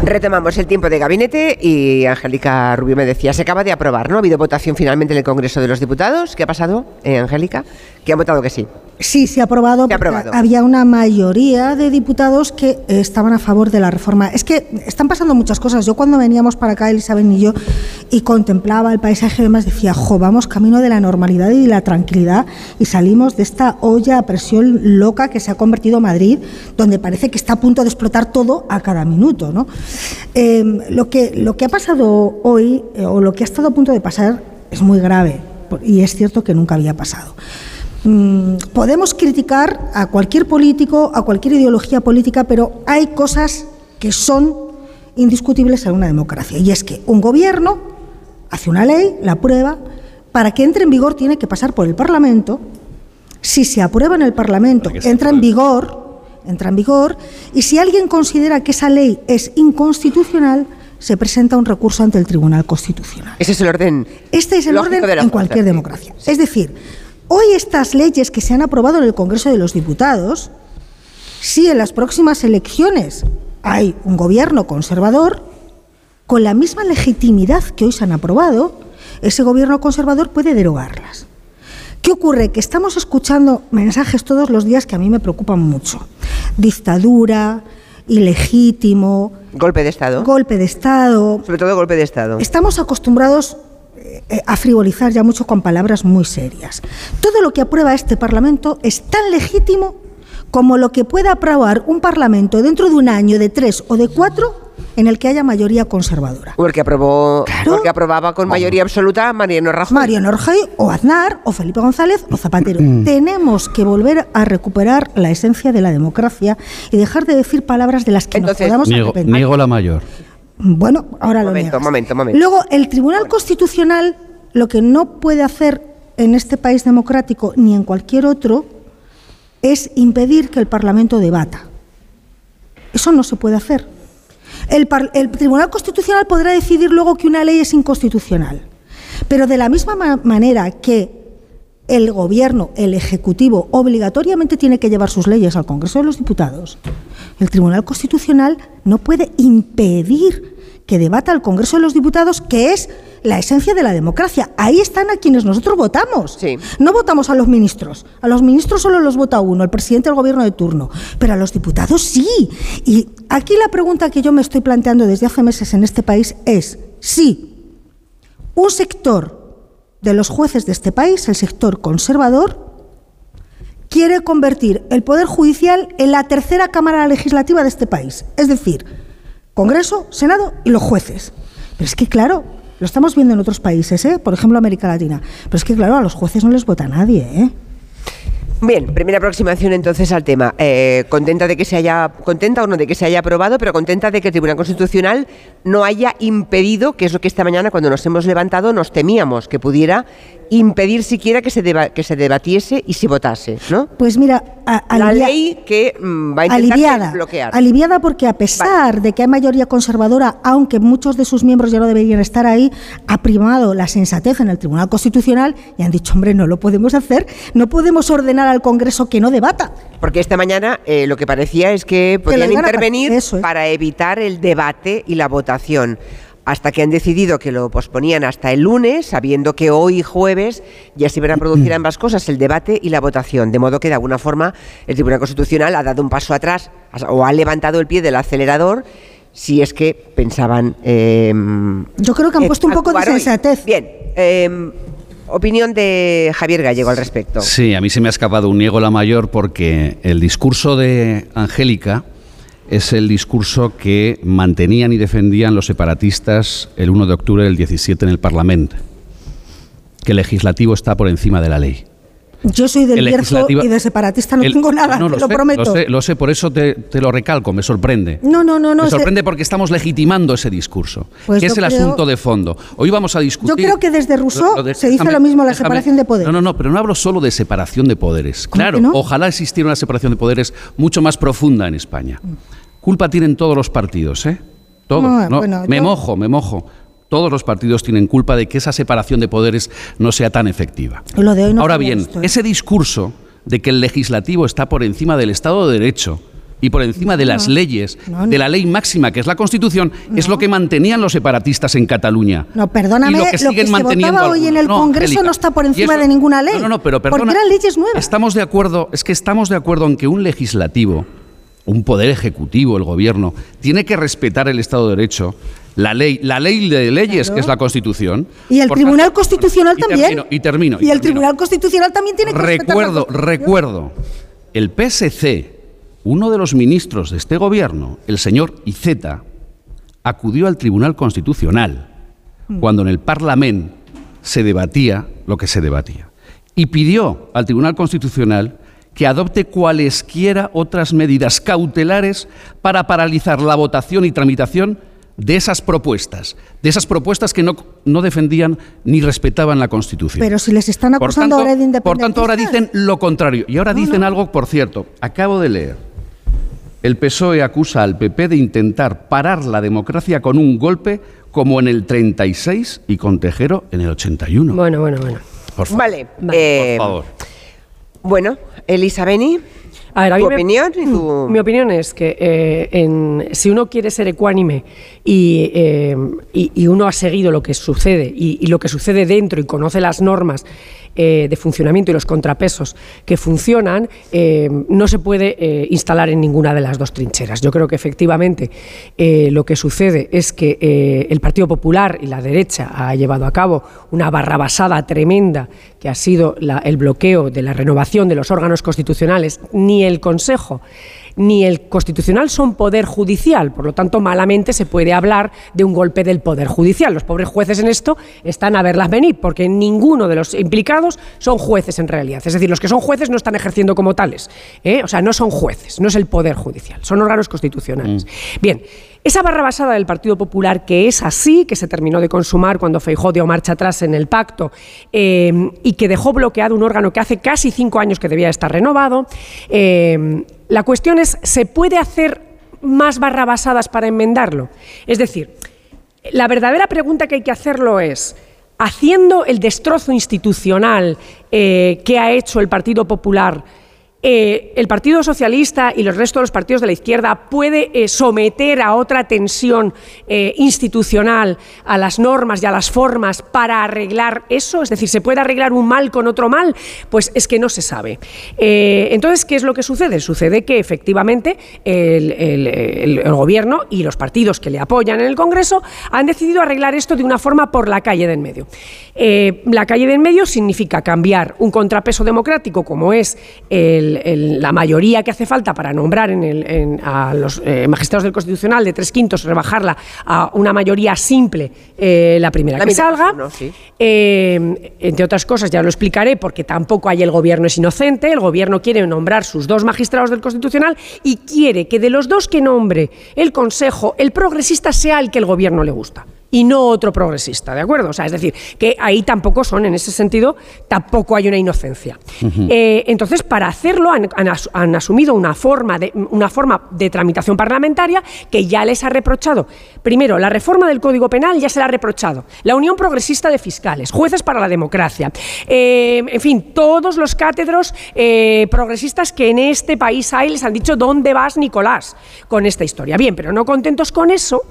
Retomamos el tiempo de gabinete y Angélica Rubio me decía, se acaba de aprobar, ¿no? Ha habido votación finalmente en el Congreso de los Diputados. ¿Qué ha pasado, eh, Angélica? Que han votado que sí. Sí, se ha aprobado. Se ha aprobado. Había una mayoría de diputados que eh, estaban a favor de la reforma. Es que están pasando muchas cosas. Yo cuando veníamos para acá, Elizabeth y yo, y contemplaba el paisaje y demás, decía, jo, vamos camino de la normalidad y de la tranquilidad y salimos de esta olla a presión loca que se ha convertido Madrid, donde parece que está a punto de explotar todo a cada minuto. ¿no? Eh, lo, que, lo que ha pasado hoy, eh, o lo que ha estado a punto de pasar, es muy grave. Y es cierto que nunca había pasado. Mm, podemos criticar a cualquier político, a cualquier ideología política, pero hay cosas que son indiscutibles en una democracia. Y es que un gobierno hace una ley, la aprueba, para que entre en vigor tiene que pasar por el Parlamento. Si se aprueba en el Parlamento, entra en vigor, entra en vigor, y si alguien considera que esa ley es inconstitucional, se presenta un recurso ante el Tribunal Constitucional. Ese es el orden. Este es el orden en cualquier sí. democracia. Es decir, hoy estas leyes que se han aprobado en el Congreso de los Diputados, si en las próximas elecciones hay un gobierno conservador, con la misma legitimidad que hoy se han aprobado, ese gobierno conservador puede derogarlas. ¿Qué ocurre? Que estamos escuchando mensajes todos los días que a mí me preocupan mucho. Dictadura, ilegítimo, Golpe de Estado. golpe de Estado. Sobre todo golpe de Estado. Estamos acostumbrados eh, a frivolizar ya mucho con palabras muy serias. Todo lo que aprueba este Parlamento es tan legítimo como lo que pueda aprobar un Parlamento dentro de un año, de tres o de cuatro, en el que haya mayoría conservadora. O el que aprobó, o el que aprobaba con mayoría absoluta Mariano Rajoy. Mariano Rajoy o Aznar o Felipe González o Zapatero. Tenemos que volver a recuperar la esencia de la democracia y dejar de decir palabras de las que nos podamos Niego, arrepentir. niego la mayor. Bueno, ahora lo Momento, niegas. momento, momento. Luego, el Tribunal Constitucional lo que no puede hacer en este país democrático ni en cualquier otro es impedir que el Parlamento debata. Eso no se puede hacer. El, el Tribunal Constitucional podrá decidir luego que una ley es inconstitucional, pero de la misma ma- manera que el Gobierno, el Ejecutivo, obligatoriamente tiene que llevar sus leyes al Congreso de los Diputados, el Tribunal Constitucional no puede impedir que debata el Congreso de los Diputados, que es la esencia de la democracia. Ahí están a quienes nosotros votamos. No votamos a los ministros. A los ministros solo los vota uno, el presidente del gobierno de turno. Pero a los diputados sí. Y aquí la pregunta que yo me estoy planteando desde hace meses en este país es si un sector de los jueces de este país, el sector conservador, quiere convertir el Poder Judicial en la tercera Cámara Legislativa de este país. Es decir, Congreso, Senado y los jueces. Pero es que, claro, lo estamos viendo en otros países, ¿eh? por ejemplo, América Latina. Pero es que, claro, a los jueces no les vota nadie. ¿eh? Bien, primera aproximación entonces al tema. Eh, contenta de que se haya, contenta o no de que se haya aprobado, pero contenta de que el Tribunal Constitucional no haya impedido, que es lo que esta mañana cuando nos hemos levantado nos temíamos, que pudiera impedir siquiera que se, que se debatiese y se votase, ¿no? Pues mira, la ley que mm, va a intentar aliviada, bloquear. Aliviada porque a pesar de que hay mayoría conservadora, aunque muchos de sus miembros ya no deberían estar ahí, ha primado la sensatez en el Tribunal Constitucional y han dicho, hombre, no lo podemos hacer, no podemos ordenar al Congreso que no debata. Porque esta mañana eh, lo que parecía es que podían intervenir para evitar el debate y la votación hasta que han decidido que lo posponían hasta el lunes, sabiendo que hoy jueves ya se iban a producir ambas cosas, el debate y la votación. De modo que de alguna forma el Tribunal Constitucional ha dado un paso atrás o ha levantado el pie del acelerador si es que pensaban... Em, Yo creo que han puesto un poco de sensatez. Bien. Em, opinión de Javier Gallego al respecto. Sí, a mí se me ha escapado un niego la mayor porque el discurso de Angélica es el discurso que mantenían y defendían los separatistas el 1 de octubre del 17 en el Parlamento, que el legislativo está por encima de la ley. Yo soy del Bierzo y de separatista no tengo nada, te lo, prometo. Lo sé, lo sé, por eso te, lo recalco, me sorprende. No, no, no. no me sorprende porque estamos legitimando ese discurso, pues que es el asunto de fondo. Hoy vamos a discutir... Yo creo que desde Rousseau se dice lo mismo, la separación de poderes. No, no, no, pero no hablo solo de separación de poderes. Claro, ojalá existiera una separación de poderes mucho más profunda en España. Culpa tienen todos los partidos, ¿eh? Todos. me mojo, me mojo. Todos los partidos tienen culpa de que esa separación de poderes no sea tan efectiva. Ahora bien, ¿eh? ese discurso de que el legislativo está por encima del Estado de Derecho y por encima de las leyes, de la ley máxima que es la Constitución, es lo que mantenían los separatistas en Cataluña. No, perdóname, lo que, siguen se manteniendo hoy en el Congreso no está por encima de ninguna ley. No, no, pero perdona, porque eran leyes nuevas. Estamos de acuerdo, es que estamos de acuerdo en que un legislativo un poder ejecutivo, el gobierno, tiene que respetar el Estado de Derecho, la ley, la ley de leyes, que es la Constitución. Y el Tribunal Constitucional también. y termino. Y, el Tribunal Constitucional también tiene que Recuerdo, recuerdo, el PSC, uno de los ministros de este gobierno, el señor Iceta, acudió al Tribunal Constitucional hmm. cuando en el Parlamento se debatía lo que se debatía. Y pidió al Tribunal Constitucional que adopte cualesquiera otras medidas cautelares para paralizar la votación y tramitación de esas propuestas, de esas propuestas que no, no defendían ni respetaban la Constitución. Pero si les están acusando ahora de Por tanto, ahora dicen lo contrario. Y ahora dicen algo, por cierto, acabo de leer. El PSOE acusa al PP de intentar parar la democracia con un golpe como en el 36 y con Tejero en el 81. Bueno, bueno, bueno. Por favor. Vale, por favor. Bueno, Elisa Beni. ¿Tu opinión? Mi opinión es que eh, si uno quiere ser ecuánime eh, y, uno ha seguido lo que sucede y, lo que sucede dentro y conoce las normas eh, de funcionamiento y los contrapesos que funcionan, eh, no se puede eh, instalar en ninguna de las dos trincheras. Yo creo que efectivamente lo que sucede es que el Partido Popular y la derecha ha llevado a cabo una barrabasada tremenda que ha sido el bloqueo de la renovación de los órganos constitucionales, ni el Consejo ni el constitucional son poder judicial, por lo tanto malamente se puede hablar de un golpe del poder judicial. Los pobres jueces en esto están a verlas venir, porque ninguno de los implicados son jueces en realidad. Es decir, los que son jueces no están ejerciendo como tales, ¿eh? o sea, no son jueces, no es el poder judicial, son órganos constitucionales. Mm. Bien. Esa barra basada del Partido Popular, que es así, que se terminó de consumar cuando Feijó dio marcha atrás en el pacto eh, y que dejó bloqueado un órgano que hace casi cinco años que debía estar renovado, eh, la cuestión es, ¿se puede hacer más barrabasadas para enmendarlo? Es decir, la verdadera pregunta que hay que hacerlo es, haciendo el destrozo institucional eh, que ha hecho el Partido Popular, eh, el Partido Socialista y los restos de los partidos de la izquierda puede eh, someter a otra tensión eh, institucional a las normas y a las formas para arreglar eso? Es decir, ¿se puede arreglar un mal con otro mal? Pues es que no se sabe. entonces, ¿qué es lo que sucede? Sucede que efectivamente el, el, gobierno y los partidos que le apoyan en el Congreso han decidido arreglar esto de una forma por la calle de en medio. la calle de en medio significa cambiar un contrapeso democrático como es el la mayoría que hace falta para nombrar en a los eh, magistrados del Constitucional de tres quintos, rebajarla a una mayoría simple, eh, la primera que salga. Eh, entre otras cosas, ya lo explicaré, porque tampoco hay el gobierno es inocente. El gobierno quiere nombrar sus dos magistrados del Constitucional y quiere que de los dos que nombre el Consejo, el progresista sea el que el gobierno le gusta y no otro progresista, ¿de acuerdo? O sea, es decir, que ahí tampoco son, en ese sentido, tampoco hay una inocencia. Eh, entonces, para hacerlo han, asumido una forma, de, una forma de tramitación parlamentaria que ya les ha reprochado. Primero, la reforma del Código Penal ya se la ha reprochado. La Unión Progresista de Fiscales, Jueces para la Democracia, eh, en fin, todos los cátedros eh, progresistas que en este país hay les han dicho dónde vas, Nicolás, con esta historia. Bien, pero no contentos con eso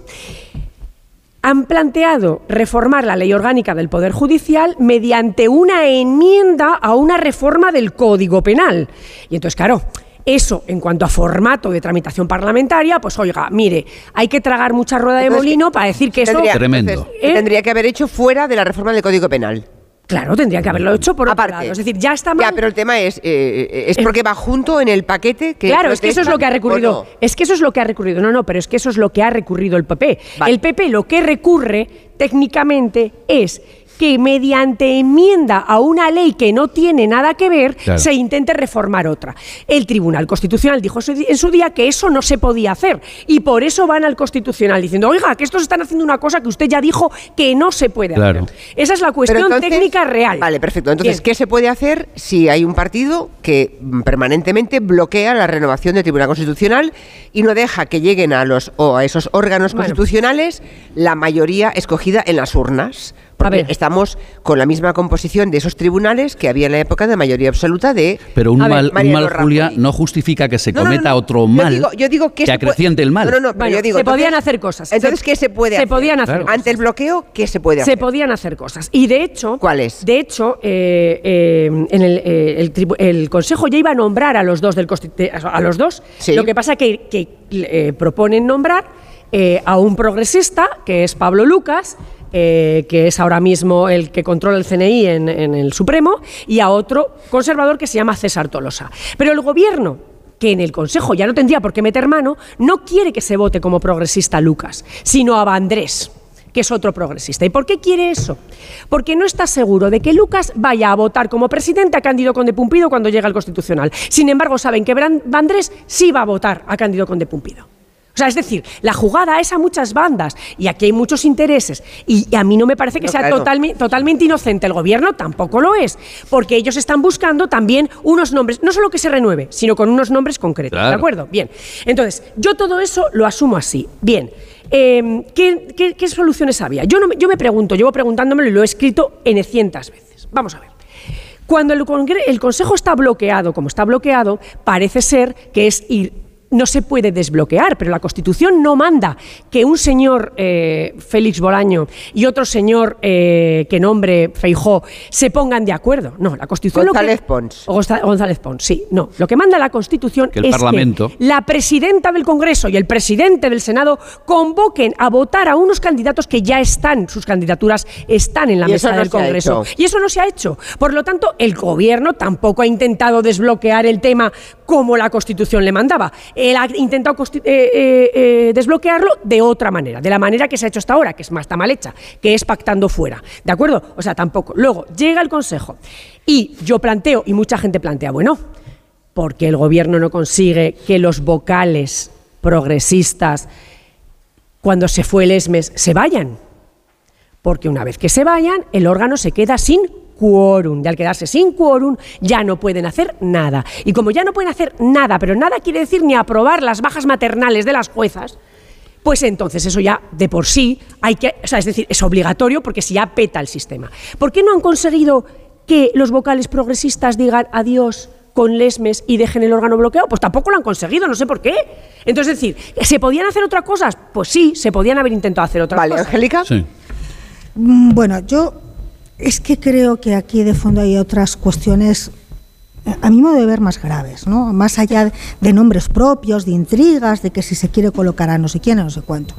han planteado reformar la ley orgánica del Poder Judicial mediante una enmienda a una reforma del Código Penal. Y entonces, claro, eso, en cuanto a formato de tramitación parlamentaria, pues oiga, mire, hay que tragar mucha rueda de molino para decir que eso... Tremendo. tendría que haber hecho fuera de la reforma del Código Penal. Claro, tendría que haberlo hecho por Aparte, otro lado. Es decir, ya está mal. Ya, pero el tema es, eh, eh, es porque va junto en el paquete que. Claro, es que eso es lo que ha recurrido. Es que eso es lo que ha recurrido. No, no, pero es que eso es lo que ha recurrido el PP. El PP lo que recurre técnicamente es que mediante enmienda a una ley que no tiene nada que ver se intente reformar otra. El Tribunal Constitucional dijo en su día que eso no se podía hacer y por eso van al Constitucional diciendo, oiga, que estos están haciendo una cosa que usted ya dijo que no se puede hacer. Esa es la cuestión técnica real. Vale, perfecto. Entonces, ¿qué se puede hacer si hay un partido que permanentemente bloquea la renovación del Tribunal Constitucional y no deja que lleguen a los o a esos órganos constitucionales la mayoría escogida en las urnas? Porque estamos con la misma composición de esos tribunales que había en la época de mayoría absoluta de. Pero un mal, Julia, no justifica que se cometa otro mal yo digo, que, acreciente el mal. No, no, yo digo, se podían hacer cosas. Entonces, ¿qué se puede se hacer? podían hacer Ante el bloqueo, ¿qué se puede hacer? Se podían hacer cosas. Y de hecho. ¿Cuáles? De hecho, eh, eh, en el, el, Consejo ya iba a nombrar a los dos del a los dos. Lo que pasa que, que eh, proponen nombrar a un progresista, que es Pablo Lucas, eh, que es ahora mismo el que controla el CNI en, el Supremo, y a otro conservador que se llama César Tolosa. Pero el gobierno que en el Consejo ya no tendría por qué meter mano, no quiere que se vote como progresista Lucas, sino a Vandrés que es otro progresista. ¿Y por qué quiere eso? Porque no está seguro de que Lucas vaya a votar como presidente a Cándido Conde Pumpido cuando llegue al Constitucional. Sin embargo, saben que Vandrés sí va a votar a Cándido Conde Pumpido. O sea, es decir, la jugada es a muchas bandas y aquí hay muchos intereses. Y, a mí no me parece que sea totalmente inocente. El gobierno tampoco lo es, porque ellos están buscando también unos nombres, no solo que se renueve, sino con unos nombres concretos. ¿De acuerdo? Bien. Entonces, yo todo eso lo asumo así. Bien. Em, ¿qué, soluciones había? Yo, yo me pregunto, llevo preguntándomelo y lo he escrito en cientos veces. Vamos a ver. Cuando el, el Consejo está bloqueado, como está bloqueado, parece ser que es ir no se puede desbloquear, pero la Constitución no manda que un señor eh, Félix Bolaño y otro señor eh, que nombre Feijó se pongan de acuerdo. No, la Constitución. González Pons. González Pons, sí. No, lo que manda la Constitución es que la presidenta del Congreso y el presidente del Senado convoquen a votar a unos candidatos que ya están, sus candidaturas están en la mesa del Congreso. Y eso no se ha hecho. Por lo tanto, el Gobierno tampoco ha intentado desbloquear el tema como la Constitución le mandaba él ha intentado eh, eh, eh, desbloquearlo de otra manera, de la manera que se ha hecho hasta ahora, que es más está mal hecha, que es pactando fuera. ¿De acuerdo? O sea, tampoco. Luego, llega el Consejo y yo planteo, y mucha gente plantea, bueno, porque el gobierno no consigue que los vocales progresistas, cuando se fue el ESMES, se vayan. Porque una vez que se vayan, el órgano se queda sin quórum. De al quedarse sin quórum, ya no pueden hacer nada. Y como ya no pueden hacer nada, pero nada quiere decir ni aprobar las bajas maternales de las juezas, pues entonces eso ya de por sí hay que, o sea, es decir, es obligatorio porque si ya peta el sistema. ¿Por qué no han conseguido que los vocales progresistas digan adiós con Lesmes y dejen el órgano bloqueado? Pues tampoco lo han conseguido, no sé por qué. Entonces, es decir, ¿se podían hacer otras cosas? Pues sí, se podían haber intentado hacer otras Vale, cosas. Angélica. Sí. Mm, Bueno, yo es que creo que aquí de fondo hay otras cuestiones, a mi modo de ver, más graves, ¿no? Más allá de nombres propios, de intrigas, de que si se quiere colocar a no sé quién, a no sé cuánto.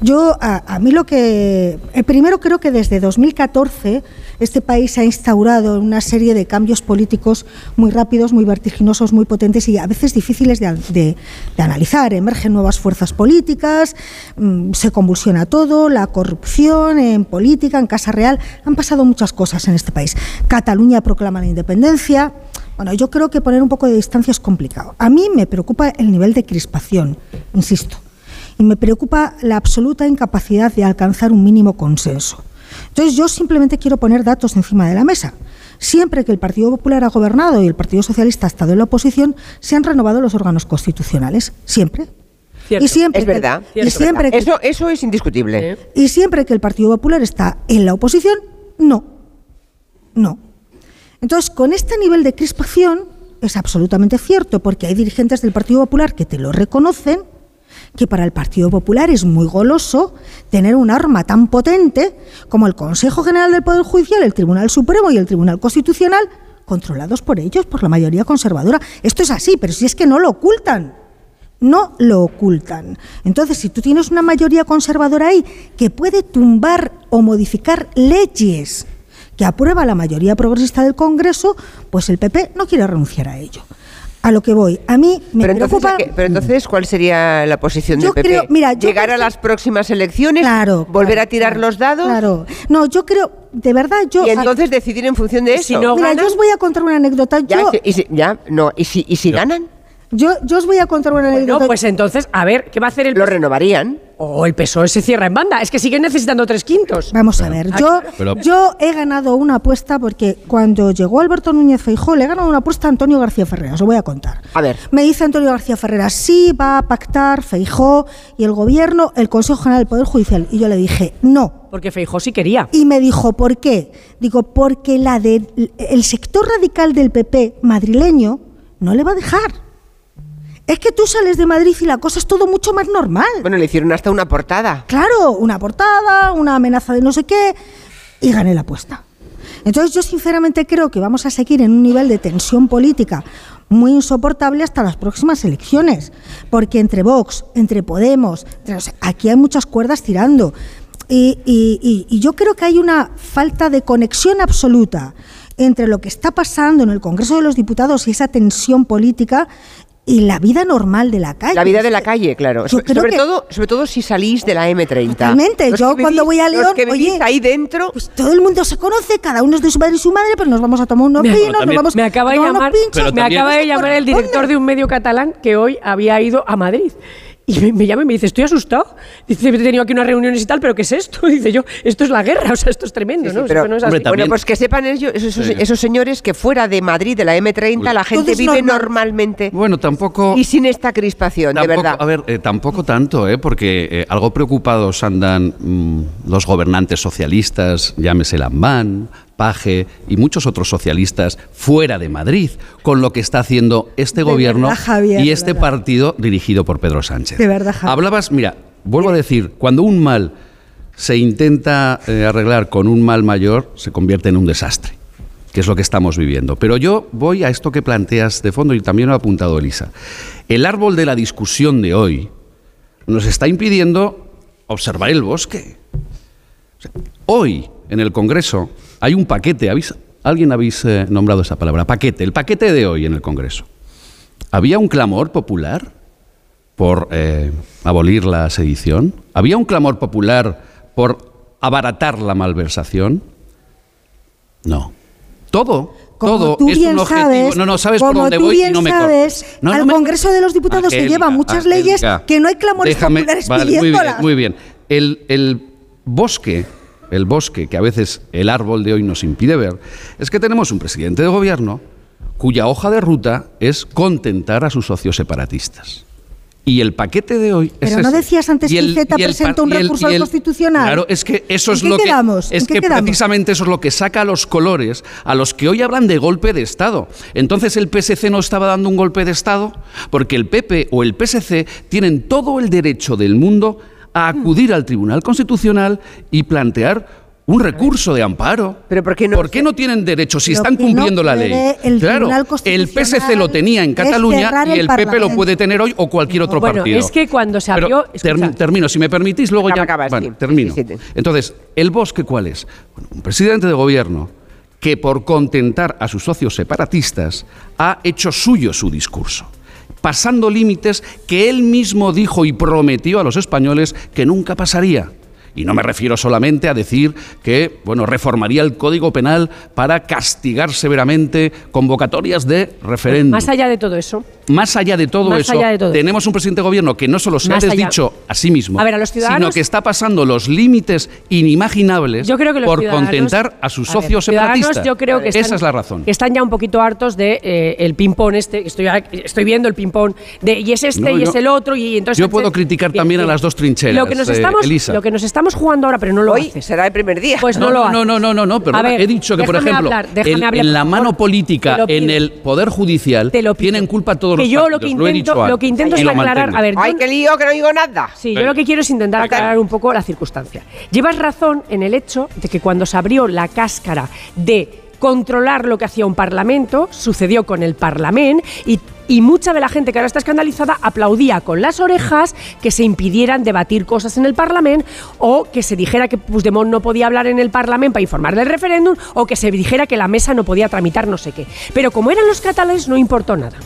Yo, a, a mí lo que. eh, primero, creo que desde 2014 este país ha instaurado una serie de cambios políticos muy rápidos, muy vertiginosos, muy potentes y a veces difíciles de, analizar. Emergen nuevas fuerzas políticas, mm, se convulsiona todo, la corrupción en política, en Casa Real. Han pasado muchas cosas en este país. Cataluña proclama la independencia. Bueno, yo creo que poner un poco de distancia es complicado. A mí me preocupa el nivel de crispación, insisto, y me preocupa la absoluta incapacidad de alcanzar un mínimo consenso. Entonces yo simplemente quiero poner datos encima de la mesa. Siempre que el Partido Popular ha gobernado y el Partido Socialista ha estado en la oposición, se han renovado los órganos constitucionales. Siempre. Y siempre es que- verdad. y es siempre verdad. que- eso, eso es indiscutible. y siempre que el Partido Popular está en la oposición, no. No. Entonces, con este nivel de crispación es absolutamente cierto, porque hay dirigentes del Partido Popular que te lo reconocen, que para el Partido Popular es muy goloso tener un arma tan potente como el Consejo General del Poder Judicial, el Tribunal Supremo y el Tribunal Constitucional, controlados por ellos, por la mayoría conservadora. Esto es así, pero si es que no lo ocultan no lo ocultan. Entonces, si tú tienes una mayoría conservadora ahí que puede tumbar o modificar leyes que aprueba la mayoría progresista del Congreso, pues el PP no quiere renunciar a ello. A lo que voy, a mí me Pero entonces, preocupa... ¿a qué- pero entonces, ¿cuál sería la posición Yo del PP? creo- mira, yo ¿Llegar a las próximas elecciones? ¿Volver a tirar los dados? Claro. No, yo creo, de verdad, yo... Y entonces decidir en función de eso. Mira, yo os voy a contar una anécdota. Ya, Yo, y si- y si- ya, no, ¿y si, y si ganan? yo, yo os voy a contar una anécdota. No, pues entonces, a ver, ¿qué va a hacer el Lo renovarían. O el PSOE se cierra en banda. Es que siguen necesitando tres quintos. Vamos a ver, yo, Pero- yo he ganado una apuesta porque cuando llegó Alberto Núñez Feijó le he ganado una apuesta a Antonio García Ferreras, os lo voy a contar. A ver. Me dice Antonio García Ferreras, sí, va a pactar Feijó y el gobierno, el Consejo General del Poder Judicial. Y yo le dije, no. Porque Feijó sí quería. Y me dijo, ¿por qué? Digo, porque la de, el sector radical del PP madrileño no le va a dejar. Es que tú sales de Madrid y la cosa es todo mucho más normal. Bueno, le hicieron hasta una portada. Claro, una portada, una amenaza de no sé qué, y gané la apuesta. Entonces yo sinceramente creo que vamos a seguir en un nivel de tensión política muy insoportable hasta las próximas elecciones, porque entre Vox, entre Podemos, entre- o sea, aquí hay muchas cuerdas tirando. Y, y- y- y yo creo que hay una falta de conexión absoluta entre lo que está pasando en el Congreso de los Diputados y esa tensión política y la vida normal de la calle. La vida de la calle, claro. So- sobre, que- todo, sobre todo si salís de la M30. Totalmente. Los Yo que cuando vivís- voy a los León, que vivís oye, ahí dentro. Pues todo el mundo se conoce, cada uno es de su padre y su madre, pero nos vamos a tomar unos Me- vinos, nos vamos me acaba a de tomar unos llamar, pinchos. me acaba de llamar el director de un medio catalán que hoy había ido a Madrid. Y me, me llama y me dice, estoy asustado. Dice, he tenido aquí unas reuniones y tal, pero ¿qué es esto? Dice yo, esto es la guerra, o sea, esto es tremendo, Sí, ¿no? sí, pero- Esto no es así. bueno, pues que sepan ellos, esos, Sí. esos señores que fuera de Madrid, de la M30, la gente vive normal. normalmente Bueno, tampoco. y sin esta crispación, de verdad. A ver, eh, tampoco tanto, ¿eh? porque eh, algo preocupados andan mm, los gobernantes socialistas, llámese Lambán, Paje y muchos otros socialistas fuera de Madrid, con lo que está haciendo este De gobierno verdad, Javier, y este partido dirigido por Pedro Sánchez. De verdad, Javier. Hablabas, mira, vuelvo a decir, cuando un mal se intenta eh, arreglar con un mal mayor, se convierte en un desastre, que es lo que estamos viviendo. Pero yo voy a esto que planteas de fondo y también lo ha apuntado Elisa. El árbol de la discusión de hoy nos está impidiendo observar el bosque. O sea, hoy, en el Congreso, hay un paquete, ¿habéis- ¿alguien habéis eh, nombrado esa palabra? Paquete, el paquete de hoy en el Congreso. ¿Había un clamor popular por eh, abolir la sedición? ¿Había un clamor popular por abaratar la malversación? No. Todo, Como todo tú es bien un objetivo. sabes, no, no, sabes como por dónde tú voy bien y no me sabes, no al me- Congreso de los Diputados se llevan muchas leyes que no hay clamores déjame- populares vale, muy bien, muy bien. El, el bosque, el bosque que a veces el árbol de hoy nos impide ver, es que tenemos un presidente de gobierno cuya hoja de ruta es contentar a sus socios separatistas. Y el paquete de hoy Pero es no ese. decías antes que el- Z pa- un recurso al Constitucional. Claro, es que eso ¿En es lo quedamos? que ¿En es que quedamos? precisamente eso es lo que saca a los colores a los que hoy hablan de golpe de Estado. Entonces el PSC no estaba dando un golpe de Estado porque el PP o el PSC tienen todo el derecho del mundo a acudir al Tribunal Constitucional y plantear un recurso de amparo. ¿Pero por qué no, tienen derecho si están no cumpliendo la ley? el claro, el PSC lo tenía en Cataluña y el el PP lo puede tener hoy o cualquier otro Bueno, partido. es que cuando se abrió... termino, si me permitís, luego ya. acabas, Vale, sí. termino. Sí, sí, sí. Entonces, ¿el bosque cuál es? Bueno, un presidente de gobierno que por contentar a sus socios separatistas ha hecho suyo su discurso, pasando límites que él mismo dijo y prometió a los españoles que nunca pasaría. Y no me refiero solamente a decir que, bueno, reformaría el Código Penal para castigar severamente convocatorias de referéndum. Más allá de todo eso, Más allá de todo Más eso, allá de todo tenemos un presidente de gobierno que no solo se Más ha allá. desdicho a sí mismo, A ver, a los sino que está pasando los límites inimaginables Yo creo que los por contentar a sus A ver, socios separatistas. Yo creo que están, Esa es la razón. que están ya un poquito hartos de eh, el ping-pong este. Estoy, estoy viendo el ping-pong de y es este No, y yo- es el otro. Y entonces yo puedo criticar Bien, también a bien. las dos trincheras, Lo que nos eh, estamos, Elisa. lo que nos estamos jugando ahora, pero no lo Hoy haces. será el primer día. Pues no, no, lo no, no, no, no, no. A ver, he dicho que, por ejemplo, hablar, en, hablar, en la mano política, en el Poder Judicial, tienen culpa todos que los yo lo que partidos, lo he intento, lo que intento es lo aclarar. A ver, Ay, qué lío, que no digo nada. Sí, yo lo que quiero es intentar aclarar un poco la circunstancia. Llevas razón en el hecho de que cuando se abrió la cáscara de controlar lo que hacía un parlamento, sucedió con el parlamento y, y mucha de la gente que ahora está escandalizada aplaudía con las orejas que se impidieran debatir cosas en el parlamento o que se dijera que Puigdemont no podía hablar en el parlamento para informar del referéndum o que se dijera que la mesa no podía tramitar no sé qué. Pero como eran los catalanes no importó nada.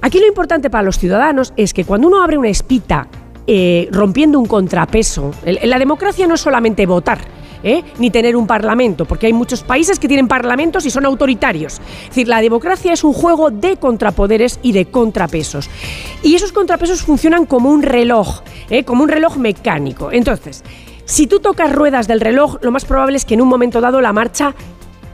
Aquí lo importante para los ciudadanos es que cuando uno abre una espita eh, rompiendo un contrapeso, la democracia no es solamente votar. ¿eh? ni tener un parlamento, porque hay muchos países que tienen parlamentos y son autoritarios. Es decir, la democracia es un juego de contrapoderes y de contrapesos. Y esos contrapesos funcionan como un reloj, ¿eh? como un reloj mecánico. Entonces, si tú tocas ruedas del reloj, lo más probable es que en un momento dado la marcha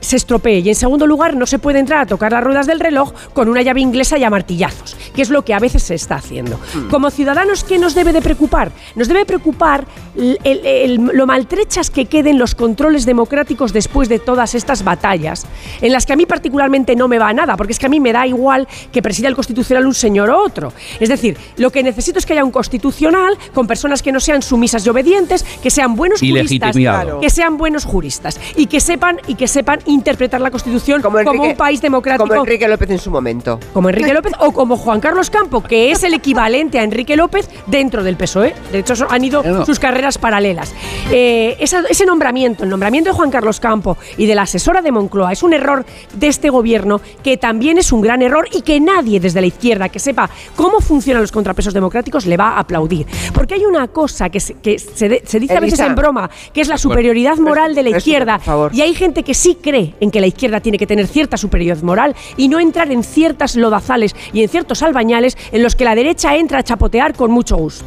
se estropee. Y en segundo lugar, no se puede entrar a tocar las ruedas del reloj con una llave inglesa y a martillazos, que es lo que a veces se está haciendo. Como ciudadanos, ¿qué nos debe de preocupar? Nos debe preocupar el- el- el- lo maltrechas que queden los controles democráticos después de todas estas batallas, en las que a mí particularmente no me va a nada, porque es que a mí me da igual que presida el constitucional un señor o otro. Es decir, lo que necesito es que haya un constitucional con personas que no sean sumisas y obedientes, que sean buenos Y juristas, que sean buenos juristas y que sepan y que sepan interpretar la Constitución como, Enrique- un país democrático. Como Enrique López en su momento. Como Enrique López o como Juan Carlos Campo, que es el equivalente a Enrique López dentro del PSOE. De hecho, han ido sus carreras paralelas. Eh, esa- ese nombramiento, el nombramiento de Juan Carlos Campo y de la asesora de Moncloa, es un error de este gobierno que también es un gran error y que nadie desde la izquierda que sepa cómo funcionan los contrapesos democráticos le va a aplaudir. Porque hay una cosa que se, que se, de- se dice a veces en broma, que es la superioridad moral de la izquierda. por favor. Y hay gente que sí cree en que la izquierda tiene que tener cierta superioridad moral y no entrar en ciertas lodazales y en ciertos albañales en los que la derecha entra a chapotear con mucho gusto.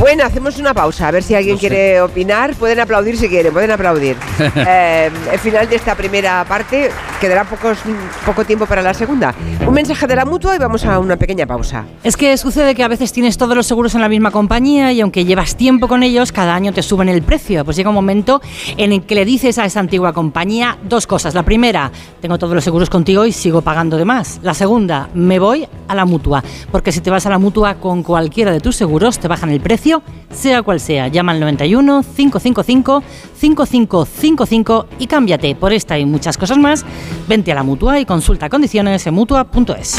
Bueno, hacemos una pausa, a ver si alguien quiere opinar. Pueden aplaudir si quieren, pueden aplaudir. Eh, el final de esta primera parte quedará pocos, poco tiempo para la segunda. Un mensaje de la mutua y vamos a una pequeña pausa. Es que sucede que a veces tienes todos los seguros en la misma compañía y aunque llevas tiempo con ellos, cada año te suben el precio. Pues llega un momento en el que le dices a esa antigua compañía dos cosas. La primera, tengo todos los seguros contigo y sigo pagando de más. La segunda, me voy a la mutua. Porque si te vas a la mutua con cualquiera de tus seguros, te bajan el precio, sea cual sea. Llama al 91 555 5555 y cámbiate. Por esta y muchas cosas más, vente a la mutua y consulta condiciones en mutua.es.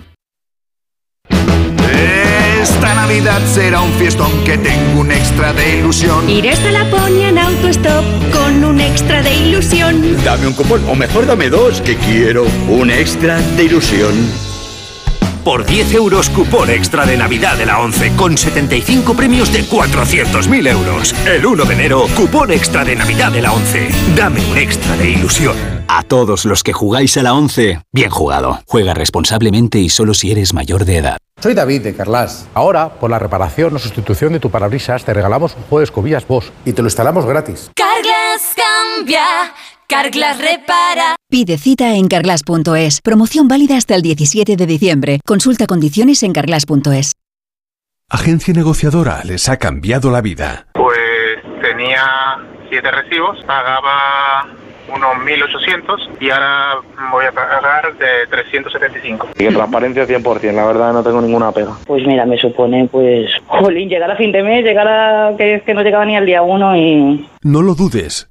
Esta Navidad será un fiestón que tengo un extra de ilusión. Iré hasta Laponia en autostop con un extra de ilusión. Dame un cupón, o mejor dame dos, que quiero un extra de ilusión. Por 10 euros cupón extra de Navidad de la 11 con 75 premios de 400.000 euros. El 1 de enero, cupón extra de Navidad de la 11. Dame un extra de ilusión. A todos los que jugáis a la 11, bien jugado. Juega responsablemente y solo si eres mayor de edad. Soy David de Carlas. Ahora, por la reparación o sustitución de tu parabrisas, te regalamos un juego de escobillas Bosch y te lo instalamos gratis. Carglass cambia, Carglass repara. Pide cita en carglass.es. Promoción válida hasta el 17 de diciembre. Consulta condiciones en carglass.es. Agencia negociadora les ha cambiado la vida. Pues tenía siete recibos, pagaba unos 1.800 y ahora voy a pagar de 375. Y en transparencia 100%, la verdad no tengo ninguna pega. Pues mira, me supone, pues, jolín, llegar a fin de mes, llegar a que es que no llegaba ni al día uno y... No lo dudes.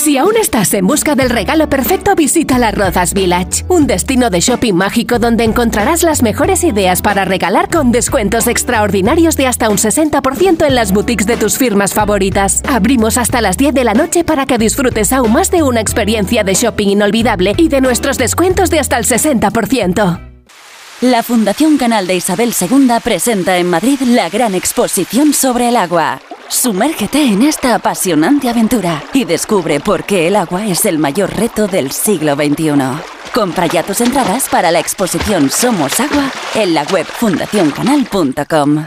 Si aún estás en busca del regalo perfecto, visita Las Rozas Village, un destino de shopping mágico donde encontrarás las mejores ideas para regalar con descuentos extraordinarios de hasta un 60% en las boutiques de tus firmas favoritas. Abrimos hasta las 10 de la noche para que disfrutes aún más de una experiencia de shopping inolvidable y de nuestros descuentos de hasta el 60%. La Fundación Canal de Isabel II presenta en Madrid la gran exposición sobre el agua. Sumérgete en esta apasionante aventura y descubre por qué el agua es el mayor reto del siglo XXI. Compra ya tus entradas para la exposición Somos Agua en la web fundacioncanal.com.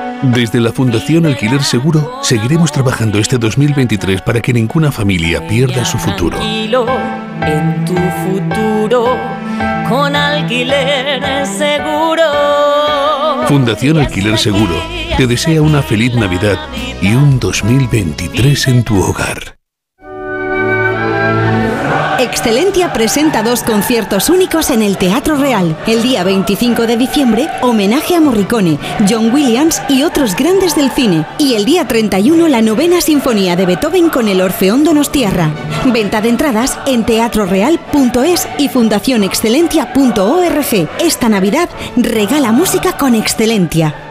Desde la Fundación Alquiler Seguro seguiremos trabajando este 2023 para que ninguna familia pierda su futuro. En tu futuro con alquiler seguro. Fundación Alquiler Seguro te desea una feliz Navidad y un 2023 en tu hogar. Excelentia presenta dos conciertos únicos en el Teatro Real. El día 25 de diciembre, homenaje a Morricone, John Williams y otros grandes del cine. Y el día 31, la novena sinfonía de Beethoven con el Orfeón Donostiarra. Venta de entradas en teatroreal.es y fundacionexcelentia.org. Esta Navidad regala música con Excelentia.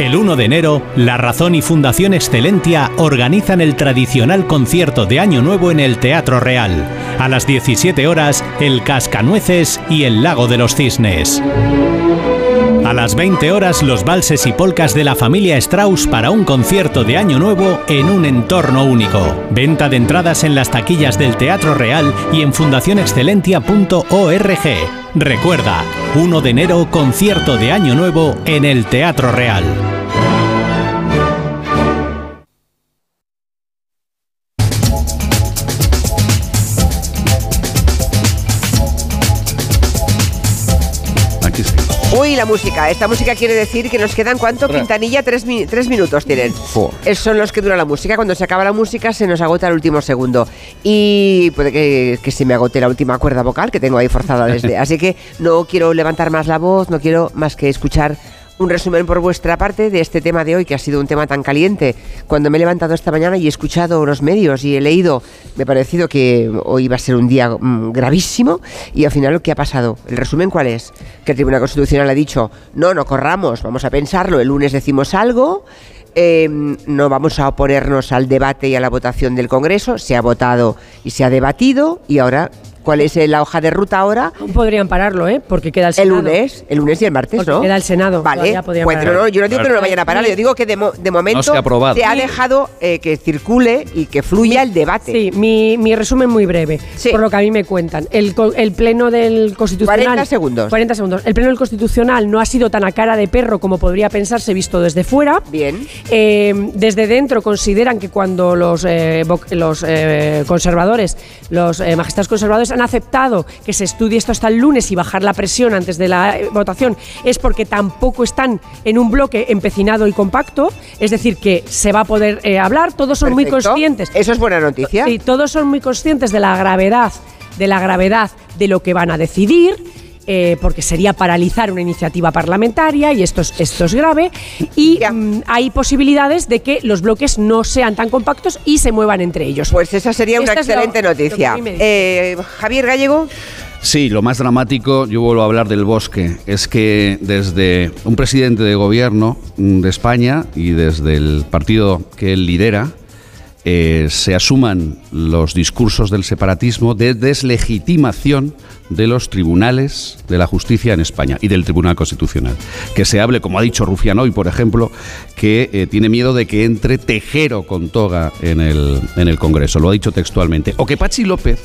El 1 de enero, La Razón y Fundación Excelentia organizan el tradicional concierto de Año Nuevo en el Teatro Real. A las 17 horas, El Cascanueces y El Lago de los Cisnes. A las 20 horas, los valses y polcas de la familia Strauss para un concierto de Año Nuevo en un entorno único. Venta de entradas en las taquillas del Teatro Real y en fundacionexcelentia.org. Recuerda, 1 de enero, concierto de Año Nuevo en el Teatro Real. Uy, la música. Esta música quiere decir que nos quedan, ¿cuánto? Quintanilla, tres, mi- tres minutos tienen. Esos son los que dura la música. Cuando se acaba la música se nos agota el último segundo. Y puede que, que se me agote la última cuerda vocal que tengo ahí forzada desde. Así que no quiero levantar más la voz, no quiero más que escuchar un resumen por vuestra parte de este tema de hoy, que ha sido un tema tan caliente. Cuando me he levantado esta mañana y he escuchado los medios y he leído, me ha parecido que hoy iba a ser un día mm, gravísimo. Y al final, ¿qué ha pasado? ¿El resumen cuál es? Que el Tribunal Constitucional ha dicho, no, no corramos, vamos a pensarlo, el lunes decimos algo. eh, no vamos a oponernos al debate y a la votación del Congreso. Se ha votado y se ha debatido. Y ahora, ¿cuál es la hoja de ruta ahora? Podrían pararlo, ¿eh? Porque queda el El Senado. lunes, el lunes y el martes, Porque ¿no? queda el Senado. Vale, pues, no, no, yo no digo que no lo vayan a parar, yo digo que de, mo- de momento No se ha aprobado. ha dejado eh, que circule y que fluya el debate. Sí, mi, mi resumen muy breve, por lo que a mí me cuentan. El, co- el pleno del Constitucional... 40 segundos. 40 segundos. El pleno del Constitucional no ha sido tan a cara de perro como podría pensarse visto desde fuera. Bien. Eh, desde dentro consideran que cuando los, eh, los eh, conservadores, los eh, magistrados conservadores han aceptado que se estudie esto hasta el lunes y bajar la presión antes de la eh, votación, es porque tampoco están en un bloque empecinado y compacto, es decir, que se va a poder eh, hablar, todos son muy conscientes. Eso es buena noticia. Sí, todos son muy conscientes de la gravedad, de la gravedad de lo que van a decidir. Eh, porque sería paralizar una iniciativa parlamentaria y esto es, esto es grave. Y mm, hay posibilidades de que los bloques no sean tan compactos y se muevan entre ellos. Pues esa sería una es excelente noticia. Eh, Javier Gallego. Sí, lo más dramático, yo vuelvo a hablar del bosque, es que desde un presidente de gobierno mm, de España y desde el partido que él lidera, eh, se asuman los discursos del separatismo de deslegitimación de los tribunales de la justicia en España y del Tribunal Constitucional. Que se hable, como ha dicho Rufián hoy, por ejemplo, que eh, tiene miedo de que entre tejero con toga en el, en el Congreso, lo ha dicho textualmente. O que Pachi López,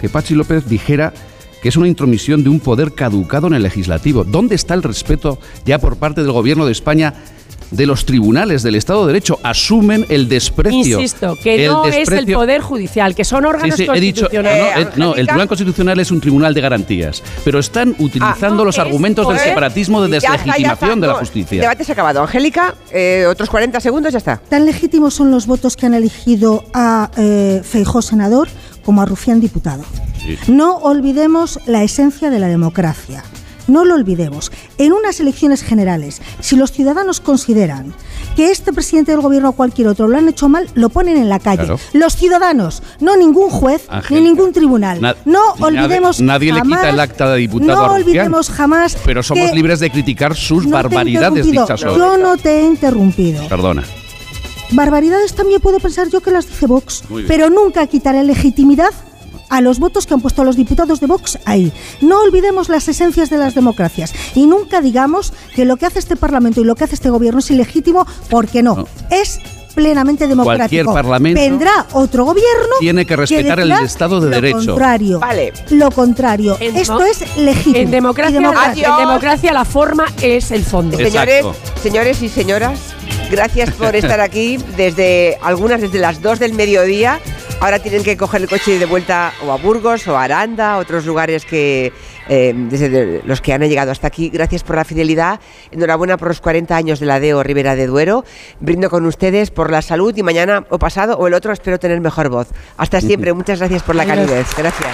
que Pachi López dijera que es una intromisión de un poder caducado en el legislativo. ¿Dónde está el respeto ya por parte del gobierno de España de los tribunales del Estado de Derecho? Asumen el desprecio. Insisto, que el no es el Poder Judicial, que son Sí, órganos sí, he dicho, no, constitucionales. no, eh, no, el Tribunal Constitucional es un tribunal de garantías, pero están utilizando los argumentos del separatismo de Ya está, ya está. deslegitimación de la justicia. El debate se ha acabado. Angélica, eh, otros 40 segundos, ya está. Tan legítimos son los votos que han elegido a eh, Feijó senador como a Rufián diputado. No olvidemos la esencia de la democracia. No lo olvidemos. En unas elecciones generales, si los ciudadanos consideran que este presidente del gobierno o cualquier otro lo han hecho mal, lo ponen en la calle. Claro. Los ciudadanos, no ningún juez ni ningún tribunal. Na- no nadie- olvidemos Nadie le quita el acta de diputado No a olvidemos jamás Pero somos que libres de criticar sus no barbaridades dichas hoy. Yo no te he interrumpido. Perdona. Barbaridades también puedo pensar yo que las dice Vox, pero nunca quitaré legitimidad a los votos que han puesto los diputados de Vox ahí. No olvidemos las esencias de las democracias y nunca digamos que lo que hace este Parlamento y lo que hace este gobierno es ilegítimo, porque no. Es plenamente democrático. Cualquier parlamento Vendrá otro gobierno tiene que respetar el Estado de lo Derecho. Contrario. Lo contrario. En Esto es legítimo. En democracia, en democracia la forma es el fondo. Señores, señores y señoras, gracias por estar aquí desde algunas desde las 2 del mediodía Ahora tienen que coger el coche y ir de vuelta o a Burgos o a Aranda, otros lugares que eh, desde los que han llegado hasta aquí. Gracias por la fidelidad. Enhorabuena por los 40 años de la DEO Ribera de Duero. Brindo con ustedes por la salud y mañana o pasado o el otro espero tener mejor voz. Hasta siempre. Muchas gracias por la calidez. Gracias.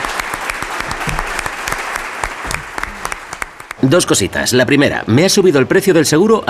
Dos cositas. La primera, me ha subido el precio del seguro